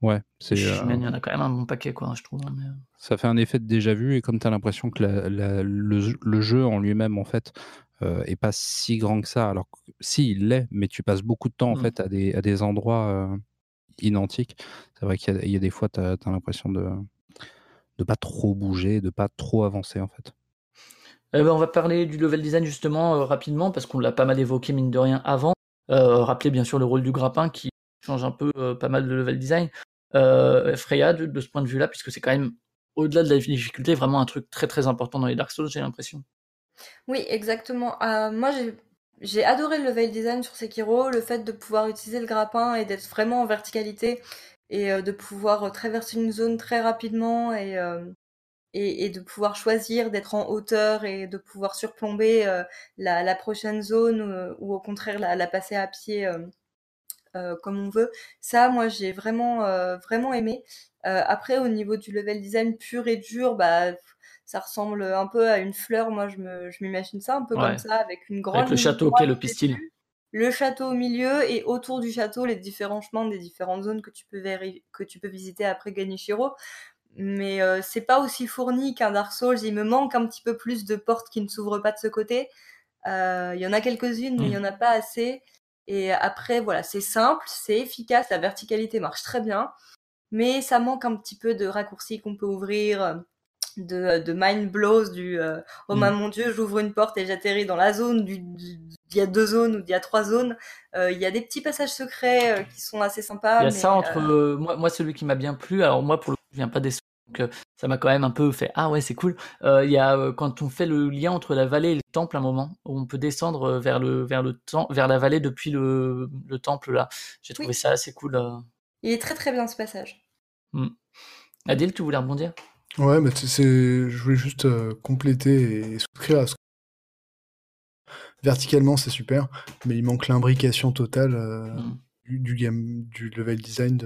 Ouais, c'est. Euh, il y en a quand même un bon paquet, quoi, je trouve. Hein, ça fait un effet de déjà vu, et comme tu as l'impression que le, jeu en lui-même, en fait, est pas si grand que ça. Alors, si, il l'est, mais tu passes beaucoup de temps, en mmh. fait, à des, à des endroits identiques. C'est vrai qu'il y, a des fois, tu as l'impression de de pas trop bouger, de pas trop avancer en fait. Eh ben, on va parler du level design justement euh, rapidement parce qu'on l'a pas mal évoqué mine de rien avant. Euh, rappeler bien sûr le rôle du grappin qui change un peu euh, pas mal de level design. Freya de, ce point de vue-là puisque c'est quand même au-delà de la difficulté vraiment un truc très très important dans les Dark Souls j'ai l'impression. Oui exactement. moi j'ai adoré le level design sur Sekiro, le fait de pouvoir utiliser le grappin et d'être vraiment en verticalité et euh, de pouvoir traverser une zone très rapidement et, euh, et, et, de pouvoir choisir d'être en hauteur et de pouvoir surplomber la, la, prochaine zone ou, au contraire la, la, passer à pied comme on veut. Ça, moi, j'ai vraiment, vraiment aimé. après, au niveau du level design pur et dur, bah, ça ressemble un peu à une fleur. Moi, je m'imagine ça un peu comme ça, avec une grande. Avec le château, ok, le pistil le château au milieu et autour du château les différents chemins des différentes zones que tu peux, que tu peux visiter après Ganichiro. Mais euh, c'est pas aussi fourni qu'un Dark Souls. Il me manque un petit peu plus de portes qui ne s'ouvrent pas de ce côté. Euh, il y en a quelques-unes, mais il y en a pas assez. Et après, voilà, c'est simple, c'est efficace, la verticalité marche très bien, mais ça manque un petit peu de raccourcis qu'on peut ouvrir de, de mind blows du euh, oh mm. mon dieu j'ouvre une porte et j'atterris dans la zone du, il y a deux zones ou il y a trois zones. Euh, il y a des petits passages secrets euh, qui sont assez sympas il y a ça entre moi, moi celui qui m'a bien plu alors moi pour le coup je viens pas des donc ça m'a quand même un peu fait ah ouais c'est cool. Il y a quand on fait le lien entre la vallée et le temple un moment où on peut descendre vers le vers le temps vers la vallée depuis le, le temple là. J'ai trouvé ça assez cool il est très très bien ce passage. Mm. Adil tu voulais rebondir? Ouais, mais c'est, je voulais juste euh, compléter et souscrire à ce Verticalement, c'est super, mais il manque l'imbrication totale euh, mm. du, game, du level design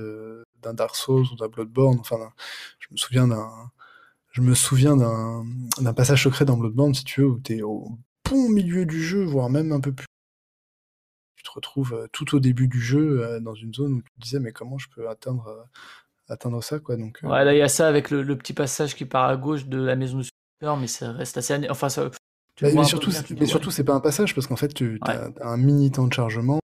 d'un Dark Souls ou d'un Bloodborne. Enfin, je me souviens d'un, je me souviens d'un, d'un passage secret dans Bloodborne, si tu veux, où tu es au bon milieu du jeu, voire même un peu plus. Tu te retrouves euh, tout au début du jeu dans une zone où tu te disais, mais comment je peux atteindre atteindre ça quoi donc euh. ouais là il y a ça avec le, petit passage qui part à gauche de la maison du super mais ça reste assez enfin ça bah, mais, surtout mais surtout c'est pas un passage parce qu'en fait tu as, un mini temps de chargement.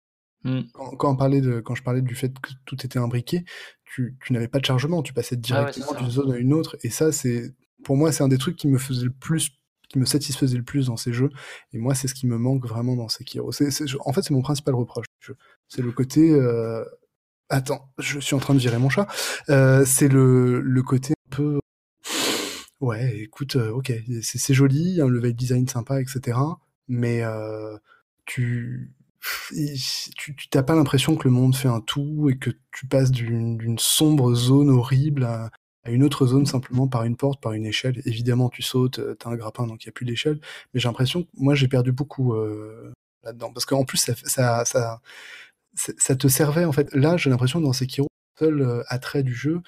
Hmm. quand, on parlait de quand je parlais du fait que tout était imbriqué tu, tu n'avais pas de chargement tu passais directement d'une zone à une autre et ça c'est pour moi c'est un des trucs qui me faisait le plus qui me satisfaisait le plus dans ces jeux et moi c'est ce qui me manque vraiment dans Sekiro. C'est, en fait c'est mon principal reproche c'est le côté euh, Attends, je suis en train de virer mon chat. Euh, c'est le, le côté un peu. Ouais, écoute, euh, ok, c'est joli, un level design sympa, etc. Mais euh, tu tu t'as pas l'impression que le monde fait un tout et que tu passes d'une sombre zone horrible à, une autre zone simplement par une porte, par une échelle. Évidemment, tu sautes, t'as un grappin, donc il n'y a plus d'échelle. Mais j'ai l'impression que moi, j'ai perdu beaucoup là-dedans. Parce qu'en plus, ça, ça, ça, ça te servait en fait. Là, j'ai l'impression que dans Sekiro, le seul euh, attrait du jeu,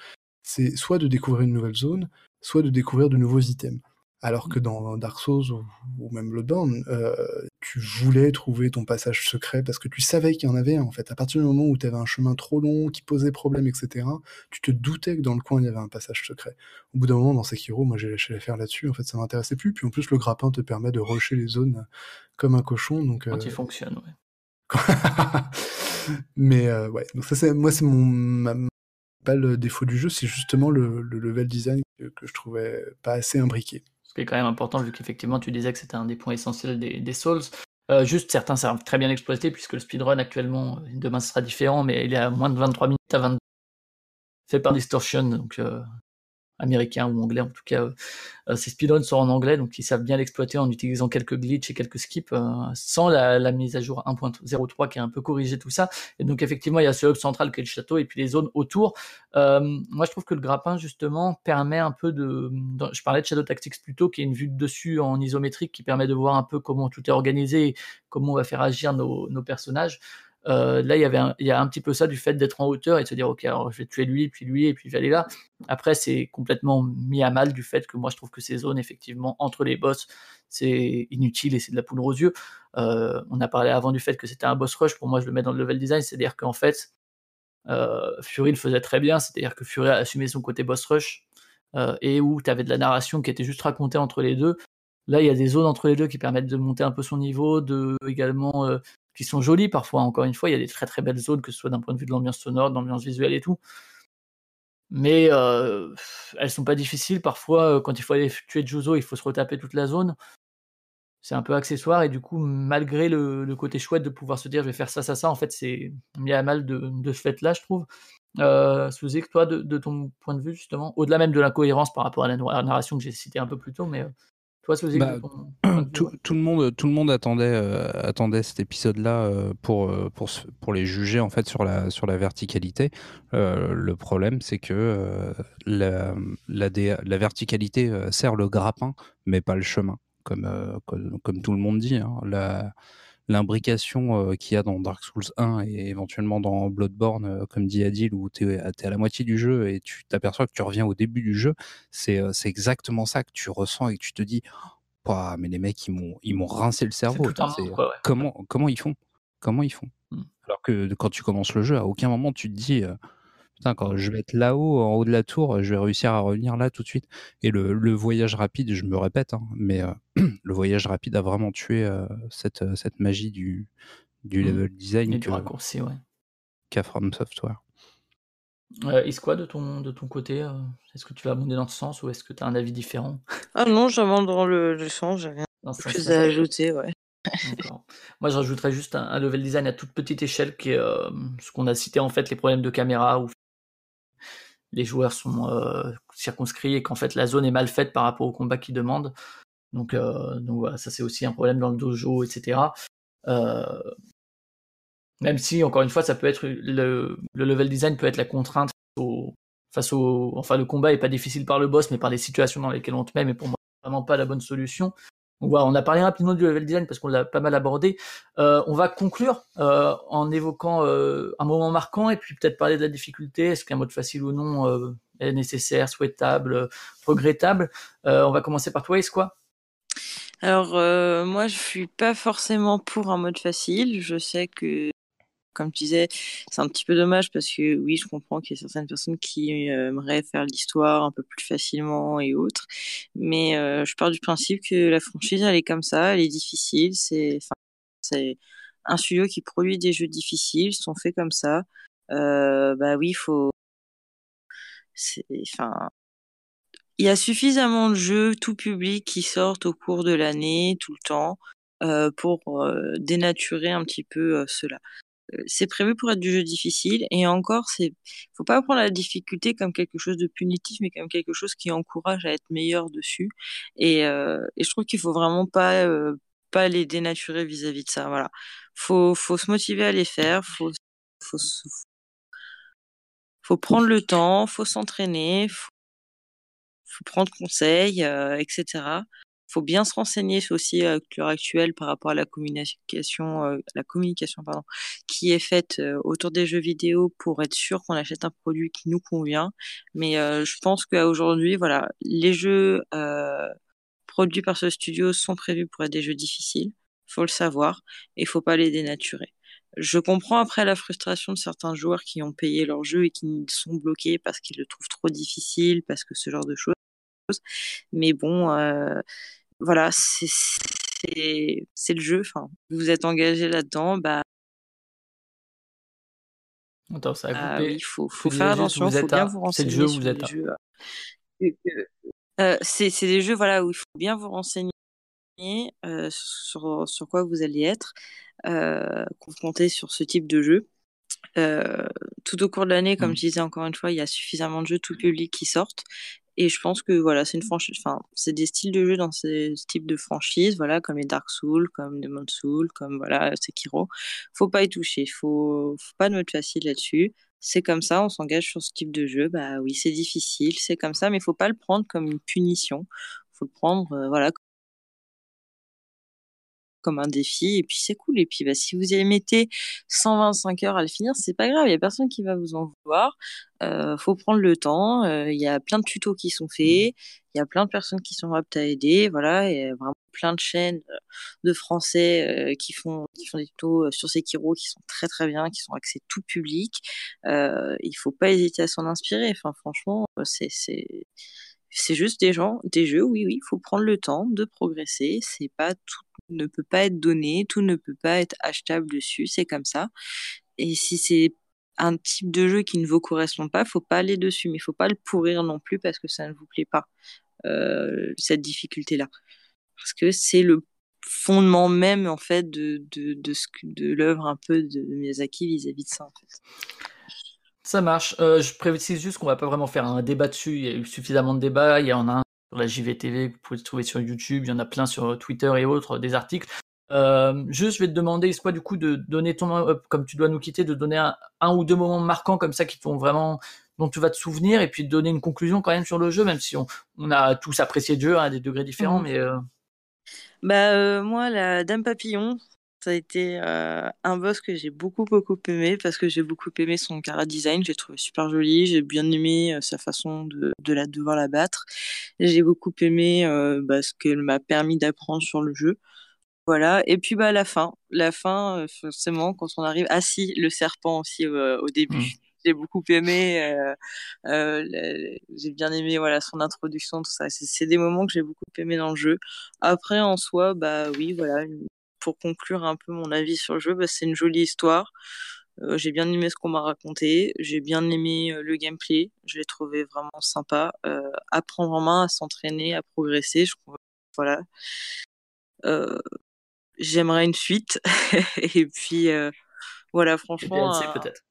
c'est soit de découvrir une nouvelle zone, soit de découvrir de nouveaux items. Alors que dans Dark Souls ou, même Bloodborne, euh, tu voulais trouver ton passage secret parce que tu savais qu'il y en avait en fait. À partir du moment où tu avais un chemin trop long qui posait problème, etc., tu te doutais que dans le coin il y avait un passage secret. Au bout d'un moment, dans Sekiro, moi j'ai lâché l'affaire là-dessus. En fait, ça m'intéressait plus. Puis en plus, le grappin te permet de rusher les zones comme un cochon. Donc, Quand il euh, fonctionne, ouais. Mais euh, ouais, donc ça c'est moi c'est mon pas le défaut du jeu, c'est justement le, level design que, je trouvais pas assez imbriqué. Ce qui est quand même important vu qu'effectivement tu disais que c'était un des points essentiels des, Souls. Euh, juste certains servent très bien exploité puisque le speedrun actuellement demain ce sera différent mais il est à moins de 23 minutes à 22 fait par Distortion donc euh, américain ou anglais en tout cas. Euh, euh, ces speedruns sont en anglais, donc ils savent bien l'exploiter en utilisant quelques glitches et quelques skips, euh, sans la, mise à jour 1.03 qui a un peu corrigé tout ça. Et donc effectivement, il y a ce hub central qui est le château et puis les zones autour. moi, je trouve que le grappin justement permet un peu de. je parlais de Shadow Tactics plutôt, qui est une vue de dessus en isométrique qui permet de voir un peu comment tout est organisé, comment on va faire agir nos personnages. Euh, là, il y avait il y a un petit peu ça du fait d'être en hauteur et de se dire, ok, alors je vais tuer lui, puis lui, et puis aller là. Après, c'est complètement mis à mal du fait que moi, je trouve que ces zones, effectivement, entre les boss, c'est inutile et c'est de la poudre aux yeux. Euh, on a parlé avant du fait que c'était un boss rush. Pour moi, je le mets dans le level design, c'est-à-dire qu'en fait, euh, Fury le faisait très bien, c'est-à-dire que Fury a assumé son côté boss rush et où tu avais de la narration qui était juste racontée entre les deux. Là, il y a des zones entre les deux qui permettent de monter un peu son niveau, de également qui sont jolies parfois. Encore une fois, il y a des très très belles zones, que ce soit d'un point de vue de l'ambiance sonore, de l'ambiance visuelle et tout. Mais euh, elles sont pas difficiles. Parfois, euh, quand il faut aller tuer Juzo, il faut se retaper toute la zone. C'est un peu accessoire et du coup, malgré le, côté chouette de pouvoir se dire je vais faire ça, ça, ça, en fait, c'est mis à mal de, de ce fait-là, je trouve. Euh, toi, de, de, ton point de vue, justement, au-delà même de l'incohérence par rapport à la narration que j'ai citée un peu plus tôt, mais euh, bah, tout, le monde, tout le monde attendait, euh, attendait cet épisode-là euh, pour, euh, pour, pour les juger en fait sur la, sur la verticalité. le problème, c'est que la, la, la, verticalité sert le grappin, mais pas le chemin, comme, comme, tout le monde dit. Hein. La, l'imbrication qu'il y a dans Dark Souls 1 et éventuellement dans Bloodborne, comme dit Adil, où tu es, à la moitié du jeu et tu t'aperçois que tu reviens au début du jeu, c'est exactement ça que tu ressens et que tu te dis, mais les mecs, ils m'ont, ils m'ont rincé le cerveau. Comment, comment ils font? Comment ils font? Mmh. Alors que quand tu commences le jeu, à aucun moment tu te dis, putain, quand je vais être là-haut, en haut de la tour, je vais réussir à revenir là tout de suite. Et le, voyage rapide, je me répète, hein, mais le voyage rapide a vraiment tué cette, cette magie du, du mmh. level design. Et du raccourci, ouais. Qu'a From Software. Euh, quoi de ton, de ton côté euh, Est-ce que tu vas abonder dans ce sens ou est-ce que tu as un avis différent? Ah non, j'abonde dans le, le sens, j'ai rien plus à ajouter, ouais. Moi, je rajouterais juste un, level design à toute petite échelle, qui est euh, ce qu'on a cité en fait, les problèmes de caméra, où les joueurs sont euh, circonscrits et qu'en fait la zone est mal faite par rapport au combat qu'ils demandent. Donc, donc voilà, ça c'est aussi un problème dans le dojo, etc. Même si, encore une fois, ça peut être le, le level design peut être la contrainte face au, enfin, le combat est pas difficile par le boss, mais par les situations dans lesquelles on te met. Mais pour moi, vraiment pas la bonne solution. On a parlé rapidement du level design parce qu'on l'a pas mal abordé. Euh, on va conclure euh, en évoquant euh, un moment marquant et puis peut-être parler de la difficulté. Est-ce qu'un mode facile ou non est nécessaire, souhaitable, regrettable? On va commencer par toi, quoi Alors moi, je suis pas forcément pour un mode facile. Je sais que comme tu disais, c'est un petit peu dommage parce que oui, je comprends qu'il y a certaines personnes qui euh, aimeraient faire l'histoire un peu plus facilement et autres, mais euh, je pars du principe que la franchise elle est comme ça, elle est difficile, c'est un studio qui produit des jeux difficiles, sont faits comme ça. Euh, bah oui, il faut enfin il y a suffisamment de jeux tout public qui sortent au cours de l'année, tout le temps, pour dénaturer un petit peu cela c'est prévu pour être du jeu difficile et encore c'est faut pas prendre la difficulté comme quelque chose de punitif mais comme quelque chose qui encourage à être meilleur dessus. Et, euh, et je trouve qu'il faut vraiment pas euh, pas les dénaturer vis-à-vis de ça voilà. Faut faut se motiver à les faire faut faut faut prendre le temps faut s'entraîner faut, faut prendre conseil euh, etc faut bien se renseigner aussi à l'heure actuelle par rapport à la communication, la communication pardon, qui est faite autour des jeux vidéo pour être sûr qu'on achète un produit qui nous convient. Mais je pense qu'aujourd'hui, voilà, les jeux produits par ce studio sont prévus pour être des jeux difficiles. Faut le savoir et faut pas les dénaturer. Je comprends après la frustration de certains joueurs qui ont payé leur jeu et qui sont bloqués parce qu'ils le trouvent trop difficile, parce que ce genre de choses. Mais bon, voilà, c'est le jeu. Enfin, vous êtes engagé là-dedans, bah. Attends, ça a coupé. il faut, faut faire attention, il faut bien vous renseigner. C'est le jeu où vous êtes. Euh, c'est des jeux voilà où il faut bien vous renseigner euh, sur, sur quoi vous allez être euh, confronté sur ce type de jeu. Euh, tout au cours de l'année, comme mmh. je disais encore une fois, il y a suffisamment de jeux tout public qui sortent. Et je pense que voilà, c'est une franchise, enfin, c'est des styles de jeu dans ce type de franchise, voilà, comme les Dark Souls, comme Demon Souls, comme voilà, Sekiro. Faut pas y toucher, faut, faut pas de mode facile là-dessus. C'est comme ça, on s'engage sur ce type de jeu. Bah oui, c'est difficile, c'est comme ça, mais faut pas le prendre comme une punition. Faut le prendre, euh, voilà, comme un défi et puis c'est cool. Et puis bah, si vous y mettez 125 heures à le finir c'est pas grave il y a personne qui va vous en vouloir. Euh, faut prendre le temps euh, il y a plein de tutos qui sont faits il y a plein de personnes qui sont aptes à aider voilà et vraiment plein de chaînes euh, de français euh, qui font qui font des tutos sur Sekiro qui sont très très bien qui sont accès tout public. Euh, il faut pas hésiter à s'en inspirer. Enfin franchement c'est c'est c'est juste des gens, des jeux, oui, oui, il faut prendre le temps de progresser. C'est pas tout ne peut pas être donné, tout ne peut pas être achetable dessus, c'est comme ça. Et si c'est un type de jeu qui ne vous correspond pas, faut pas aller dessus, mais faut pas le pourrir non plus parce que ça ne vous plaît pas euh, cette difficulté-là, parce que c'est le fondement même en fait de de de, l'œuvre un peu de, Miyazaki vis-à-vis de ça. Ça marche. Euh, je précise juste qu'on va pas vraiment faire un débat dessus. Il y a eu suffisamment de débats. Il y en a un sur la JVTV, vous pouvez le trouver sur YouTube, il y en a plein sur Twitter et autres, des articles. Euh, juste, je vais te demander, quoi du coup de donner ton, euh, comme tu dois nous quitter, de donner un, ou deux moments marquants comme ça qui t'ont vraiment, dont tu vas te souvenir, et puis de donner une conclusion quand même sur le jeu, même si on, on a tous apprécié le jeu à des degrés différents, mmh. mais. Euh... Bah euh, moi, la Dame Papillon, Ça a été un boss que j'ai beaucoup beaucoup aimé parce que j'ai beaucoup aimé son cara design, j'ai trouvé super joli, j'ai bien aimé sa façon de, de la devoir la battre. J'ai beaucoup aimé bah, ce qu'elle m'a permis d'apprendre sur le jeu. Voilà. Et puis bah la fin, la fin forcément quand on arrive. Ah si, le serpent aussi au début. Mmh. J'ai beaucoup aimé. j'ai bien aimé voilà son introduction, tout ça. C'est des moments que j'ai beaucoup aimé dans le jeu. Après en soi, bah oui, voilà pour conclure un peu mon avis sur le jeu, bah, c'est une jolie histoire. Euh, j'ai bien aimé ce qu'on m'a raconté, j'ai bien aimé euh, le gameplay, je l'ai trouvé vraiment sympa. Euh, à prendre en main, à s'entraîner, à progresser, je voilà. J'aimerais une suite. et puis voilà, franchement. Des DLC peut-être.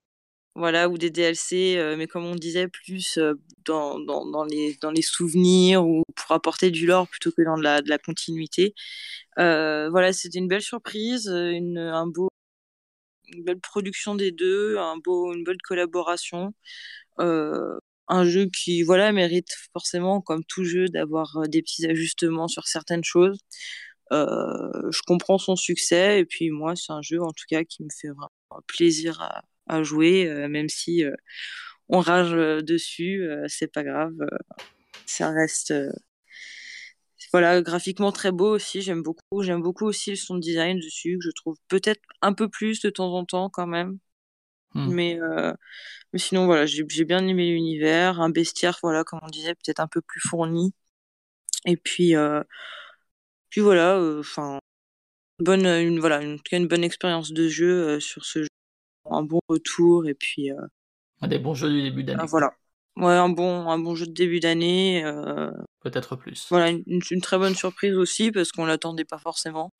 Voilà, ou des DLC, mais comme on disait, plus dans, dans, dans, les, dans les souvenirs ou pour apporter du lore plutôt que dans de la, de la continuité. Euh, voilà, c'était une belle surprise, une, un beau, une belle production des deux, un beau, une belle collaboration. Euh, un jeu qui, voilà, mérite forcément, comme tout jeu, d'avoir euh, des petits ajustements sur certaines choses. Euh, je comprends son succès et puis moi, c'est un jeu en tout cas qui me fait vraiment plaisir à, à jouer, euh, même si on rage dessus, c'est pas grave, ça reste voilà, graphiquement très beau aussi, j'aime beaucoup. J'aime beaucoup aussi le son design dessus, que je trouve peut-être un peu plus de temps en temps quand même. Hmm. Mais, euh, mais sinon, voilà, j'ai bien aimé l'univers. Un bestiaire, voilà, comme on disait, peut-être un peu plus fourni. Et puis, euh, puis voilà, euh, enfin, bonne, une, voilà, une, une bonne expérience de jeu sur ce jeu. Un bon retour, et puis. un des bons jeux du début d'année. voilà. Ouais, un bon, un bon jeu de début d'année. Euh... Peut-être plus. Voilà, une, une, très bonne surprise aussi parce qu'on l'attendait pas forcément.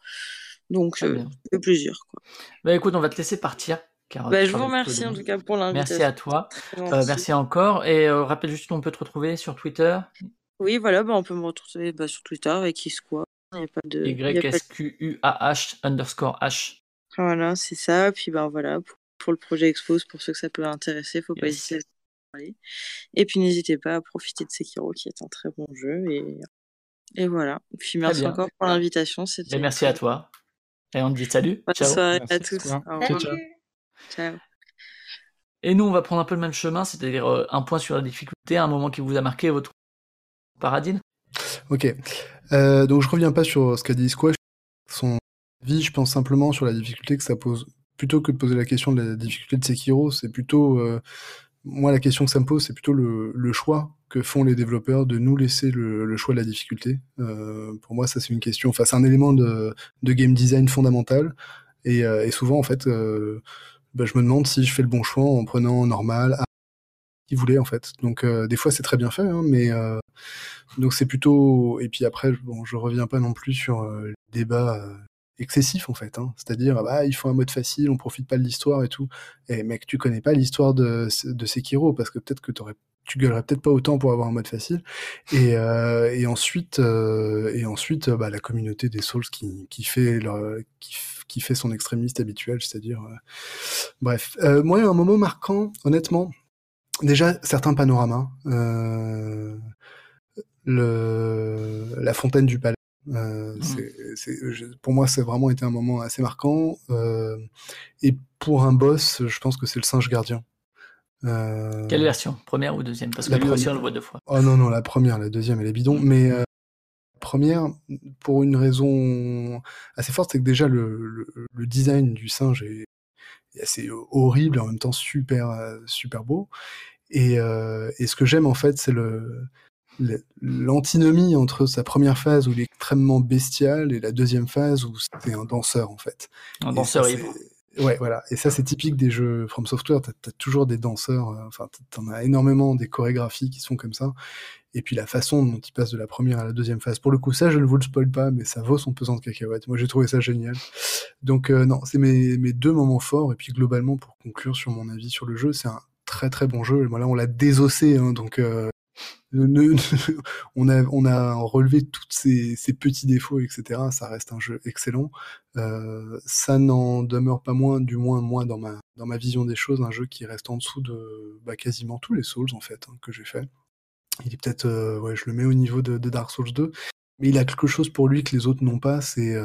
Donc, euh, ça fait plaisir. Quoi. Bah écoute, on va te laisser partir. bah, je vous remercie en tout cas pour l'invitation. Merci à toi. Euh, merci encore. Et euh, rappelle juste on peut te retrouver sur Twitter. Oui, voilà, bah, on peut me retrouver bah, sur Twitter avec Isqua. De. Y-S-Q-U-A-H underscore H. Voilà, c'est ça. Puis bah voilà, pour, pour, le projet Expose, pour ceux que ça peut intéresser, faut pas hésiter et puis n'hésitez pas à profiter de Sekiro qui est un très bon jeu. Et, et voilà. Et puis merci encore pour l'invitation. Et merci à toi. Et on te dit salut. Bonne ciao. soirée à tous. Ciao, ciao. Et nous, on va prendre un peu le même chemin, c'est-à-dire euh, un point sur la difficulté, un moment qui vous a marqué votre paradine. Ok. Euh, donc je reviens pas sur ce qu'a dit Squash. Son vie, je pense simplement sur la difficulté que ça pose. Plutôt que de poser la question de la difficulté de Sekiro, c'est plutôt euh, moi, la question que ça me pose, c'est plutôt le, choix que font les développeurs de nous laisser le, choix de la difficulté. Euh, pour moi, ça c'est une question, enfin c'est un élément de, game design fondamental. Et, euh, souvent, en fait, euh, bah, je me demande si je fais le bon choix en prenant normal, qui voulait en fait. Donc euh, des fois c'est très bien fait, hein, mais euh, donc c'est plutôt. Et puis après, bon, je reviens pas non plus sur le débat excessif en fait. Hein. C'est-à-dire, bah, il faut un mode facile, on profite pas de l'histoire et tout. Et mec, tu connais pas l'histoire de, de Sekiro parce que peut-être que t'aurais tu gueulerais peut-être pas autant pour avoir un mode facile. Et, euh, et ensuite, euh, et ensuite, bah, la communauté des Souls qui, qui fait qui, qui fait son extrémiste habituel, c'est-à-dire, euh... bref. Moi, un moment marquant, honnêtement, déjà certains panoramas, le, la fontaine du palais. Euh, mmh. pour moi, c'est vraiment été un moment assez marquant. Euh, et pour un boss, je pense que c'est le singe gardien. Euh... Quelle version? Première ou deuxième? Parce que la lui première... aussi, on le voit deux fois. Oh non, non, la première, la deuxième, elle est bidon. Mmh. Mais euh, première, pour une raison assez forte, c'est que déjà le, le, le, design du singe est, est assez horrible et en même temps super, super beau. Et, et ce que j'aime en fait, c'est le, l'antinomie entre sa première phase où il est extrêmement bestial et la deuxième phase où c'est un danseur en fait. Un et danseur Ouais, voilà. Et ça, c'est typique des jeux From Software. T'as as toujours des danseurs. Euh, enfin, t'en as énormément des chorégraphies qui sont comme ça. Et puis la façon dont il passe de la première à la deuxième phase. Pour le coup, ça, je ne vous le spoil pas, mais ça vaut son pesant de cacahuètes. Moi, j'ai trouvé ça génial. Donc, euh, non, c'est mes, mes deux moments forts. Et puis, globalement, pour conclure sur mon avis sur le jeu, c'est un très très bon jeu. Et moi, là, on l'a désossé. Hein, donc, euh, on, a, relevé tous ces, petits défauts, etc. Ça reste un jeu excellent. Euh, ça n'en demeure pas moins, du moins moi dans ma, vision des choses, un jeu qui reste en dessous de bah, quasiment tous les Souls en fait hein, que j'ai fait. Il est peut-être, euh, ouais, je le mets au niveau de, Dark Souls 2. mais il a quelque chose pour lui que les autres n'ont pas. C'est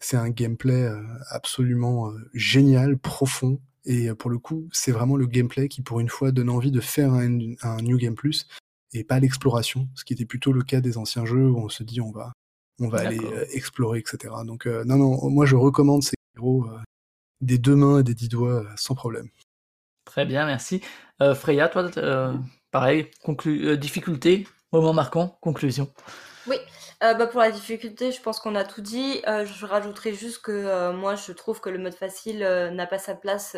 c'est un gameplay absolument génial, profond. Et pour le coup, c'est vraiment le gameplay qui, pour une fois, donne envie de faire un, un New Game Plus et pas l'exploration, ce qui était plutôt le cas des anciens jeux où on se dit on va on va aller explorer, etc. Donc non, non, moi je recommande ces héros des deux mains et des dix doigts sans problème. Très bien, merci. Freya, toi, pareil, conclu difficulté, moment marquant, conclusion. Oui, euh, bah pour la difficulté, je pense qu'on a tout dit. Euh, je rajouterai juste que euh, moi, je trouve que le mode facile n'a pas sa place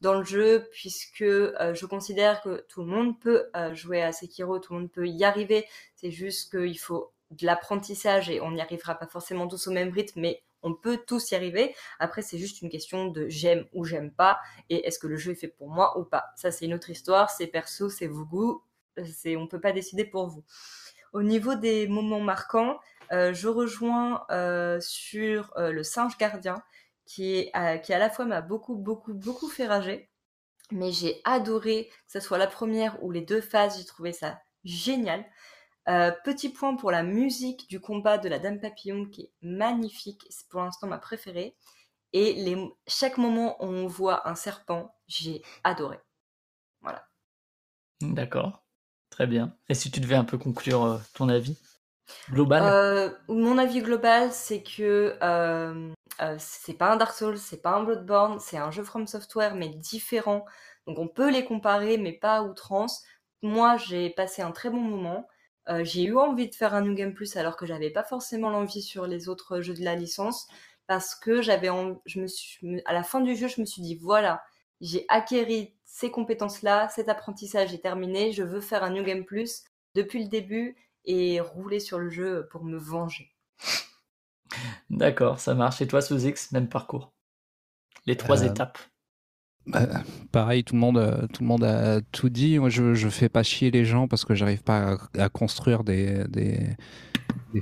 dans le jeu, puisque je considère que tout le monde peut jouer à Sekiro, tout le monde peut y arriver. C'est juste qu'il faut de l'apprentissage et on n'y arrivera pas forcément tous au même rythme, mais on peut tous y arriver. Après, c'est juste une question de j'aime ou j'aime pas, et est-ce que le jeu est fait pour moi ou pas. Ça, c'est une autre histoire, c'est perso, c'est vos goûts, on peut pas décider pour vous. Au niveau des moments marquants, euh, je rejoins euh, sur euh, le singe gardien, qui, est, qui à la fois m'a beaucoup, beaucoup, beaucoup fait rager. Mais j'ai adoré que ce soit la première ou les deux phases, j'ai trouvé ça génial. petit point pour la musique du combat de la Dame Papillon qui est magnifique, c'est pour l'instant ma préférée. Et chaque moment où on voit un serpent, j'ai adoré. Voilà. D'accord. Très bien. Et si tu devais un peu conclure euh, ton avis global euh, Mon avis global, c'est que euh, c'est pas un Dark Souls, c'est pas un Bloodborne, c'est un jeu From Software, mais différent. Donc on peut les comparer, mais pas à outrance. Moi, j'ai passé un très bon moment. j'ai eu envie de faire un New Game Plus alors que j'avais pas forcément l'envie sur les autres jeux de la licence parce que j'avais, je me suis, à la fin du jeu, je me suis dit voilà, j'ai acquéri ces compétences-là, cet apprentissage est terminé, je veux faire un New Game Plus depuis le début et rouler sur le jeu pour me venger. D'accord, ça marche. Et toi, sous X, même parcours? Les trois euh, étapes? Bah, pareil, tout le monde, euh, tout le monde a tout dit. Moi, je, je fais pas chier les gens parce que j'arrive pas à, construire des, des,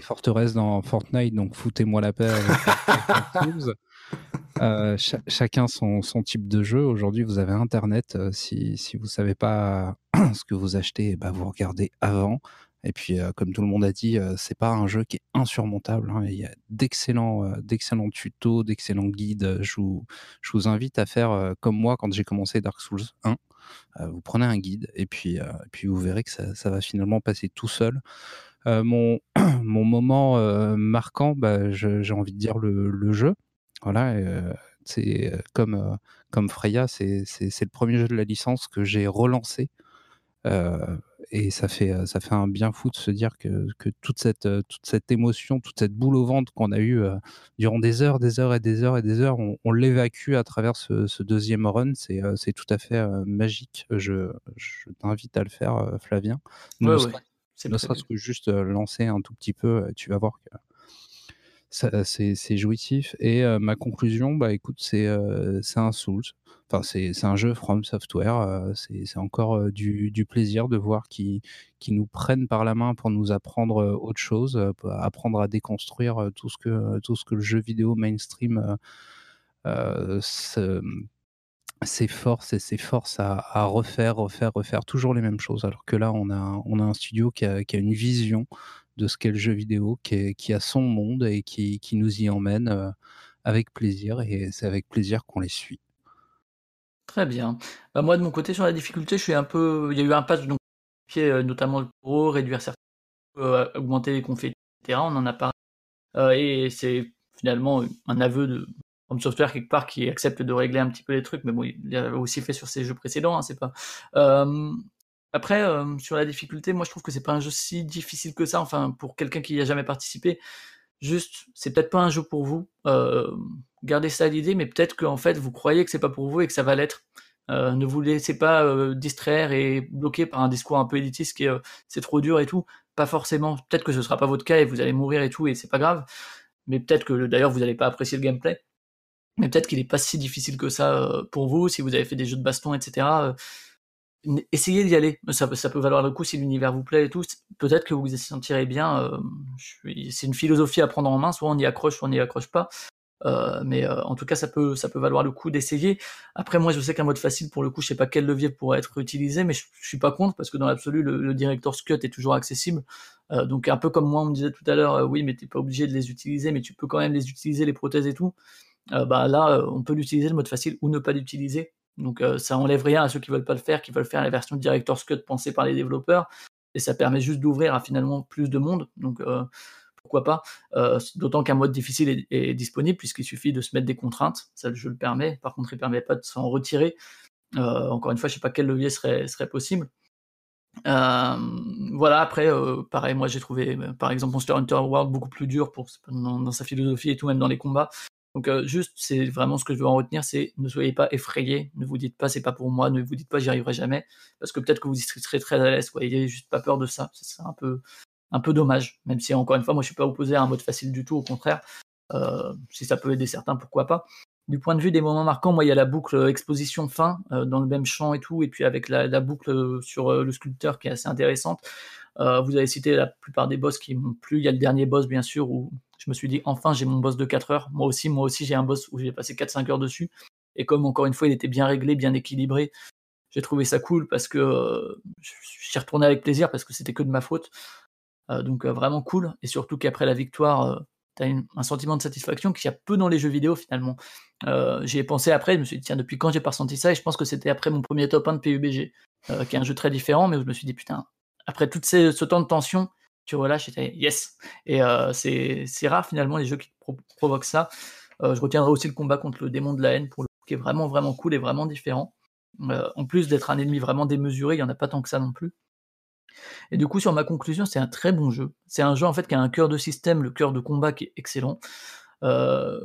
forteresses dans Fortnite, donc foutez-moi la paix avec euh, chacun son, type de jeu. Aujourd'hui, vous avez Internet. Euh, si, vous savez pas ce que vous achetez, bah, vous regardez avant. Et puis, euh, comme tout le monde a dit, c'est pas un jeu qui est insurmontable. Hein. Il y a d'excellents, d'excellents tutos, d'excellents guides. Je vous, invite à faire comme moi quand j'ai commencé Dark Souls 1. vous prenez un guide et puis, puis vous verrez que ça, va finalement passer tout seul. mon, moment marquant, bah, j'ai envie de dire le jeu. Voilà, c'est comme, comme Freya, c'est le premier jeu de la licence que j'ai relancé. et ça fait, ça fait un bien fou de se dire que, que toute, cette, toute cette émotion, toute cette boule au ventre qu'on a eue durant des heures, des heures et des heures et des heures, on, l'évacue à travers ce, deuxième run. C'est tout à fait magique. Je, je t'invite à le faire, Flavien. ne serait-ce que juste lancer un tout petit peu, tu vas voir que c'est jouitif. Et ma conclusion, bah écoute, c'est un Souls. Enfin, c'est un jeu From Software. c'est encore du, plaisir de voir qui nous prennent par la main pour nous apprendre autre chose, apprendre à déconstruire tout ce que, tout ce que le jeu vidéo mainstream s'efforce et s'efforce à, à, refaire, refaire, refaire toujours les mêmes choses. Alors que là, on a, on a un studio qui a une vision de ce qu'est le jeu vidéo, qui, a son monde et qui, nous y emmène euh, avec plaisir. Et c'est avec plaisir qu'on les suit. Très bien. Bah, moi, de mon côté, sur la difficulté, je suis un peu. Il y a eu un patch, donc, euh, notamment le pro, réduire certains, euh, augmenter les conflits, etc. On en a parlé. et c'est finalement un aveu de From Software quelque part qui accepte de régler un petit peu les trucs, mais bon, il l'avait aussi fait sur ses jeux précédents, hein, c'est pas. Après, euh, sur la difficulté, moi je trouve que c'est pas un jeu si difficile que ça. Enfin, pour quelqu'un qui n'y a jamais participé, juste, c'est peut-être pas un jeu pour vous. Euh, gardez ça à l'idée, mais peut-être qu'en fait vous croyez que c'est pas pour vous et que ça va l'être. Euh, ne vous laissez pas distraire et bloquer par un discours un peu élitiste qui est c'est trop dur et tout. Pas forcément. Peut-être que ce sera pas votre cas et vous allez mourir et tout et c'est pas grave. Mais peut-être que d'ailleurs vous n'allez pas apprécier le gameplay. Mais peut-être qu'il est pas si difficile que ça pour vous si vous avez fait des jeux de baston, etc essayez d'y aller. Ça, peut valoir le coup si l'univers vous plaît et tout. Peut-être que vous vous sentirez bien. Euh, c'est une philosophie à prendre en main. Soit on y accroche, soit on n'y accroche pas. Euh, mais euh, en tout cas, ça peut, valoir le coup d'essayer. Après, moi, je sais qu'un mode facile, pour le coup, je sais pas quel levier pourrait être utilisé, mais je, suis pas contre parce que dans l'absolu, le, le Director's Cut est toujours accessible. Donc, un peu comme moi, on me disait tout à l'heure, oui, mais t'es pas obligé de les utiliser, mais tu peux quand même les utiliser, les prothèses et tout. bah là, on peut l'utiliser le mode facile ou ne pas l'utiliser. Donc, ça enlève rien à ceux qui veulent pas le faire, qui veulent faire la version Director's Cut pensée par les développeurs, et ça permet juste d'ouvrir à finalement plus de monde. Donc pourquoi pas? Euh, D'autant qu'un mode difficile est, disponible puisqu'il suffit de se mettre des contraintes, ça je le permet. Par contre, il ne permet pas de s'en retirer. Euh, encore une fois, je ne sais pas quel levier serait, possible. Euh, voilà, après, pareil, moi j'ai trouvé par exemple Monster Hunter World beaucoup plus dur pour, dans, sa philosophie et tout, même dans les combats. Donc juste, c'est vraiment ce que je veux en retenir, c'est ne soyez pas effrayés, ne vous dites pas c'est pas pour moi, ne vous dites pas j'y arriverai jamais, parce que peut-être que vous y serez très à l'aise, quoi. N'ayez juste pas peur de ça, c'est un peu, un peu dommage, même si encore une fois, moi je suis pas opposé à un mode facile du tout, au contraire, euh, si ça peut aider certains, pourquoi pas. Du point de vue des moments marquants, moi il y a la boucle exposition fin euh, dans le même champ et tout, et puis avec la, boucle sur euh, le sculpteur qui est assez intéressante. vous avez cité la plupart des boss qui m'ont plu. Il y a le dernier boss bien sûr où je me suis dit enfin j'ai mon boss de 4 heures. Moi aussi, moi aussi j'ai un boss où j'ai passé 4-5 heures dessus. Et comme encore une fois il était bien réglé, bien équilibré, j'ai trouvé ça cool parce que j'y retourné avec plaisir parce que c'était que de ma faute. Euh, donc euh, vraiment cool. Et surtout qu'après la victoire, euh, tu as un sentiment de satisfaction qu'il y a peu dans les jeux vidéo finalement. J'y ai pensé après, je me suis dit, tiens, depuis quand j'ai pas ressenti ça? Et je pense que c'était après mon premier top 1 de PUBG, qui est un jeu très différent, mais où je me suis dit, putain, après tout ce temps de tension, tu relâches et yes. Et c'est rare finalement les jeux qui provoquent ça. je retiendrai aussi le combat contre le démon de la haine, pour le qui est vraiment, vraiment cool et vraiment différent. en plus d'être un ennemi vraiment démesuré, il n'y en a pas tant que ça non plus. Et du coup, sur ma conclusion, c'est un très bon jeu. C'est un jeu en fait qui a un cœur de système, le cœur de combat qui est excellent. Euh,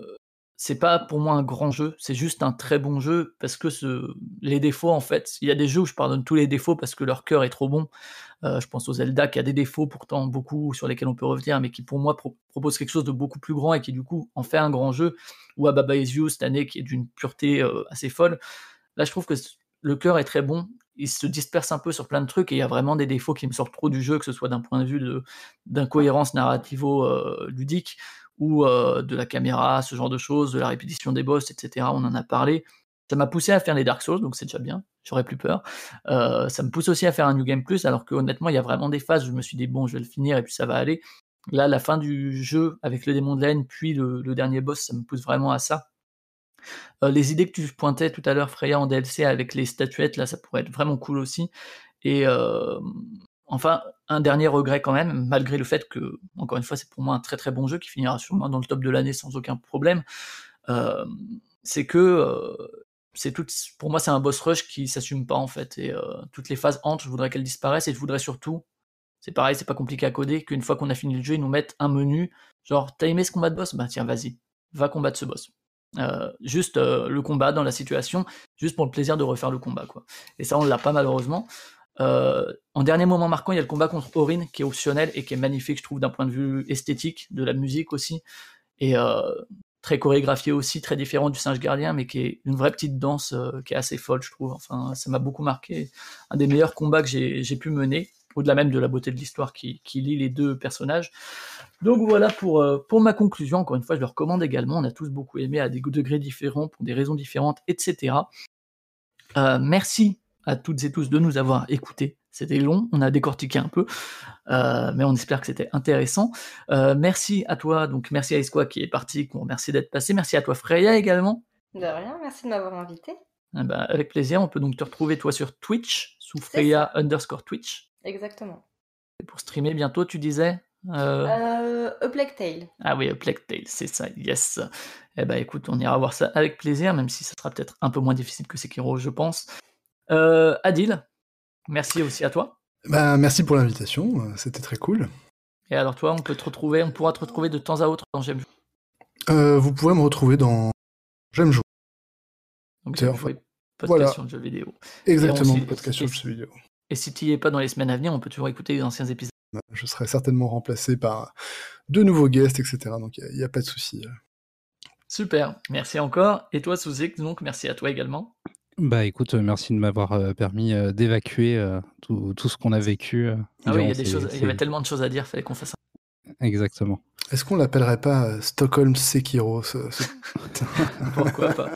c'est pas pour moi un grand jeu, c'est juste un très bon jeu parce que les défauts en fait, il y a des jeux où je pardonne tous les défauts parce que leur cœur est trop bon. Euh, je pense aux Zelda qui a des défauts pourtant beaucoup sur lesquels on peut revenir, mais qui pour moi propose quelque chose de beaucoup plus grand et qui du coup en fait un grand jeu. Ou à Baba Is You cette année qui est d'une pureté euh, assez folle. Là, je trouve que le cœur est très bon il se disperse un peu sur plein de trucs et il y a vraiment des défauts qui me sortent trop du jeu, que ce soit d'un point de vue d'incohérence narrativo-ludique euh, ou euh, de la caméra, ce genre de choses, de la répétition des boss, etc. On en a parlé. Ça m'a poussé à faire les Dark Souls, donc c'est déjà bien, j'aurais plus peur. Euh, ça me pousse aussi à faire un New Game Plus, alors que honnêtement, il y a vraiment des phases où je me suis dit, bon, je vais le finir et puis ça va aller. Là, la fin du jeu avec le démon de la haine, puis le dernier boss, ça me pousse vraiment à ça. Euh, les idées que tu pointais tout à l'heure, Freya, en DLC avec les statuettes, là, ça pourrait être vraiment cool aussi. Et enfin, un dernier regret quand même, malgré le fait que, encore une fois, c'est pour moi un très très bon jeu qui finira sûrement dans le top de l'année sans aucun problème. Euh, c'est que c'est tout, pour moi, c'est un boss rush qui s'assume pas en fait. Et toutes les phases entre, je voudrais qu'elles disparaissent et je voudrais surtout, c'est pareil, c'est pas compliqué à coder, qu'une fois qu'on a fini le jeu, ils nous mettent un menu, genre, t'as aimé ce combat de boss? Bah tiens, vas-y, va combattre ce boss. Euh, juste euh, le combat dans la situation, juste pour le plaisir de refaire le combat. Quoi. Et ça, on l'a pas malheureusement. Euh, en dernier moment marquant, il y a le combat contre Orin qui est optionnel et qui est magnifique, je trouve, d'un point de vue esthétique, de la musique aussi, et très chorégraphié aussi, très différent du singe gardien, mais qui est une vraie petite danse qui est assez folle, je trouve. Enfin, ça m'a beaucoup marqué. Un des meilleurs combats que j'ai pu mener au-delà même de la beauté de l'histoire qui, lie les deux personnages. Donc voilà pour, euh, ma conclusion. Encore une fois, je le recommande également. On a tous beaucoup aimé à des degrés différents, pour des raisons différentes, etc. Euh, merci à toutes et tous de nous avoir écoutés. C'était long, on a décortiqué un peu, euh, mais on espère que c'était intéressant. merci à toi, donc merci à Esqua qui est parti, merci d'être passé. Merci à toi Freya également. De rien, merci de m'avoir invité. Eh ben, avec plaisir, on peut donc te retrouver toi sur Twitch, sous Freya underscore Twitch. Exactement. Et pour streamer bientôt, tu disais euh... euh Tale. Ah oui, A Tale, c'est ça, yes. Eh ben écoute, on ira voir ça avec plaisir, même si ça sera peut-être un peu moins difficile que Sekiro, je pense. Euh, Adil, merci aussi à toi. Bah, merci pour l'invitation, euh, c'était très cool. Et alors toi, on peut te retrouver, on pourra te retrouver de temps à autre dans J'aime jouer. Euh, vous pouvez me retrouver dans J'aime jouer. Donc c'est podcast voilà. sur le jeu vidéo. Exactement, podcast sur le jeu vidéo. Et si tu n'y es pas dans les semaines à venir, on peut toujours écouter les anciens épisodes. Je serai certainement remplacé par de nouveaux guests, etc. Donc il n'y a, pas de souci. Super, merci encore. Et toi, Souzik, donc merci à toi également. Bah écoute, merci de m'avoir euh, permis euh, d'évacuer euh, tout, ce qu'on a vécu. ah oui, il y, avait tellement de choses à dire, il fallait qu'on fasse ça. Exactement. Est-ce qu'on l'appellerait pas euh, Stockholm Sekiro Pourquoi pas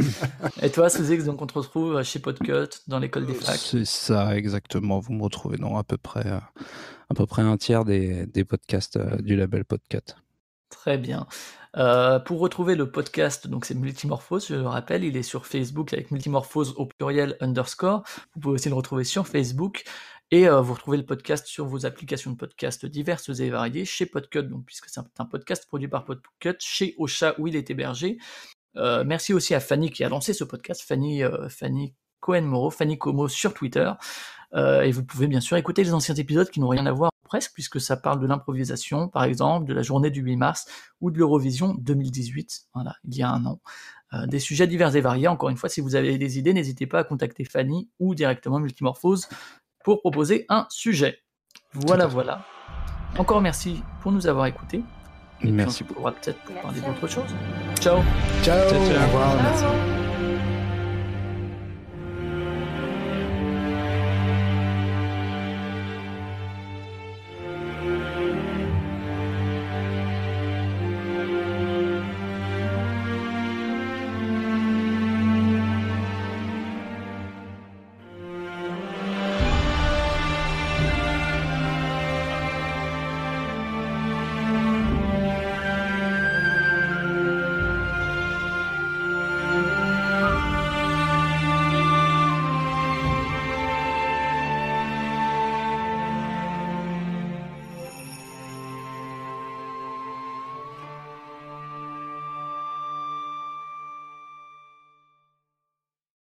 Et toi, Suzix, donc on te retrouve chez Podcut, dans l'école des facs C'est ça, exactement. Vous me retrouvez dans à peu près, euh, à peu près un tiers des, des podcasts euh, du label Podcut. Très bien. pour retrouver le podcast, donc c'est Multimorphose, je le rappelle, il est sur Facebook avec Multimorphose au pluriel underscore. Vous pouvez aussi le retrouver sur Facebook. Et euh, vous retrouvez le podcast sur vos applications de podcast diverses et variées chez Podcut, puisque c'est un podcast produit par Podcut, chez Ocha où il est hébergé. Euh, merci aussi à Fanny qui a lancé ce podcast, Fanny, euh, Fanny Cohen-Moreau, Fanny Como sur Twitter. et vous pouvez bien sûr écouter les anciens épisodes qui n'ont rien à voir presque, puisque ça parle de l'improvisation, par exemple, de la journée du 8 mars ou de l'Eurovision 2018, voilà, il y a un an. des sujets divers et variés. Encore une fois, si vous avez des idées, n'hésitez pas à contacter Fanny ou directement Multimorphose pour proposer un sujet. Voilà, voilà. Encore merci pour nous avoir écoutés. merci. on pourra peut-être parler d'autre chose. Ciao. Ciao. Ciao, ciao. Au revoir. Merci.